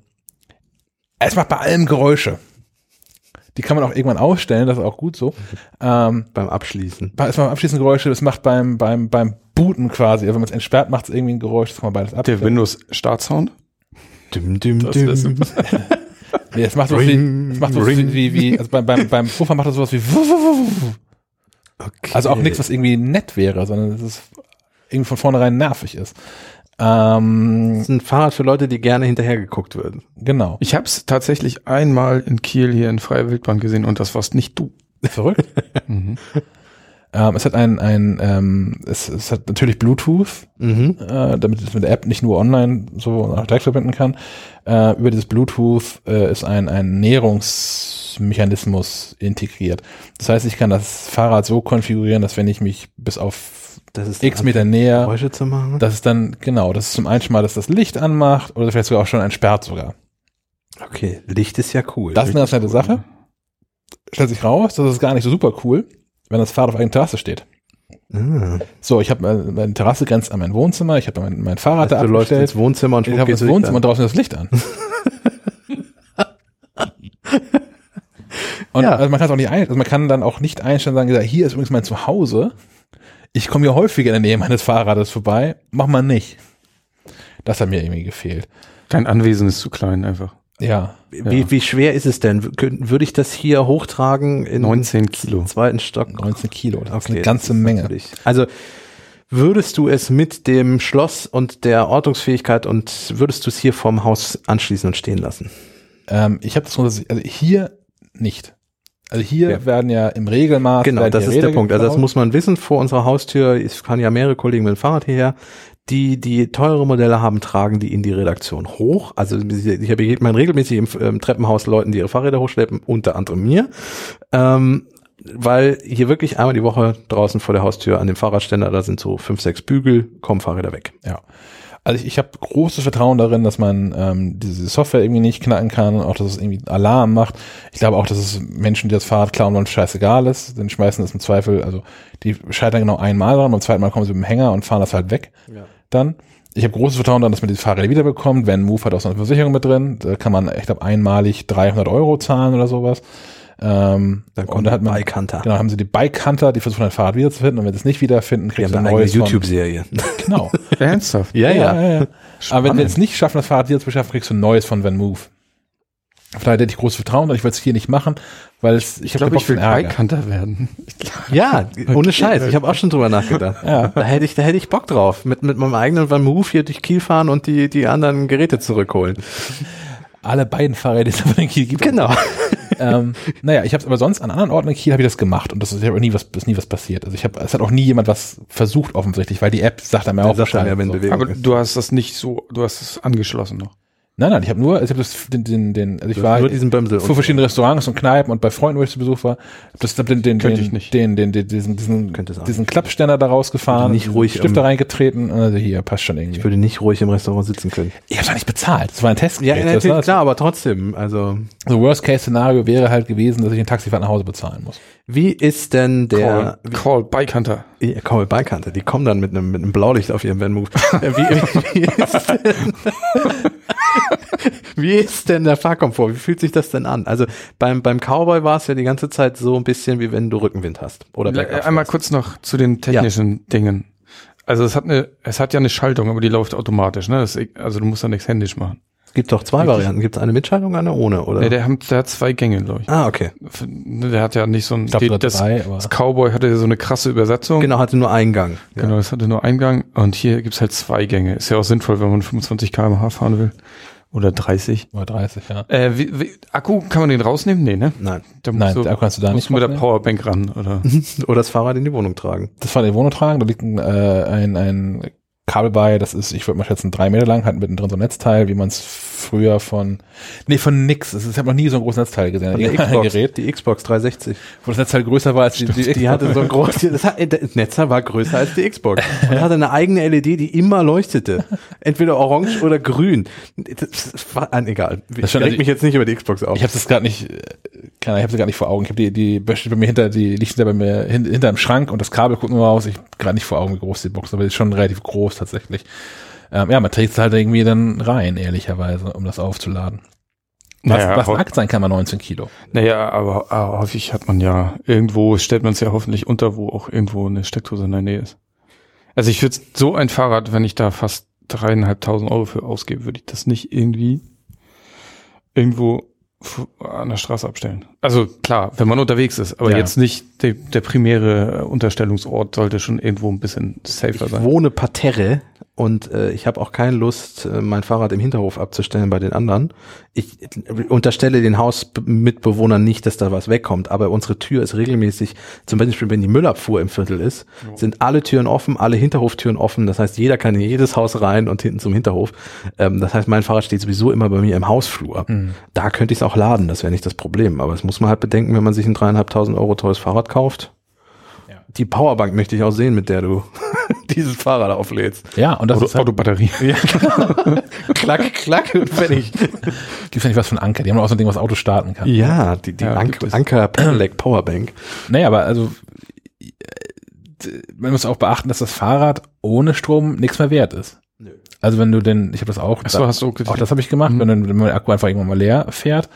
es macht bei allem Geräusche. Die kann man auch irgendwann ausstellen, das ist auch gut so. Ähm, Beim Abschließen. bei- es macht abschließend Geräusche, das macht beim, beim, beim Booten quasi, also wenn man es entsperrt, macht es irgendwie ein Geräusch, das kann man beides ab. Der Windows Start Sound? Düm, düm, Das ist- Nee, es macht so wie, Ring, es macht so ring. wie, wie, also beim, beim, beim Puffer macht das sowas wie, Okay. also auch nichts, was irgendwie nett wäre, sondern es ist irgendwie von vornherein nervig ist. Ähm, Das ist ein Fahrrad für Leute, die gerne hinterher geguckt würden. genau. Ich habe es tatsächlich einmal in Kiel hier in freier Wildbahn gesehen und das warst nicht du. Verrückt. Mhm. Ähm, es hat ein, ein ähm, es, es hat natürlich Bluetooth, Mhm. äh, damit es mit der App nicht nur online so auch direkt verbinden kann. Äh, über dieses Bluetooth äh, ist ein, ein Näherungsmechanismus integriert. Das heißt, ich kann das Fahrrad so konfigurieren, dass wenn ich mich bis auf Das ist x Meter näher, Geräusche zu machen. dass es dann, genau, das ist zum einen schon mal, dass das Licht anmacht oder vielleicht sogar auch schon entsperrt sogar. Okay, Licht ist ja cool. Das ist eine ganz nette Sache. Stellt sich raus, das ist gar nicht so super cool, wenn das Fahrrad auf einer Terrasse steht. Ah. So, ich habe meine, meine Terrasse grenzt an mein Wohnzimmer, ich habe mein, mein Fahrrad da Also, du läufst abgestellt. ins Wohnzimmer und Ich habe Licht Wohnzimmer und draußen das Licht an. und Ja. also man kann es auch nicht ein, also man kann dann auch nicht einstellen und sagen, ja, hier ist übrigens mein Zuhause. Ich komme hier häufiger in der Nähe meines Fahrrades vorbei. Mach mal nicht. Das hat mir irgendwie gefehlt. Dein Anwesen ist zu klein einfach. Ja. Wie, wie schwer ist es denn? Würde ich das hier hochtragen in 19 Kilo. den zweiten Stock? 19 Kilo. Das ist Okay, eine ganze ist Menge. Also Würdest du es mit dem Schloss und der Ortungsfähigkeit und würdest du es hier vorm Haus anschließen und stehen lassen? Ähm, ich habe das also hier nicht. Also hier Ja. werden ja im Regelmaß. Genau, das ist Räder der Punkt. Also das gebaut. muss man wissen vor unserer Haustür. Es fahren ja mehrere Kollegen mit dem Fahrrad hierher. Die, die teure Modelle haben, tragen die in die Redaktion hoch. Also ich begegnet man regelmäßig im, ähm, Treppenhaus Leuten, die ihre Fahrräder hochschleppen, unter anderem mir. Ähm, weil hier wirklich einmal die Woche draußen vor der Haustür an dem Fahrradständer, da sind so fünf, sechs Bügel, kommen Fahrräder weg. Ja. Also ich, ich habe großes Vertrauen darin, dass man ähm, diese Software irgendwie nicht knacken kann, auch dass es irgendwie Alarm macht. Ich glaube auch, dass es Menschen, die das Fahrrad klauen wollen, scheißegal ist. Dann schmeißen es im Zweifel, also die scheitern genau einmal dran, beim zweiten Mal kommen sie mit dem Hänger und fahren das halt weg. Ja. Dann. Ich habe großes Vertrauen daran, dass man diese Fahrräder wiederbekommt. Van Move hat auch so eine Versicherung mit drin. Da kann man, ich glaube, einmalig 300 Euro zahlen oder sowas. Ähm, Dann und kommt da hat man, Bike Hunter. Genau, haben sie die Bike Hunter, die versuchen ein Fahrrad wiederzufinden und wenn sie es nicht wiederfinden, Die kriegst du eine ein eigene neues von- YouTube-Serie. Genau. Ernsthaft? ja, ja. ja. Aber wenn wir es nicht schaffen, das Fahrrad hier zu beschaffen, kriegst du ein neues von Van Move. Von daher hätte ich großes Vertrauen und ich will es hier nicht machen, weil es, ich, Ich habe glaube, ich will. Bike-Hunter werden. Ja, ohne Scheiß. Ich habe auch schon drüber nachgedacht. Ja. Da hätte ich, da hätte ich Bock drauf. Mit, mit meinem eigenen Van Move hier durch Kiel fahren und die, die anderen Geräte zurückholen. Alle beiden Fahrräder, die es aber in Kiel gibt. Genau. ähm, naja, ich habe es aber sonst an anderen Orten in Kiel habe ich das gemacht und das ist ja nie was, ist nie was passiert. Also ich habe, es hat auch nie jemand was versucht offensichtlich, weil die App sagt einem ja auch sagt einem ja, wenn so. Bewegung Aber ist. du hast das nicht so, du hast es angeschlossen noch. Nein, nein, ich habe nur, ich habe das den, den, den, also ich Du war nur diesen Bömsel vor verschiedenen Restaurants und Kneipen und bei Freunden, wo ich zu Besuch war, hab das hab den, den, den, ich nicht. den, den, den, diesen, diesen, auch diesen Klappständer da rausgefahren, Nicht ruhig Stifter am- reingetreten, also hier passt schon irgendwie. Ich würde nicht ruhig im Restaurant sitzen können. Ich habe nicht bezahlt. Das war ein Test. Ja, das natürlich, war, klar, aber trotzdem. Also, So Worst Case Szenario wäre halt gewesen, dass ich ein Taxifahrt nach Hause bezahlen muss. wie ist denn der, Call, Call Bike-Hunter. Ja, Call Bike Hunter, die kommen dann mit einem, mit einem Blaulicht auf ihrem Van Move. Wie, wie, wie, ist denn, wie ist denn der Fahrkomfort? Wie fühlt sich das denn an? Also beim, beim Cowboy war es ja die ganze Zeit so ein bisschen wie wenn du Rückenwind hast. Oder Einmal kurz noch zu den technischen Dingen. Also es hat eine, es hat ja eine Schaltung, aber die läuft automatisch, ne? Das, ist- also du musst da nichts händisch machen. Es gibt doch zwei Varianten. Gibt es eine mit Schaltung, eine ohne, oder? Nee, der, hat, der hat zwei Gänge, glaube ich. ah, okay. Der hat ja nicht so ein, Ich glaub, die, das, drei, aber- das Cowboy hatte so eine krasse Übersetzung. Genau, hatte nur einen Gang. Ja. Genau, das hatte nur Eingang und hier gibt's halt zwei Gänge. Ist ja auch sinnvoll, wenn man 25 km/h fahren will. Oder 30. Oder 30, ja. Äh, wie, wie, Akku, kann man den rausnehmen? Nee, ne? Nein. Da Nein, musst da kannst du da musst nicht du mit der. Powerbank ran, oder? Oder das Fahrrad in die Wohnung tragen. Das war in der Wohnung tragen, da liegt ein, äh, ein, ein Kabel bei, das ist, ich würde mal schätzen, drei Meter lang, hat mittendrin so ein Netzteil, wie man es früher von, nee, von nix, ich habe noch nie so ein großes Netzteil gesehen, ein Xbox, Gerät, die Xbox 360. wo das Netzteil größer war als die, die, Die hatte so ein großes, das, hat, das Netzteil war größer als die Xbox. Und hatte eine eigene LED, die immer leuchtete. Entweder orange oder grün. Das war, egal. Ich Das schon- also mich jetzt nicht über die Xbox auf. Ich habe das gerade nicht, äh, keine Ahnung, ich habe sie gar nicht vor Augen. Ich habe die, die bei mir hinter, die liegt hinter bei mir hin, hinter im Schrank und das Kabel guckt nur raus. Ich gerade nicht vor Augen, wie groß die Box, ist, aber die ist schon relativ groß tatsächlich. Ähm, ja, man trägt es halt irgendwie dann rein, ehrlicherweise, um das aufzuladen. Was, Naja, was nackt sein kann bei 19 Kilo. Naja, aber, aber häufig hat man ja irgendwo, stellt man es ja hoffentlich unter, wo auch irgendwo eine Steckdose in der Nähe ist. Also ich würde so ein Fahrrad, wenn ich da fast dreieinhalbtausend Euro für ausgebe, würde ich das nicht irgendwie irgendwo an der Straße abstellen. Also klar, wenn man unterwegs ist, aber Ja. jetzt nicht der, der primäre Unterstellungsort sollte schon irgendwo ein bisschen safer ich sein. wohne parterre und äh, ich habe auch keine Lust, äh, mein Fahrrad im Hinterhof abzustellen bei den anderen. Ich unterstelle den Hausmitbewohnern nicht, dass da was wegkommt, aber unsere Tür ist regelmäßig, zum Beispiel wenn die Müllabfuhr im Viertel ist, sind alle Türen offen, alle Hinterhoftüren offen. Das heißt, jeder kann in jedes Haus rein und hinten zum Hinterhof. Ähm, das heißt, mein Fahrrad steht sowieso immer bei mir im Hausflur. Da könnte ich es auch laden, das wäre nicht das Problem. Aber das muss man halt bedenken, wenn man sich ein dreieinhalbtausend Euro teures Fahrrad kauft. Die Powerbank möchte ich auch sehen, mit der du dieses Fahrrad auflädst. Ja, und das Auto, ist halt, Autobatterie. Ja, genau. klack, klack und fertig. gibt's ja nicht was von Anker. Die haben auch so ein Ding, was Auto starten kann. Ja, die, die Ja, Ank gibt es. Anker Pedelec Powerbank. Naja, aber also man muss auch beachten, dass das Fahrrad ohne Strom nichts mehr wert ist. Nö. Also wenn du denn, ich habe das auch, Achso, hast du auch auch das habe ich gemacht, Mhm. wenn, wenn man der Akku einfach irgendwann mal leer fährt,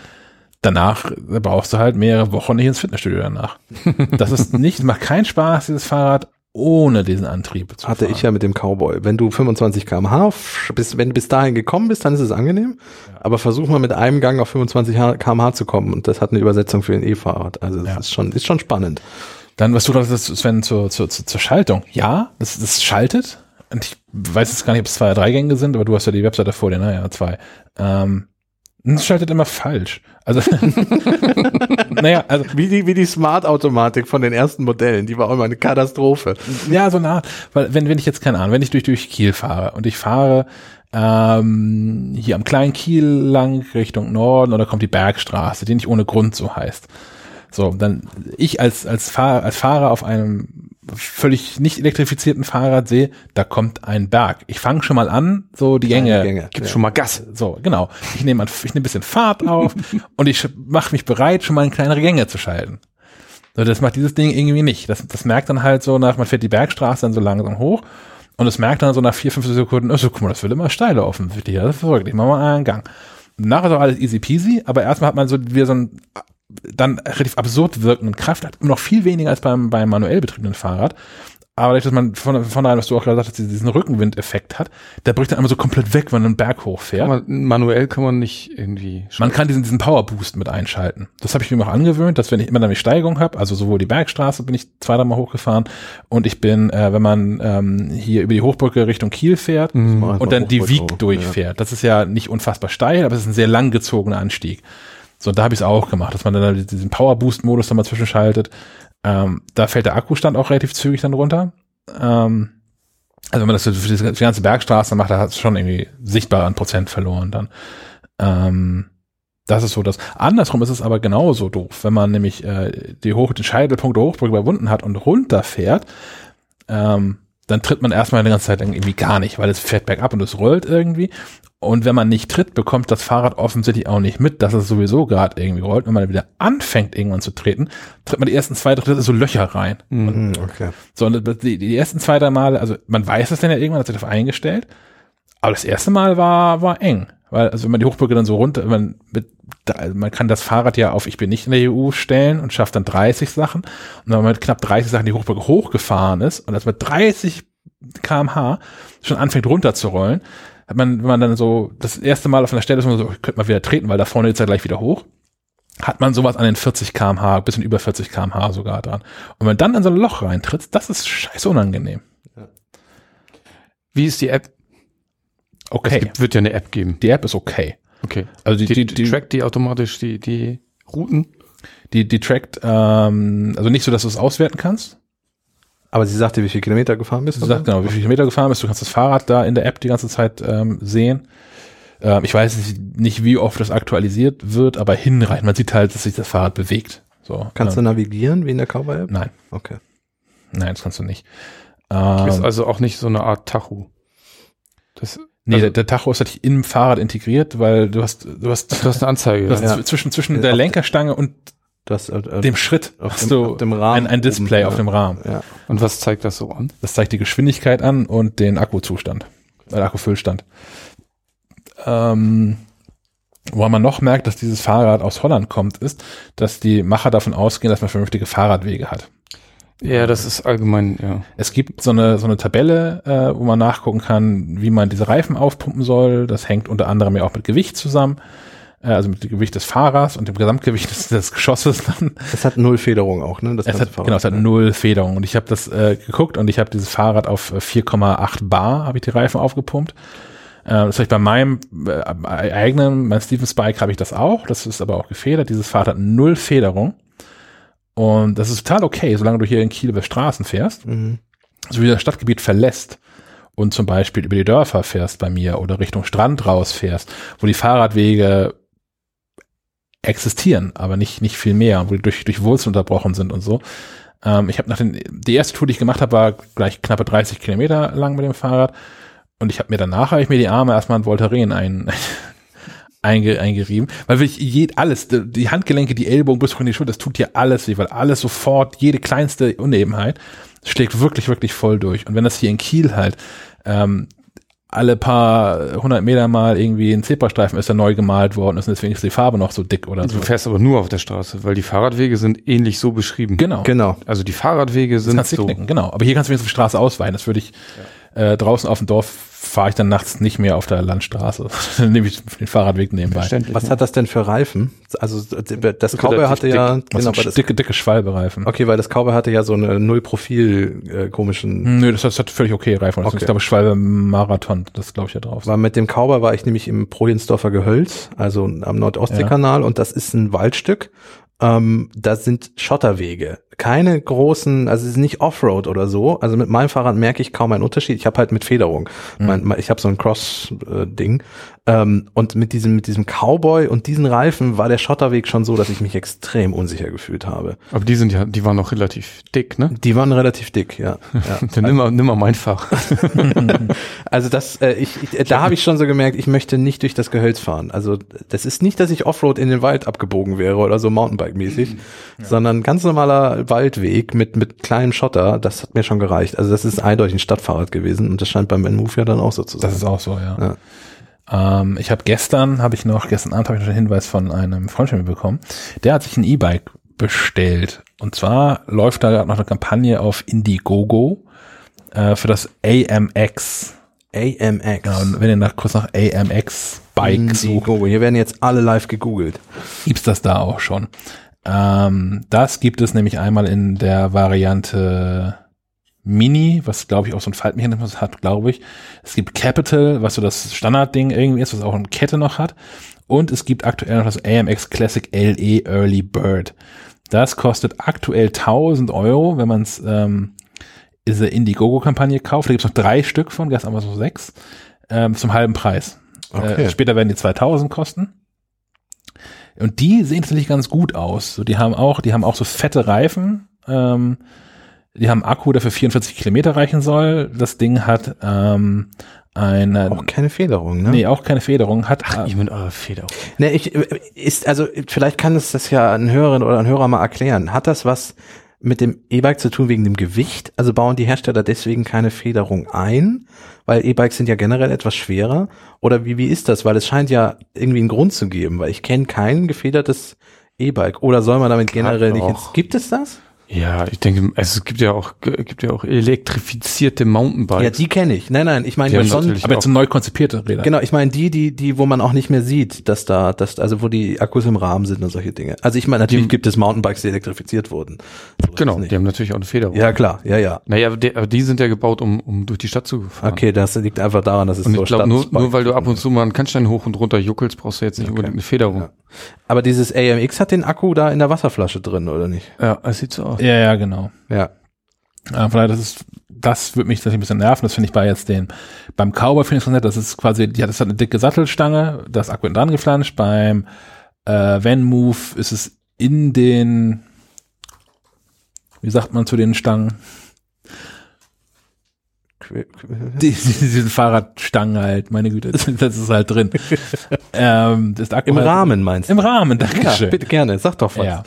danach brauchst du halt mehrere Wochen nicht ins Fitnessstudio danach. Das ist nicht, macht keinen Spaß, dieses Fahrrad ohne diesen Antrieb zu Hatte fahren. ich ja mit dem Cowboy. Wenn du 25 km/h, bis, wenn du bis dahin gekommen bist, dann ist es angenehm. Aber versuch mal mit einem Gang auf 25 km/h zu kommen. Und das hat eine Übersetzung für ein E-Fahrrad. Also das Ja. ist schon, ist schon spannend. Dann, was du sagst, Sven, zur, zur, zur zur Schaltung. Ja, das, das schaltet. Und ich weiß jetzt gar nicht, ob es zwei oder drei Gänge sind, aber du hast ja die Webseite vor dir, naja, zwei. Ähm, es schaltet immer falsch. Also, naja, also, Wie die, wie die Smart-Automatik von den ersten Modellen, die war auch immer eine Katastrophe. ja, so nah, weil wenn, wenn ich jetzt, keine Ahnung, wenn ich durch, durch Kiel fahre und ich fahre ähm, hier am kleinen Kiel lang Richtung Norden oder kommt die Bergstraße, die nicht ohne Grund so heißt. So, dann ich als, als, Fahrer, als Fahrer auf einem völlig nicht elektrifizierten Fahrrad sehe, da kommt ein Berg. Ich fange schon mal an, so die Gänge, Gänge. Gib schon mal Gas. so, genau. Ich nehme ich nehme ein bisschen Fahrt auf und ich mache mich bereit, schon mal in kleinere Gänge zu schalten. So, das macht dieses Ding irgendwie nicht. Das, das merkt dann halt so nach, man fährt die Bergstraße dann so langsam hoch und es merkt dann so nach vier, fünf Sekunden, oh, so, guck mal, das wird immer steiler offensichtlich. Ja, das ist verrückt. Ich mach mal einen Gang. Nachher ist auch alles easy peasy, aber erstmal hat man so wieder so einen dann relativ absurd wirkenden Kraft, hat noch viel weniger als beim, beim manuell betriebenen Fahrrad. Aber dadurch, dass man von, von daher, was du auch gerade sagst, diesen Rückenwindeffekt hat, der bricht dann einmal so komplett weg, wenn man einen Berg hochfährt. Man, manuell kann man nicht irgendwie. Man kann diesen, diesen Power Boost mit einschalten. Das habe ich mir auch angewöhnt, dass wenn ich immer dann die Steigung habe, also sowohl die Bergstraße bin ich zwei, dreimal hochgefahren und ich bin, äh, wenn man ähm, hier über die Hochbrücke Richtung Kiel fährt und dann die Wieg durchfährt. Das ist ja nicht unfassbar steil, aber es ist ein sehr langgezogener Anstieg. So, da habe ich es auch gemacht, dass man dann diesen Power Boost Modus dann mal zwischenschaltet. Ähm, da fällt der Akkustand auch relativ zügig dann runter. Ähm, also wenn man das für die die ganze Bergstraße macht, da hat es schon irgendwie sichtbar an Prozent verloren dann. Ähm, das ist so das. Andersrum ist es aber genauso doof, wenn man nämlich äh, die Hoch den Scheitelpunkt der Hochbrücke überwunden hat und runterfährt, ähm, dann tritt man erstmal eine ganze Zeit irgendwie gar nicht, weil es fährt bergab und es rollt irgendwie. Und wenn man nicht tritt, bekommt das Fahrrad offensichtlich auch nicht mit, dass es sowieso gerade irgendwie rollt. Wenn man dann wieder anfängt, irgendwann zu treten, tritt man die ersten zwei, drei so Löcher rein. Mhm, okay. So, und die, die ersten zwei, drei Male, also man weiß es dann ja irgendwann, hat sich darauf eingestellt. Aber das erste Mal war, war eng. Weil, also wenn man die Hochbrücke dann so runter, man, mit, also man kann das Fahrrad ja auf Ich bin nicht in der EU stellen und schafft dann 30 Sachen. Und wenn man mit knapp 30 Sachen die Hochbrücke hochgefahren ist und das mit 30 kmh schon anfängt runterzurollen, hat man, wenn man dann so das erste Mal auf einer Stelle ist, man so, könnte man wieder treten, weil da vorne geht's ja gleich wieder hoch, hat man sowas an den 40 kmh, bisschen über 40 kmh sogar dran. Und wenn man dann in so ein Loch reintritt, das ist scheiße unangenehm. Wie ist die App? Es Okay. gibt, wird ja eine App geben. Die App ist okay. Okay. Also die, Die, die, die, trackt die automatisch die, die Routen. die, die trackt, ähm, also nicht so, dass du es auswerten kannst. Aber sie sagte, wie viele Kilometer gefahren bist Du sagst genau, wie viele Kilometer gefahren bist. Du kannst das Fahrrad da in der App die ganze Zeit ähm, sehen. Ähm, ich weiß nicht- nicht, wie oft das aktualisiert wird, aber hinreichend. Man sieht halt, dass sich das Fahrrad bewegt. So. Kannst du ähm, navigieren wie in der Cowboy-App? Nein, Okay. nein, das kannst du nicht. Ist Ähm, also auch nicht so eine Art Tacho. Das, nee, also- der, der Tacho ist natürlich im Fahrrad integriert, weil du hast, du hast, du hast eine Anzeige. du hast ja. zw- zwischen, zwischen der Lenkerstange und Du hast, äh, äh, dem Schritt auf hast dem- du auf dem Rahmen ein, ein Display oben, auf ja. dem Rahmen. ja. Und was zeigt das so an? Das zeigt die Geschwindigkeit an und den Akkuzustand, äh, Akkufüllstand. Ähm, woran man noch merkt, dass dieses Fahrrad aus Holland kommt, ist, dass die Macher davon ausgehen, dass man vernünftige Fahrradwege hat. Ja, das ist allgemein, ja. Es gibt so eine, so eine Tabelle, äh, wo man nachgucken kann, wie man diese Reifen aufpumpen soll. Das hängt unter anderem ja auch mit Gewicht zusammen, also mit dem Gewicht des Fahrers und dem Gesamtgewicht des, des Geschosses dann. Es hat null Federung auch, ne? Das Es hat, Fahrrad. genau, es hat null Federung. Und ich habe das äh, geguckt und ich habe dieses Fahrrad auf äh, 4,8 Bar, habe ich die Reifen aufgepumpt. Äh, das habe ich bei meinem äh, eigenen, mein Steven Spike habe ich das auch. Das ist aber auch gefedert. Dieses Fahrrad hat null Federung. Und das ist total okay, solange du hier in Kiel über Straßen fährst, Mhm. so wie das Stadtgebiet verlässt und zum Beispiel über die Dörfer fährst bei mir oder Richtung Strand rausfährst, wo die Fahrradwege existieren, aber nicht, nicht viel mehr, wo die durch, durch Wurzeln unterbrochen sind und so. Ähm, ich habe nach den, die erste Tour, die ich gemacht habe, war gleich knappe 30 Kilometer lang mit dem Fahrrad. Und ich habe mir danach, habe ich mir die Arme erstmal in Voltaren ein, einge, eingerieben, weil wirklich je, alles, die Handgelenke, die Ellbogen bis von die Schulter, das tut dir alles weh, weil alles sofort, jede kleinste Unebenheit schlägt wirklich, wirklich voll durch. Und wenn das hier in Kiel halt ähm, alle paar hundert Meter mal irgendwie ein Zebrastreifen ist da neu gemalt worden ist und deswegen ist die Farbe noch so dick oder so. Du fährst aber nur auf der Straße, weil die Fahrradwege sind ähnlich so beschrieben. Genau. Genau. Also die Fahrradwege Das sind kannst du so. knicken, genau. Aber hier kannst du wenigstens auf die Straße ausweichen. Das würde ich Äh, draußen auf dem Dorf fahre ich dann nachts nicht mehr auf der Landstraße. dann nehme ich den Fahrradweg nebenbei. Was ja. hat das denn für Reifen? Also das Cowboy hatte ja, dick, genau, also weil das, dicke, dicke Schwalbereifen. okay, weil das Cowboy hatte ja so eine Null-Profil äh, komischen. Hm, Nö, das, das hat völlig okay Reifen. Das Okay. ist, ich glaube, Schwalbe Marathon, das glaube ich ja drauf. War mit dem Cowboy war ich nämlich im Prolinsdorfer Gehölz, also am Nordostseekanal und das ist ein Waldstück. Ähm, da sind Schotterwege. Keine großen, also es ist nicht Offroad oder so. Also mit meinem Fahrrad merke ich kaum einen Unterschied. Ich habe halt mit Federung. Mein, mein, ich habe so ein Cross-Ding. Ähm, und mit diesem, mit diesem Cowboy und diesen Reifen war der Schotterweg schon so, dass ich mich extrem unsicher gefühlt habe. Aber die sind ja, die waren noch relativ dick, ne? Die waren relativ dick, ja. ja. Dann nimm mal, nimm mal mein Fahrrad. Also das, äh, ich, ich, da habe ich schon so gemerkt, ich möchte nicht durch das Gehölz fahren. Also das ist nicht, dass ich Offroad in den Wald abgebogen wäre oder so Mountainbike-mäßig, sondern ganz normaler Waldweg mit mit kleinem Schotter. Das hat mir schon gereicht. Also das ist eindeutig ein Stadtfahrrad gewesen und das scheint beim Move ja dann auch so zu sein. Das ist auch so, ja. Ähm, ich habe gestern, habe ich noch, gestern Abend habe ich noch einen Hinweis von einem Freund von mir bekommen. Der hat sich ein E-Bike bestellt. Und zwar läuft da gerade noch eine Kampagne auf Indiegogo äh, für das AMX. AMX. Ja, und wenn ihr nach, kurz nach AMX Bike sucht, Indiegogo. Hier werden jetzt alle live gegoogelt. gibt's das da auch schon. Ähm, das gibt es nämlich einmal in der Variante Mini, was glaube ich auch so ein Faltmechanismus hat, glaube ich. Es gibt Capital, was so das Standardding irgendwie ist, was auch eine Kette noch hat. Und es gibt aktuell noch das AMX Classic LE Early Bird. Das kostet aktuell 1000 Euro, wenn man es ähm, diese Indiegogo-Kampagne kauft. Da gibt's noch drei Stück von, gestern aber so sechs, ähm, zum halben Preis. Okay. Äh, später werden die 2000 kosten. Und die sehen tatsächlich ganz gut aus. So, die haben auch, die haben auch so fette Reifen. Ähm, die haben Akku, der für 44 Kilometer reichen soll. Das Ding hat ähm, eine, Auch keine Federung, ne? nee, auch keine Federung. Hat äh, Ihr mit eurer Feder. Ne, ich, ist, also, vielleicht kann es das ja ein Hörerin oder ein Hörer mal erklären. Hat das was mit dem E-Bike zu tun wegen dem Gewicht? Also bauen die Hersteller deswegen keine Federung ein? Weil E-Bikes sind ja generell etwas schwerer? Oder wie, wie ist das? Weil es scheint ja irgendwie einen Grund zu geben, weil ich kenne kein gefedertes E-Bike. Oder soll man damit generell nicht doch. ins, gibt es das? Ja, ich denke, es gibt ja auch, gibt ja auch elektrifizierte Mountainbikes. Ja, die kenne ich. Nein, nein, ich meine schon, aber jetzt neu konzipierte Räder. Genau, ich meine die, die, die, wo man auch nicht mehr sieht, dass da, dass, also wo die Akkus im Rahmen sind und solche Dinge. Also ich meine, natürlich Die- gibt es Mountainbikes, die elektrifiziert wurden. So Genau, die haben natürlich auch eine Federung. Ja, klar, ja, ja. Naja, aber die, aber die sind ja gebaut, um, um durch die Stadt zu fahren. Okay, das liegt einfach daran, dass es Und so ich glaube, nur, nur weil du ab und zu mal einen Kannstein hoch und runter juckelst, brauchst du jetzt nicht unbedingt eine Federung. Ja. Aber dieses AMX hat den Akku da in der Wasserflasche drin, oder nicht? Ja, es sieht so aus. Ja, ja, genau. Ja. Ja, von daher, das ist, das wird mich tatsächlich ein bisschen nerven. Das finde ich bei jetzt den, beim Cowboy finde ich es nett. Das ist quasi, ja, das hat eine dicke Sattelstange, das Akku dran geflanscht. Beim äh, Van Move ist es in den, wie sagt man zu den Stangen? Die, die, diese Fahrradstangen halt, meine Güte, das ist halt drin. ähm, das Akku Im halt, Rahmen meinst du? Im Rahmen, Ja, Dankeschön. bitte gerne, sag doch was. Ja.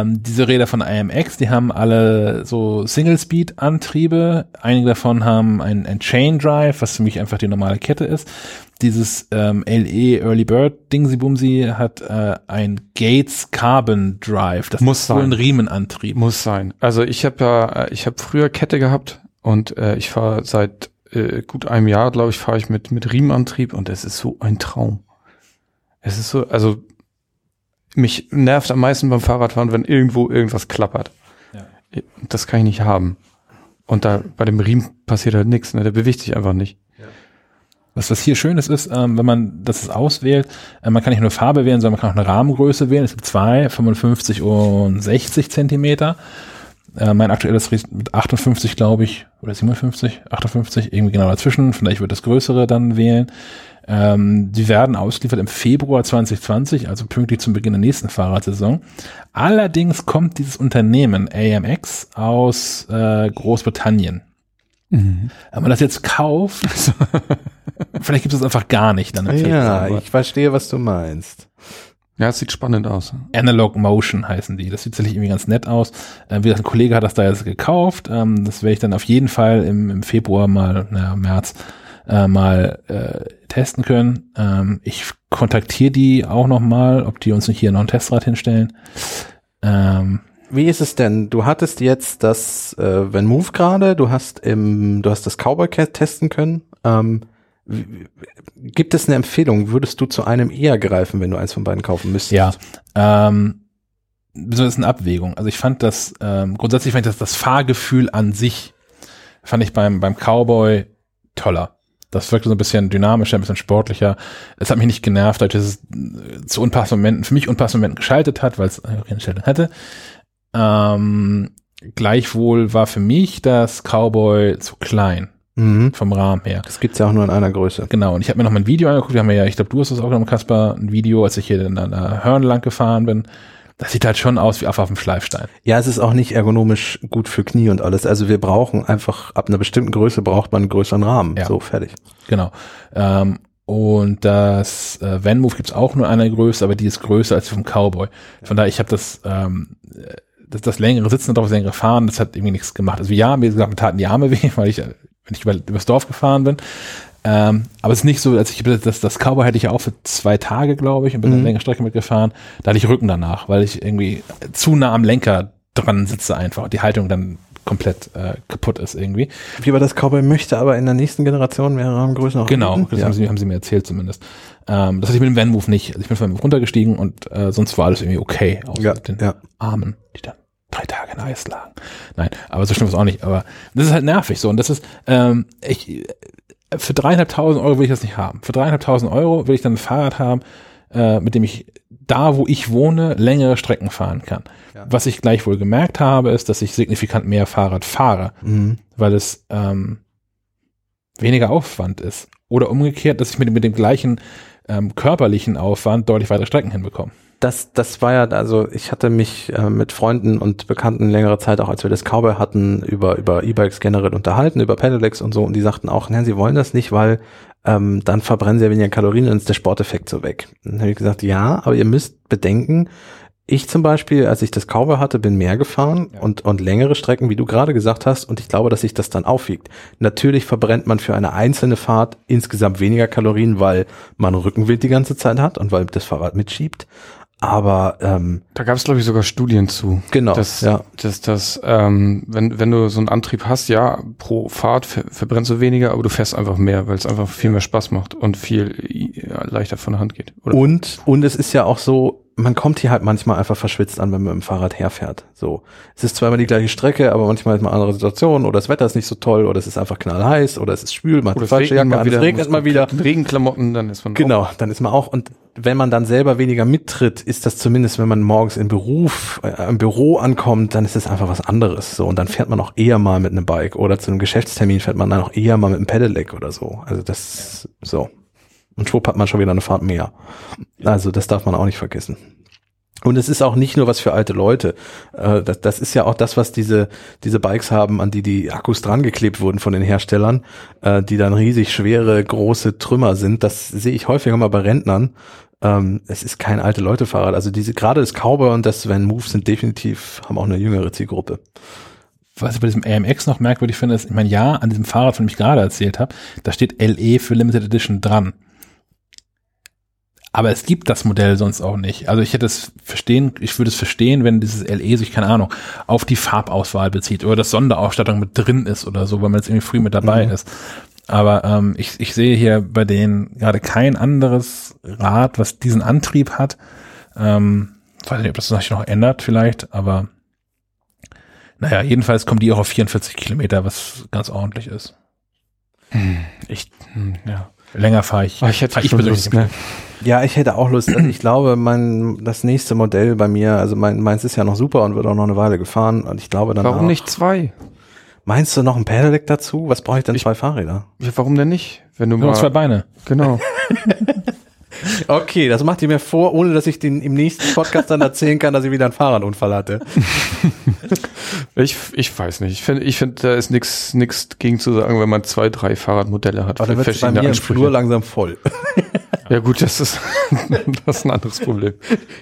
ähm, diese Räder von IMX, die haben alle so Single-Speed-Antriebe. Einige davon haben ein, ein Chain Drive, was für mich einfach die normale Kette ist. Dieses ähm, LE Early Bird Dingsy Bumsy hat äh, ein Gates Carbon Drive. Das Muss ist wohl ein sein. Riemenantrieb. Muss sein. Also ich habe ja, äh, ich habe früher Kette gehabt und äh, ich fahre seit äh, gut einem Jahr, glaube ich, fahre ich mit mit Riemenantrieb und es ist so ein Traum. Es ist so, also mich nervt am meisten beim Fahrradfahren, wenn irgendwo irgendwas klappert. Ja. Das kann ich nicht haben. Und da bei dem Riemen passiert halt nichts, ne? Der bewegt sich einfach nicht. Was das hier schön ist, ist, ähm, wenn man das auswählt, äh, man kann nicht nur Farbe wählen, sondern man kann auch eine Rahmengröße wählen. Es gibt zwei, 55 und 60 Zentimeter. Äh, mein aktuelles mit 58, glaube ich, oder 57, 58, irgendwie genau dazwischen. Vielleicht wird das größere dann wählen. Ähm, die werden ausgeliefert im Februar 2020, also pünktlich zum Beginn der nächsten Fahrradsaison. Allerdings kommt dieses Unternehmen AMX aus äh, Großbritannien. Wenn man das jetzt kauft, vielleicht gibt es einfach gar nicht. Dann im Ja, Februar. ich verstehe, was du meinst. Ja, es sieht spannend aus. Analog Motion heißen die. Das sieht tatsächlich irgendwie ganz nett aus. Äh, wie gesagt, ein Kollege hat das da jetzt gekauft. Ähm, das werde ich dann auf jeden Fall im, im Februar mal, naja, März, äh, mal äh, testen können. Ähm, ich kontaktiere die auch noch mal, ob die uns nicht hier noch ein Testrad hinstellen. Ähm, Wie ist es denn? Du hattest jetzt das äh, Van Move gerade, du hast im, du hast das Cowboy Cat testen können. Ähm, gibt es eine Empfehlung? Würdest du zu einem eher greifen, wenn du eins von beiden kaufen müsstest? Ja. Ähm, besonders eine Abwägung. Also ich fand das, ähm, grundsätzlich fand ich das, das Fahrgefühl an sich, fand ich beim, beim Cowboy toller. Das wirkte so ein bisschen dynamischer, ein bisschen sportlicher. Es hat mich nicht genervt, dadurch, dass es zu unpassenden Momenten, für mich unpassenden Momenten geschaltet hat, weil es äh, keine Schaltung hatte. Ähm, gleichwohl war für mich das Cowboy zu klein Mhm. vom Rahmen her. Das gibt's ja auch nur in einer Größe. Genau, und ich habe mir noch mal ein Video angeguckt, wir haben ja, ich glaube, du hast das auch genommen, Kasper, ein Video, als ich hier in einer Hörn lang gefahren bin. Das sieht halt schon aus wie auf, auf dem Schleifstein. Ja, es ist auch nicht ergonomisch gut für Knie und alles. Also wir brauchen einfach, ab einer bestimmten Größe braucht man einen größeren Rahmen. Ja. So, fertig. Genau. Ähm, und das äh, Van Move gibt's auch nur eine Größe, aber die ist größer als vom Cowboy. Von daher, ich habe das, ähm, das, das längere Sitzen drauf, das längere Fahren, das hat irgendwie nichts gemacht. Also ja, mir gesagt, mir taten die Arme weh, weil ich, äh, wenn ich über, übers Dorf gefahren bin. Ähm, aber es ist nicht so, als ich das, das Cowboy hätte ich ja auch für zwei Tage, glaube ich, und bin Mhm. eine längere Strecke mitgefahren. Da hatte ich Rücken danach, weil ich irgendwie zu nah am Lenker dran sitze einfach und die Haltung dann komplett äh, kaputt ist irgendwie. Wie war das Cowboy möchte, aber in der nächsten Generation mehr Rahmengröße noch Genau, anbieten? das ja. haben, sie, haben sie mir erzählt zumindest. Ähm, das hatte ich mit dem Van Move nicht. Also ich bin von dem runtergestiegen und äh, sonst war alles irgendwie okay, außer Ja, mit den ja. Armen, die dann drei Tage in Eis lagen. Nein, aber so schlimm ist auch nicht. Aber das ist halt nervig so. Und das ist, ähm, ich, für dreieinhalbtausend Euro will ich das nicht haben. Für dreieinhalbtausend Euro will ich dann ein Fahrrad haben, äh, mit dem ich da, wo ich wohne, längere Strecken fahren kann. Ja. Was ich gleichwohl gemerkt habe, ist, dass ich signifikant mehr Fahrrad fahre Mhm. weil es ähm, weniger Aufwand ist. Oder umgekehrt, dass ich mit, mit dem gleichen ähm, körperlichen Aufwand deutlich weitere Strecken hinbekomme. Das, das war ja, also ich hatte mich äh, mit Freunden und Bekannten längere Zeit, auch als wir das Cowboy hatten, über, über E-Bikes generell unterhalten, über Pedelecs und so, und die sagten auch, nein, sie wollen das nicht, weil ähm, dann verbrennen sie ja weniger Kalorien, dann ist der Sporteffekt so weg. Dann habe ich gesagt, ja, aber ihr müsst bedenken, ich zum Beispiel, als ich das Cowboy hatte, bin mehr gefahren Ja. und, und längere Strecken, wie du gerade gesagt hast, und ich glaube, dass sich das dann aufwiegt. Natürlich verbrennt man für eine einzelne Fahrt insgesamt weniger Kalorien, weil man Rückenwind die ganze Zeit hat und weil das Fahrrad mitschiebt. Aber ähm, Da gab es, glaube ich, sogar Studien zu. genau, dass, ja. dass, dass ähm, wenn, wenn du so einen Antrieb hast, ja, pro Fahrt ver verbrennst du weniger, aber du fährst einfach mehr, weil es einfach viel mehr Spaß macht und viel ja, leichter von der Hand geht. Oder? Und, und es ist ja auch so, man kommt hier halt manchmal einfach verschwitzt an, wenn man mit dem Fahrrad herfährt. So. Es ist zwar immer die gleiche Strecke, aber manchmal ist mal andere Situation oder das Wetter ist nicht so toll oder es ist einfach knallheiß oder es ist schwül, man hat falsche Jacke an, es regnet mal wieder. Regenklamotten, dann ist man Genau, dann ist man auch, und wenn man dann selber weniger mittritt, ist das zumindest, wenn man morgens im Beruf, äh, im Büro ankommt, dann ist es einfach was anderes. So, und dann fährt man auch eher mal mit einem Bike oder zu einem Geschäftstermin fährt man dann auch eher mal mit einem Pedelec oder so. Also das, so. Und schwupp hat man schon wieder eine Fahrt mehr. Also das darf man auch nicht vergessen. Und es ist auch nicht nur was für alte Leute. Äh, Das, das ist ja auch das, was diese, diese Bikes haben, an die die Akkus drangeklebt wurden von den Herstellern, äh, die dann riesig schwere, große Trümmer sind. Das sehe ich häufiger mal bei Rentnern. Ähm, Es ist kein alte Leute-Fahrrad. Also diese, gerade das Cowboy und das Van Move sind definitiv, haben auch eine jüngere Zielgruppe. Was ich bei diesem AMX noch merkwürdig finde, ist, ich meine, ja, an diesem Fahrrad, von dem ich gerade erzählt habe, da steht LE für Limited Edition dran. Aber es gibt das Modell sonst auch nicht. Also ich hätte es verstehen, ich würde es verstehen, wenn dieses LE sich, keine Ahnung, auf die Farbauswahl bezieht oder dass Sonderausstattung mit drin ist oder so, weil man jetzt irgendwie früh mit dabei Mhm. ist. Aber ähm, ich, ich sehe hier bei denen gerade kein anderes Rad, was diesen Antrieb hat. Ähm, weiß nicht, ob das sich noch ändert vielleicht, aber naja, jedenfalls kommen die auch auf 44 Kilometer, was ganz ordentlich ist. Ich, hm, ja. Länger fahre ich. Aber ich hätte fahr schon persönlich Lust, ne? Ja, ich hätte auch Lust. Also ich glaube, mein, das nächste Modell bei mir, also mein, meins ist ja noch super und wird auch noch eine Weile gefahren. Und ich glaube dann. Warum nicht zwei? Meinst du noch ein Pedelec dazu? Was brauche ich denn Ich- zwei Fahrräder? Ja, warum denn nicht? Wenn du Nur mal, zwei Beine. genau. Okay, das macht ihr mir vor, ohne dass ich den im nächsten Podcast dann erzählen kann, dass ich wieder einen Fahrradunfall hatte. Ich, ich weiß nicht. Ich finde, ich finde, da ist nichts nix gegen zu sagen, wenn man zwei, drei Fahrradmodelle hat. Aber dann wird es bei mir im. Flur langsam voll. Ja gut, das ist, das ist ein anderes Problem.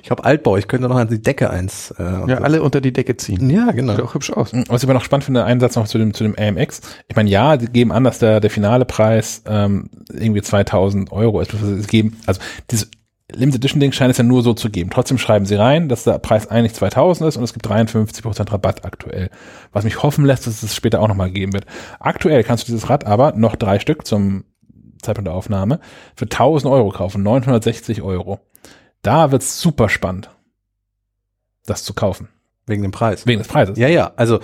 Ich habe Altbau, ich könnte noch an die Decke eins. Äh, Ja, alle unter die Decke ziehen. ja, genau. Sieht auch hübsch aus. Was ich aber noch spannend finde, einen Satz noch zu dem, zu dem AMX. Ich meine, ja, die geben an, dass der, der finale Preis ähm, irgendwie 2000 Euro ist. Sie geben, also dieses, Limited Edition Ding scheint es ja nur so zu geben. Trotzdem schreiben sie rein, dass der Preis eigentlich 2000 ist und es gibt 53% Rabatt aktuell. Was mich hoffen lässt, dass es später auch nochmal geben wird. Aktuell kannst du dieses Rad aber noch drei Stück zum Zeitpunkt der Aufnahme für 1000 Euro kaufen, 960 Euro. Da wird's super spannend, das zu kaufen. Wegen dem Preis. Wegen des Preises. Ja, ja, also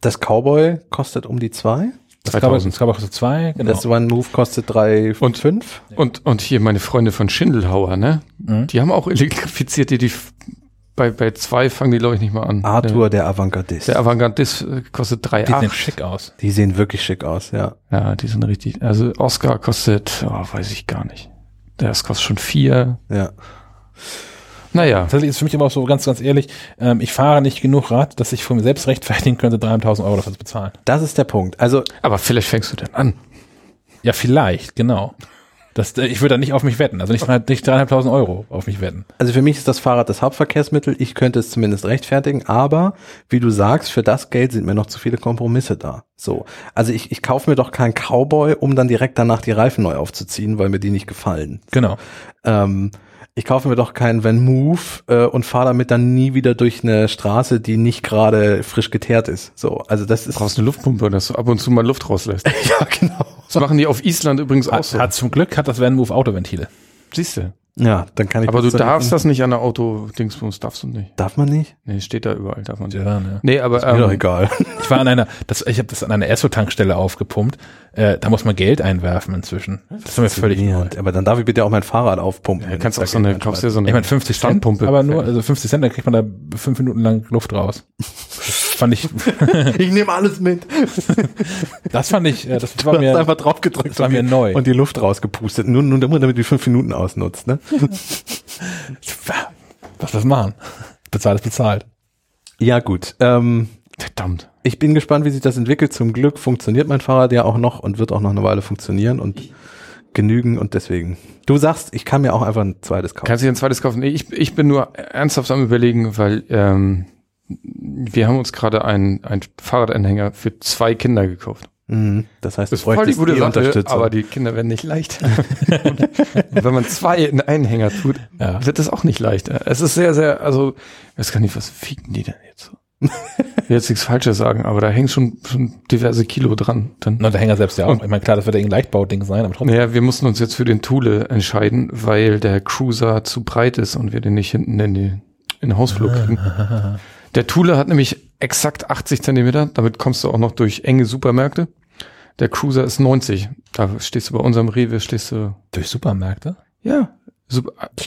das Cowboy kostet um die zwei. das Cowboy, das Cowboy kostet zwei, genau. Das One Move kostet drei Und- fünf. Und, und hier meine Freunde von Schindelhauer, ne? Mhm. Die haben auch elektrifizierte, die bei, bei zwei fangen die, glaube ich, nicht mal an. Arthur, der Avantgardist. Der, der Avantgardist äh, kostet Die sehen 3,8. schick aus. die sehen wirklich schick aus, ja. Ja, die sind richtig. Also Oscar kostet, oh, weiß ich gar nicht. Der ist kostet schon vier. Ja. Naja, Tatsächlich ist für mich aber auch so ganz, ganz ehrlich, ähm, ich fahre nicht genug Rad, dass ich von mir selbst rechtfertigen könnte, 300.000 Euro dafür zu bezahlen. Das ist der Punkt. Also aber vielleicht fängst du dann an. Ja, vielleicht, genau. Das, äh, ich würde da nicht auf mich wetten. Also nicht, nicht 3.500 Euro auf mich wetten. Also für mich ist das Fahrrad das Hauptverkehrsmittel. Ich könnte es zumindest rechtfertigen, aber wie du sagst, für das Geld sind mir noch zu viele Kompromisse da. So. Also ich, ich kaufe mir doch keinen Cowboy, um dann direkt danach die Reifen neu aufzuziehen, weil mir die nicht gefallen. Genau. Ähm, ich kaufe mir doch keinen Van Move äh, und fahre damit dann nie wieder durch eine Straße, die nicht gerade frisch geteert ist. So, also das ist Du brauchst eine Luftpumpe, dass du ab und zu mal Luft rauslässt. ja genau. Das machen die auf Island übrigens auch Hat, so. hat zum Glück hat das Van Move Autoventile. Siehst du. Ja, dann kann ich. Aber du das dann- darfst das nicht an der Auto-Dingsbums, darfst du nicht. Darf man nicht? Nee, steht da überall, darf man nicht. Ja, ne. Nee, aber Mir doch ähm, egal. Ich war an einer, das, ich habe das an einer Esso-Tankstelle aufgepumpt. Äh, da muss man Geld einwerfen inzwischen. Das ist mir völlig neu. Aber dann darf ich bitte auch mein Fahrrad aufpumpen. ja, wenn kannst ich auch so eine, kaufst dir so eine Ich meine 50 Cent, Standpumpe. aber nur, also 50 Cent, da kriegt man da fünf Minuten lang Luft raus. fand ich, Ich nehme alles mit. das fand ich, äh, das Du war hast mir, einfach drauf gedrückt das war mir neu. und die Luft rausgepustet. Nur, nur damit du die fünf Minuten ausnutzt. Ne? was das machen? Bezahlt ist bezahlt. Ja gut. Ähm, Verdammt. ich bin gespannt, wie sich das entwickelt. Zum Glück funktioniert mein Fahrrad ja auch noch und wird auch noch eine Weile funktionieren und genügen und deswegen. Du sagst, ich kann mir auch einfach ein zweites kaufen. Kannst du dir ein zweites kaufen? Nee, ich, ich bin nur ernsthaft am überlegen, weil ähm, wir haben uns gerade einen, einen Fahrradanhänger für zwei Kinder gekauft. Mhm. Das heißt, Das ist voll die gute die Sache, Unterstützung. aber die Kinder werden nicht leichter. und wenn man zwei in einen Hänger tut, Ja. wird es auch nicht leichter. Es ist sehr, sehr, also, ich weiß gar nicht, was fieken die denn jetzt so? Ich will jetzt nichts Falsches sagen, aber da hängt schon, schon diverse Kilo dran. Dann. Na, der Hänger selbst ja auch. Ich meine, klar, das wird irgendein Leichtbauding sein, aber trotzdem. Naja, wir mussten uns jetzt für den Thule entscheiden, weil der Cruiser zu breit ist und wir den nicht hinten in, die, in den Hausflur kriegen. Der Thule hat nämlich exakt 80 Zentimeter, damit kommst du auch noch durch enge Supermärkte. Der Cruiser ist 90. Da stehst du bei unserem Rewe, stehst du, Durch Supermärkte? ja,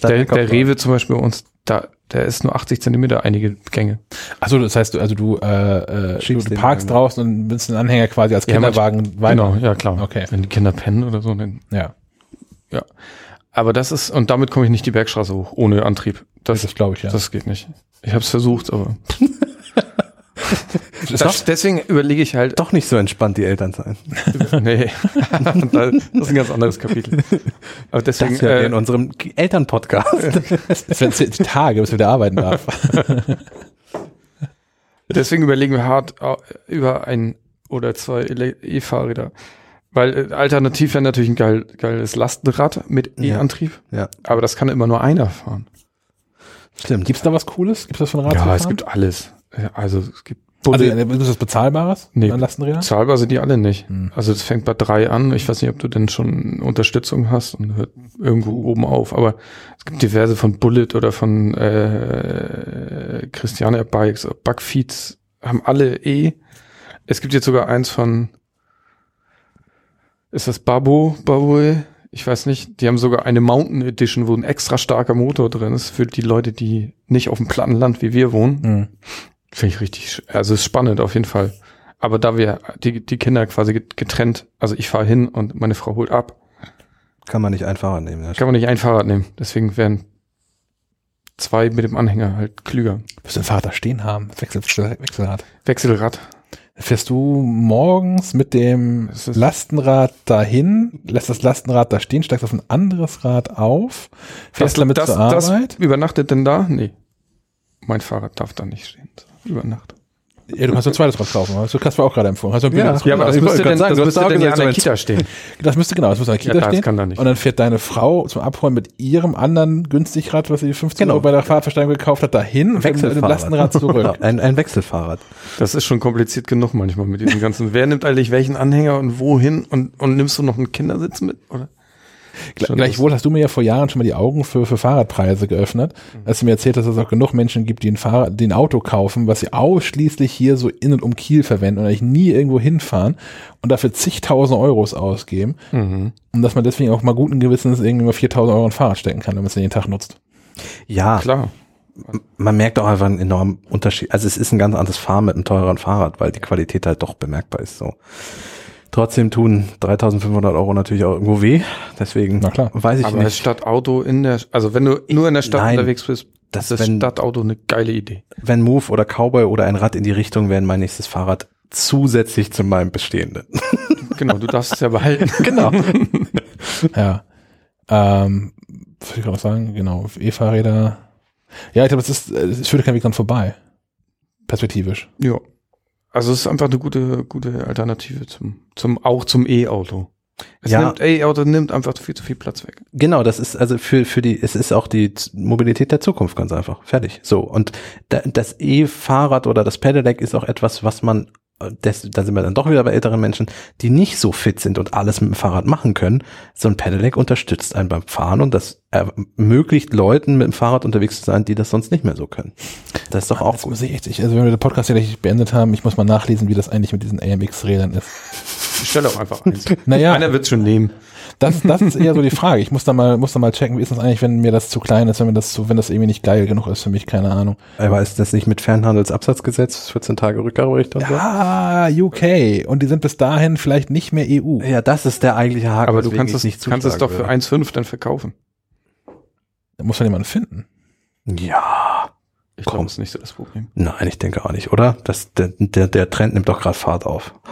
Der, der Rewe zum Beispiel bei uns, da, der ist nur 80 Zentimeter einige Gänge. Achso, das heißt, du, also du, äh, äh, du, Schiebst du den parkst draußen und willst den Anhänger quasi als Ja, Kinderwagen weiter. Genau, ja klar. Okay. Wenn die Kinder pennen oder so, dann Ja, Aber das ist, und damit komme ich nicht die Bergstraße hoch, ohne Antrieb. Das, das glaube ich, ja. das geht nicht. Ich habe es versucht, aber. Das, deswegen überlege ich halt, Doch nicht so entspannt, die Eltern sein. nee, das ist ein ganz anderes Kapitel. Aber deswegen, Das ihr in äh, unserem Elternpodcast. Das zehn Tage, bis du wieder arbeiten darf. deswegen überlegen wir hart äh, über ein oder zwei E-Fahrräder. Weil äh, alternativ wäre natürlich ein geil, geiles Lastenrad mit Ja. E-Antrieb, ja, aber das kann immer nur einer fahren. stimmt. Gibt's da was Cooles? Gibt's das von Rad Ja, es gibt alles. Also es gibt Also, Bulle- äh, ist das Bezahlbares? Nee. An Lastenrädern? Zahlbar sind die alle nicht. Hm. Also es fängt bei drei an. Ich weiß nicht, ob du denn schon Unterstützung hast und hört irgendwo oben auf. Aber es gibt diverse von Bullet oder von äh, Christiania Bikes, Bugfeeds, haben alle E. Es gibt jetzt sogar eins von, ist das Babo, Baboe? Ich weiß nicht. Die haben sogar eine Mountain Edition, wo ein extra starker Motor drin ist für die Leute, die nicht auf dem platten Land wie wir wohnen. Hm. Finde ich richtig, also ist spannend auf jeden Fall. Aber da wir die, die Kinder quasi get- getrennt, also ich fahre hin und meine Frau holt ab, Kann man nicht ein Fahrrad nehmen. Ja. kann man nicht ein Fahrrad nehmen. Deswegen wären zwei mit dem Anhänger halt klüger. Wirst du den Vater stehen haben? Wechsel, Wechselrad. Wechselrad. Fährst du morgens mit dem Das Lastenrad dahin, lässt das Lastenrad da stehen, steigst auf ein anderes Rad auf, fährst damit das, zur das Arbeit? übernachtet denn da? Nee. Mein Fahrrad darf da nicht stehen. Über Nacht. Ja, du kannst ein zweites Rad kaufen. Hast du Kasper auch gerade empfohlen. Hast du ein Ja. billiges Ja, aber das müsste gerade denn, sagen, das müsste denn ja an der Kita stehen. Das müsste genau, das muss an der Kita Ja, das stehen. kann da nicht. Und dann fährt deine Frau zum Abholen mit ihrem anderen Günstigrad, was sie 15 Genau. Euro bei der Fahrtversteigerung gekauft hat, dahin und mit dem. Lastenrad zurück. ein, ein Wechselfahrrad. Das ist schon kompliziert genug manchmal mit diesem ganzen. Wer nimmt eigentlich welchen Anhänger und wohin und, und nimmst du noch einen Kindersitz mit? Oder? Gleichwohl hast du mir ja vor Jahren schon mal die Augen für, für Fahrradpreise geöffnet, als du mir erzählt hast, dass es auch genug Menschen gibt, die ein Fahrrad, die ein Auto kaufen, was sie ausschließlich hier so in und um Kiel verwenden und eigentlich nie irgendwo hinfahren und dafür zigtausend Euros ausgeben Mhm. und dass man deswegen auch mal guten Gewissens irgendwie mal 4000 Euro in ein Fahrrad stecken kann, wenn man es jeden Tag nutzt. Ja, Klar. man merkt auch einfach einen enormen Unterschied. Also es ist ein ganz anderes Fahren mit einem teureren Fahrrad, weil die Qualität halt doch bemerkbar ist. So. Trotzdem tun 3.500 Euro natürlich auch irgendwo weh. Deswegen Na klar. weiß ich Aber das nicht. Stadtauto in der, also wenn du nur in der Stadt Nein. unterwegs bist, Das, ist das wenn, Stadtauto eine geile Idee. wenn Move oder Cowboy oder ein Rad in die Richtung wären mein nächstes Fahrrad zusätzlich zu meinem bestehenden. Genau, du darfst es ja behalten. genau. Ja. Ähm, was soll ich gerade noch sagen? Genau, E-Fahrräder. Ja, ich glaube, es ist, äh, es führt kein Weg dran vorbei. Perspektivisch. Ja. Also es ist einfach eine gute, gute Alternative zum, zum, auch zum E-Auto. Es Ja. nimmt, E-Auto nimmt einfach viel zu viel Platz weg. Genau, das ist also für, für die, es ist auch die Mobilität der Zukunft ganz einfach. Fertig. So. Und da, das E-Fahrrad oder das Pedelec ist auch etwas, was man, das, da sind wir dann doch wieder bei älteren Menschen, die nicht so fit sind und alles mit dem Fahrrad machen können. So ein Pedelec unterstützt einen beim Fahren und das ermöglicht Leuten mit dem Fahrrad unterwegs zu sein, die das sonst nicht mehr so können. Das ist doch auch Jetzt gut. muss ich echt, ich, also wenn wir den Podcast ja gleich beendet haben, ich muss mal nachlesen, wie das eigentlich mit diesen AMX-Rädern ist. Ich stelle auch einfach eins. Naja, Einer wird's schon nehmen. Das, das ist eher so die Frage. Ich muss da mal, muss da mal checken, wie ist das eigentlich, wenn mir das zu klein ist, wenn mir das so, wenn das irgendwie nicht geil genug ist für mich, keine Ahnung. Aber ist das nicht mit Fernhandelsabsatzgesetz 14 Tage Rückgaberecht und so? Ah, UK. Und die sind bis dahin vielleicht nicht mehr EU. Ja, das ist der eigentliche Haken. Aber du kannst es, nicht kannst es doch für zuschlagen 1,5 dann verkaufen. Da muss man jemanden finden. Ja. Ich glaube, das ist nicht so das Problem. Nein, ich denke auch nicht, oder? Das, der, der, der Trend nimmt doch gerade Fahrt auf.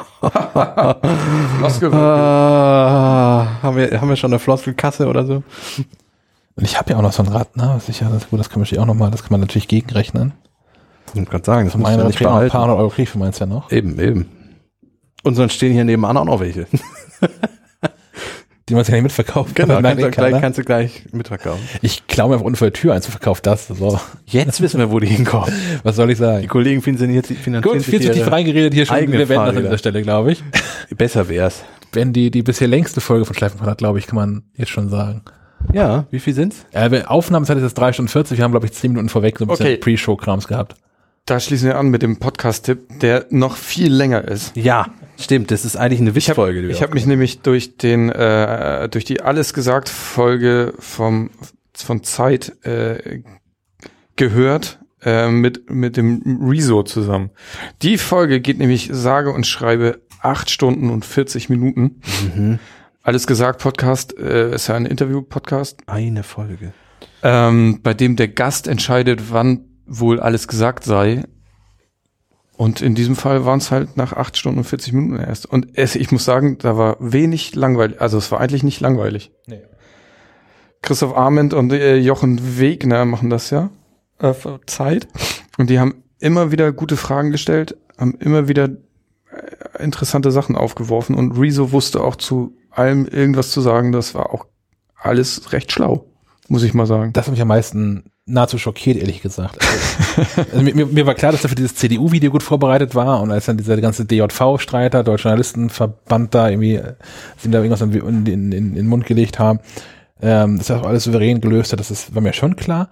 Ah, haben, wir, haben wir schon eine Floskelkasse oder so? Und ich habe ja auch noch so ein Rad, ne? Sicher, das, gut, das kann man natürlich auch nochmal, das kann man natürlich gegenrechnen. Ich muss gerade sagen, das muss man nicht man ein paar behalten. hundert Euro krieg für meins ja noch. Eben, eben. Und sonst stehen hier nebenan auch noch welche. Die man sich ja nicht mitverkauft. Genau, Nein, kannst, du gleich, kannst du gleich mitverkaufen. Ich klaue mir einfach unten vor der Tür eins und verkaufe das. So, Jetzt wissen wir, wo die hinkommen. was soll ich Die sagen? Kollegen finanzieren finanzieren Gut, viel zu tief reingeredet hier schon. Wir werden das an dieser Stelle, glaube ich. Besser wär's. Wenn die, die bisher längste Folge von Schleifenquadrat, glaube ich, kann man jetzt schon sagen. Ja, wie viel sind's? Äh, Aufnahmezeit ist jetzt 3 Stunden 40. Wir haben, glaube ich, 10 Minuten vorweg so ein bisschen Okay. Pre-Show-Krams gehabt. Da schließen wir an mit dem Podcast-Tipp, der noch viel länger ist. Ja, stimmt. Das ist eigentlich eine Wischfolge. wir Ich habe mich nämlich durch den äh, durch die alles gesagt Folge vom von Zeit äh, gehört äh, mit mit dem Rezo zusammen. Die Folge geht nämlich sage und schreibe acht Stunden und 40 Minuten. Mhm. Alles gesagt Podcast äh, ist ja ein Interview Podcast, Eine Folge. ähm, bei dem der Gast entscheidet, wann wohl alles gesagt sei. Und in diesem Fall waren es halt nach acht Stunden und 40 Minuten erst. Und es, ich muss sagen, da war wenig langweilig. Also es war eigentlich nicht langweilig. Nee. Christoph Arment und äh, Jochen Wegner machen das ja äh, für Zeit. Und die haben immer wieder gute Fragen gestellt, haben immer wieder äh, interessante Sachen aufgeworfen. Und Rezo wusste auch zu allem irgendwas zu sagen. Das war auch alles recht schlau, muss ich mal sagen. Das hat mich am meisten nahezu schockiert, ehrlich gesagt. Also, also mir, mir- war klar, dass er für dieses CDU-Video gut vorbereitet war und als dann dieser ganze DJV-Streiter, Deutscher Journalistenverband da irgendwie, äh, sie da irgendwas in, in, in, den Mund gelegt haben, ähm, dass er auch alles souverän gelöst hat, das ist, war mir schon klar.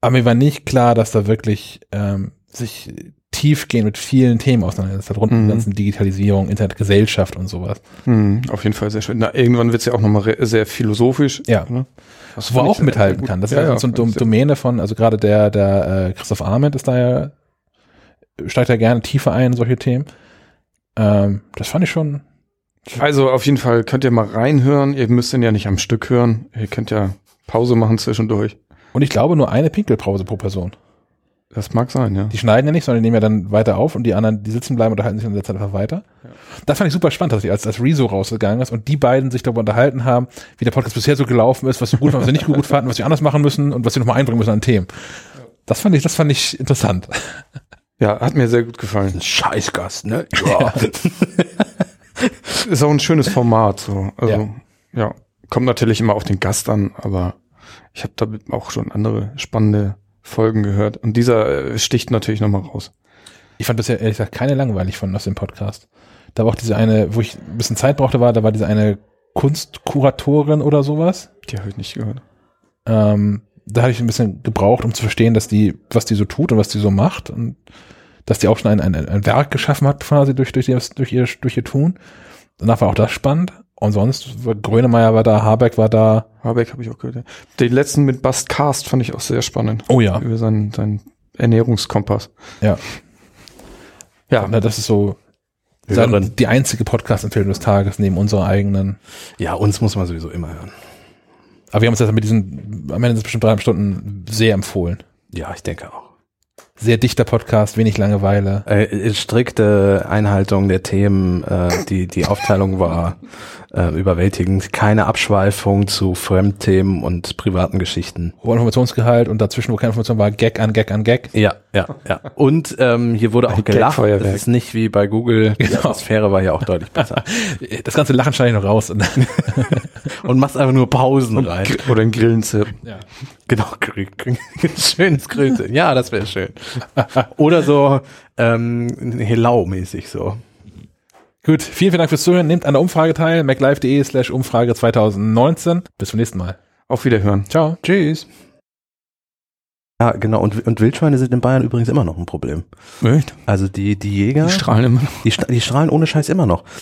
Aber mir war nicht klar, dass da wirklich ähm, sich tiefgehend mit vielen Themen auseinandersetzt hat, rund um Mhm. die ganzen Digitalisierung, Internetgesellschaft und sowas. Hm, auf jeden Fall sehr schön. Na, irgendwann wird's ja auch nochmal sehr philosophisch. Ja. Ne? Das wo er auch ich mithalten kann. Das Ja, ist ja, so eine Dom Domäne von, also gerade der, der äh, Christoph Arment ist da ja, steigt da gerne tiefer ein in solche Themen. Ähm, das fand ich schon. Also auf jeden Fall könnt ihr mal reinhören. Ihr müsst ihn ja nicht am Stück hören. Ihr könnt ja Pause machen zwischendurch. Und ich glaube nur eine Pinkelpause pro Person. Das mag sein, ja. Die schneiden ja nicht, sondern die nehmen ja dann weiter auf und die anderen, die sitzen bleiben, unterhalten sich der Zeit einfach weiter. Das fand ich super spannend, dass ich als, als Rezo rausgegangen ist und die beiden sich darüber unterhalten haben, wie der Podcast bisher so gelaufen ist, was sie gut fanden, was sie nicht gut fanden, was sie anders machen müssen und was sie nochmal einbringen müssen an Themen. Das fand ich, das fand ich interessant. Ja, hat mir sehr gut gefallen. Scheißgast, ne? Ja. Ist auch ein schönes Format. So. Also, Ja. ja. Kommt natürlich immer auf den Gast an, aber ich habe da auch schon andere spannende Folgen gehört. Und dieser äh, sticht natürlich nochmal raus. Ich fand bisher ehrlich gesagt keine langweilig von aus dem Podcast. Da war auch diese eine, wo ich ein bisschen Zeit brauchte, war, da war diese eine Kunstkuratorin oder sowas. Die habe ich nicht gehört. Ähm, da hatte ich ein bisschen gebraucht, um zu verstehen, dass die, was die so tut und was die so macht und dass die auch schon ein, ein, ein Werk geschaffen hat, quasi durch, durch, ihr, durch, ihr, durch ihr Tun. Danach war auch das spannend. Und sonst, war- Grönemeyer war da, Habeck war da. Habeck habe ich auch gehört. Den letzten mit Bast Cast fand ich auch sehr spannend. Oh ja. Über seinen, seinen Ernährungskompass. Ja. Ja, Na, das ist so Hören. sagen, die einzige Podcast-Empfehlung des Tages neben unserer eigenen. ja, uns muss man sowieso immer hören. Aber wir haben uns das mit diesen, am Ende sind es bestimmt dreieinhalb Stunden sehr empfohlen. Ja, ich denke auch. Sehr dichter Podcast, wenig Langeweile. Äh, strikte Einhaltung der Themen, äh, die, die Aufteilung war äh, überwältigend. Keine Abschweifung zu Fremdthemen und privaten Geschichten. Hoher Informationsgehalt und dazwischen, wo keine Information war, Gag an Gag an Gag. Ja, ja, ja. Und ähm, hier wurde auch gelacht. Das ist nicht wie bei Google. Die Genau. Atmosphäre war hier auch deutlich besser. Das ganze Lachen schneide ich noch raus. Und Und machst einfach nur Pausen rein. Gr- oder ein Grillenzirp. ja. Genau, schönes Grüße. Ja, das wäre schön. Oder so ähm, Helau-mäßig so. Gut, vielen, vielen Dank fürs Zuhören. Nehmt an der Umfrage teil. maclife.de slash Umfrage 2019. Bis zum nächsten Mal. Auf Wiederhören. Ciao. Tschüss. Ja, genau. Und, und Wildschweine sind in Bayern übrigens immer noch ein Problem. Echt? Also die, die Jäger, Die strahlen immer noch. die, die strahlen ohne Scheiß immer noch.